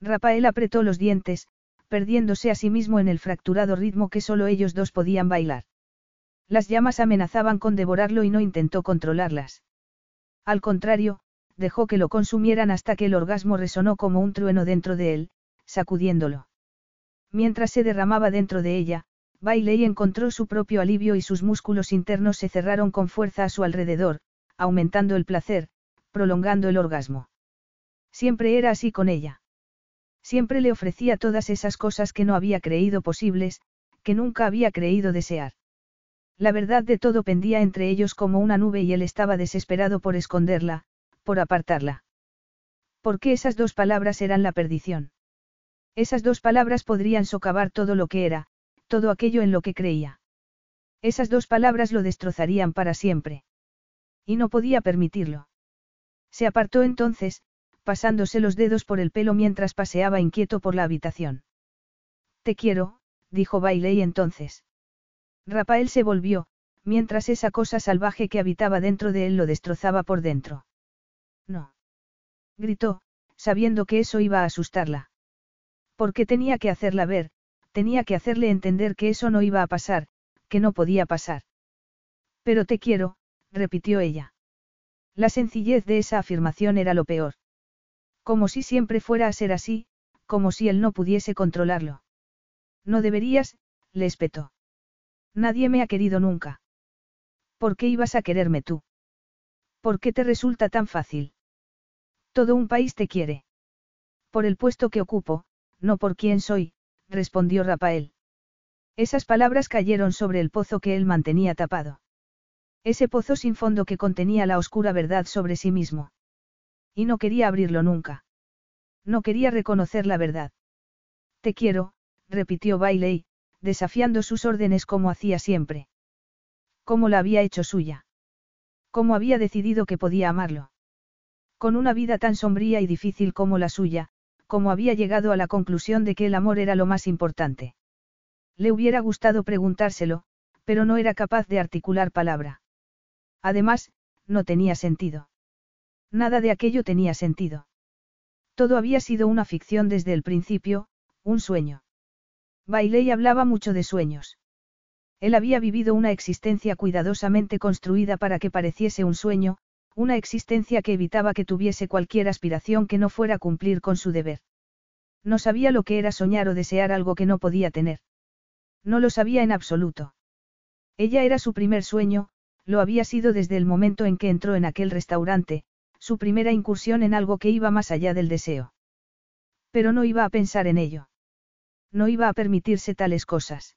Rafael apretó los dientes, perdiéndose a sí mismo en el fracturado ritmo que solo ellos dos podían bailar. Las llamas amenazaban con devorarlo y no intentó controlarlas. Al contrario, dejó que lo consumieran hasta que el orgasmo resonó como un trueno dentro de él, sacudiéndolo. Mientras se derramaba dentro de ella, Bailey encontró su propio alivio y sus músculos internos se cerraron con fuerza a su alrededor, aumentando el placer, prolongando el orgasmo. Siempre era así con ella. Siempre le ofrecía todas esas cosas que no había creído posibles, que nunca había creído desear. La verdad de todo pendía entre ellos como una nube y él estaba desesperado por esconderla, por apartarla. Porque esas dos palabras eran la perdición. Esas dos palabras podrían socavar todo lo que era, todo aquello en lo que creía. Esas dos palabras lo destrozarían para siempre. Y no podía permitirlo. Se apartó entonces, pasándose los dedos por el pelo mientras paseaba inquieto por la habitación. Te quiero, dijo Bailey entonces. Rafael se volvió, mientras esa cosa salvaje que habitaba dentro de él lo destrozaba por dentro. No. Gritó, sabiendo que eso iba a asustarla. Porque tenía que hacerla ver, tenía que hacerle entender que eso no iba a pasar, que no podía pasar. Pero te quiero, repitió ella. La sencillez de esa afirmación era lo peor. Como si siempre fuera a ser así, como si él no pudiese controlarlo. No deberías, le espetó. Nadie me ha querido nunca. ¿Por qué ibas a quererme tú? ¿Por qué te resulta tan fácil? Todo un país te quiere. Por el puesto que ocupo, no por quién soy, respondió Rafael. Esas palabras cayeron sobre el pozo que él mantenía tapado. Ese pozo sin fondo que contenía la oscura verdad sobre sí mismo. Y no quería abrirlo nunca. No quería reconocer la verdad. Te quiero, repitió Bailey, desafiando sus órdenes como hacía siempre. ¿Cómo la había hecho suya? ¿Cómo había decidido que podía amarlo? Con una vida tan sombría y difícil como la suya, como había llegado a la conclusión de que el amor era lo más importante. Le hubiera gustado preguntárselo, pero no era capaz de articular palabra. Además, no tenía sentido. Nada de aquello tenía sentido. Todo había sido una ficción desde el principio, un sueño. Bailey hablaba mucho de sueños. Él había vivido una existencia cuidadosamente construida para que pareciese un sueño, una existencia que evitaba que tuviese cualquier aspiración que no fuera cumplir con su deber. No sabía lo que era soñar o desear algo que no podía tener. No lo sabía en absoluto. Ella era su primer sueño, lo había sido desde el momento en que entró en aquel restaurante, su primera incursión en algo que iba más allá del deseo. Pero no iba a pensar en ello. No iba a permitirse tales cosas.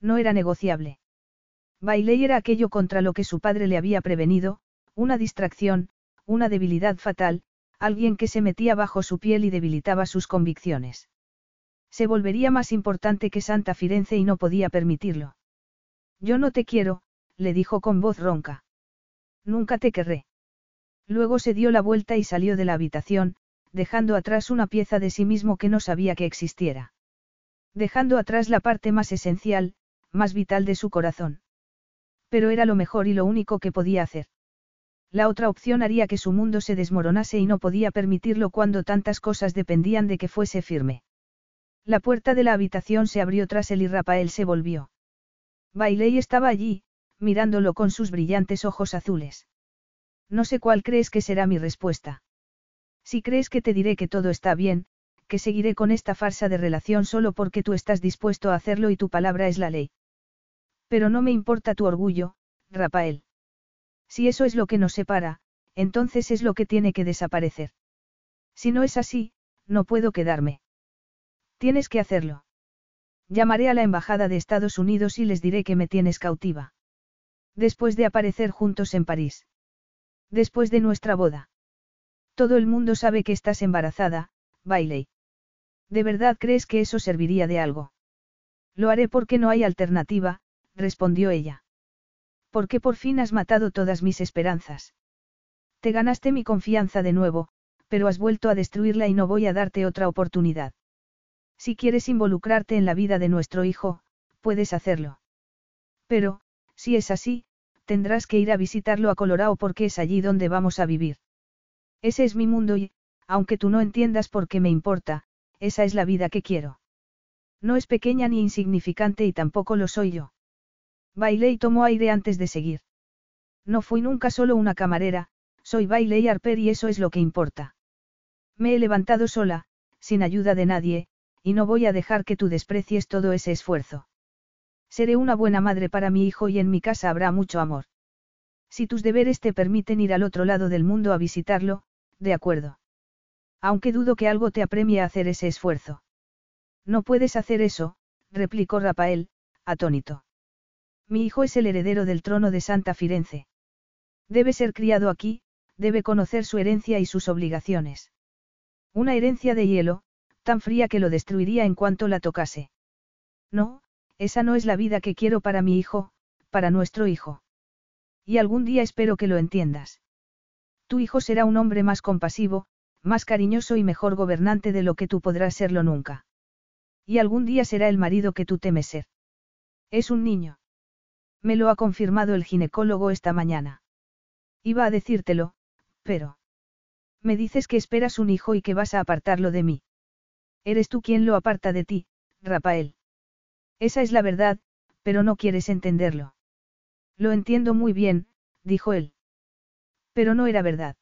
No era negociable. Bailey era aquello contra lo que su padre le había prevenido, una distracción, una debilidad fatal, alguien que se metía bajo su piel y debilitaba sus convicciones. Se volvería más importante que Santa Firenze y no podía permitirlo. Yo no te quiero, le dijo con voz ronca. Nunca te querré. Luego se dio la vuelta y salió de la habitación, dejando atrás una pieza de sí mismo que no sabía que existiera. Dejando atrás la parte más esencial, más vital de su corazón. Pero era lo mejor y lo único que podía hacer. La otra opción haría que su mundo se desmoronase y no podía permitirlo cuando tantas cosas dependían de que fuese firme. La puerta de la habitación se abrió tras él y Rafael se volvió. Bailey estaba allí, mirándolo con sus brillantes ojos azules. No sé cuál crees que será mi respuesta. Si crees que te diré que todo está bien, que seguiré con esta farsa de relación solo porque tú estás dispuesto a hacerlo y tu palabra es la ley. Pero no me importa tu orgullo, Rafael. Si eso es lo que nos separa, entonces es lo que tiene que desaparecer. Si no es así, no puedo quedarme. Tienes que hacerlo. Llamaré a la Embajada de Estados Unidos y les diré que me tienes cautiva. Después de aparecer juntos en París. Después de nuestra boda. Todo el mundo sabe que estás embarazada, Bailey. ¿De verdad crees que eso serviría de algo? Lo haré porque no hay alternativa, respondió ella. Porque por fin has matado todas mis esperanzas. Te ganaste mi confianza de nuevo, pero has vuelto a destruirla y no voy a darte otra oportunidad. Si quieres involucrarte en la vida de nuestro hijo, puedes hacerlo. Pero, si es así, tendrás que ir a visitarlo a Colorado porque es allí donde vamos a vivir. Ese es mi mundo y, aunque tú no entiendas por qué me importa, esa es la vida que quiero. No es pequeña ni insignificante y tampoco lo soy yo. Bailé y tomó aire antes de seguir. No fui nunca solo una camarera, soy Bailey Harper y eso es lo que importa. Me he levantado sola, sin ayuda de nadie, y no voy a dejar que tú desprecies todo ese esfuerzo. Seré una buena madre para mi hijo y en mi casa habrá mucho amor. Si tus deberes te permiten ir al otro lado del mundo a visitarlo, de acuerdo. Aunque dudo que algo te apremie a hacer ese esfuerzo. No puedes hacer eso, replicó Rafael, atónito. Mi hijo es el heredero del trono de Santa Firenze. Debe ser criado aquí, debe conocer su herencia y sus obligaciones. Una herencia de hielo, tan fría que lo destruiría en cuanto la tocase. No, esa no es la vida que quiero para mi hijo, para nuestro hijo. Y algún día espero que lo entiendas. Tu hijo será un hombre más compasivo, más cariñoso y mejor gobernante de lo que tú podrás serlo nunca. Y algún día será el marido que tú temes ser. Es un niño. Me lo ha confirmado el ginecólogo esta mañana. Iba a decírtelo, pero... Me dices que esperas un hijo y que vas a apartarlo de mí. Eres tú quien lo aparta de ti, Rafael. Esa es la verdad, pero no quieres entenderlo. Lo entiendo muy bien, dijo él. Pero no era verdad.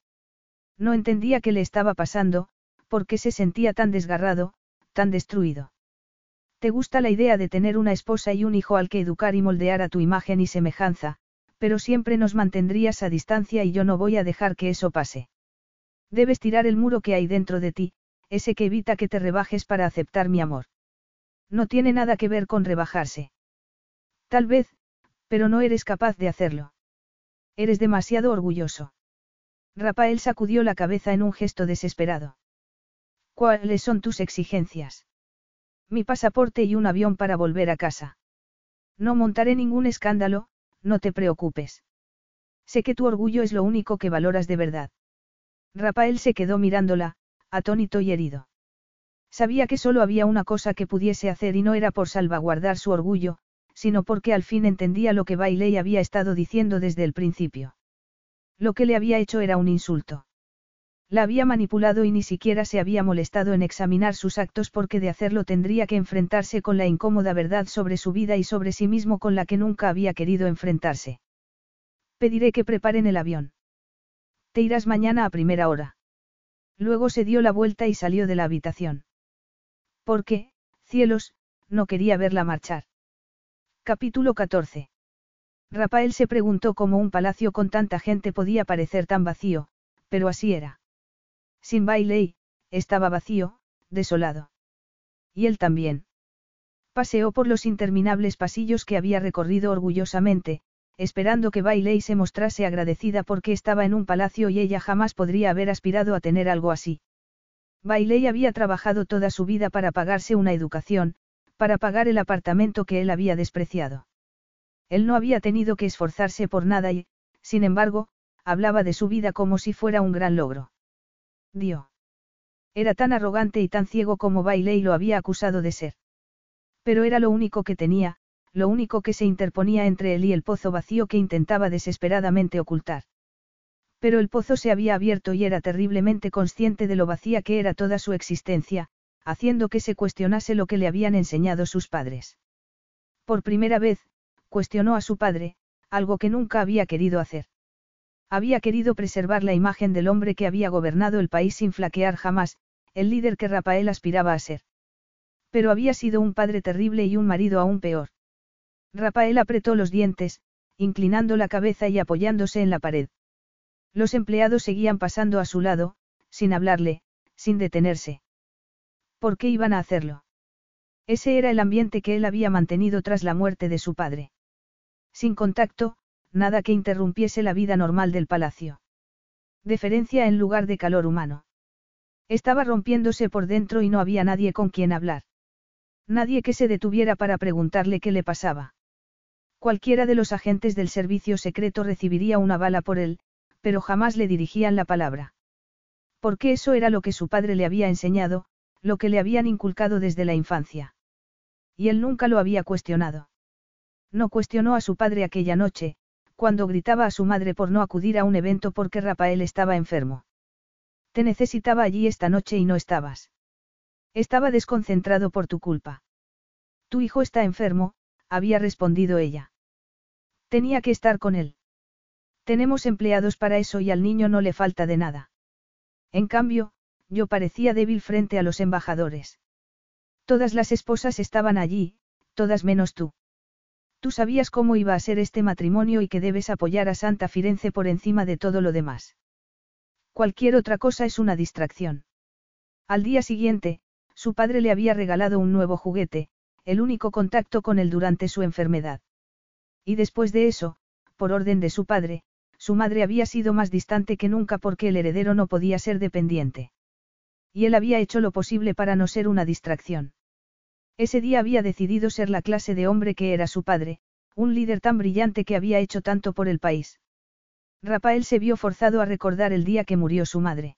No entendía qué le estaba pasando, por qué se sentía tan desgarrado, tan destruido. Te gusta la idea de tener una esposa y un hijo al que educar y moldear a tu imagen y semejanza, pero siempre nos mantendrías a distancia y yo no voy a dejar que eso pase. Debes tirar el muro que hay dentro de ti, ese que evita que te rebajes para aceptar mi amor. No tiene nada que ver con rebajarse. Tal vez, pero no eres capaz de hacerlo. Eres demasiado orgulloso. Rafael sacudió la cabeza en un gesto desesperado. ¿Cuáles son tus exigencias? Mi pasaporte y un avión para volver a casa. No montaré ningún escándalo, no te preocupes. Sé que tu orgullo es lo único que valoras de verdad. Rafael se quedó mirándola, atónito y herido. Sabía que solo había una cosa que pudiese hacer y no era por salvaguardar su orgullo, sino porque al fin entendía lo que Bailey había estado diciendo desde el principio. Lo que le había hecho era un insulto. La había manipulado y ni siquiera se había molestado en examinar sus actos porque de hacerlo tendría que enfrentarse con la incómoda verdad sobre su vida y sobre sí mismo con la que nunca había querido enfrentarse. Pediré que preparen el avión. Te irás mañana a primera hora. Luego se dio la vuelta y salió de la habitación. ¿Por qué, cielos, no quería verla marchar? Capítulo 14. Rafael se preguntó cómo un palacio con tanta gente podía parecer tan vacío, pero así era. Sin Bailey, estaba vacío, desolado. Y él también. Paseó por los interminables pasillos que había recorrido orgullosamente, esperando que Bailey se mostrase agradecida porque estaba en un palacio y ella jamás podría haber aspirado a tener algo así. Bailey había trabajado toda su vida para pagarse una educación, para pagar el apartamento que él había despreciado. Él no había tenido que esforzarse por nada y, sin embargo, hablaba de su vida como si fuera un gran logro. Dio. Era tan arrogante y tan ciego como Bailey lo había acusado de ser. Pero era lo único que tenía, lo único que se interponía entre él y el pozo vacío que intentaba desesperadamente ocultar. Pero el pozo se había abierto y era terriblemente consciente de lo vacía que era toda su existencia, haciendo que se cuestionase lo que le habían enseñado sus padres. Por primera vez, cuestionó a su padre, algo que nunca había querido hacer. Había querido preservar la imagen del hombre que había gobernado el país sin flaquear jamás, el líder que Rafael aspiraba a ser. Pero había sido un padre terrible y un marido aún peor. Rafael apretó los dientes, inclinando la cabeza y apoyándose en la pared. Los empleados seguían pasando a su lado, sin hablarle, sin detenerse. ¿Por qué iban a hacerlo? Ese era el ambiente que él había mantenido tras la muerte de su padre. Sin contacto, nada que interrumpiese la vida normal del palacio. Deferencia en lugar de calor humano. Estaba rompiéndose por dentro y no había nadie con quien hablar. Nadie que se detuviera para preguntarle qué le pasaba. Cualquiera de los agentes del servicio secreto recibiría una bala por él, pero jamás le dirigían la palabra. Porque eso era lo que su padre le había enseñado, lo que le habían inculcado desde la infancia. Y él nunca lo había cuestionado. No cuestionó a su padre aquella noche, cuando gritaba a su madre por no acudir a un evento porque Rafael estaba enfermo. Te necesitaba allí esta noche y no estabas. Estaba desconcentrado por tu culpa. Tu hijo está enfermo, había respondido ella. Tenía que estar con él. Tenemos empleados para eso y al niño no le falta de nada. En cambio, yo parecía débil frente a los embajadores. Todas las esposas estaban allí, todas menos tú. Tú sabías cómo iba a ser este matrimonio y que debes apoyar a Santa Firenze por encima de todo lo demás. Cualquier otra cosa es una distracción. Al día siguiente, su padre le había regalado un nuevo juguete, el único contacto con él durante su enfermedad. Y después de eso, por orden de su padre, su madre había sido más distante que nunca porque el heredero no podía ser dependiente. Y él había hecho lo posible para no ser una distracción. Ese día había decidido ser la clase de hombre que era su padre, un líder tan brillante que había hecho tanto por el país. Rafael se vio forzado a recordar el día que murió su madre.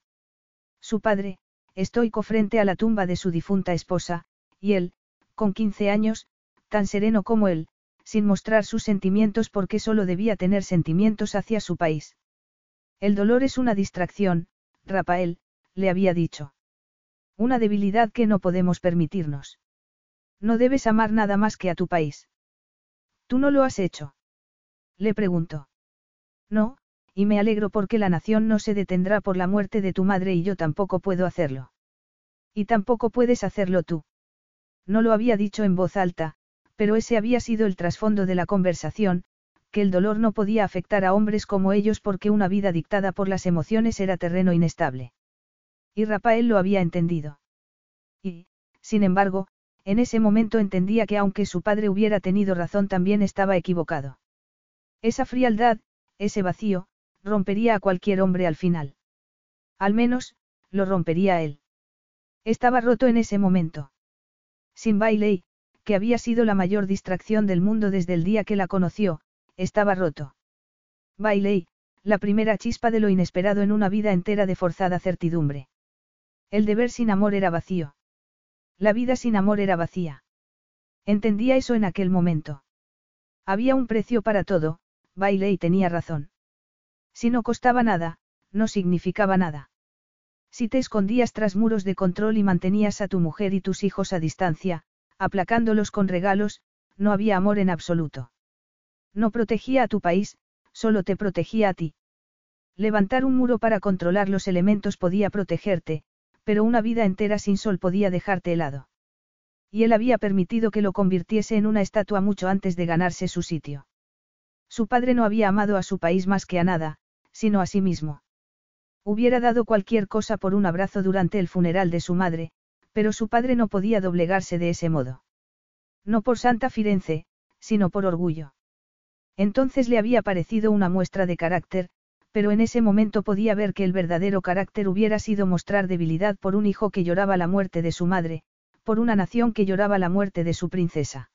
Su padre, estoico frente a la tumba de su difunta esposa, y él, con 15 años, tan sereno como él, sin mostrar sus sentimientos porque solo debía tener sentimientos hacia su país. El dolor es una distracción, Rafael, le había dicho. Una debilidad que no podemos permitirnos. No debes amar nada más que a tu país. ¿Tú no lo has hecho? Le preguntó. No, y me alegro porque la nación no se detendrá por la muerte de tu madre y yo tampoco puedo hacerlo. Y tampoco puedes hacerlo tú. No lo había dicho en voz alta, pero ese había sido el trasfondo de la conversación, que el dolor no podía afectar a hombres como ellos porque una vida dictada por las emociones era terreno inestable. Y Rafael lo había entendido. Y, sin embargo, en ese momento entendía que aunque su padre hubiera tenido razón también estaba equivocado. Esa frialdad, ese vacío, rompería a cualquier hombre al final. Al menos, lo rompería él. Estaba roto en ese momento. Sin Bailey, que había sido la mayor distracción del mundo desde el día que la conoció, estaba roto. Bailey, la primera chispa de lo inesperado en una vida entera de forzada certidumbre. El deber sin amor era vacío. La vida sin amor era vacía. Entendía eso en aquel momento. Había un precio para todo, Bailey tenía razón. Si no costaba nada, no significaba nada. Si te escondías tras muros de control y mantenías a tu mujer y tus hijos a distancia, aplacándolos con regalos, no había amor en absoluto. No protegía a tu país, solo te protegía a ti. Levantar un muro para controlar los elementos podía protegerte, pero una vida entera sin sol podía dejarte helado. Y él había permitido que lo convirtiese en una estatua mucho antes de ganarse su sitio. Su padre no había amado a su país más que a nada, sino a sí mismo. Hubiera dado cualquier cosa por un abrazo durante el funeral de su madre, pero su padre no podía doblegarse de ese modo. No por Santa Firenze, sino por orgullo. Entonces le había parecido una muestra de carácter, pero en ese momento podía ver que el verdadero carácter hubiera sido mostrar debilidad por un hijo que lloraba la muerte de su madre, por una nación que lloraba la muerte de su princesa.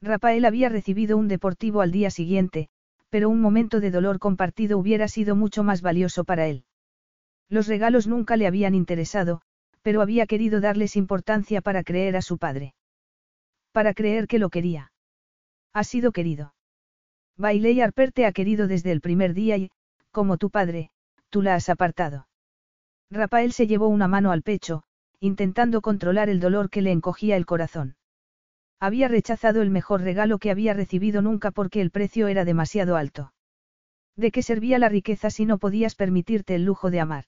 Rafael había recibido un deportivo al día siguiente, pero un momento de dolor compartido hubiera sido mucho más valioso para él. Los regalos nunca le habían interesado, pero había querido darles importancia para creer a su padre. Para creer que lo quería. Ha sido querido. Bailey Harper te ha querido desde el primer día y, como tu padre, tú la has apartado. Rafael se llevó una mano al pecho, intentando controlar el dolor que le encogía el corazón. Había rechazado el mejor regalo que había recibido nunca porque el precio era demasiado alto. ¿De qué servía la riqueza si no podías permitirte el lujo de amar?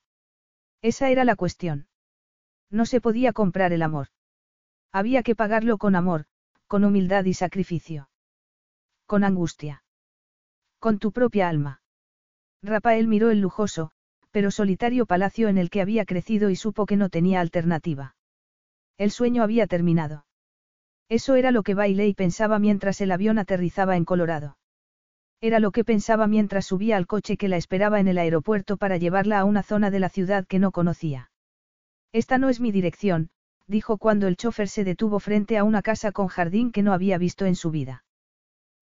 Esa era la cuestión. No se podía comprar el amor. Había que pagarlo con amor, con humildad y sacrificio. Con angustia. Con tu propia alma. Rafael miró el lujoso, pero solitario palacio en el que había crecido y supo que no tenía alternativa. El sueño había terminado. Eso era lo que Bailey pensaba mientras el avión aterrizaba en Colorado. Era lo que pensaba mientras subía al coche que la esperaba en el aeropuerto para llevarla a una zona de la ciudad que no conocía. Esta no es mi dirección, dijo cuando el chofer se detuvo frente a una casa con jardín que no había visto en su vida.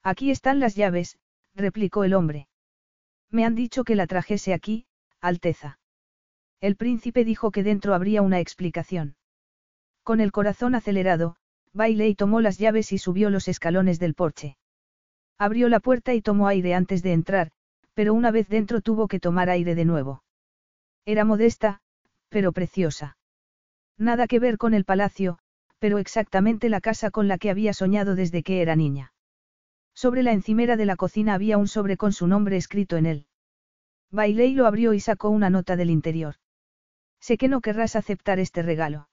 Aquí están las llaves, replicó el hombre. Me han dicho que la trajese aquí, Alteza. El príncipe dijo que dentro habría una explicación. Con el corazón acelerado, Bailey tomó las llaves y subió los escalones del porche. Abrió la puerta y tomó aire antes de entrar, pero una vez dentro tuvo que tomar aire de nuevo. Era modesta, pero preciosa. Nada que ver con el palacio, pero exactamente la casa con la que había soñado desde que era niña. Sobre la encimera de la cocina había un sobre con su nombre escrito en él. Bailey lo abrió y sacó una nota del interior. Sé que no querrás aceptar este regalo.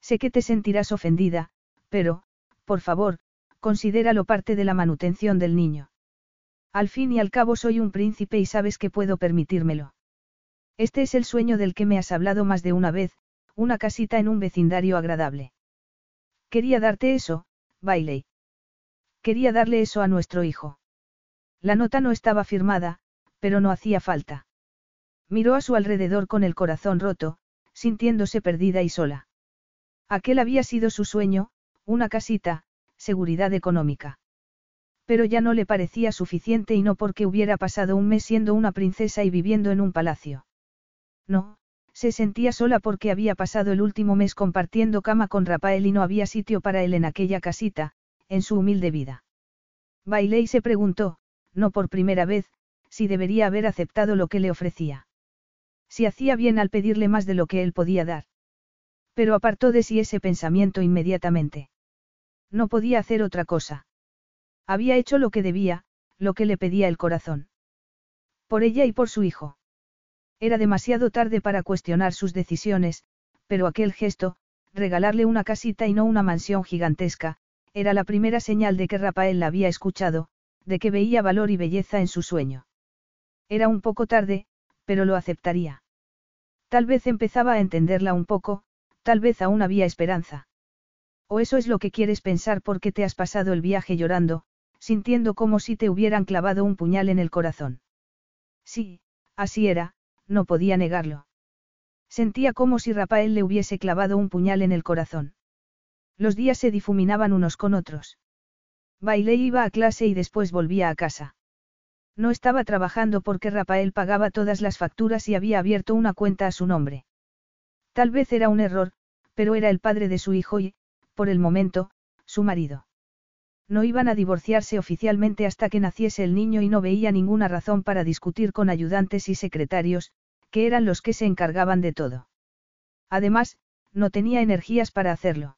Sé que te sentirás ofendida, pero, por favor, considéralo parte de la manutención del niño. Al fin y al cabo soy un príncipe y sabes que puedo permitírmelo. Este es el sueño del que me has hablado más de una vez, una casita en un vecindario agradable. Quería darte eso, Bailey. Quería darle eso a nuestro hijo. La nota no estaba firmada, pero no hacía falta. Miró a su alrededor con el corazón roto, sintiéndose perdida y sola. Aquel había sido su sueño, una casita, seguridad económica. Pero ya no le parecía suficiente y no porque hubiera pasado un mes siendo una princesa y viviendo en un palacio. No, se sentía sola porque había pasado el último mes compartiendo cama con Rafael y no había sitio para él en aquella casita, en su humilde vida. Bailey se preguntó, no por primera vez, si debería haber aceptado lo que le ofrecía. Si hacía bien al pedirle más de lo que él podía dar. Pero apartó de sí ese pensamiento inmediatamente. No podía hacer otra cosa. Había hecho lo que debía, lo que le pedía el corazón. Por ella y por su hijo. Era demasiado tarde para cuestionar sus decisiones, pero aquel gesto, regalarle una casita y no una mansión gigantesca, era la primera señal de que Rafael la había escuchado, de que veía valor y belleza en su sueño. Era un poco tarde, pero lo aceptaría. Tal vez empezaba a entenderla un poco, tal vez aún había esperanza. O eso es lo que quieres pensar porque te has pasado el viaje llorando, sintiendo como si te hubieran clavado un puñal en el corazón. Sí, así era, no podía negarlo. Sentía como si Rafael le hubiese clavado un puñal en el corazón. Los días se difuminaban unos con otros. Bailé iba a clase y después volvía a casa. No estaba trabajando porque Rafael pagaba todas las facturas y había abierto una cuenta a su nombre. Tal vez era un error, pero era el padre de su hijo y, por el momento, su marido. No iban a divorciarse oficialmente hasta que naciese el niño y no veía ninguna razón para discutir con ayudantes y secretarios, que eran los que se encargaban de todo. Además, no tenía energías para hacerlo.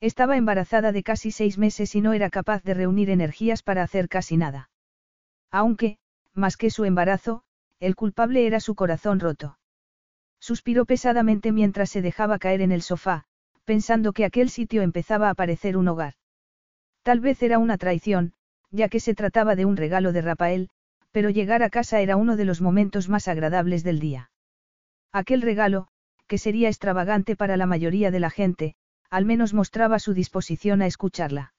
Estaba embarazada de casi seis meses y no era capaz de reunir energías para hacer casi nada. Aunque, más que su embarazo, el culpable era su corazón roto. Suspiró pesadamente mientras se dejaba caer en el sofá, pensando que aquel sitio empezaba a parecer un hogar. Tal vez era una traición, ya que se trataba de un regalo de Rafael, pero llegar a casa era uno de los momentos más agradables del día. Aquel regalo, que sería extravagante para la mayoría de la gente, al menos mostraba su disposición a escucharla.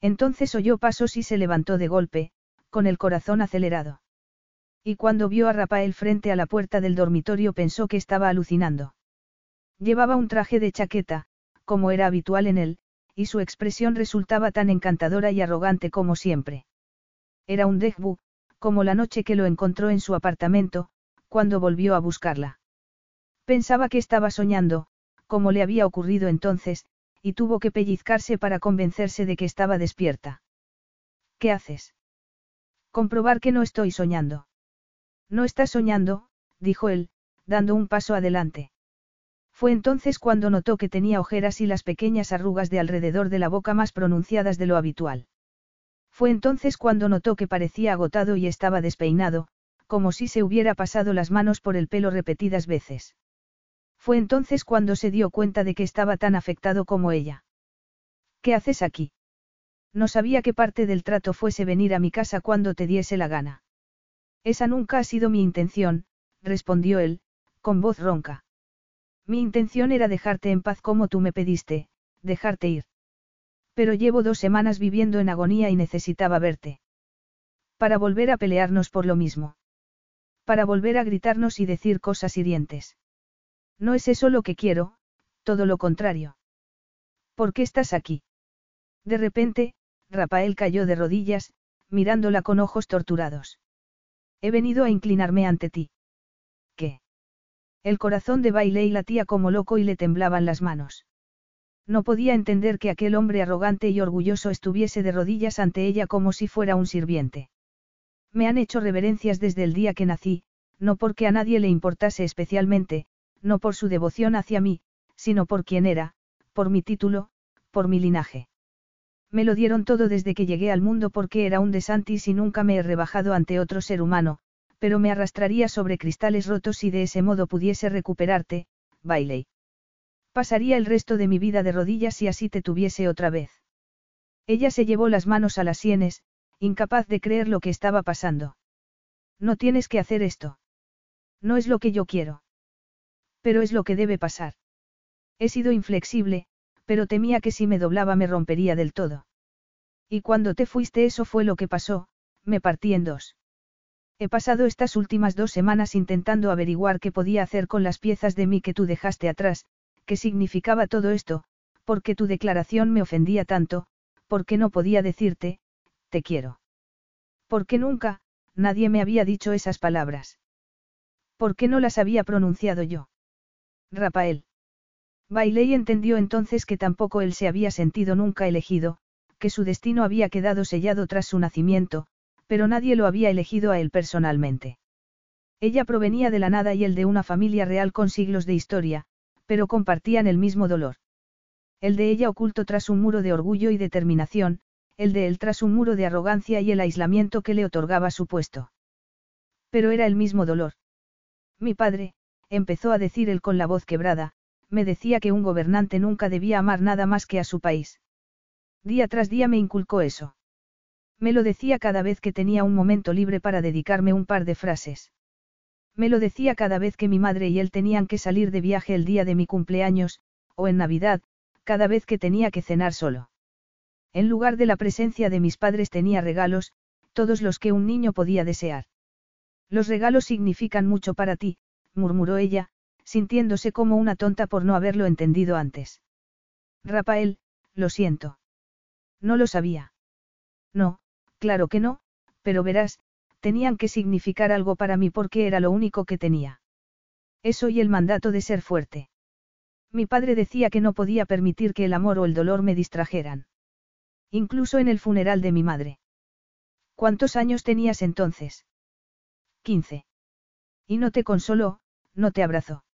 Entonces oyó pasos y se levantó de golpe, con el corazón acelerado. Y cuando vio a Rafael frente a la puerta del dormitorio pensó que estaba alucinando. Llevaba un traje de chaqueta, como era habitual en él, y su expresión resultaba tan encantadora y arrogante como siempre. Era un Degbu, como la noche que lo encontró en su apartamento, cuando volvió a buscarla. Pensaba que estaba soñando, como le había ocurrido entonces, y tuvo que pellizcarse para convencerse de que estaba despierta. ¿Qué haces? Comprobar que no estoy soñando. No estás soñando, dijo él, dando un paso adelante. Fue entonces cuando notó que tenía ojeras y las pequeñas arrugas de alrededor de la boca más pronunciadas de lo habitual. Fue entonces cuando notó que parecía agotado y estaba despeinado, como si se hubiera pasado las manos por el pelo repetidas veces. Fue entonces cuando se dio cuenta de que estaba tan afectado como ella. ¿Qué haces aquí? No sabía que parte del trato fuese venir a mi casa cuando te diese la gana. Esa nunca ha sido mi intención, respondió él, con voz ronca. Mi intención era dejarte en paz como tú me pediste, dejarte ir. Pero llevo dos semanas viviendo en agonía y necesitaba verte. Para volver a pelearnos por lo mismo. Para volver a gritarnos y decir cosas hirientes. No es eso lo que quiero, todo lo contrario. ¿Por qué estás aquí? De repente, Rafael cayó de rodillas, mirándola con ojos torturados. He venido a inclinarme ante ti. ¿Qué? El corazón de Bailey latía como loco y le temblaban las manos. No podía entender que aquel hombre arrogante y orgulloso estuviese de rodillas ante ella como si fuera un sirviente. Me han hecho reverencias desde el día que nací, no porque a nadie le importase especialmente, no por su devoción hacia mí, sino por quien era, por mi título, por mi linaje. Me lo dieron todo desde que llegué al mundo porque era un desantis y nunca me he rebajado ante otro ser humano, pero me arrastraría sobre cristales rotos si de ese modo pudiese recuperarte, Bailey. Pasaría el resto de mi vida de rodillas si así te tuviese otra vez. Ella se llevó las manos a las sienes, incapaz de creer lo que estaba pasando. No tienes que hacer esto. No es lo que yo quiero. Pero es lo que debe pasar. He sido inflexible, pero temía que si me doblaba me rompería del todo. Y cuando te fuiste eso fue lo que pasó, me partí en dos. He pasado estas últimas dos semanas intentando averiguar qué podía hacer con las piezas de mí que tú dejaste atrás, qué significaba todo esto, porque tu declaración me ofendía tanto, porque no podía decirte, te quiero. Porque nunca, nadie me había dicho esas palabras. ¿Por qué no las había pronunciado yo? Rafael. Bailey entendió entonces que tampoco él se había sentido nunca elegido, que su destino había quedado sellado tras su nacimiento, pero nadie lo había elegido a él personalmente. Ella provenía de la nada y él de una familia real con siglos de historia, pero compartían el mismo dolor. El de ella oculto tras un muro de orgullo y determinación, el de él tras un muro de arrogancia y el aislamiento que le otorgaba su puesto. Pero era el mismo dolor. Mi padre, empezó a decir él con la voz quebrada, me decía que un gobernante nunca debía amar nada más que a su país. Día tras día me inculcó eso. Me lo decía cada vez que tenía un momento libre para dedicarme un par de frases. Me lo decía cada vez que mi madre y él tenían que salir de viaje el día de mi cumpleaños, o en Navidad, cada vez que tenía que cenar solo. En lugar de la presencia de mis padres tenía regalos, todos los que un niño podía desear. Los regalos significan mucho para ti, murmuró ella, sintiéndose como una tonta por no haberlo entendido antes. Rafael, lo siento. No lo sabía. No, claro que no, pero verás, tenían que significar algo para mí porque era lo único que tenía. Eso y el mandato de ser fuerte. Mi padre decía que no podía permitir que el amor o el dolor me distrajeran. Incluso en el funeral de mi madre. ¿Cuántos años tenías entonces? Quince. Y no te consoló, no te abrazó.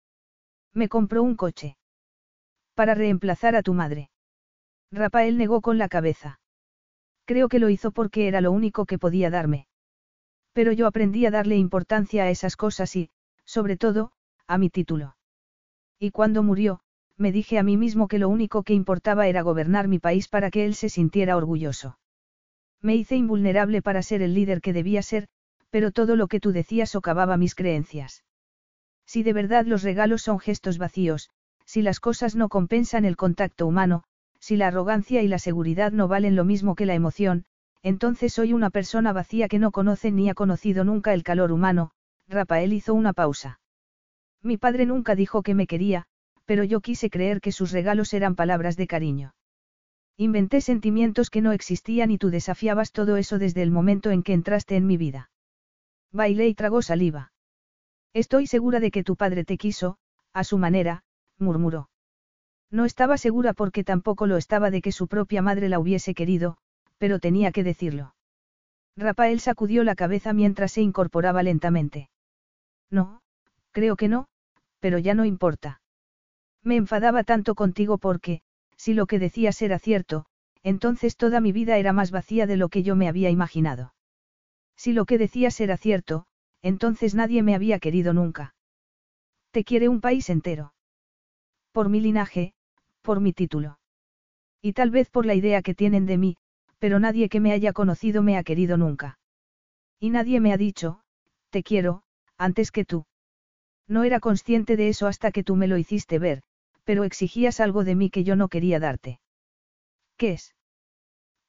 Me compró un coche. Para reemplazar a tu madre. Rafael negó con la cabeza. Creo que lo hizo porque era lo único que podía darme. Pero yo aprendí a darle importancia a esas cosas y, sobre todo, a mi título. Y cuando murió, me dije a mí mismo que lo único que importaba era gobernar mi país para que él se sintiera orgulloso. Me hice invulnerable para ser el líder que debía ser, pero todo lo que tú decías socavaba mis creencias. Si de verdad los regalos son gestos vacíos, si las cosas no compensan el contacto humano, si la arrogancia y la seguridad no valen lo mismo que la emoción, entonces soy una persona vacía que no conoce ni ha conocido nunca el calor humano, Rafael hizo una pausa. Mi padre nunca dijo que me quería, pero yo quise creer que sus regalos eran palabras de cariño. Inventé sentimientos que no existían y tú desafiabas todo eso desde el momento en que entraste en mi vida. Bailé y tragó saliva. Estoy segura de que tu padre te quiso, a su manera, murmuró. No estaba segura porque tampoco lo estaba de que su propia madre la hubiese querido, pero tenía que decirlo. Rafael sacudió la cabeza mientras se incorporaba lentamente. No, creo que no, pero ya no importa. Me enfadaba tanto contigo porque, si lo que decías era cierto, entonces toda mi vida era más vacía de lo que yo me había imaginado. Si lo que decías era cierto, entonces nadie me había querido nunca. Te quiere un país entero. Por mi linaje, por mi título. Y tal vez por la idea que tienen de mí, pero nadie que me haya conocido me ha querido nunca. Y nadie me ha dicho, Te quiero, antes que tú. No era consciente de eso hasta que tú me lo hiciste ver, pero exigías algo de mí que yo no quería darte. ¿Qué es?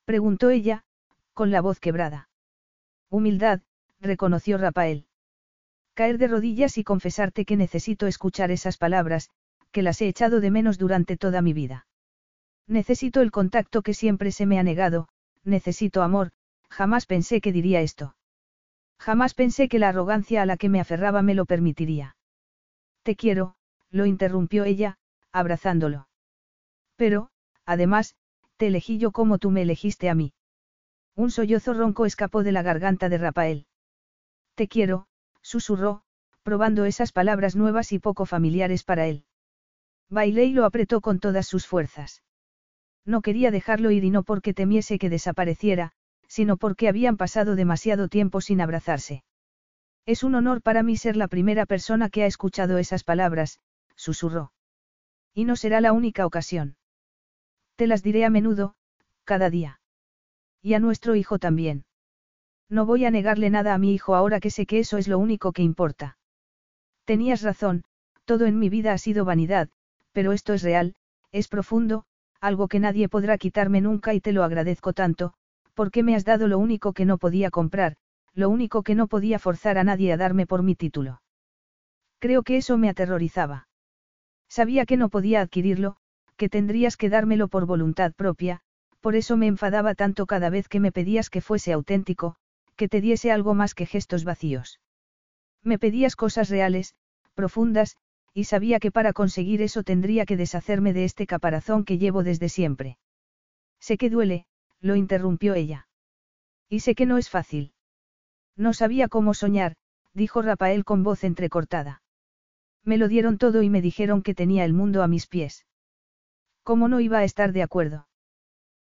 preguntó ella, con la voz quebrada. Humildad, reconoció Rafael. Caer de rodillas y confesarte que necesito escuchar esas palabras, que las he echado de menos durante toda mi vida. Necesito el contacto que siempre se me ha negado, necesito amor, jamás pensé que diría esto. Jamás pensé que la arrogancia a la que me aferraba me lo permitiría. Te quiero, lo interrumpió ella, abrazándolo. Pero, además, te elegí yo como tú me elegiste a mí. Un sollozo ronco escapó de la garganta de Rafael. Te quiero, susurró, probando esas palabras nuevas y poco familiares para él. Bailé y lo apretó con todas sus fuerzas. No quería dejarlo ir y no porque temiese que desapareciera, sino porque habían pasado demasiado tiempo sin abrazarse. Es un honor para mí ser la primera persona que ha escuchado esas palabras, susurró. Y no será la única ocasión. Te las diré a menudo, cada día. Y a nuestro hijo también. No voy a negarle nada a mi hijo ahora que sé que eso es lo único que importa. Tenías razón, todo en mi vida ha sido vanidad, pero esto es real, es profundo, algo que nadie podrá quitarme nunca y te lo agradezco tanto, porque me has dado lo único que no podía comprar, lo único que no podía forzar a nadie a darme por mi título. Creo que eso me aterrorizaba. Sabía que no podía adquirirlo, que tendrías que dármelo por voluntad propia, por eso me enfadaba tanto cada vez que me pedías que fuese auténtico, que te diese algo más que gestos vacíos. Me pedías cosas reales, profundas, y sabía que para conseguir eso tendría que deshacerme de este caparazón que llevo desde siempre. Sé que duele, lo interrumpió ella. Y sé que no es fácil. No sabía cómo soñar, dijo Rafael con voz entrecortada. Me lo dieron todo y me dijeron que tenía el mundo a mis pies. ¿Cómo no iba a estar de acuerdo?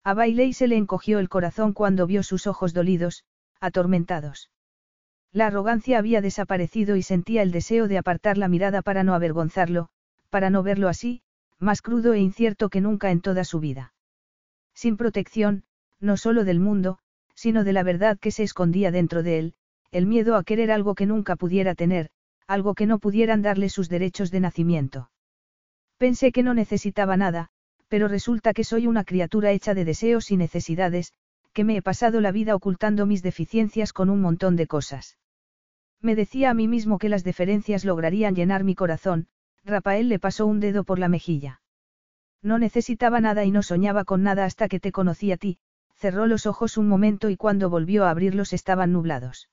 A Bailey se le encogió el corazón cuando vio sus ojos dolidos, atormentados. La arrogancia había desaparecido y sentía el deseo de apartar la mirada para no avergonzarlo, para no verlo así, más crudo e incierto que nunca en toda su vida. Sin protección, no solo del mundo, sino de la verdad que se escondía dentro de él, el miedo a querer algo que nunca pudiera tener, algo que no pudieran darle sus derechos de nacimiento. Pensé que no necesitaba nada, pero resulta que soy una criatura hecha de deseos y necesidades, que me he pasado la vida ocultando mis deficiencias con un montón de cosas. Me decía a mí mismo que las deferencias lograrían llenar mi corazón, Rafael le pasó un dedo por la mejilla. No necesitaba nada y no soñaba con nada hasta que te conocí a ti, cerró los ojos un momento y cuando volvió a abrirlos estaban nublados.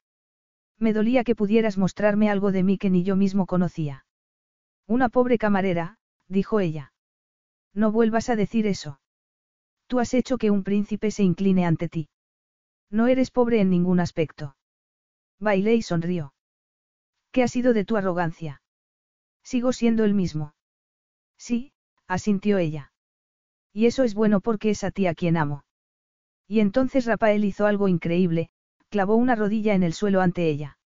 Me dolía que pudieras mostrarme algo de mí que ni yo mismo conocía. Una pobre camarera, dijo ella. No vuelvas a decir eso. Tú has hecho que un príncipe se incline ante ti. No eres pobre en ningún aspecto. Bailé sonrió. ¿Qué ha sido de tu arrogancia? Sigo siendo el mismo. Sí, asintió ella. Y eso es bueno porque es a ti a quien amo. Y entonces Rafael hizo algo increíble, clavó una rodilla en el suelo ante ella.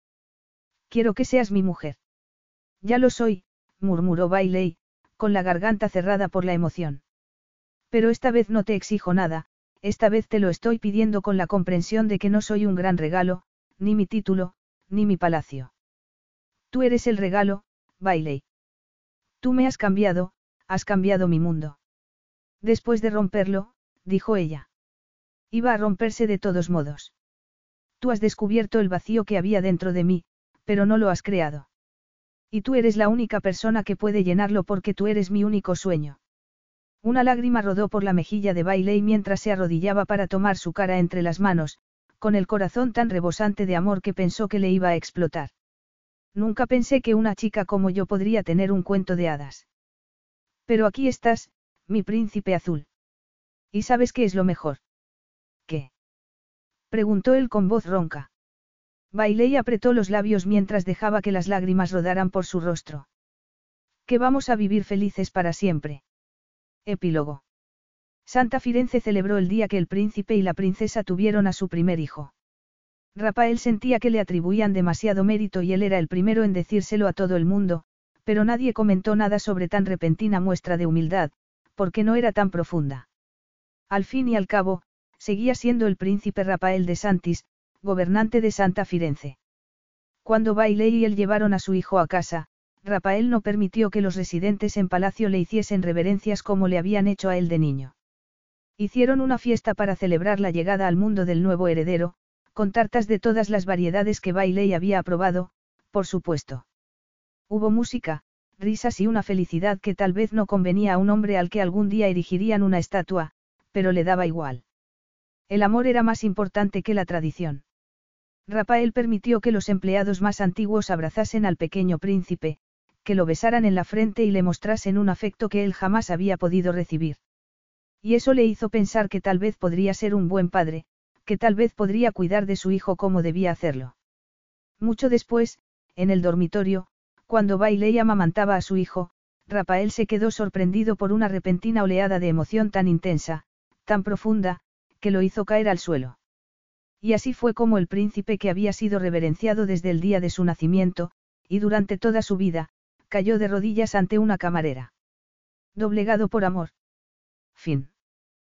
Quiero que seas mi mujer. Ya lo soy, murmuró Bailey, con la garganta cerrada por la emoción. Pero esta vez no te exijo nada, esta vez te lo estoy pidiendo con la comprensión de que no soy un gran regalo, ni mi título, ni mi palacio. Tú eres el regalo, Bailey. Tú me has cambiado, has cambiado mi mundo. Después de romperlo, dijo ella. Iba a romperse de todos modos. Tú has descubierto el vacío que había dentro de mí, pero no lo has creado. Y tú eres la única persona que puede llenarlo porque tú eres mi único sueño. Una lágrima rodó por la mejilla de Bailey mientras se arrodillaba para tomar su cara entre las manos, con el corazón tan rebosante de amor que pensó que le iba a explotar. Nunca pensé que una chica como yo podría tener un cuento de hadas. Pero aquí estás, mi príncipe azul. ¿Y sabes qué es lo mejor? ¿Qué? preguntó él con voz ronca. Bailey apretó los labios mientras dejaba que las lágrimas rodaran por su rostro. Que vamos a vivir felices para siempre. Epílogo. Santa Firenze celebró el día que el príncipe y la princesa tuvieron a su primer hijo. Rafael sentía que le atribuían demasiado mérito y él era el primero en decírselo a todo el mundo, pero nadie comentó nada sobre tan repentina muestra de humildad, porque no era tan profunda. Al fin y al cabo, seguía siendo el príncipe Rafael de Santis, gobernante de Santa Firenze. Cuando Bailey y él llevaron a su hijo a casa, Rafael no permitió que los residentes en palacio le hiciesen reverencias como le habían hecho a él de niño. Hicieron una fiesta para celebrar la llegada al mundo del nuevo heredero, con tartas de todas las variedades que Bailey había aprobado, por supuesto. Hubo música, risas y una felicidad que tal vez no convenía a un hombre al que algún día erigirían una estatua, pero le daba igual. El amor era más importante que la tradición. Rafael permitió que los empleados más antiguos abrazasen al pequeño príncipe, que lo besaran en la frente y le mostrasen un afecto que él jamás había podido recibir. Y eso le hizo pensar que tal vez podría ser un buen padre, que tal vez podría cuidar de su hijo como debía hacerlo. Mucho después, en el dormitorio, cuando Bailey amamantaba a su hijo, Rafael se quedó sorprendido por una repentina oleada de emoción tan intensa, tan profunda, que lo hizo caer al suelo. Y así fue como el príncipe que había sido reverenciado desde el día de su nacimiento, y durante toda su vida, cayó de rodillas ante una camarera. Doblegado por amor. Fin.